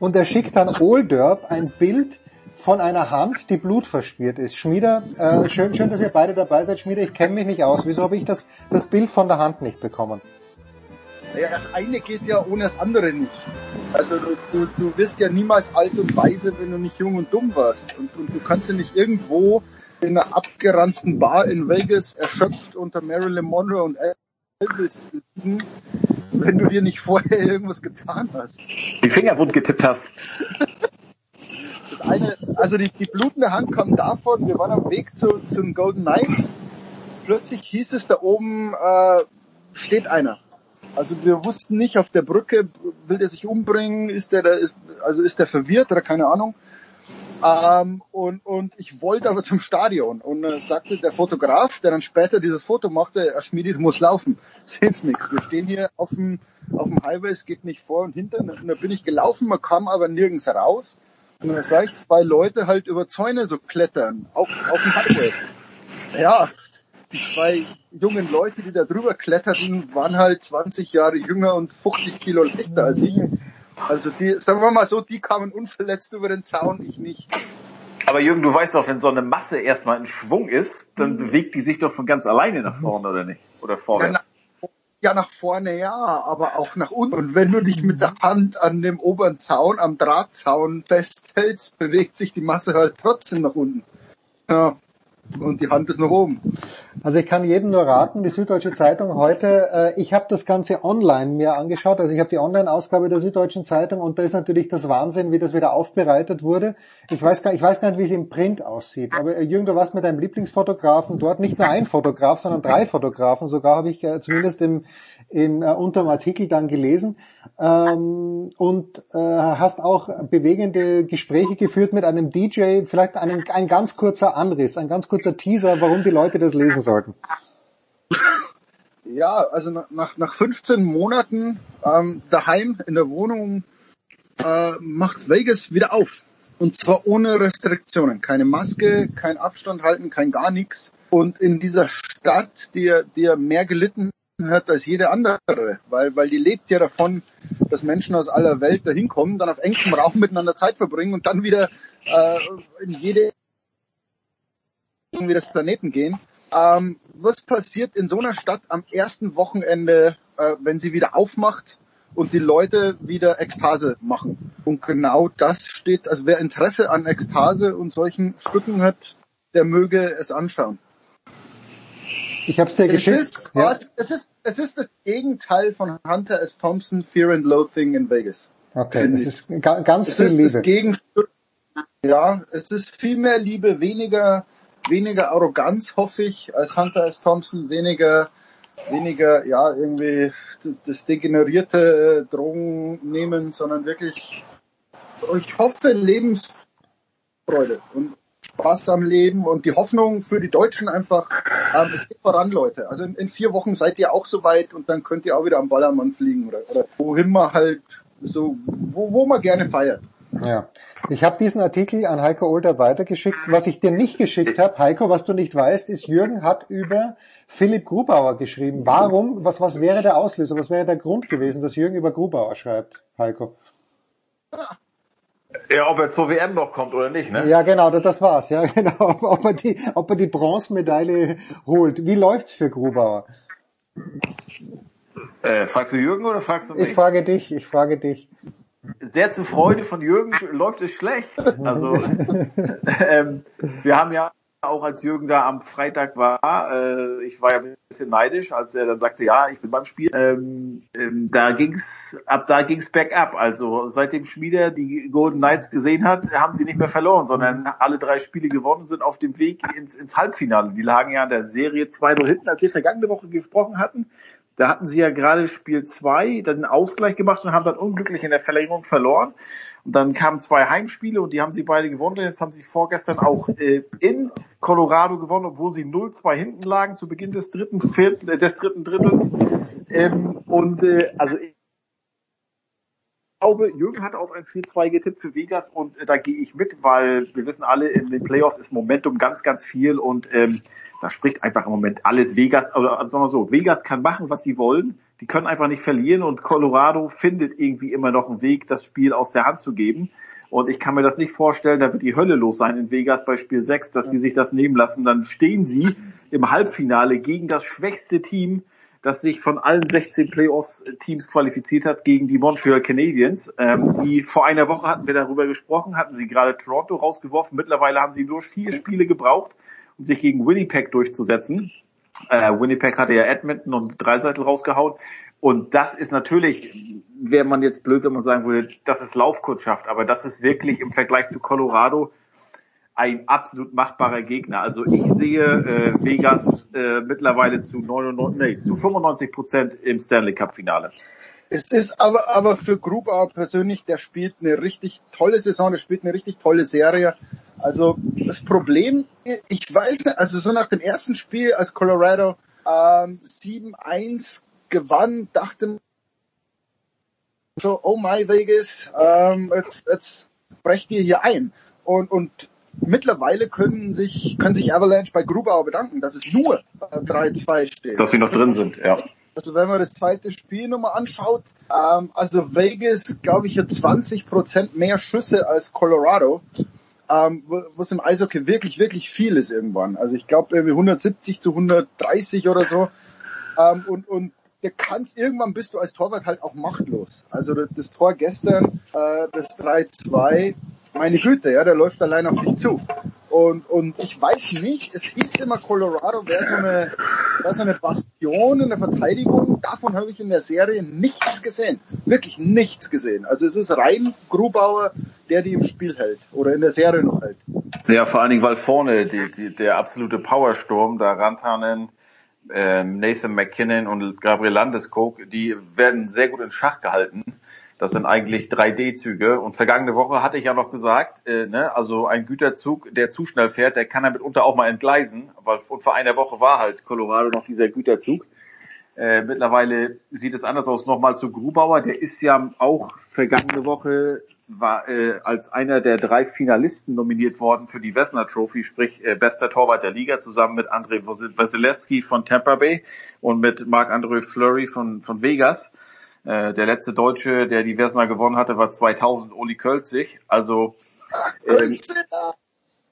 Und er schickt dann Oldorp ein Bild von einer Hand, die blutverschmiert ist. Schmieder, äh, schön, schön, dass ihr beide dabei seid. Schmieder, ich kenne mich nicht aus. Wieso habe ich das, das Bild von der Hand nicht bekommen? Naja, das eine geht ja ohne das andere nicht. Also du, du, du wirst ja niemals alt und weise, wenn du nicht jung und dumm warst. Und, und du kannst ja nicht irgendwo in einer abgeranzten Bar in Vegas erschöpft unter Marilyn Monroe und Elvis liegen, wenn du dir nicht vorher irgendwas getan hast. Die Finger wund getippt hast. Das eine, also die, die blutende Hand kam davon, wir waren am Weg zu, zu den Golden Knights. Plötzlich hieß es da oben, äh, steht einer. Also wir wussten nicht, auf der Brücke will der sich umbringen, ist der, da, also ist der verwirrt oder keine Ahnung. Ähm, und, und ich wollte aber zum Stadion und äh, sagte der Fotograf, der dann später dieses Foto machte, er schmiedet, muss laufen. Es hilft nichts. Wir stehen hier auf dem, auf dem Highway, es geht nicht vor und hinter. Und da bin ich gelaufen, man kam aber nirgends raus. Und dann sah ich zwei Leute halt über Zäune so klettern, auf, auf dem Highway. Ja, die zwei jungen Leute, die da drüber kletterten, waren halt 20 Jahre jünger und 50 Kilo leichter als ich. Also die, sagen wir mal so, die kamen unverletzt über den Zaun, ich nicht. Aber Jürgen, du weißt doch, wenn so eine Masse erstmal in Schwung ist, dann bewegt die sich doch von ganz alleine nach vorne, oder nicht? Oder Ja, vorwärts. nach, ja, nach vorne ja, aber auch nach unten. Und wenn du dich mit der Hand an dem oberen Zaun, am Drahtzaun festhältst, bewegt sich die Masse halt trotzdem nach unten. Ja. Und die Hand ist nach oben. Also ich kann jedem nur raten, die Süddeutsche Zeitung heute, äh, ich habe das Ganze online mir angeschaut, also ich habe die Online-Ausgabe der Süddeutschen Zeitung und da ist natürlich das Wahnsinn, wie das wieder aufbereitet wurde. Ich weiß gar, ich weiß gar nicht, wie es im Print aussieht, aber äh, Jürgen, du warst mit deinem Lieblingsfotografen dort, nicht nur ein Fotograf, sondern drei Fotografen, sogar habe ich äh, zumindest im, in, äh, unterm Artikel dann gelesen ähm, und äh, hast auch bewegende Gespräche geführt mit einem DJ, vielleicht einen, ein ganz kurzer Anriss, ein ganz kurzer Teaser, warum die Leute das lesen sollten. Ja, also nach, nach 15 Monaten ähm, daheim in der Wohnung äh, macht Vegas wieder auf. Und zwar ohne Restriktionen. Keine Maske, kein Abstand halten, kein gar nichts. Und in dieser Stadt, die, die mehr gelitten hat als jede andere, weil, weil die lebt ja davon, dass Menschen aus aller Welt dahin kommen, dann auf engstem Raum miteinander Zeit verbringen und dann wieder äh, in jede irgendwie des Planeten gehen. Ähm, was passiert in so einer Stadt am ersten Wochenende, äh, wenn sie wieder aufmacht und die Leute wieder Ekstase machen? Und genau das steht, also wer Interesse an Ekstase und solchen Stücken hat, der möge es anschauen. Ich habe es dir geschickt. Es ist, ja. es, ist, es ist das Gegenteil von Hunter S. Thompson Fear and Loathing in Vegas. Okay, es ist ganz es viel ist Liebe. Das Gegenstück, ja, es ist viel mehr Liebe, weniger, weniger Arroganz, hoffe ich, als Hunter S. Thompson, weniger, weniger, ja, irgendwie das degenerierte Drogen nehmen, sondern wirklich, ich hoffe, Lebensfreude und Spaß am Leben und die Hoffnung für die Deutschen einfach, ähm, es geht voran, Leute. Also in, in, vier Wochen seid ihr auch so weit und dann könnt ihr auch wieder am Ballermann fliegen oder, oder wohin man halt so, wo, wo man gerne feiert. Ja, ich habe diesen Artikel an Heiko Older weitergeschickt. Was ich dir nicht geschickt habe, Heiko, was du nicht weißt, ist, Jürgen hat über Philipp Grubauer geschrieben. Warum? Was, was wäre der Auslöser? Was wäre der Grund gewesen, dass Jürgen über Grubauer schreibt, Heiko? Ja, ob er zur WM noch kommt oder nicht, ne? Ja, genau, das, das war's. Ja, genau. Ob er die, ob er die Bronzemedaille holt. Wie läuft's für Grubauer? Äh, fragst du Jürgen oder fragst du mich? Ich frage dich, ich frage dich. Sehr zur Freude von Jürgen läuft es schlecht. Also ähm, wir haben ja auch als Jürgen da am Freitag war, äh, ich war ja ein bisschen neidisch, als er dann sagte, ja, ich bin beim Spiel. Ähm, ähm, da ging's, ab da ging's bergab. Also seitdem Schmieder die Golden Knights gesehen hat, haben sie nicht mehr verloren, sondern alle drei Spiele gewonnen sind auf dem Weg ins, ins Halbfinale. Die lagen ja in der Serie 2-0 hinten, als wir vergangene Woche gesprochen hatten. Da hatten sie ja gerade Spiel 2 dann einen Ausgleich gemacht und haben dann unglücklich in der Verlängerung verloren. Und dann kamen zwei Heimspiele und die haben sie beide gewonnen. Jetzt haben sie vorgestern auch äh, in Colorado gewonnen, obwohl sie 0-2 hinten lagen zu Beginn des dritten Viertel, äh, des dritten Drittels. Ähm, und äh, also ich glaube, Jürgen hat auf ein 4-2 getippt für Vegas und äh, da gehe ich mit, weil wir wissen alle, in den Playoffs ist Momentum ganz, ganz viel und ähm, da spricht einfach im Moment alles Vegas, oder sagen wir so, Vegas kann machen, was sie wollen. Die können einfach nicht verlieren und Colorado findet irgendwie immer noch einen Weg, das Spiel aus der Hand zu geben. Und ich kann mir das nicht vorstellen, da wird die Hölle los sein in Vegas bei Spiel 6, dass die sich das nehmen lassen. Dann stehen sie im Halbfinale gegen das schwächste Team, das sich von allen 16 Playoffs-Teams qualifiziert hat, gegen die Montreal Canadiens. Ähm, die vor einer Woche hatten wir darüber gesprochen, hatten sie gerade Toronto rausgeworfen. Mittlerweile haben sie nur vier Spiele gebraucht, um sich gegen Winnipeg durchzusetzen. Äh, Winnipeg hatte ja Edmonton und Dreiseitel rausgehauen. Und das ist natürlich, wäre man jetzt blöd, wenn man sagen würde, das ist Laufkundschaft, aber das ist wirklich im Vergleich zu Colorado ein absolut machbarer Gegner. Also ich sehe äh, Vegas äh, mittlerweile zu 99, nee, zu 95 Prozent im Stanley Cup Finale. Es ist aber, aber für Grubauer persönlich, der spielt eine richtig tolle Saison, der spielt eine richtig tolle Serie. Also das Problem, ich weiß nicht, also so nach dem ersten Spiel, als Colorado ähm, 7-1 gewann, dachte so, oh my Vegas, ähm, jetzt, jetzt brecht ihr hier ein. Und, und mittlerweile können sich, können sich Avalanche bei Grubauer bedanken, dass es nur 3-2 steht. Dass wir noch drin sind, ja. Also wenn man das zweite Spiel nochmal anschaut, ähm, also Vegas, glaube ich, hat 20 Prozent mehr Schüsse als Colorado, ähm, was im Eishockey wirklich, wirklich viel ist irgendwann. Also ich glaube irgendwie 170 zu 130 oder so. Ähm, und, und der kannst, irgendwann bist du als Torwart halt auch machtlos. Also das, das Tor gestern, äh, das 3-2, meine Güte, ja, der läuft allein auf dich zu. Und, und ich weiß nicht, es hieß immer, Colorado wäre so eine, wäre so eine Bastion in der Verteidigung. Davon habe ich in der Serie nichts gesehen. Wirklich nichts gesehen. Also es ist rein Grubauer, der die im Spiel hält oder in der Serie noch hält. Ja, vor allen Dingen, weil vorne die, die, der absolute Powersturm, da Rantanen, ähm, Nathan McKinnon und Gabriel Landeskog, die werden sehr gut in Schach gehalten. Das sind eigentlich 3D-Züge. Und vergangene Woche hatte ich ja noch gesagt, äh, ne, also ein Güterzug, der zu schnell fährt, der kann ja mitunter auch mal entgleisen. Weil und vor einer Woche war halt Colorado noch dieser Güterzug. Äh, mittlerweile sieht es anders aus. Nochmal zu Grubauer, der ist ja auch vergangene Woche war äh, als einer der drei Finalisten nominiert worden für die Wessner Trophy, sprich äh, bester Torwart der Liga, zusammen mit André Wasilewski von Tampa Bay und mit Marc-André Fleury von, von Vegas. Äh, der letzte Deutsche, der die Wessner gewonnen hatte, war 2000 Uli Kölzig. Also ähm,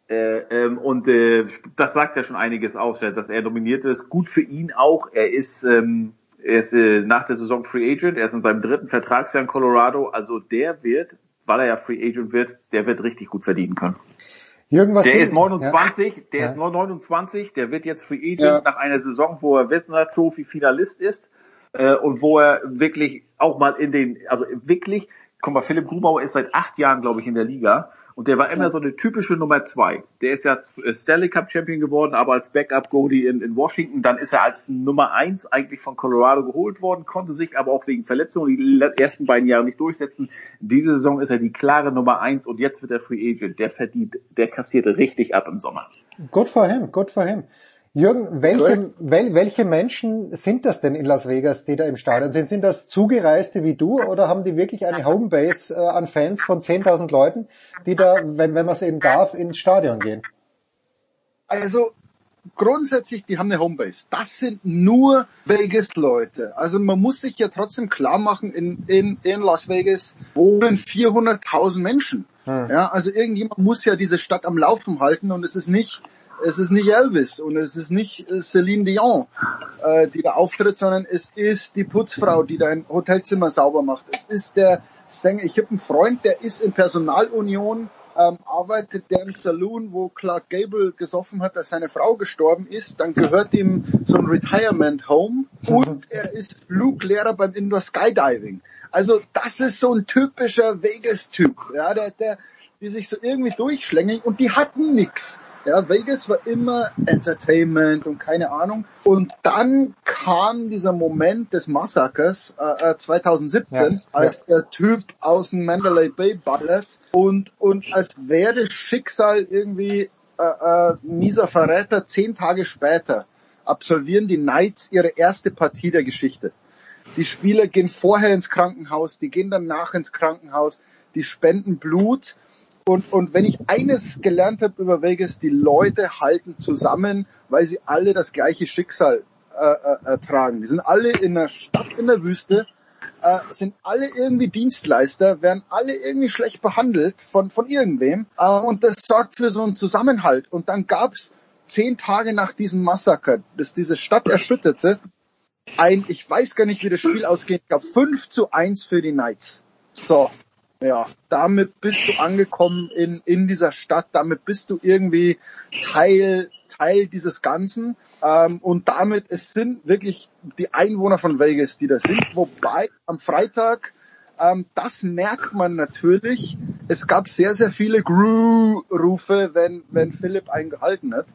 äh, ähm, und äh, das sagt ja schon einiges aus, dass er nominiert ist. Gut für ihn auch. Er ist ähm, er ist äh, nach der Saison Free Agent. Er ist in seinem dritten Vertragsjahr in Colorado. Also der wird weil er ja Free Agent wird, der wird richtig gut verdienen können. Jürgen, was der ist 29, Ja. der Ja. ist nur 29, der wird jetzt Free Agent Ja. nach einer Saison, wo er Westner Trophy Finalist ist äh, und wo er wirklich auch mal in den, also wirklich, guck mal, Philipp Grubauer ist seit acht Jahren, glaube ich, in der Liga und der war immer so eine typische Nummer zwei. Der ist ja Stanley Cup Champion geworden, aber als Backup Goalie in, in Washington, dann ist er als Nummer eins eigentlich von Colorado geholt worden, konnte sich aber auch wegen Verletzungen die ersten beiden Jahre nicht durchsetzen. Diese Saison ist er die klare Nummer eins und jetzt wird er Free Agent. Der verdient, der kassiert richtig ab im Sommer. Good for him, good for him. Jürgen, welche, wel, welche Menschen sind das denn in Las Vegas, die da im Stadion sind? Sind das Zugereiste wie du oder haben die wirklich eine Homebase äh, an Fans von 10.000 Leuten, die da, wenn, wenn man es eben darf, ins Stadion gehen? Also grundsätzlich, die haben eine Homebase. Das sind nur Vegas-Leute. Also man muss sich ja trotzdem klar machen, in, in, in Las Vegas wohnen 400.000 Menschen. Hm. Ja, also irgendjemand muss ja diese Stadt am Laufen halten und es ist nicht es ist nicht Elvis und es ist nicht äh, Celine Dion, äh, die da auftritt, sondern es ist die Putzfrau, die dein Hotelzimmer sauber macht. Es ist der Sänger. Ich habe einen Freund, der ist in Personalunion, ähm, arbeitet der im Saloon, wo Clark Gable gesoffen hat, dass seine Frau gestorben ist. Dann gehört ihm so ein Retirement Home und er ist Fluglehrer beim Indoor Skydiving. Also das ist so ein typischer Vegas-Typ, ja, der, der, die sich so irgendwie durchschlängeln und die hatten nix. Ja, Vegas war immer Entertainment und keine Ahnung. Und dann kam dieser Moment des Massakers äh, äh, 2017, Ja, ja. als der Typ aus dem Mandalay Bay ballert und, und als wäre Schicksal irgendwie äh, äh, mieser Verräter, zehn Tage später absolvieren die Knights ihre erste Partie der Geschichte. Die Spieler gehen vorher ins Krankenhaus, die gehen danach ins Krankenhaus, die spenden Blut. Und, und wenn ich eines gelernt habe über Vegas, die Leute halten zusammen, weil sie alle das gleiche Schicksal äh, äh, ertragen. Die sind alle in einer Stadt in der Wüste, äh, sind alle irgendwie Dienstleister, werden alle irgendwie schlecht behandelt von, von irgendwem. Äh, und das sorgt für so einen Zusammenhalt. Und dann gab's zehn Tage nach diesem Massaker, das diese Stadt erschütterte, ein, ich weiß gar nicht, wie das Spiel ausgeht, glaube 5 zu 1 für die Knights. So, ja, damit bist du angekommen in, in dieser Stadt, damit bist du irgendwie Teil, Teil dieses Ganzen. Ähm, und damit, es sind wirklich die Einwohner von Vegas, die das sind. Wobei am Freitag, ähm, das merkt man natürlich, es gab sehr, sehr viele Gru-Rufe, wenn, wenn Philipp einen gehalten hat.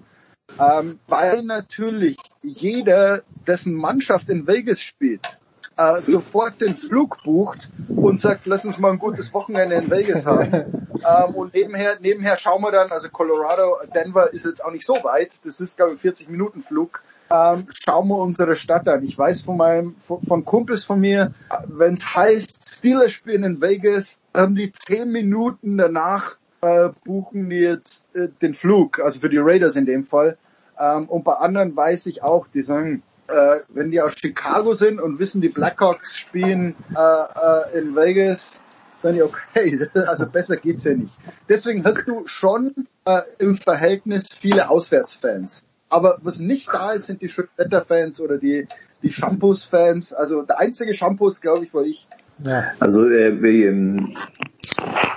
Ähm, weil natürlich jeder, dessen Mannschaft in Vegas spielt, äh, sofort den Flug bucht und sagt, lass uns mal ein gutes Wochenende in Vegas haben. ähm, und nebenher, nebenher schauen wir dann, also Colorado, Denver ist jetzt auch nicht so weit, das ist glaube ich 40 Minuten Flug. Ähm, schauen wir unsere Stadt an. Ich weiß von meinem, von, von Kumpels von mir, wenn es heißt, Steelers spielen in Vegas, haben die 10 Minuten danach äh, buchen die jetzt äh, den Flug, also für die Raiders in dem Fall. Ähm, und bei anderen weiß ich auch, die sagen, äh, wenn die aus Chicago sind und wissen, die Blackhawks spielen äh, äh, in Vegas, sagen die, okay, also besser geht's ja nicht. Deswegen hast du schon äh, im Verhältnis viele Auswärtsfans. Aber was nicht da ist, sind die Schönwetter-Fans oder die, die Shampoos-Fans. Also der einzige Shampoos, glaube ich, war ich. Ja. Also äh, ähm,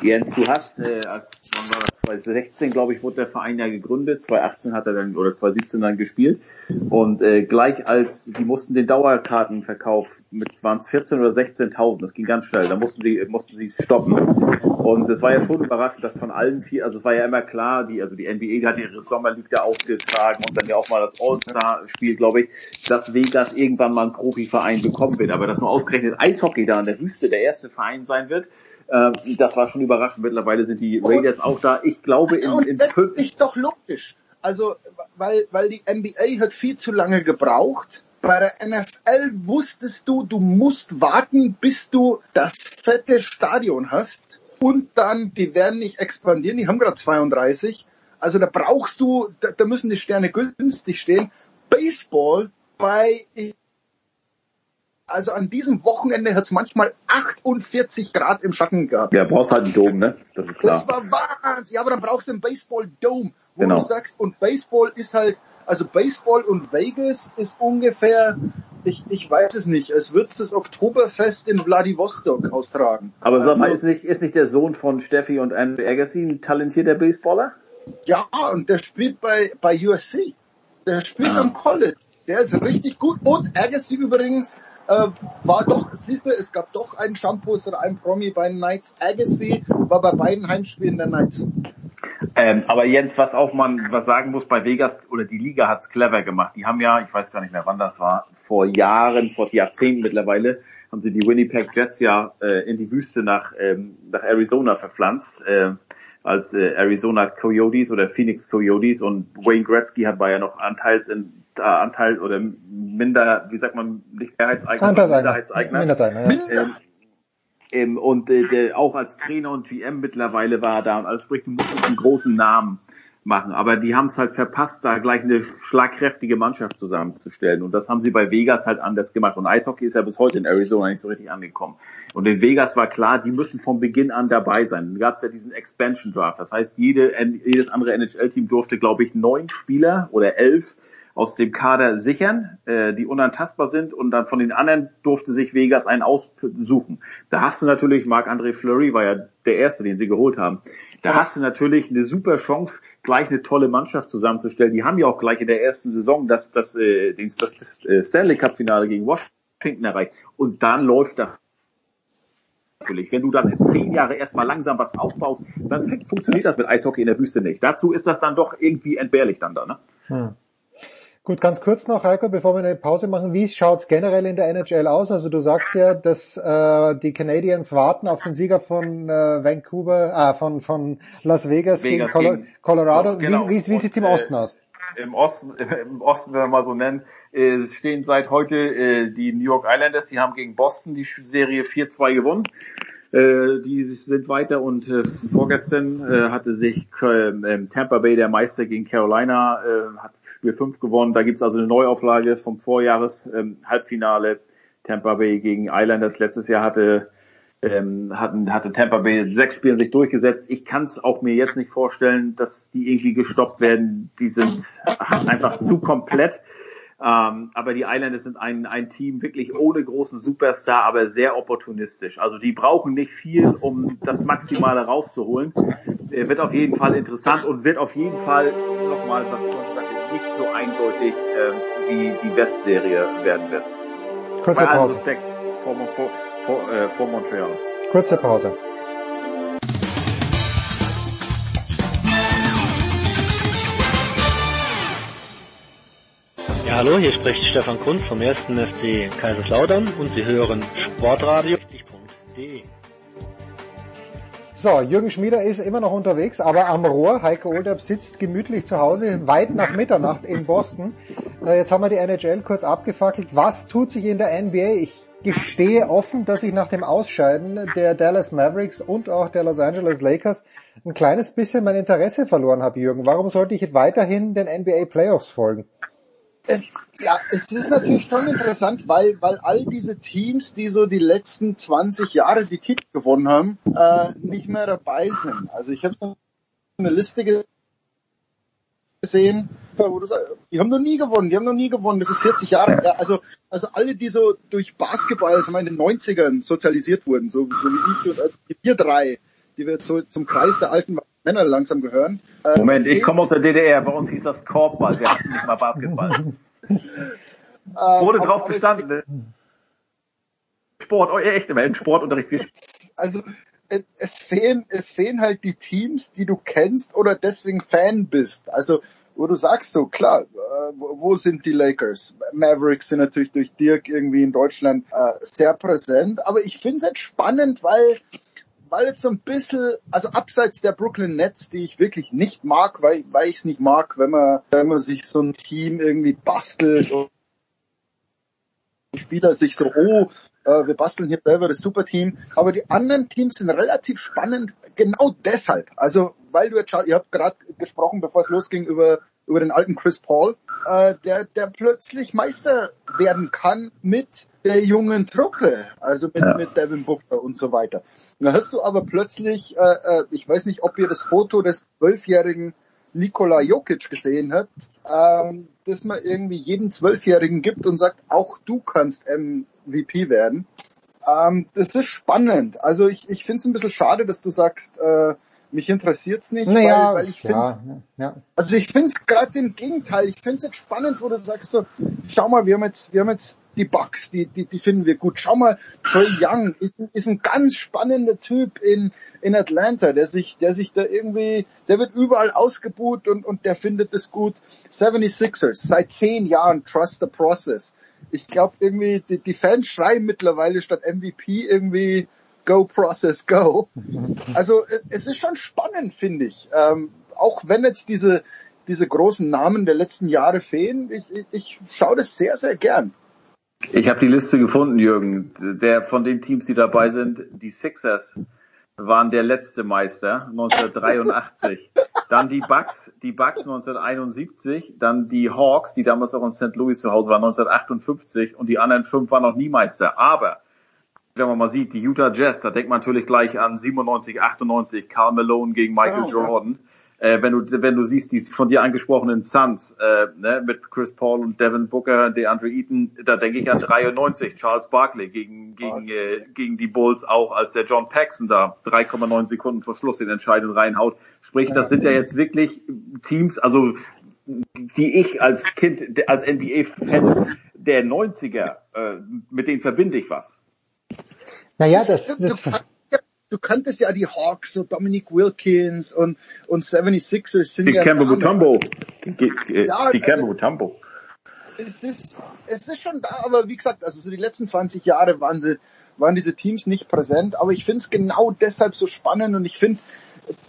Jens, du hast, äh, als, wann war das, 2016, glaube ich, wurde der Verein ja gegründet, 2018 hat er dann, oder 2017 dann gespielt. Und äh, gleich als, die mussten den Dauerkartenverkauf mit, waren es 14 oder 16.000, das ging ganz schnell, da mussten sie, mussten sie stoppen. Und es war ja schon überraschend, dass von allen vier, also es war ja immer klar, die, also die NBA hat ihre Sommerleague da aufgetragen und dann ja auch mal das All-Star-Spiel, glaube ich, dass Vegas irgendwann mal einen Profiverein bekommen wird. Aber dass nur ausgerechnet Eishockey da in der Wüste der erste Verein sein wird, äh, das war schon überraschend. Mittlerweile sind die Raiders auch da. Ich glaube in, und in das fünf, ist doch logisch. Also, weil, weil die NBA hat viel zu lange gebraucht. Bei der NFL wusstest du, du musst warten, bis du das fette Stadion hast. Und dann, die werden nicht expandieren, die haben gerade 32. Also da brauchst du, da, da müssen die Sterne günstig stehen. Baseball bei, also an diesem Wochenende hat es manchmal 48 Grad im Schatten gehabt. ja, brauchst halt einen Dom, ne? Das ist klar. Das war Wahnsinn. Ja, aber dann brauchst du einen Baseball-Dome, wo Genau. du sagst, und Baseball ist halt, also Baseball und Vegas ist ungefähr, ich, ich weiß es nicht, es wird das Oktoberfest in Vladivostok austragen. Aber sag mal, Also- ist nicht, ist nicht der Sohn von Steffi und Andrew Agassi ein talentierter Baseballer? Ja, und der spielt bei, bei USC. Der spielt am College. Der ist richtig gut. Und Agassi übrigens äh, war doch, siehst du, es gab doch einen Shampoos oder einen Promi bei den Knights. Agassi war bei beiden Heimspielen der Knights. Ähm, aber Jens, was auch man was sagen muss bei Vegas oder die Liga hat's clever gemacht. Die haben ja, ich weiß gar nicht mehr wann das war, vor Jahren, vor Jahrzehnten mittlerweile, haben sie die Winnipeg Jets ja äh, in die Wüste nach ähm, nach Arizona verpflanzt. Äh, als äh, Arizona Coyotes oder Phoenix Coyotes und Wayne Gretzky hat war ja noch Anteils in, äh, Anteil oder minder, wie sagt man, nicht Mehrheitseigner. Minderheitseigner. Minderheitseigner, ja. Ähm, ähm, und äh, der, auch als Trainer und GM mittlerweile war er da. Und also sprich, du musst einen großen Namen machen. Aber die haben es halt verpasst, da gleich eine schlagkräftige Mannschaft zusammenzustellen. Und das haben sie bei Vegas halt anders gemacht. Und Eishockey ist ja bis heute in Arizona nicht so richtig angekommen. Und in Vegas war klar, die müssen von Beginn an dabei sein. Dann gab es ja diesen Expansion Draft. Das heißt, jede, jedes andere NHL-Team durfte, glaube ich, neun Spieler oder elf aus dem Kader sichern, äh, die unantastbar sind und dann von den anderen durfte sich Vegas einen aussuchen. Da hast du natürlich, Marc-André Fleury war ja der Erste, den sie geholt haben. Da hast du natürlich eine super Chance, gleich eine tolle Mannschaft zusammenzustellen. Die haben ja auch gleich in der ersten Saison das, das, äh, das, das, das äh, Stanley Cup Finale gegen Washington erreicht. Und dann läuft das natürlich. Wenn du dann zehn Jahre erstmal langsam was aufbaust, dann funktioniert das mit Eishockey in der Wüste nicht. Dazu ist das dann doch irgendwie entbehrlich dann da, ne? Hm. Gut, ganz kurz noch, Heiko, bevor wir eine Pause machen. Wie schaut's generell in der NHL aus? Also du sagst ja, dass äh, die Canadiens warten auf den Sieger von äh, Vancouver, äh, von, von Las Vegas, gegen, Vegas Colo gegen- Colorado. Genau. Wie, wie, wie sieht's im äh, Osten aus? Im Osten, im Osten, wenn wir mal so nennen, äh, stehen seit heute äh, die New York Islanders, die haben gegen Boston die Serie 4-2 gewonnen. Äh, die sind weiter und äh, vorgestern äh, hatte sich äh, Tampa Bay, der Meister gegen Carolina, äh, hat Spiel 5 gewonnen. Da gibt's also eine Neuauflage vom Vorjahres ähm, Tampa Bay gegen Islanders. Letztes Jahr hatte ähm, hatten, hatte Tampa Bay sechs Spielen sich durchgesetzt. Ich kann es auch mir jetzt nicht vorstellen, dass die irgendwie gestoppt werden. Die sind einfach zu komplett. Ähm, aber die Islanders sind ein, ein Team wirklich ohne großen Superstar, aber sehr opportunistisch. Also die brauchen nicht viel, um das Maximale rauszuholen. Äh, wird auf jeden Fall interessant und wird auf jeden Fall nochmal, was du sagst, nicht so eindeutig ähm, wie die Westserie werden wird. Kurze Bei Pause. Respekt vor, vor, vor, äh, vor Montreal. Kurze Pause. Ja, hallo, hier spricht Stefan Kunz vom 1. FC Kaiserslautern und Sie hören Sportradio. So, Jürgen Schmieder ist immer noch unterwegs, aber am Rohr. Heiko Olderb sitzt gemütlich zu Hause, weit nach Mitternacht in Boston. Äh, jetzt haben wir die NHL kurz abgefackelt. Was tut sich in der NBA? Ich gestehe offen, dass ich nach dem Ausscheiden der Dallas Mavericks und auch der Los Angeles Lakers ein kleines bisschen mein Interesse verloren habe, Jürgen. Warum sollte ich weiterhin den NBA Playoffs folgen? Ja, es ist natürlich schon interessant, weil, weil all diese Teams, die so die letzten 20 Jahre die Titel gewonnen haben, äh, nicht mehr dabei sind. Also ich habe eine Liste gesehen, die haben noch nie gewonnen, die haben noch nie gewonnen, das ist 40 Jahre. Ja, also, also alle, die so durch Basketball, also in den 90ern sozialisiert wurden, so, so wie ich und äh, wir drei, die wir zu, zum Kreis der alten Männer langsam gehören. Äh, Moment, ich komme aus der DDR, bei uns hieß das Korbball, wir hatten nicht mal Basketball. Wurde drauf bestanden. Ne? Sport, oh, echt, im Sportunterricht. Also es, es fehlen, es fehlen halt die Teams, die du kennst oder deswegen Fan bist. Also wo du sagst so, klar, äh, wo sind die Lakers? Mavericks sind natürlich durch Dirk irgendwie in Deutschland äh, sehr präsent, aber ich finde es jetzt spannend, weil weil jetzt so ein bisschen, also abseits der Brooklyn Nets, die ich wirklich nicht mag, weil, weil ich es nicht mag, wenn man, wenn man sich so ein Team irgendwie bastelt und Spieler sich so, oh, äh, wir basteln hier selber das Superteam. Aber die anderen Teams sind relativ spannend, genau deshalb. Also, weil du jetzt, ihr habt gerade gesprochen, bevor es losging, über, über den alten Chris Paul, äh, der, der plötzlich Meister werden kann mit der jungen Truppe, also mit, ja. mit Devin Booker und so weiter. Und da hast du aber plötzlich, äh, äh, ich weiß nicht, ob ihr das Foto des zwölfjährigen Nikola Jokic gesehen habt, ähm, dass man irgendwie jedem Zwölfjährigen gibt und sagt, auch du kannst MVP werden. Ähm, das ist spannend. Also ich, ich finde es ein bisschen schade, dass du sagst, äh, mich interessiert's nicht, naja, weil, weil ich finde ja, ja. also ich finde es gerade im Gegenteil, ich finde es jetzt spannend, wo du sagst so, schau mal, wir haben jetzt, wir haben jetzt die Bugs, die, die, die finden wir gut. Schau mal, Trey Young ist, ist ein ganz spannender Typ in, in Atlanta, der sich, der sich da irgendwie, der wird überall ausgebuht und, und der findet es gut. 76ers, seit zehn Jahren, trust the process. Ich glaube irgendwie, die, die Fans schreien mittlerweile statt MVP irgendwie, Go Process Go. Also es ist schon spannend, finde ich. Ähm, auch wenn jetzt diese, diese großen Namen der letzten Jahre fehlen, ich, ich, ich schaue das sehr, sehr gern. Ich habe die Liste gefunden, Jürgen. Der von den Teams, die dabei sind, die Sixers waren der letzte Meister 1983. dann die Bucks, die Bucks 1971, dann die Hawks, die damals auch in St. Louis zu Hause waren 1958 und die anderen fünf waren noch nie Meister. Aber wenn man mal sieht, die Utah Jazz, da denkt man natürlich gleich an 97, 98, Carl Malone gegen Michael oh, Jordan. Ja. Äh, wenn du wenn du siehst die von dir angesprochenen Suns äh, ne, mit Chris Paul und Devin Booker, DeAndre Eaton, da denke ich an 93, Charles Barkley gegen gegen äh, gegen die Bulls auch, als der John Paxson da 3,9 Sekunden vor Schluss den entscheidenden reinhaut. Sprich, das sind ja jetzt wirklich Teams, also die ich als Kind, als NBA-Fan der 90er, äh, mit denen verbinde ich was. Naja, das, das, du kanntest ja die Hawks, so Dominic Wilkins und, und 76ers sind die ja... Kemba Mutombo. Die, ja, die Kemba Mutombo. Also, es ist, es ist schon da, aber wie gesagt, also so die letzten 20 Jahre waren sie, waren diese Teams nicht präsent, aber ich finde es genau deshalb so spannend und ich finde,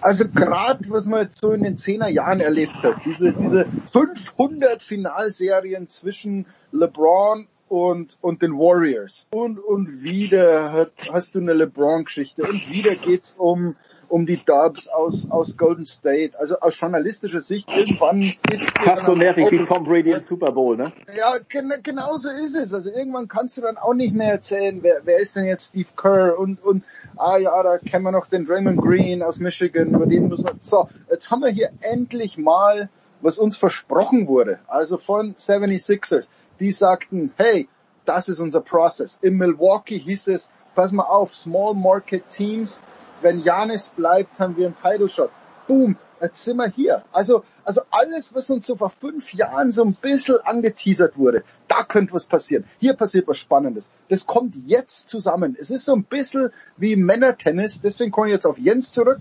also gerade was man jetzt so in den 10er Jahren erlebt hat, diese, diese 500 Finalserien zwischen LeBron und, und den Warriors. Und, und wieder hat, hast du eine LeBron-Geschichte. Und wieder geht's um, um die Dubs aus, aus Golden State. Also aus journalistischer Sicht irgendwann geht's Fast so nervig wie Tom Brady im Super Bowl, ne? Ja, gen genau so ist es. Also irgendwann kannst du dann auch nicht mehr erzählen, wer, wer ist denn jetzt Steve Kerr und, und, ah ja, da kennen wir noch den Draymond Green aus Michigan, über den muss man, so, jetzt haben wir hier endlich mal was uns versprochen wurde, also von 76ers, die sagten, hey, das ist unser Process. In Milwaukee hieß es, pass mal auf, Small Market Teams, wenn Janis bleibt, haben wir einen Title Shot. Boom, jetzt sind wir hier. Also, also alles, was uns so vor fünf Jahren so ein bisschen angeteasert wurde, da könnte was passieren. Hier passiert was Spannendes. Das kommt jetzt zusammen. Es ist so ein bisschen wie Männertennis, deswegen komme ich jetzt auf Jens zurück.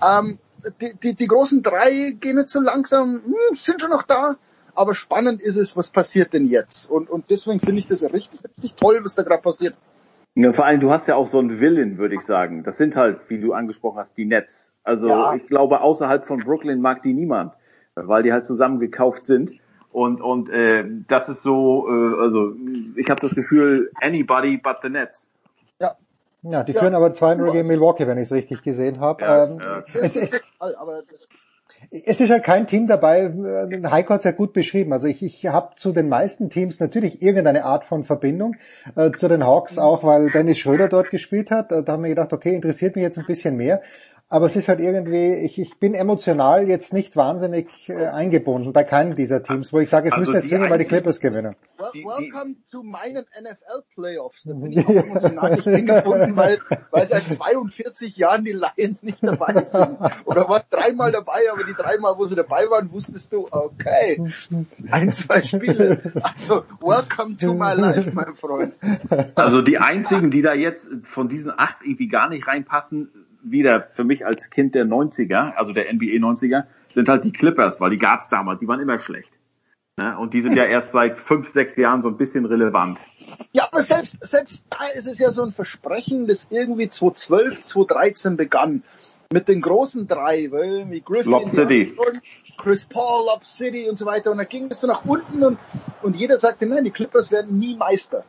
Ähm, die, die, die großen drei gehen jetzt so langsam, hm, sind schon noch da, aber spannend ist es, was passiert denn jetzt? Und, und deswegen finde ich das richtig, richtig toll, was da gerade passiert. Ja, vor allem, du hast ja auch so einen Willen, würde ich sagen. Das sind halt, wie du angesprochen hast, die Nets. Also ja. ich glaube, außerhalb von Brooklyn mag die niemand, weil die halt zusammen gekauft sind. Und und äh, das ist so, äh, also ich habe das Gefühl, anybody but the Nets. Ja, die ja. führen aber 2-0 gegen Milwaukee, wenn ich es richtig gesehen habe. Ja, ähm, ja. Es, es, es ist halt kein Team dabei, äh, Heiko hat es ja gut beschrieben. Also ich, ich habe zu den meisten Teams natürlich irgendeine Art von Verbindung. Äh, zu den Hawks auch, weil Dennis Schröder dort gespielt hat. Da haben wir gedacht, okay, interessiert mich jetzt ein bisschen mehr. Aber es ist halt irgendwie, ich, ich bin emotional jetzt nicht wahnsinnig äh, eingebunden bei keinem dieser Teams, wo ich sage, es Also müssen jetzt die zwingend mal die Clippers gewinnen. Well, Welcome zu meinen NFL Playoffs. Da bin ich auch emotional nicht hingebunden, weil, weil seit 42 Jahren die Lions nicht dabei sind. Oder war dreimal dabei, aber die dreimal, wo sie dabei waren, wusstest du, okay, ein, zwei Spiele. Also, welcome to my life, mein Freund. Also die einzigen, die da jetzt von diesen acht irgendwie gar nicht reinpassen, wieder für mich als Kind der 90er, also der NBA 90er, sind halt die Clippers, weil die gab's damals, die waren immer schlecht. Ne? Und die sind ja erst seit fünf, sechs Jahren so ein bisschen relevant. Ja, aber selbst, selbst da ist es ja so ein Versprechen, das irgendwie 2012, 2013 begann. Mit den großen drei, weil wie Griffin, Lob City. Chris Paul, Lob City und so weiter. Und da ging es so nach unten und, und jeder sagte, nein, die Clippers werden nie Meister.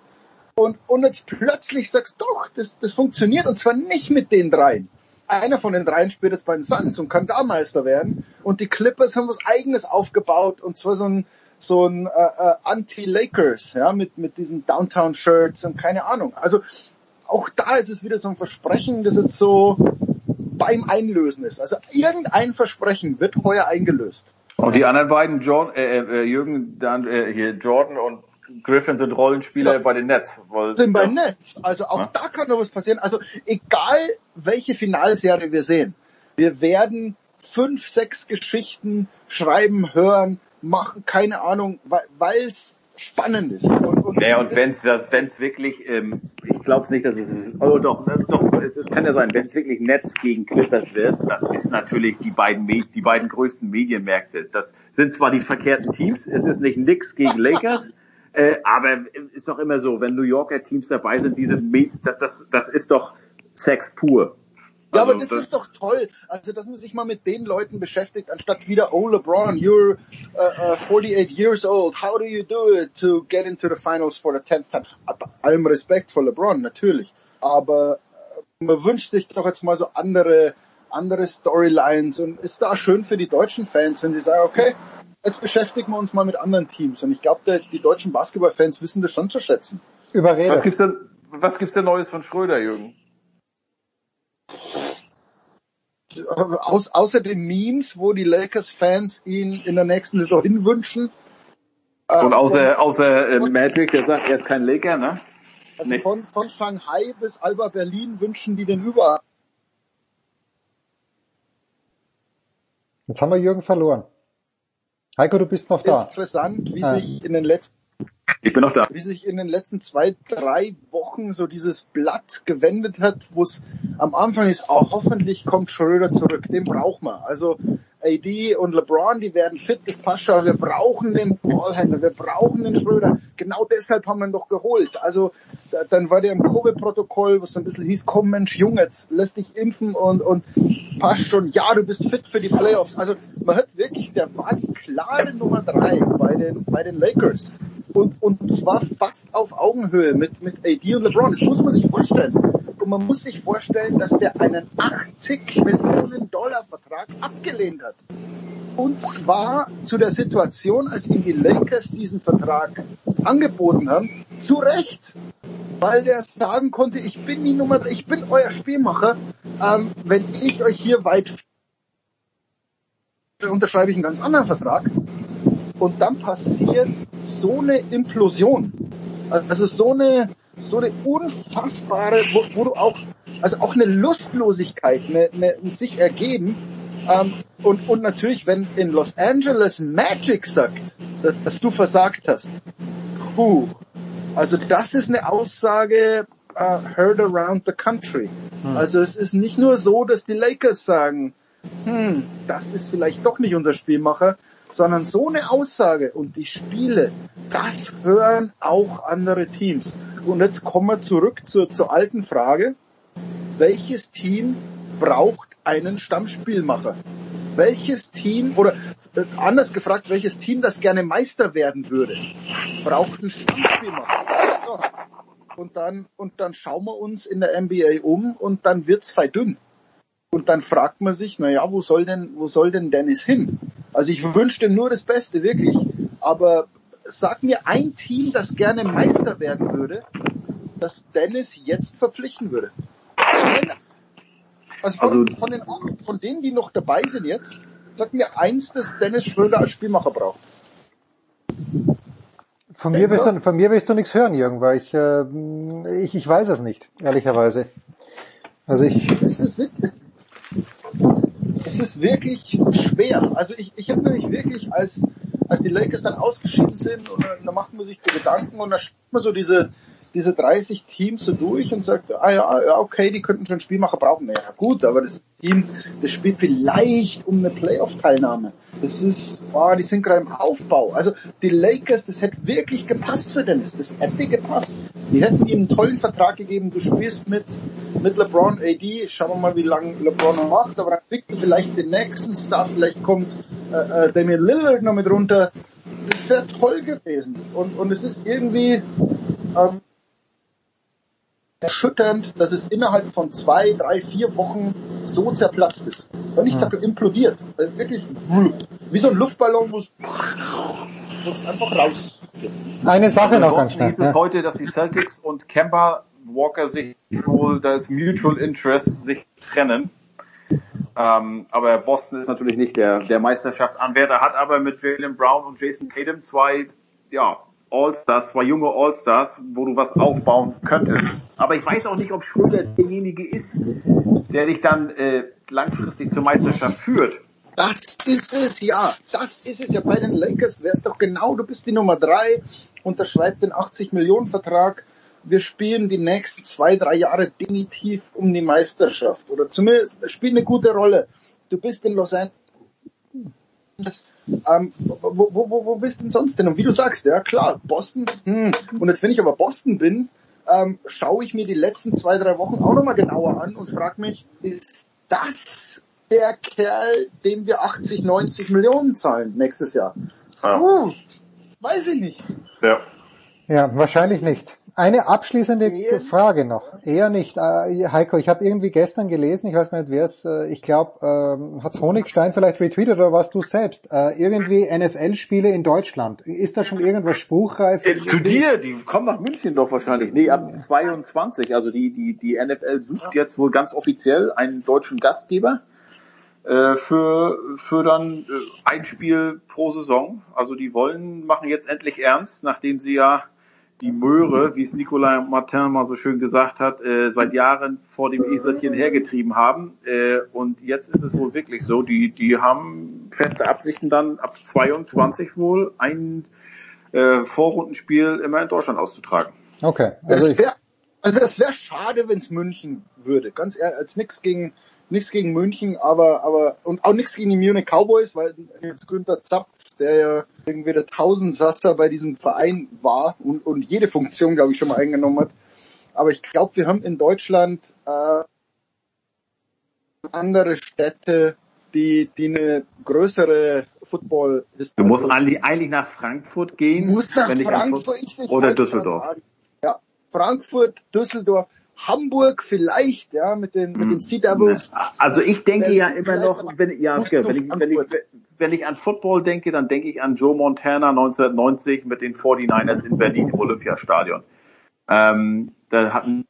Und, und jetzt plötzlich sagst du, doch, das, das funktioniert und zwar nicht mit den dreien. Einer von den dreien spielt jetzt bei den Suns und kann da Meister werden. Und die Clippers haben was eigenes aufgebaut und zwar so ein, so ein äh, äh, Anti-Lakers, ja, mit, mit diesen Downtown-Shirts und keine Ahnung. Also auch da ist es wieder so ein Versprechen, das jetzt so beim Einlösen ist. Also irgendein Versprechen wird heuer eingelöst. Und die anderen beiden, John, äh, äh, Jürgen, dann, äh, hier Jordan und Griffin sind Rollenspieler bei den Nets. Weil, sind bei ja. Netz. Also auch Ja. da kann noch was passieren. Also egal welche Finalserie wir sehen, wir werden fünf, sechs Geschichten schreiben, hören, machen, keine Ahnung, weil es spannend ist. Und, und Naja, und wenn's, wenn's wirklich, ähm, ich glaube nicht, dass es, oh doch, äh, doch, es, es kann ja sein, wenn es wirklich Netz gegen Clippers wird, das ist natürlich die beiden, die beiden größten Medienmärkte. Das sind zwar die verkehrten Teams, es ist nicht Knicks gegen Lakers, äh, aber ist doch immer so, wenn New Yorker Teams dabei sind, diese, das, das, das ist doch Sex pur. Ja, Also aber das, ist doch toll. Also, dass man sich mal mit den Leuten beschäftigt, anstatt wieder, oh LeBron, you're uh, uh, 48 years old. How do you do it to get into the finals for the 10th time? Bei allem Respekt vor LeBron, natürlich. Aber äh, man wünscht sich doch jetzt mal so andere, andere Storylines und ist da schön für die deutschen Fans, wenn sie sagen, okay, jetzt beschäftigen wir uns mal mit anderen Teams. Und ich glaube, die deutschen Basketballfans wissen das schon zu schätzen. Überredet. Was gibt's denn, was gibt's denn Neues von Schröder, Jürgen? Aus, außer den Memes, wo die Lakers-Fans ihn in der nächsten Saison hinwünschen. Äh, Und außer, von- außer äh, Magic, der sagt, er ist kein Laker, ne? Also Nee. von, von Shanghai bis Alba Berlin wünschen die den überall. Jetzt haben wir Jürgen verloren. Heiko, du bist noch da. Interessant, wie Ah. sich in den letzten Ich bin noch da. wie sich in den letzten zwei, drei Wochen so dieses Blatt gewendet hat, wo es am Anfang ist, oh, hoffentlich kommt Schröder zurück, den braucht man. Also AD und LeBron, die werden fit, das passt schon, wir brauchen den Ballhändler, wir brauchen den Schröder. Genau deshalb haben wir ihn doch geholt. Also da, dann war der im Covid-Protokoll, was so ein bisschen hieß, komm Mensch, Junge, jetzt lass dich impfen und, und passt schon, ja, du bist fit für die Playoffs. Also man hat wirklich, der war die klare Nummer drei bei den, bei den Lakers und, und zwar fast auf Augenhöhe mit, mit AD und LeBron. Das muss man sich vorstellen. Und man muss sich vorstellen, dass der einen 80 Millionen Dollar Vertrag abgelehnt hat. Und zwar zu der Situation, als ihm die Lakers diesen Vertrag angeboten haben, zu Recht. Weil der sagen konnte, ich bin die Nummer, drei, ich bin euer Spielmacher. Ähm, wenn ich euch hier weit unterschreibe ich einen ganz anderen Vertrag. Und dann passiert so eine Implosion. Also so eine, so eine unfassbare, wo, wo du auch, also auch eine Lustlosigkeit, eine, eine, ein sich ergeben. Ähm, und, und natürlich, wenn in Los Angeles Magic sagt, dass, dass du versagt hast. Puh. Also das ist eine Aussage uh, heard around the country. Hm. Also es ist nicht nur so, dass die Lakers sagen, hm, das ist vielleicht doch nicht unser Spielmacher, sondern so eine Aussage und die Spiele, das hören auch andere Teams. Und jetzt kommen wir zurück zur, zur alten Frage. Welches Team braucht einen Stammspielmacher? Welches Team, oder äh, anders gefragt, welches Team, das gerne Meister werden würde, braucht einen Stammspielmacher? So. Und dann, und dann schauen wir uns in der NBA um und dann wird's fei dünn. Und dann fragt man sich, na ja, wo soll denn, wo soll denn Dennis hin? Also ich wünsche dem nur das Beste, wirklich. Aber sag mir ein Team, das gerne Meister werden würde, das Dennis jetzt verpflichten würde. Also von, also von, den, von denen, die noch dabei sind jetzt, sag mir eins, dass Dennis Schröder als Spielmacher braucht. Von mir, willst du, von mir willst du nichts hören, Jürgen, weil ich, äh, ich, ich weiß es nicht, ehrlicherweise. Also ich. Es ist wirklich, es ist wirklich schwer. Also ich, ich habe nämlich wirklich, als, als die Lakers dann ausgeschieden sind, und dann macht man sich die Gedanken und dann schreibt man so diese, diese 30 Teams so durch und sagt, ah ja, okay, die könnten schon Spielmacher brauchen. Ja gut, aber das Team, das spielt vielleicht um eine Playoff-Teilnahme. Das ist, boah, die sind gerade im Aufbau. Also die Lakers, das hätte wirklich gepasst für Dennis. Das hätte gepasst. Die hätten ihm einen tollen Vertrag gegeben. Du spielst mit, mit LeBron AD. Schauen wir mal, wie lange LeBron noch macht. Aber dann kriegst du vielleicht den nächsten Star. Vielleicht kommt äh, äh, Damian Lillard noch mit runter. Das wäre toll gewesen. Und, und es ist irgendwie, ähm, erschütternd, dass es innerhalb von zwei, drei, vier Wochen so zerplatzt ist. Und nicht hm. implodiert. Wirklich wie so ein Luftballon, wo es einfach raus. Eine Sache noch ganz schnell. Hieß es heute, dass die Celtics und Kemba Walker sich wohl das Mutual Interest sich trennen. Ähm, aber Boston ist natürlich nicht der, der Meisterschaftsanwärter, hat aber mit Jalen Brown und Jason Tatum zwei, ja, All-Stars, zwei junge All-Stars, wo du was aufbauen könntest. Aber ich weiß auch nicht, ob Schröder derjenige ist, der dich dann äh, langfristig zur Meisterschaft führt. Das ist es, ja. Das ist es ja. Bei den Lakers wäre es doch genau, du bist die Nummer drei, unterschreib den 80 Millionen Vertrag. Wir spielen die nächsten zwei, drei Jahre definitiv um die Meisterschaft. Oder zumindest spielen eine gute Rolle. Du bist in Los Angeles das, ähm, wo, wo, wo, wo bist denn sonst denn? Und wie du sagst, ja klar, Boston, hm. und jetzt wenn ich aber Boston bin, ähm, schaue ich mir die letzten zwei, drei Wochen auch nochmal genauer an und frage mich, ist das der Kerl, dem wir 80, 90 Millionen zahlen nächstes Jahr? Ja. Uh, weiß ich nicht. Ja. Ja, wahrscheinlich nicht. Eine abschließende nee. Frage noch. Eher nicht. Äh, Heiko, ich habe irgendwie gestern gelesen, ich weiß nicht wer es, äh, ich glaube, äh, hat's Honigstein vielleicht retweetet oder was du selbst, äh, irgendwie NFL-Spiele in Deutschland. Ist da schon irgendwas spruchreif? Äh, zu dir, die kommen nach München doch wahrscheinlich. Nee, ab 22. Also die, die, die NFL sucht jetzt wohl ganz offiziell einen deutschen Gastgeber äh, für, für dann ein Spiel pro Saison. Also die wollen, machen jetzt endlich ernst, nachdem sie ja die Möhre, wie es Nicolas Martin mal so schön gesagt hat, äh, seit Jahren vor dem Eselchen hergetrieben haben. Äh, und jetzt ist es wohl wirklich so, die, die haben feste Absichten dann ab 22 wohl ein äh, Vorrundenspiel immer in Deutschland auszutragen. Okay. Also es wäre also es wäre schade, wenn es München würde. Ganz ehrlich, als nichts gegen nichts gegen München, aber aber und auch nichts gegen die Munich Cowboys, weil jetzt Günther Zapp der ja irgendwie der Tausendsasser bei diesem Verein war und, und jede Funktion, glaube ich, schon mal eingenommen hat. Aber ich glaube, wir haben in Deutschland äh, andere Städte, die, die eine größere football Du musst eigentlich, nach Frankfurt gehen. Du musst nach Frankfurt, ich oder Düsseldorf. Ja, Frankfurt, Düsseldorf. Hamburg vielleicht, ja, mit den, mit den Sea Devils. Also ich denke ja immer noch, wenn, ja, wenn ich, wenn ich, wenn ich an Football denke, dann denke ich an Joe Montana 1990 mit den 49ers in Berlin im Olympiastadion. Ähm, da hatten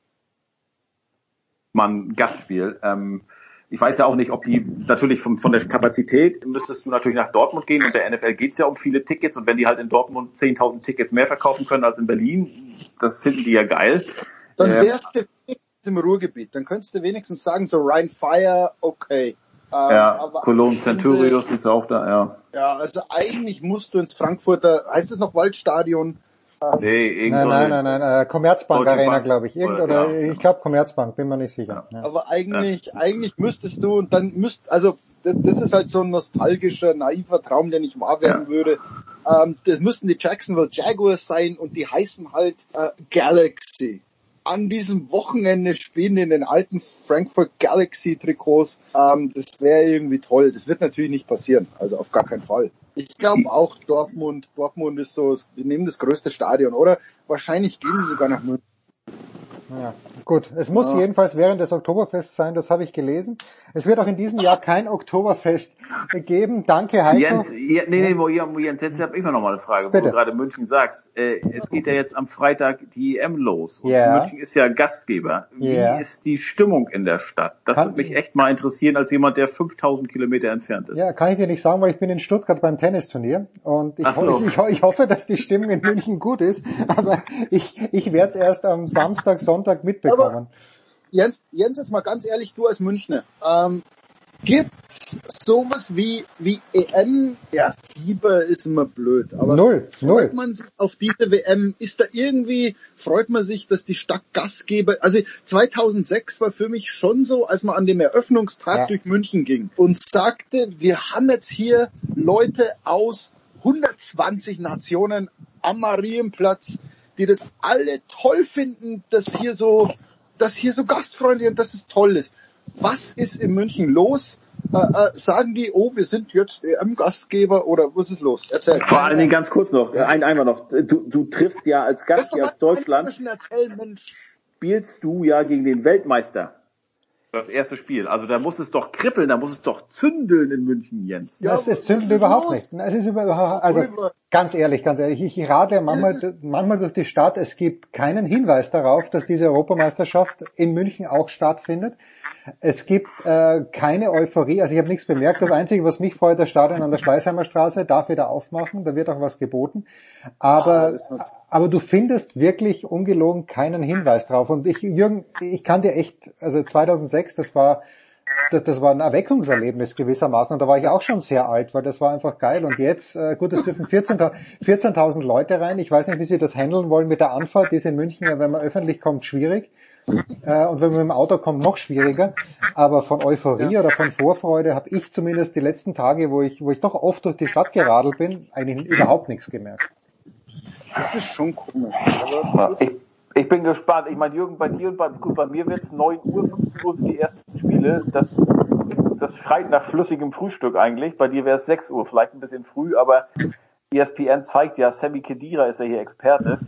man ein Gastspiel. Ähm, ich weiß ja auch nicht, ob die natürlich von, von der Kapazität müsstest du natürlich nach Dortmund gehen und der NFL geht's ja um viele Tickets und wenn die halt in Dortmund 10.000 Tickets mehr verkaufen können als in Berlin, das finden die ja geil. Dann ähm, wärst du im Ruhrgebiet. Dann könntest du wenigstens sagen, so Ryan Fire, okay. Ähm, ja, Cologne Centurios ist auch da, ja. Ja, also eigentlich musst du ins Frankfurter, heißt es noch Waldstadion? Nee, irgendwo. Nein, nein, nein, nein, äh, Commerzbank Arena, glaube ich. Irgend, oder, ja. ich glaube Commerzbank, bin mir nicht sicher. Ja. Aber eigentlich, ja. eigentlich müsstest du und dann müsst, also das, das, ist halt so ein nostalgischer, naiver Traum, der nicht wahr werden würde. Ähm, das müssten die Jacksonville Jaguars sein und die heißen halt äh, Galaxy an diesem Wochenende spielen in den alten Frankfurt Galaxy Trikots. Ähm, das wäre irgendwie toll. Das wird natürlich nicht passieren. Also auf gar keinen Fall. Ich glaube auch Dortmund, Dortmund ist so, die nehmen das größte Stadion, oder? Wahrscheinlich gehen sie sogar nach München. Ja, gut. Es muss Ja. jedenfalls während des Oktoberfests sein, das habe ich gelesen. Es wird auch in diesem Jahr kein Oktoberfest geben. Danke, Heiko. Jens, ja, nee, nee, wo, wo Jens, jetzt habe ich noch mal eine Frage, wo Bitte. du gerade München sagst. Äh, es geht ja jetzt am Freitag die EM los. Und Ja. München ist ja Gastgeber. Wie Ja. ist die Stimmung in der Stadt? Das Kann- würde mich echt mal interessieren als jemand, der 5000 Kilometer entfernt ist. Ja, kann ich dir nicht sagen, weil ich bin in Stuttgart beim Tennisturnier und ich, so. ich, ho- ich hoffe, dass die Stimmung in München gut ist, aber ich, ich werde es erst am Samstag, Sonntag mitbekommen. Jens, Jens, jetzt mal ganz ehrlich, du als Münchner, ähm, gibt's sowas wie, wie EM? Ja, Fieber ist immer blöd, aber Null, freut null. man sich auf diese WM? Ist da irgendwie, freut man sich, dass die Stadt Gastgeber, also 2006 war für mich schon so, als man an dem Eröffnungstag Ja. durch München ging und sagte, wir haben jetzt hier Leute aus 120 Nationen am Marienplatz, die das alle toll finden, dass hier so, dass hier so gastfreundlich und dass es toll ist. Was ist in München los? Äh, äh, sagen die, oh, wir sind jetzt EM-Gastgeber oder was ist los? Erzähl. Vor allen Dingen ganz kurz noch, äh, ein einmal noch. Du, du triffst ja als Gast hier aus Deutschland, erzählen, spielst du ja gegen den Weltmeister. Das erste Spiel. Also da muss es doch kribbeln, da muss es doch zündeln in München, Jens. das, es zündet überhaupt nicht. Es ist überhaupt, also ganz ehrlich, ganz ehrlich, ich, radle manchmal, manchmal durch die Stadt. Es gibt keinen Hinweis darauf, dass diese Europameisterschaft in München auch stattfindet. Es gibt äh, keine Euphorie. Also ich habe nichts bemerkt. Das Einzige, was mich freut, das Stadion an der Schleißheimer Straße darf wieder aufmachen. Da wird auch was geboten. Aber aber du findest wirklich ungelogen keinen Hinweis drauf. Und ich, Jürgen, ich kann dir echt, also 2006, das war das, das war ein Erweckungserlebnis gewissermaßen und da war ich auch schon sehr alt, weil das war einfach geil. Und jetzt, äh, gut, es dürfen 14.000 14.000 Leute rein. Ich weiß nicht, wie sie das handeln wollen mit der Anfahrt. Die ist in München, ja, wenn man öffentlich kommt, schwierig. Äh, und wenn man mit dem Auto kommt, noch schwieriger. Aber von Euphorie oder von Vorfreude habe ich zumindest die letzten Tage, wo ich, wo ich doch oft durch die Stadt geradelt bin, eigentlich überhaupt nichts gemerkt. Das ist schon komisch. Ja, ich, ich bin gespannt. Ich meine, Jürgen, bei dir und bei, gut, bei mir wird es 9 Uhr, 15 Uhr sind die ersten Spiele. Das, das schreit nach flüssigem Frühstück eigentlich. Bei dir wäre es 6 Uhr, vielleicht ein bisschen früh, aber ESPN zeigt ja, Sammy Kedira ist ja hier Experte.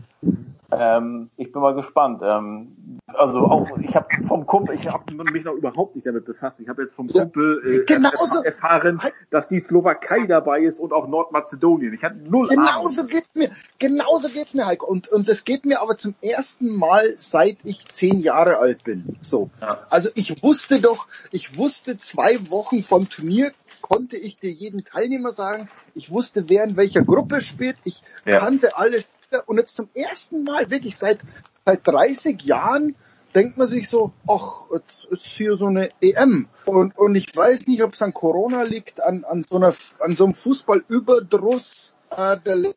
Ähm, ich bin mal gespannt. Ähm, also auch, ich habe vom Kumpel, ich habe mich noch überhaupt nicht damit befasst. Ich habe jetzt vom Kumpel äh, genauso. erfahren, dass die Slowakei dabei ist und auch Nordmazedonien. Ich hatte null Ahnung. Genauso geht's mir. Genauso geht's mir, Heiko. Und, und das geht mir aber zum ersten Mal, seit ich zehn Jahre alt bin. So. Also ich wusste doch, ich wusste zwei Wochen vom Turnier, konnte ich dir jeden Teilnehmer sagen. Ich wusste, wer in welcher Gruppe spielt. Ich Ja. kannte alle. Und jetzt zum ersten Mal, wirklich seit, seit 30 Jahren, denkt man sich so, ach, jetzt ist hier so eine EM. Und, und ich weiß nicht, ob es an Corona liegt, an, an so einer, an so einem Fußballüberdruss äh, der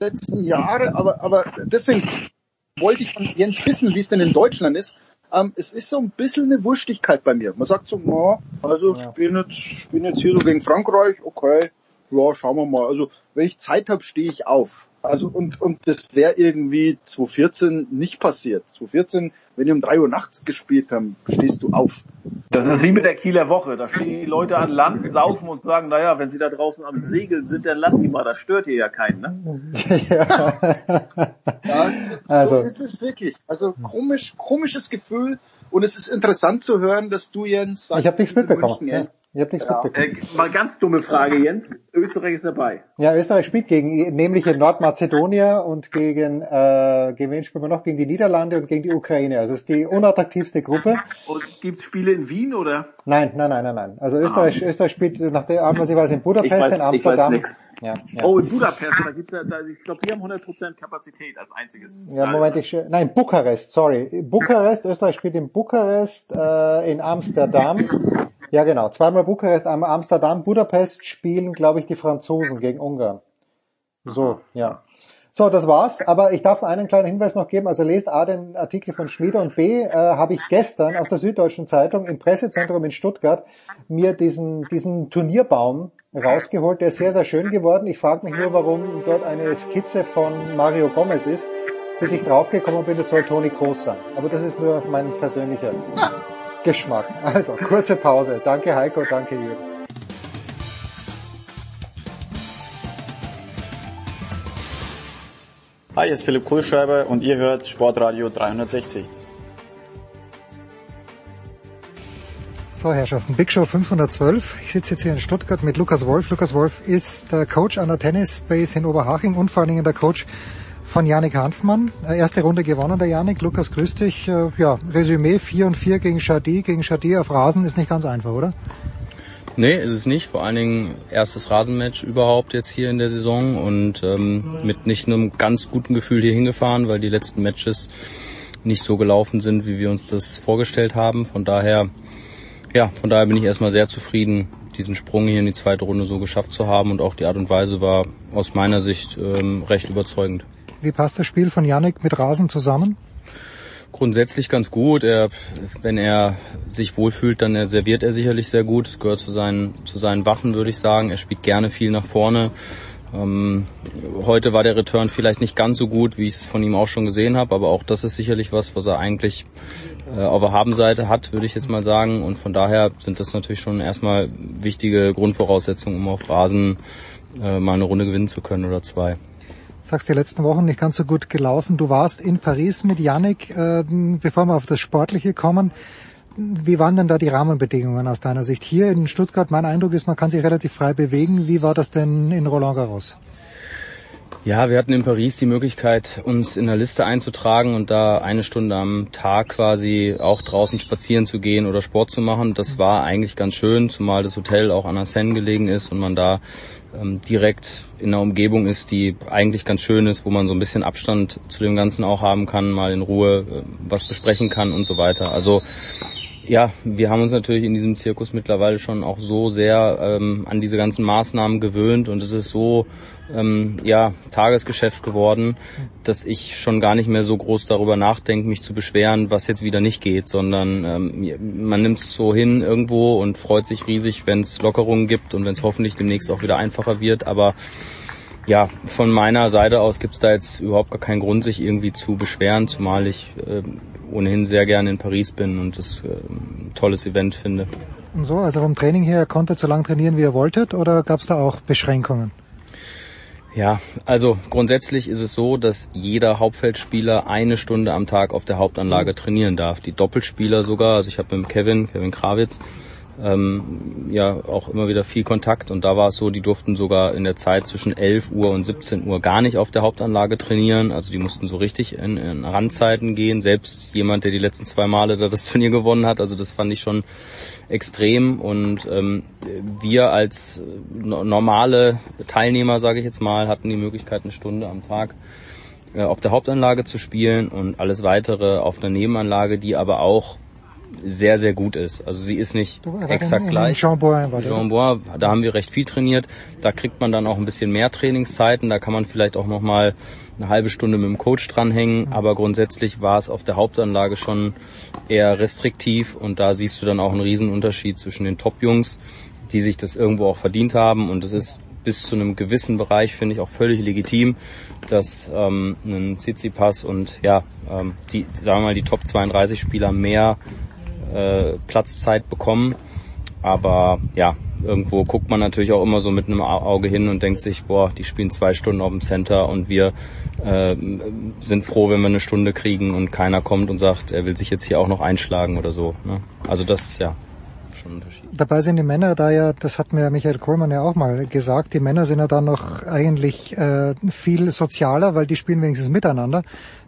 letzten Jahre, aber, aber deswegen wollte ich von Jens wissen, wie es denn in Deutschland ist. Ähm, es ist so ein bisschen eine Wurstigkeit bei mir. Man sagt so, na, also spielen jetzt, spielen jetzt hier so gegen Frankreich, okay, ja, schauen wir mal. Also wenn ich Zeit habe, stehe ich auf. Also und, und das wäre irgendwie 2014 nicht passiert. 2014, wenn die um drei Uhr nachts gespielt haben, stehst du auf. Das ist wie mit der Kieler Woche. Da stehen die Leute an Land, saufen und sagen, naja, wenn sie da draußen am Segeln sind, dann lass sie mal, das stört hier ja keinen, ne? Ja, Also- so ist es wirklich. Also komisch, komisches Gefühl. Und es ist interessant zu hören, dass du Jens sagst, Ich habe nichts mitbekommen. München, Ja, ich habe nichts Ja. mitbekommen. Äh, mal ganz dumme Frage, Jens. Österreich ist dabei. Ja, Österreich spielt gegen nämlich in Nordmazedonien und gegen äh, gegen wen spielen wir noch? Gegen die Niederlande und gegen die Ukraine. Also es ist die unattraktivste Gruppe. Und gibt's Spiele in Wien oder? Nein, nein, nein, nein, nein. Also Österreich, Österreich spielt nach der Art, was ich weiß, in Budapest, Ich weiß- in ich weiß Amsterdam. nix. Ja, ja. Oh, in Budapest, da gibt's ja, da, ich glaube, die haben 100% Kapazität als einziges. Ja, Moment, ich, nein, Bukarest, sorry. Bukarest, Österreich spielt in Bukarest, äh, in Amsterdam. Ja, genau. Zweimal Bukarest, einmal Amsterdam. Budapest spielen, glaube ich, die Franzosen gegen Ungarn. So, ja. So, das war's. Aber ich darf einen kleinen Hinweis noch geben. Also lest A den Artikel von Schmieder und B äh, habe ich gestern aus der Süddeutschen Zeitung im Pressezentrum in Stuttgart mir diesen, diesen Turnierbaum rausgeholt. Der ist sehr, sehr schön geworden. Ich frage mich nur, warum dort eine Skizze von Mario Gomez ist. Bis ich draufgekommen bin, das soll Toni Kroos sein. Aber das ist nur mein persönlicher Geschmack. Also, kurze Pause. Danke Heiko, danke Jürgen. Hi, hier ist Philipp Kohlschreiber und ihr hört Sportradio 360. So, Herrschaften, Big Show 512. Ich sitze jetzt hier in Stuttgart mit Lukas Wolf. Lukas Wolf ist der Coach an der Tennis Base in Oberhaching und vor allen Dingen der Coach von Janik Hanfmann. Äh, erste Runde gewonnen, der Janik. Lukas, grüß dich. Äh, ja, Resümee 4 und 4 gegen Chadi. Gegen Chadi auf Rasen ist nicht ganz einfach, oder? Nee, ist es nicht. Vor allen Dingen erstes Rasenmatch überhaupt jetzt hier in der Saison und ähm, mit nicht einem ganz guten Gefühl hier hingefahren, weil die letzten Matches nicht so gelaufen sind, wie wir uns das vorgestellt haben. Von daher ja, von daher bin ich erstmal sehr zufrieden, diesen Sprung hier in die zweite Runde so geschafft zu haben und auch die Art und Weise war aus meiner Sicht ähm, recht überzeugend. Wie passt das Spiel von Yannick mit Rasen zusammen? Grundsätzlich ganz gut. Er, wenn er sich wohlfühlt, dann serviert er sicherlich sehr gut. Das gehört zu seinen, zu seinen Waffen, würde ich sagen. Er spielt gerne viel nach vorne. Ähm, heute war der Return vielleicht nicht ganz so gut, wie ich es von ihm auch schon gesehen habe, aber auch das ist sicherlich was, was er eigentlich äh, auf der Habenseite hat, würde ich jetzt mal sagen. Und von daher sind das natürlich schon erstmal wichtige Grundvoraussetzungen, um auf Rasen äh, mal eine Runde gewinnen zu können oder zwei. Sagst die letzten Wochen nicht ganz so gut gelaufen. Du warst in Paris mit Yannick, äh, bevor wir auf das Sportliche kommen. Wie waren denn da die Rahmenbedingungen aus deiner Sicht? Hier in Stuttgart, mein Eindruck ist, man kann sich relativ frei bewegen. Wie war das denn in Roland Garros? Ja, wir hatten in Paris die Möglichkeit, uns in der Liste einzutragen und da eine Stunde am Tag quasi auch draußen spazieren zu gehen oder Sport zu machen. Das war eigentlich ganz schön, zumal das Hotel auch an der Seine gelegen ist und man da ähm, direkt in einer Umgebung ist, die eigentlich ganz schön ist, wo man so ein bisschen Abstand zu dem Ganzen auch haben kann, mal in Ruhe äh, was besprechen kann und so weiter. Also ja, wir haben uns natürlich in diesem Zirkus mittlerweile schon auch so sehr ähm, an diese ganzen Maßnahmen gewöhnt und es ist so ähm, ja Tagesgeschäft geworden, dass ich schon gar nicht mehr so groß darüber nachdenke, mich zu beschweren, was jetzt wieder nicht geht, sondern ähm, man nimmt es so hin irgendwo und freut sich riesig, wenn es Lockerungen gibt und wenn es hoffentlich demnächst auch wieder einfacher wird, aber ja, von meiner Seite aus gibt's da jetzt überhaupt gar keinen Grund, sich irgendwie zu beschweren, zumal ich äh, ohnehin sehr gerne in Paris bin und das äh, ein tolles Event finde. Und so, also vom Training her konntet ihr so lang trainieren, wie ihr wolltet, oder gab's da auch Beschränkungen? Ja, also grundsätzlich ist es so, dass jeder Hauptfeldspieler eine Stunde am Tag auf der Hauptanlage trainieren darf. Die Doppelspieler sogar, also ich habe mit Kevin, Kevin Krawitz, ähm, ja auch immer wieder viel Kontakt. Und da war es so, die durften sogar in der Zeit zwischen 11 Uhr und 17 Uhr gar nicht auf der Hauptanlage trainieren, also die mussten so richtig in, in Randzeiten gehen, selbst jemand, der die letzten zwei Male da das Turnier gewonnen hat, also das fand ich schon extrem. Und ähm, wir als normale Teilnehmer, sage ich jetzt mal, hatten die Möglichkeit eine Stunde am Tag äh, auf der Hauptanlage zu spielen und alles weitere auf einer Nebenanlage, die aber auch sehr, sehr gut ist. Also sie ist nicht du, exakt in, gleich. Jean Bois, Jean Bois, da haben wir recht viel trainiert. Da kriegt man dann auch ein bisschen mehr Trainingszeiten. Da kann man vielleicht auch nochmal eine halbe Stunde mit dem Coach dranhängen. Mhm. Aber grundsätzlich war es auf der Hauptanlage schon eher restriktiv. Und da siehst du dann auch einen Riesenunterschied zwischen den Top-Jungs, die sich das irgendwo auch verdient haben. Und das ist bis zu einem gewissen Bereich finde ich auch völlig legitim, dass ähm, ein Tsitsipas und ja, ähm, die, sagen wir mal, die Top 32 Spieler mehr äh, Platzzeit bekommen. Aber ja, irgendwo guckt man natürlich auch immer so mit einem Auge hin und denkt sich, boah, die spielen zwei Stunden auf dem Center und wir äh, sind froh, wenn wir eine Stunde kriegen und keiner kommt und sagt, er will sich jetzt hier auch noch einschlagen oder so. Ne? Also das, ja. Dabei sind die Männer da ja, das hat mir Michael Kohlmann ja auch mal gesagt, die Männer sind ja da noch eigentlich äh, viel sozialer, weil die spielen wenigstens miteinander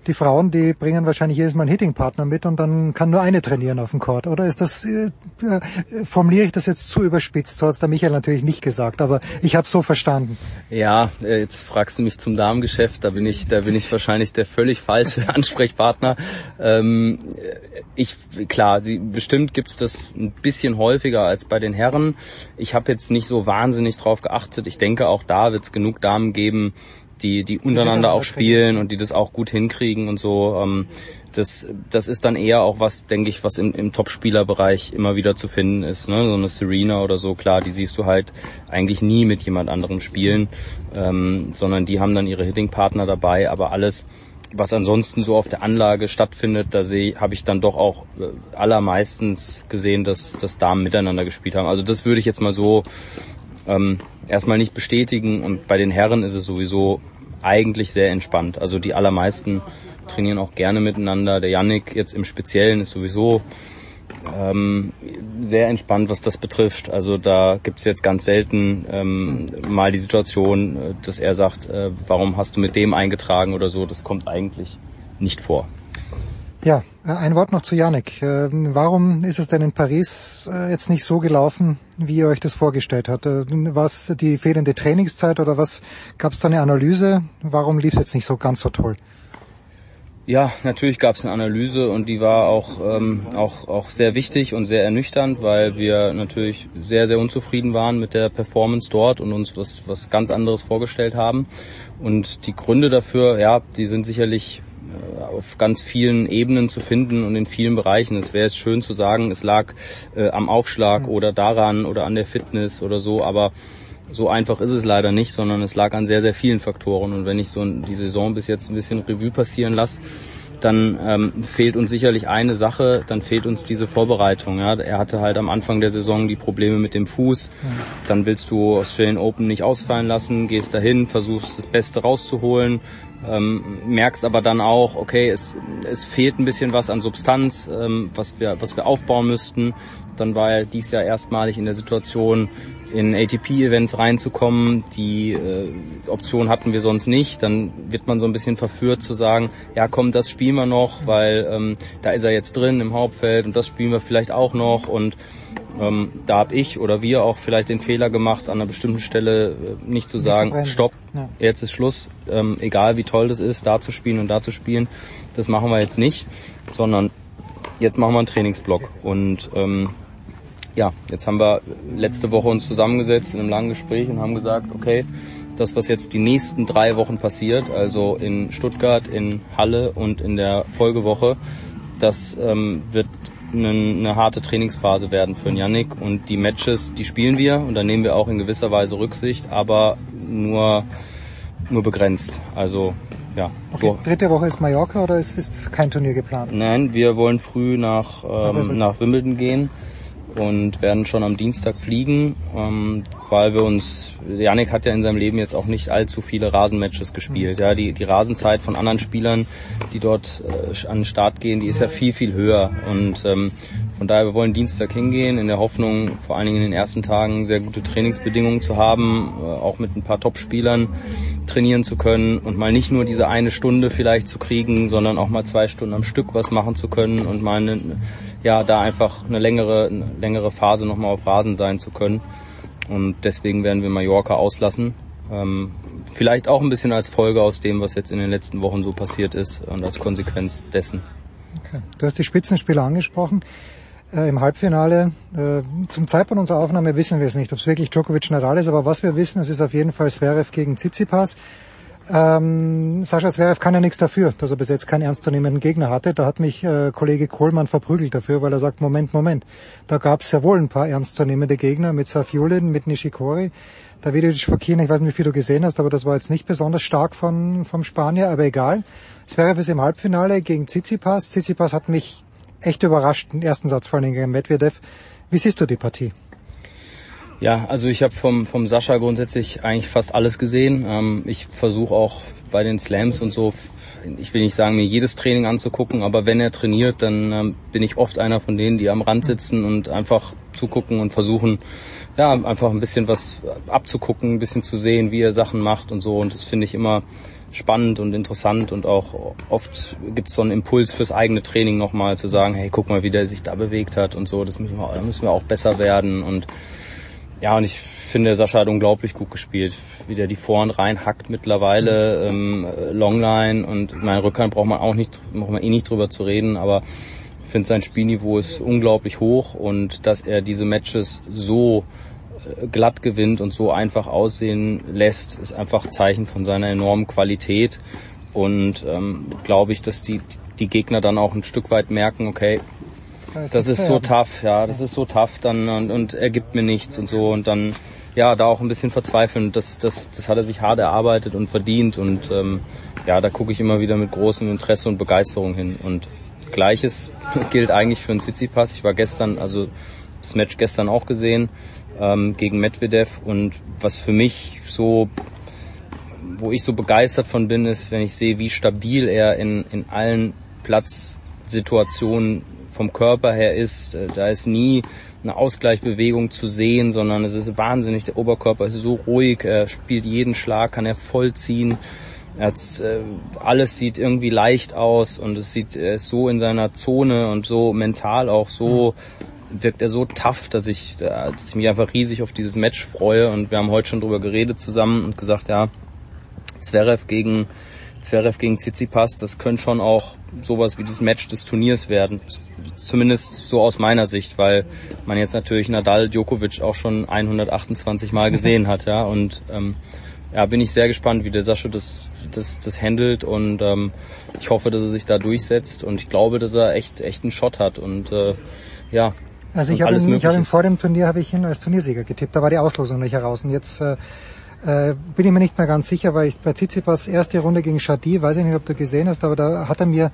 die Frauen, die bringen wahrscheinlich jedes Mal einen Hittingpartner mit und dann kann nur eine trainieren auf dem Court. Oder ist das, äh, äh, formuliere ich das jetzt zu überspitzt? So hat der Michael natürlich nicht gesagt, aber ich habe so verstanden. Ja, äh, jetzt fragst du mich zum Damengeschäft, da bin ich, da bin ich wahrscheinlich der völlig falsche Ansprechpartner. Ähm, ich, klar, sie, bestimmt gibt's das ein bisschen häufiger als bei den Herren. Ich habe jetzt nicht so wahnsinnig drauf geachtet. Ich denke, auch da wird's genug Damen geben, die, die untereinander auch spielen und die das auch gut hinkriegen und so. Ähm, das, das ist dann eher auch was, denke ich, was im, im Top-Spielerbereich immer wieder zu finden ist. Ne? So eine Serena oder so, klar, die siehst du halt eigentlich nie mit jemand anderem spielen, ähm, sondern die haben dann ihre Hitting-Partner dabei, aber alles, was ansonsten so auf der Anlage stattfindet, da sehe habe ich dann doch auch äh, allermeistens gesehen, dass, dass Damen miteinander gespielt haben. Also das würde ich jetzt mal so ähm, erstmal nicht bestätigen und bei den Herren ist es sowieso eigentlich sehr entspannt. Also die allermeisten trainieren auch gerne miteinander. Der Yannick jetzt im Speziellen ist sowieso ähm, sehr entspannt, was das betrifft. Also da gibt's jetzt ganz selten ähm, mal die Situation, äh, dass er sagt, äh, warum hast du mit dem eingetragen oder so. Das kommt eigentlich nicht vor. Ja, äh, ein Wort noch zu Janik. Äh, warum ist es denn in Paris äh, jetzt nicht so gelaufen, wie ihr euch das vorgestellt habt? War es die fehlende Trainingszeit oder was? Gab es da eine Analyse? Warum lief es jetzt nicht so ganz so toll? Ja, natürlich gab es eine Analyse und die war auch, ähm, auch, auch sehr wichtig und sehr ernüchternd, weil wir natürlich sehr, sehr unzufrieden waren mit der Performance dort und uns was, was ganz anderes vorgestellt haben. Und die Gründe dafür, ja, die sind sicherlich äh, auf ganz vielen Ebenen zu finden und in vielen Bereichen. Es wäre jetzt schön zu sagen, es lag äh, am Aufschlag oder daran oder an der Fitness oder so, aber so einfach ist es leider nicht, sondern es lag an sehr, sehr vielen Faktoren. Und wenn ich so die Saison bis jetzt ein bisschen Revue passieren lasse, dann ähm, fehlt uns sicherlich eine Sache, dann fehlt uns diese Vorbereitung. Ja. Er hatte halt am Anfang der Saison die Probleme mit dem Fuß. Dann willst du Australian Open nicht ausfallen lassen, gehst dahin, versuchst das Beste rauszuholen, ähm, merkst aber dann auch, okay, es, es fehlt ein bisschen was an Substanz, ähm, was wir was wir aufbauen müssten. Dann war er dies Jahr erstmalig in der Situation, in ATP-Events reinzukommen. Die äh, Option hatten wir sonst nicht. Dann wird man so ein bisschen verführt zu sagen, ja komm, das spielen wir noch, weil ähm, da ist er jetzt drin im Hauptfeld und das spielen wir vielleicht auch noch. Und ähm, da habe ich oder wir auch vielleicht den Fehler gemacht, an einer bestimmten Stelle äh, nicht zu sagen, nicht zu stopp, ja. jetzt ist Schluss, ähm, egal wie toll das ist, da zu spielen und da zu spielen. Das machen wir jetzt nicht, sondern jetzt machen wir einen Trainingsblock. Und ähm, ja, jetzt haben wir letzte Woche uns zusammengesetzt in einem langen Gespräch und haben gesagt, okay, das, was jetzt die nächsten drei Wochen passiert, also in Stuttgart, in Halle und in der Folgewoche, das ähm, wird eine, eine harte Trainingsphase werden für Yannick und die Matches, die spielen wir und da nehmen wir auch in gewisser Weise Rücksicht, aber nur nur begrenzt. Also ja. Okay, so. Dritte Woche ist Mallorca oder ist, ist kein Turnier geplant? Nein, wir wollen früh nach, ähm, nach Wimbledon gehen und werden schon am Dienstag fliegen, ähm, weil wir uns, Janik hat ja in seinem Leben jetzt auch nicht allzu viele Rasenmatches gespielt. Ja, die, die Rasenzeit von anderen Spielern, die dort äh, an den Start gehen, die ist ja viel, viel höher. Und ähm, von daher, wir wollen Dienstag hingehen, in der Hoffnung, vor allen Dingen in den ersten Tagen sehr gute Trainingsbedingungen zu haben, äh, auch mit ein paar Top-Spielern trainieren zu können und mal nicht nur diese eine Stunde vielleicht zu kriegen, sondern auch mal zwei Stunden am Stück was machen zu können und mal eine, ja, da einfach eine längere, eine längere Phase nochmal auf Rasen sein zu können. Und deswegen werden wir Mallorca auslassen. Ähm, vielleicht auch ein bisschen als Folge aus dem, was jetzt in den letzten Wochen so passiert ist und als Konsequenz dessen. Okay. Du hast die Spitzenspieler angesprochen. Äh, Im Halbfinale, äh, zum Zeitpunkt unserer Aufnahme wissen wir es nicht, ob es wirklich Djokovic Nadal ist, aber was wir wissen, es ist auf jeden Fall Zverev gegen Tsitsipas. Ähm, Sascha Zverev kann ja nichts dafür, dass er bis jetzt keinen ernstzunehmenden Gegner hatte. Da hat mich äh, Kollege Kohlmann verprügelt dafür, weil er sagt, Moment, Moment, da gab es ja wohl ein paar ernstzunehmende Gegner mit Safiulin, mit Nishikori. Davidic Fokina, ich weiß nicht, wie viel du gesehen hast, aber das war jetzt nicht besonders stark von, vom Spanier, aber egal. Zverev ist im Halbfinale gegen Tsitsipas. Tsitsipas hat mich echt überrascht, den ersten Satz vor allem gegen Medvedev. Wie siehst du die Partie? Ja, also ich habe vom, vom Sascha grundsätzlich eigentlich fast alles gesehen. Ähm, ich versuche auch bei den Slams und so, ich will nicht sagen, mir jedes Training anzugucken, aber wenn er trainiert, dann ähm, bin ich oft einer von denen, die am Rand sitzen und einfach zugucken und versuchen, ja, einfach ein bisschen was abzugucken, ein bisschen zu sehen, wie er Sachen macht und so. Und das finde ich immer spannend und interessant und auch oft gibt es so einen Impuls fürs eigene Training nochmal zu sagen, hey, guck mal, wie der sich da bewegt hat und so, das müssen wir, da müssen wir auch besser werden und ja, und ich finde, Sascha hat unglaublich gut gespielt, wie der die Vorhand reinhackt mittlerweile, ähm, Longline und mein Rückhand braucht man auch nicht, braucht man eh nicht drüber zu reden, aber ich finde sein Spielniveau ist unglaublich hoch und dass er diese Matches so äh, glatt gewinnt und so einfach aussehen lässt, ist einfach Zeichen von seiner enormen Qualität und ähm, glaube ich, dass die die Gegner dann auch ein Stück weit merken, okay, das ist so tough, ja, das ist so tough dann und, und er gibt mir nichts und so und dann ja da auch ein bisschen verzweifeln. Das, das, das hat er sich hart erarbeitet und verdient und ähm, ja, da gucke ich immer wieder mit großem Interesse und Begeisterung hin. Und gleiches gilt eigentlich für den Tsitsipas. Ich war gestern, also das Match gestern auch gesehen ähm, gegen Medvedev und was für mich so wo ich so begeistert von bin, ist, wenn ich sehe, wie stabil er in, in allen Platzsituationen vom Körper her ist. Äh, da ist nie eine Ausgleichbewegung zu sehen, sondern es ist wahnsinnig. Der Oberkörper ist so ruhig, er spielt jeden Schlag, kann er vollziehen. Er hat, äh, alles sieht irgendwie leicht aus und es sieht, er ist so in seiner Zone und so mental auch so wirkt er so tough, dass ich, dass ich mich einfach riesig auf dieses Match freue und wir haben heute schon drüber geredet zusammen und gesagt, ja, Zverev gegen Zverev gegen Tsitsipas, das könnte schon auch sowas wie das Match des Turniers werden. Zumindest so aus meiner Sicht, weil man jetzt natürlich Nadal Djokovic auch schon 128 Mal gesehen hat, ja. Und ähm, ja, bin ich sehr gespannt, wie der Sascha das, das, das handelt. Und ähm, ich hoffe, dass er sich da durchsetzt. Und ich glaube, dass er echt, echt einen Shot hat. Und äh, ja. Also ich habe ihn, ich hab ihn vor dem Turnier habe ich ihn als Turniersieger getippt, da war die Auslosung nicht heraus. Und jetzt äh, äh, bin ich mir nicht mehr ganz sicher, weil ich bei Tsitsipas erste Runde gegen Shadi, weiß ich nicht, ob du gesehen hast, aber da hat er mir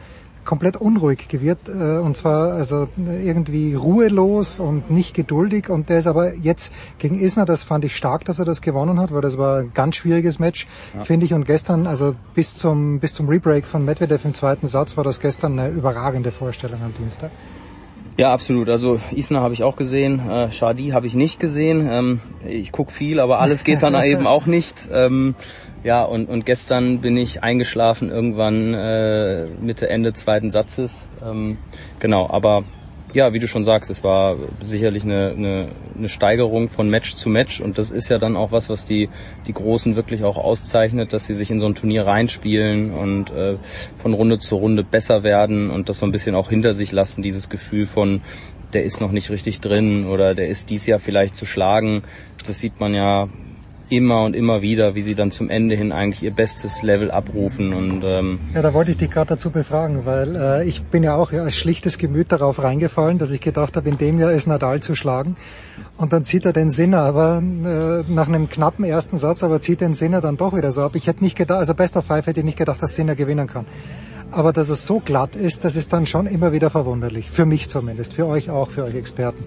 komplett unruhig gewirkt äh, und zwar also irgendwie ruhelos und nicht geduldig und der ist aber jetzt gegen Isner, das fand ich stark, dass er das gewonnen hat, weil das war ein ganz schwieriges Match, ja. finde ich und gestern, also bis zum bis zum Rebreak von Medvedev im zweiten Satz war das gestern eine überragende Vorstellung am Dienstag. Ja, absolut. Also Isna habe ich auch gesehen, äh, Shadi habe ich nicht gesehen. Ähm, ich guck viel, aber alles geht dann eben auch nicht. Ähm, ja, und, und gestern bin ich eingeschlafen irgendwann äh, Mitte, Ende zweiten Satzes. Ähm, genau, aber ja, wie du schon sagst, es war sicherlich eine, eine, eine Steigerung von Match zu Match und das ist ja dann auch was, was die, die Großen wirklich auch auszeichnet, dass sie sich in so ein Turnier reinspielen und äh, von Runde zu Runde besser werden und das so ein bisschen auch hinter sich lassen, dieses Gefühl von, der ist noch nicht richtig drin oder der ist dies Jahr vielleicht zu schlagen. Das sieht man ja immer und immer wieder, wie sie dann zum Ende hin eigentlich ihr bestes Level abrufen und ähm ja, da wollte ich dich gerade dazu befragen, weil äh, ich bin ja auch ja, als schlichtes Gemüt darauf reingefallen, dass ich gedacht habe, in dem Jahr ist Nadal zu schlagen und dann zieht er den Sinner, aber äh, nach einem knappen ersten Satz, aber zieht den Sinner dann doch wieder so ab. Ich hätte nicht gedacht, also Best of Five hätte ich nicht gedacht, dass Sinner gewinnen kann. Aber dass es so glatt ist, das ist dann schon immer wieder verwunderlich. Für mich zumindest, für euch auch, für euch Experten.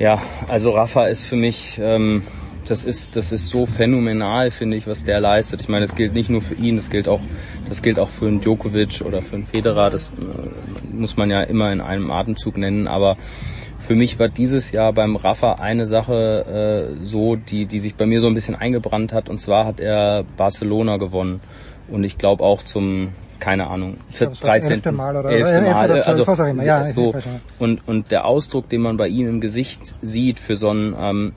Ja, also Rafa ist für mich ähm, das ist, das ist so phänomenal, finde ich, was der leistet. Ich meine, das gilt nicht nur für ihn, das gilt auch, das gilt auch für einen Djokovic oder für einen Federer. Das äh, muss man ja immer in einem Atemzug nennen. Aber für mich war dieses Jahr beim Rafa eine Sache äh, so, die, die sich bei mir so ein bisschen eingebrannt hat. Und zwar hat er Barcelona gewonnen. Und ich glaube auch zum, keine Ahnung, 13. Mal oder 11. Mal. 12, also, ja, so. Und, und der Ausdruck, den man bei ihm im Gesicht sieht für so einen, ähm,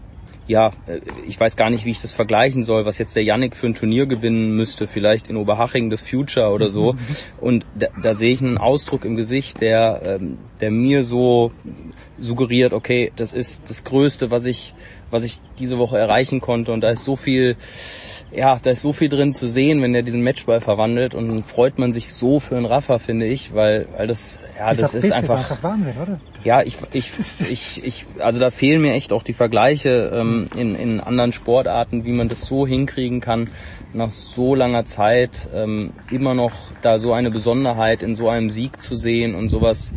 ja, äh, ich weiß gar nicht, wie ich das vergleichen soll, was jetzt der Yannick für ein Turnier gewinnen müsste, vielleicht in Oberhaching das Future oder so. Und da, da sehe ich einen Ausdruck im Gesicht, der, ähm, der mir so suggeriert, okay, das ist das Größte, was ich, was ich diese Woche erreichen konnte. Und da ist so viel, ja, da ist so viel drin zu sehen, wenn er diesen Matchball verwandelt und dann freut man sich so für einen Raffer, finde ich, weil, weil das, ja, Dieser das ist Biss einfach, ist einfach Wahnsinn, oder? ja, ich, ich, ich, ich, also da fehlen mir echt auch die Vergleiche ähm, in, in anderen Sportarten, wie man das so hinkriegen kann, nach so langer Zeit ähm, immer noch da so eine Besonderheit in so einem Sieg zu sehen und sowas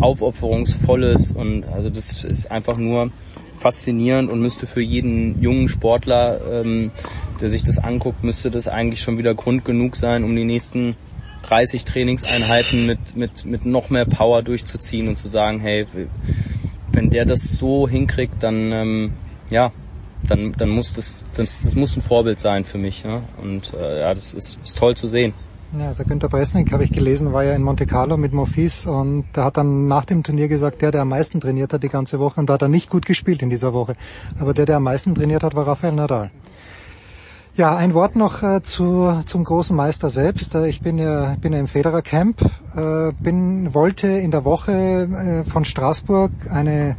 aufopferungsvolles und also das ist einfach nur faszinierend und müsste für jeden jungen Sportler, ähm, der sich das anguckt, müsste das eigentlich schon wieder Grund genug sein, um die nächsten 30 Trainingseinheiten mit, mit, mit noch mehr Power durchzuziehen und zu sagen, hey, wenn der das so hinkriegt, dann, ähm, ja, dann, dann muss das, das, das muss ein Vorbild sein für mich. Ja? Und äh, ja, das ist, ist toll zu sehen. Ja, also Günter Bresnik, habe ich gelesen, war ja in Monte Carlo mit Monfils und der hat dann nach dem Turnier gesagt, der, der am meisten trainiert hat die ganze Woche, und da hat er nicht gut gespielt in dieser Woche, aber der, der am meisten trainiert hat, war Rafael Nadal. Ja, ein Wort noch äh, zu, zum großen Meister selbst. Äh, ich bin ja, bin ja im Federer Camp, äh, bin, wollte in der Woche äh, von Straßburg eine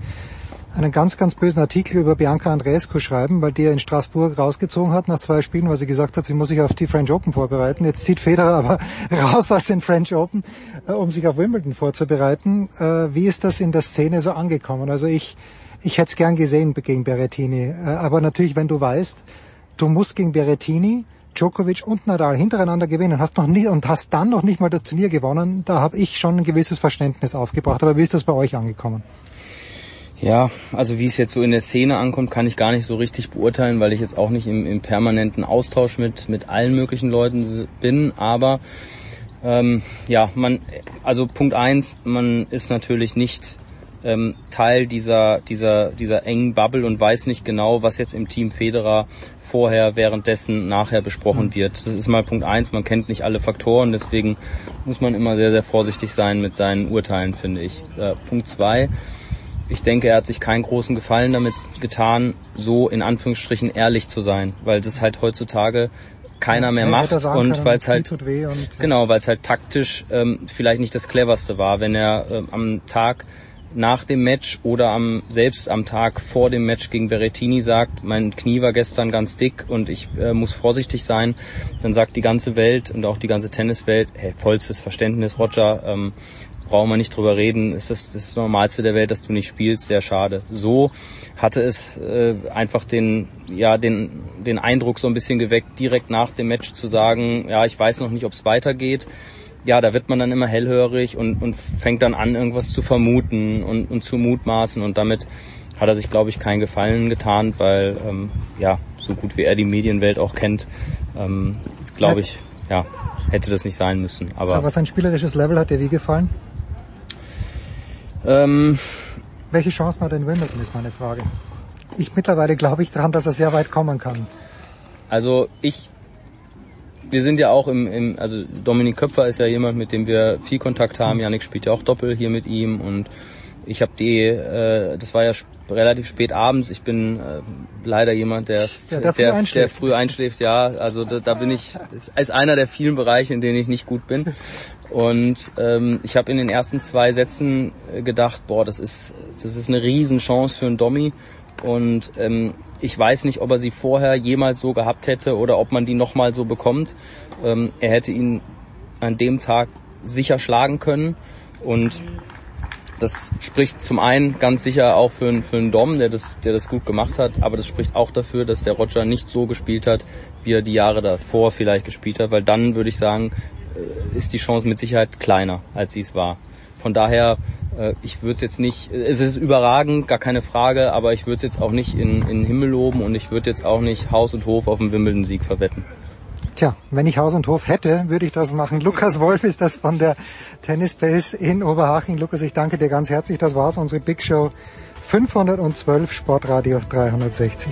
einen ganz, ganz bösen Artikel über Bianca Andreescu schreiben, weil die ja in Straßburg rausgezogen hat nach zwei Spielen, weil sie gesagt hat, sie muss sich auf die French Open vorbereiten. Jetzt zieht Federer aber raus aus den French Open, äh, um sich auf Wimbledon vorzubereiten. Wie ist das in der Szene so angekommen? Also ich, ich hätte es gern gesehen gegen Berrettini. Aber natürlich, wenn du weißt, du musst gegen Berrettini, Djokovic und Nadal hintereinander gewinnen hast noch nie und hast dann noch nicht mal das Turnier gewonnen, da habe ich schon ein gewisses Verständnis aufgebracht. Aber wie ist das bei euch angekommen? Ja, also wie es jetzt so in der Szene ankommt, kann ich gar nicht so richtig beurteilen, weil ich jetzt auch nicht im, im permanenten Austausch mit, mit allen möglichen Leuten bin. Aber Ähm, ja, man, also Punkt eins, man ist natürlich nicht ähm, Teil dieser, dieser, dieser engen Bubble und weiß nicht genau, was jetzt im Team Federer vorher, währenddessen, nachher besprochen mhm. wird. Das ist mal Punkt eins. Man kennt nicht alle Faktoren, deswegen muss man immer sehr, sehr vorsichtig sein mit seinen Urteilen, finde ich. Äh, Punkt zwei. Ich denke, er hat sich keinen großen Gefallen damit getan, so in Anführungsstrichen ehrlich zu sein, weil das halt heutzutage keiner mehr macht und weil es halt und, genau, weil es halt taktisch ähm, vielleicht nicht das cleverste war, wenn er äh, am Tag nach dem Match oder am selbst am Tag vor dem Match gegen Berrettini sagt, mein Knie war gestern ganz dick und ich äh, muss vorsichtig sein, dann sagt die ganze Welt und auch die ganze Tenniswelt, hey, vollstes Verständnis, Roger, ähm, brauchen wir nicht drüber reden, ist das das Normalste der Welt, dass du nicht spielst, sehr schade. So hatte es äh, einfach den, ja, den, den Eindruck so ein bisschen geweckt, direkt nach dem Match zu sagen, ja, ich weiß noch nicht, ob es weitergeht ja, da wird man dann immer hellhörig und, und fängt dann an, irgendwas zu vermuten und, und zu mutmaßen und damit hat er sich, glaube ich, keinen Gefallen getan, weil ähm, ja, so gut wie er die Medienwelt auch kennt, ähm, glaube ich, ja, hätte das nicht sein müssen. Aber, Aber sein spielerisches Level hat dir wie gefallen? Ähm, Welche Chancen hat er in Wimbledon, ist meine Frage. Ich mittlerweile glaube ich daran, dass er sehr weit kommen kann. Also ich wir sind ja auch im, im, also Dominik Köpfer ist ja jemand, mit dem wir viel Kontakt haben. Janik spielt ja auch Doppel hier mit ihm und ich habe die, äh, das war ja relativ spät abends. Ich bin äh, leider jemand, der, ja, der, der, früh der, früh einschläft. Ja, also da, da bin ich als einer der vielen Bereiche, in denen ich nicht gut bin. Und ähm, ich habe in den ersten zwei Sätzen gedacht, boah, das ist das ist eine Riesenchance für einen Dommy. Und ähm, ich weiß nicht, ob er sie vorher jemals so gehabt hätte oder ob man die nochmal so bekommt. Ähm, er hätte ihn an dem Tag sicher schlagen können und das spricht zum einen ganz sicher auch für, für einen Dom, der das, der das gut gemacht hat, aber das spricht auch dafür, dass der Roger nicht so gespielt hat, wie er die Jahre davor vielleicht gespielt hat, weil dann würde ich sagen, äh, ist die Chance mit Sicherheit kleiner, als sie es war. Von daher, äh, ich würde es jetzt nicht, es ist überragend, gar keine Frage, aber ich würde es jetzt auch nicht in, in den Himmel loben und ich würde jetzt auch nicht Haus und Hof auf den Wimbledon-Sieg verwetten. Tja, wenn ich Haus und Hof hätte, würde ich das machen. Lukas Wolf ist das von der Tennis Base in Oberhaching. Lukas, ich danke dir ganz herzlich. Das war's, unsere Big Show 512 Sportradio 360.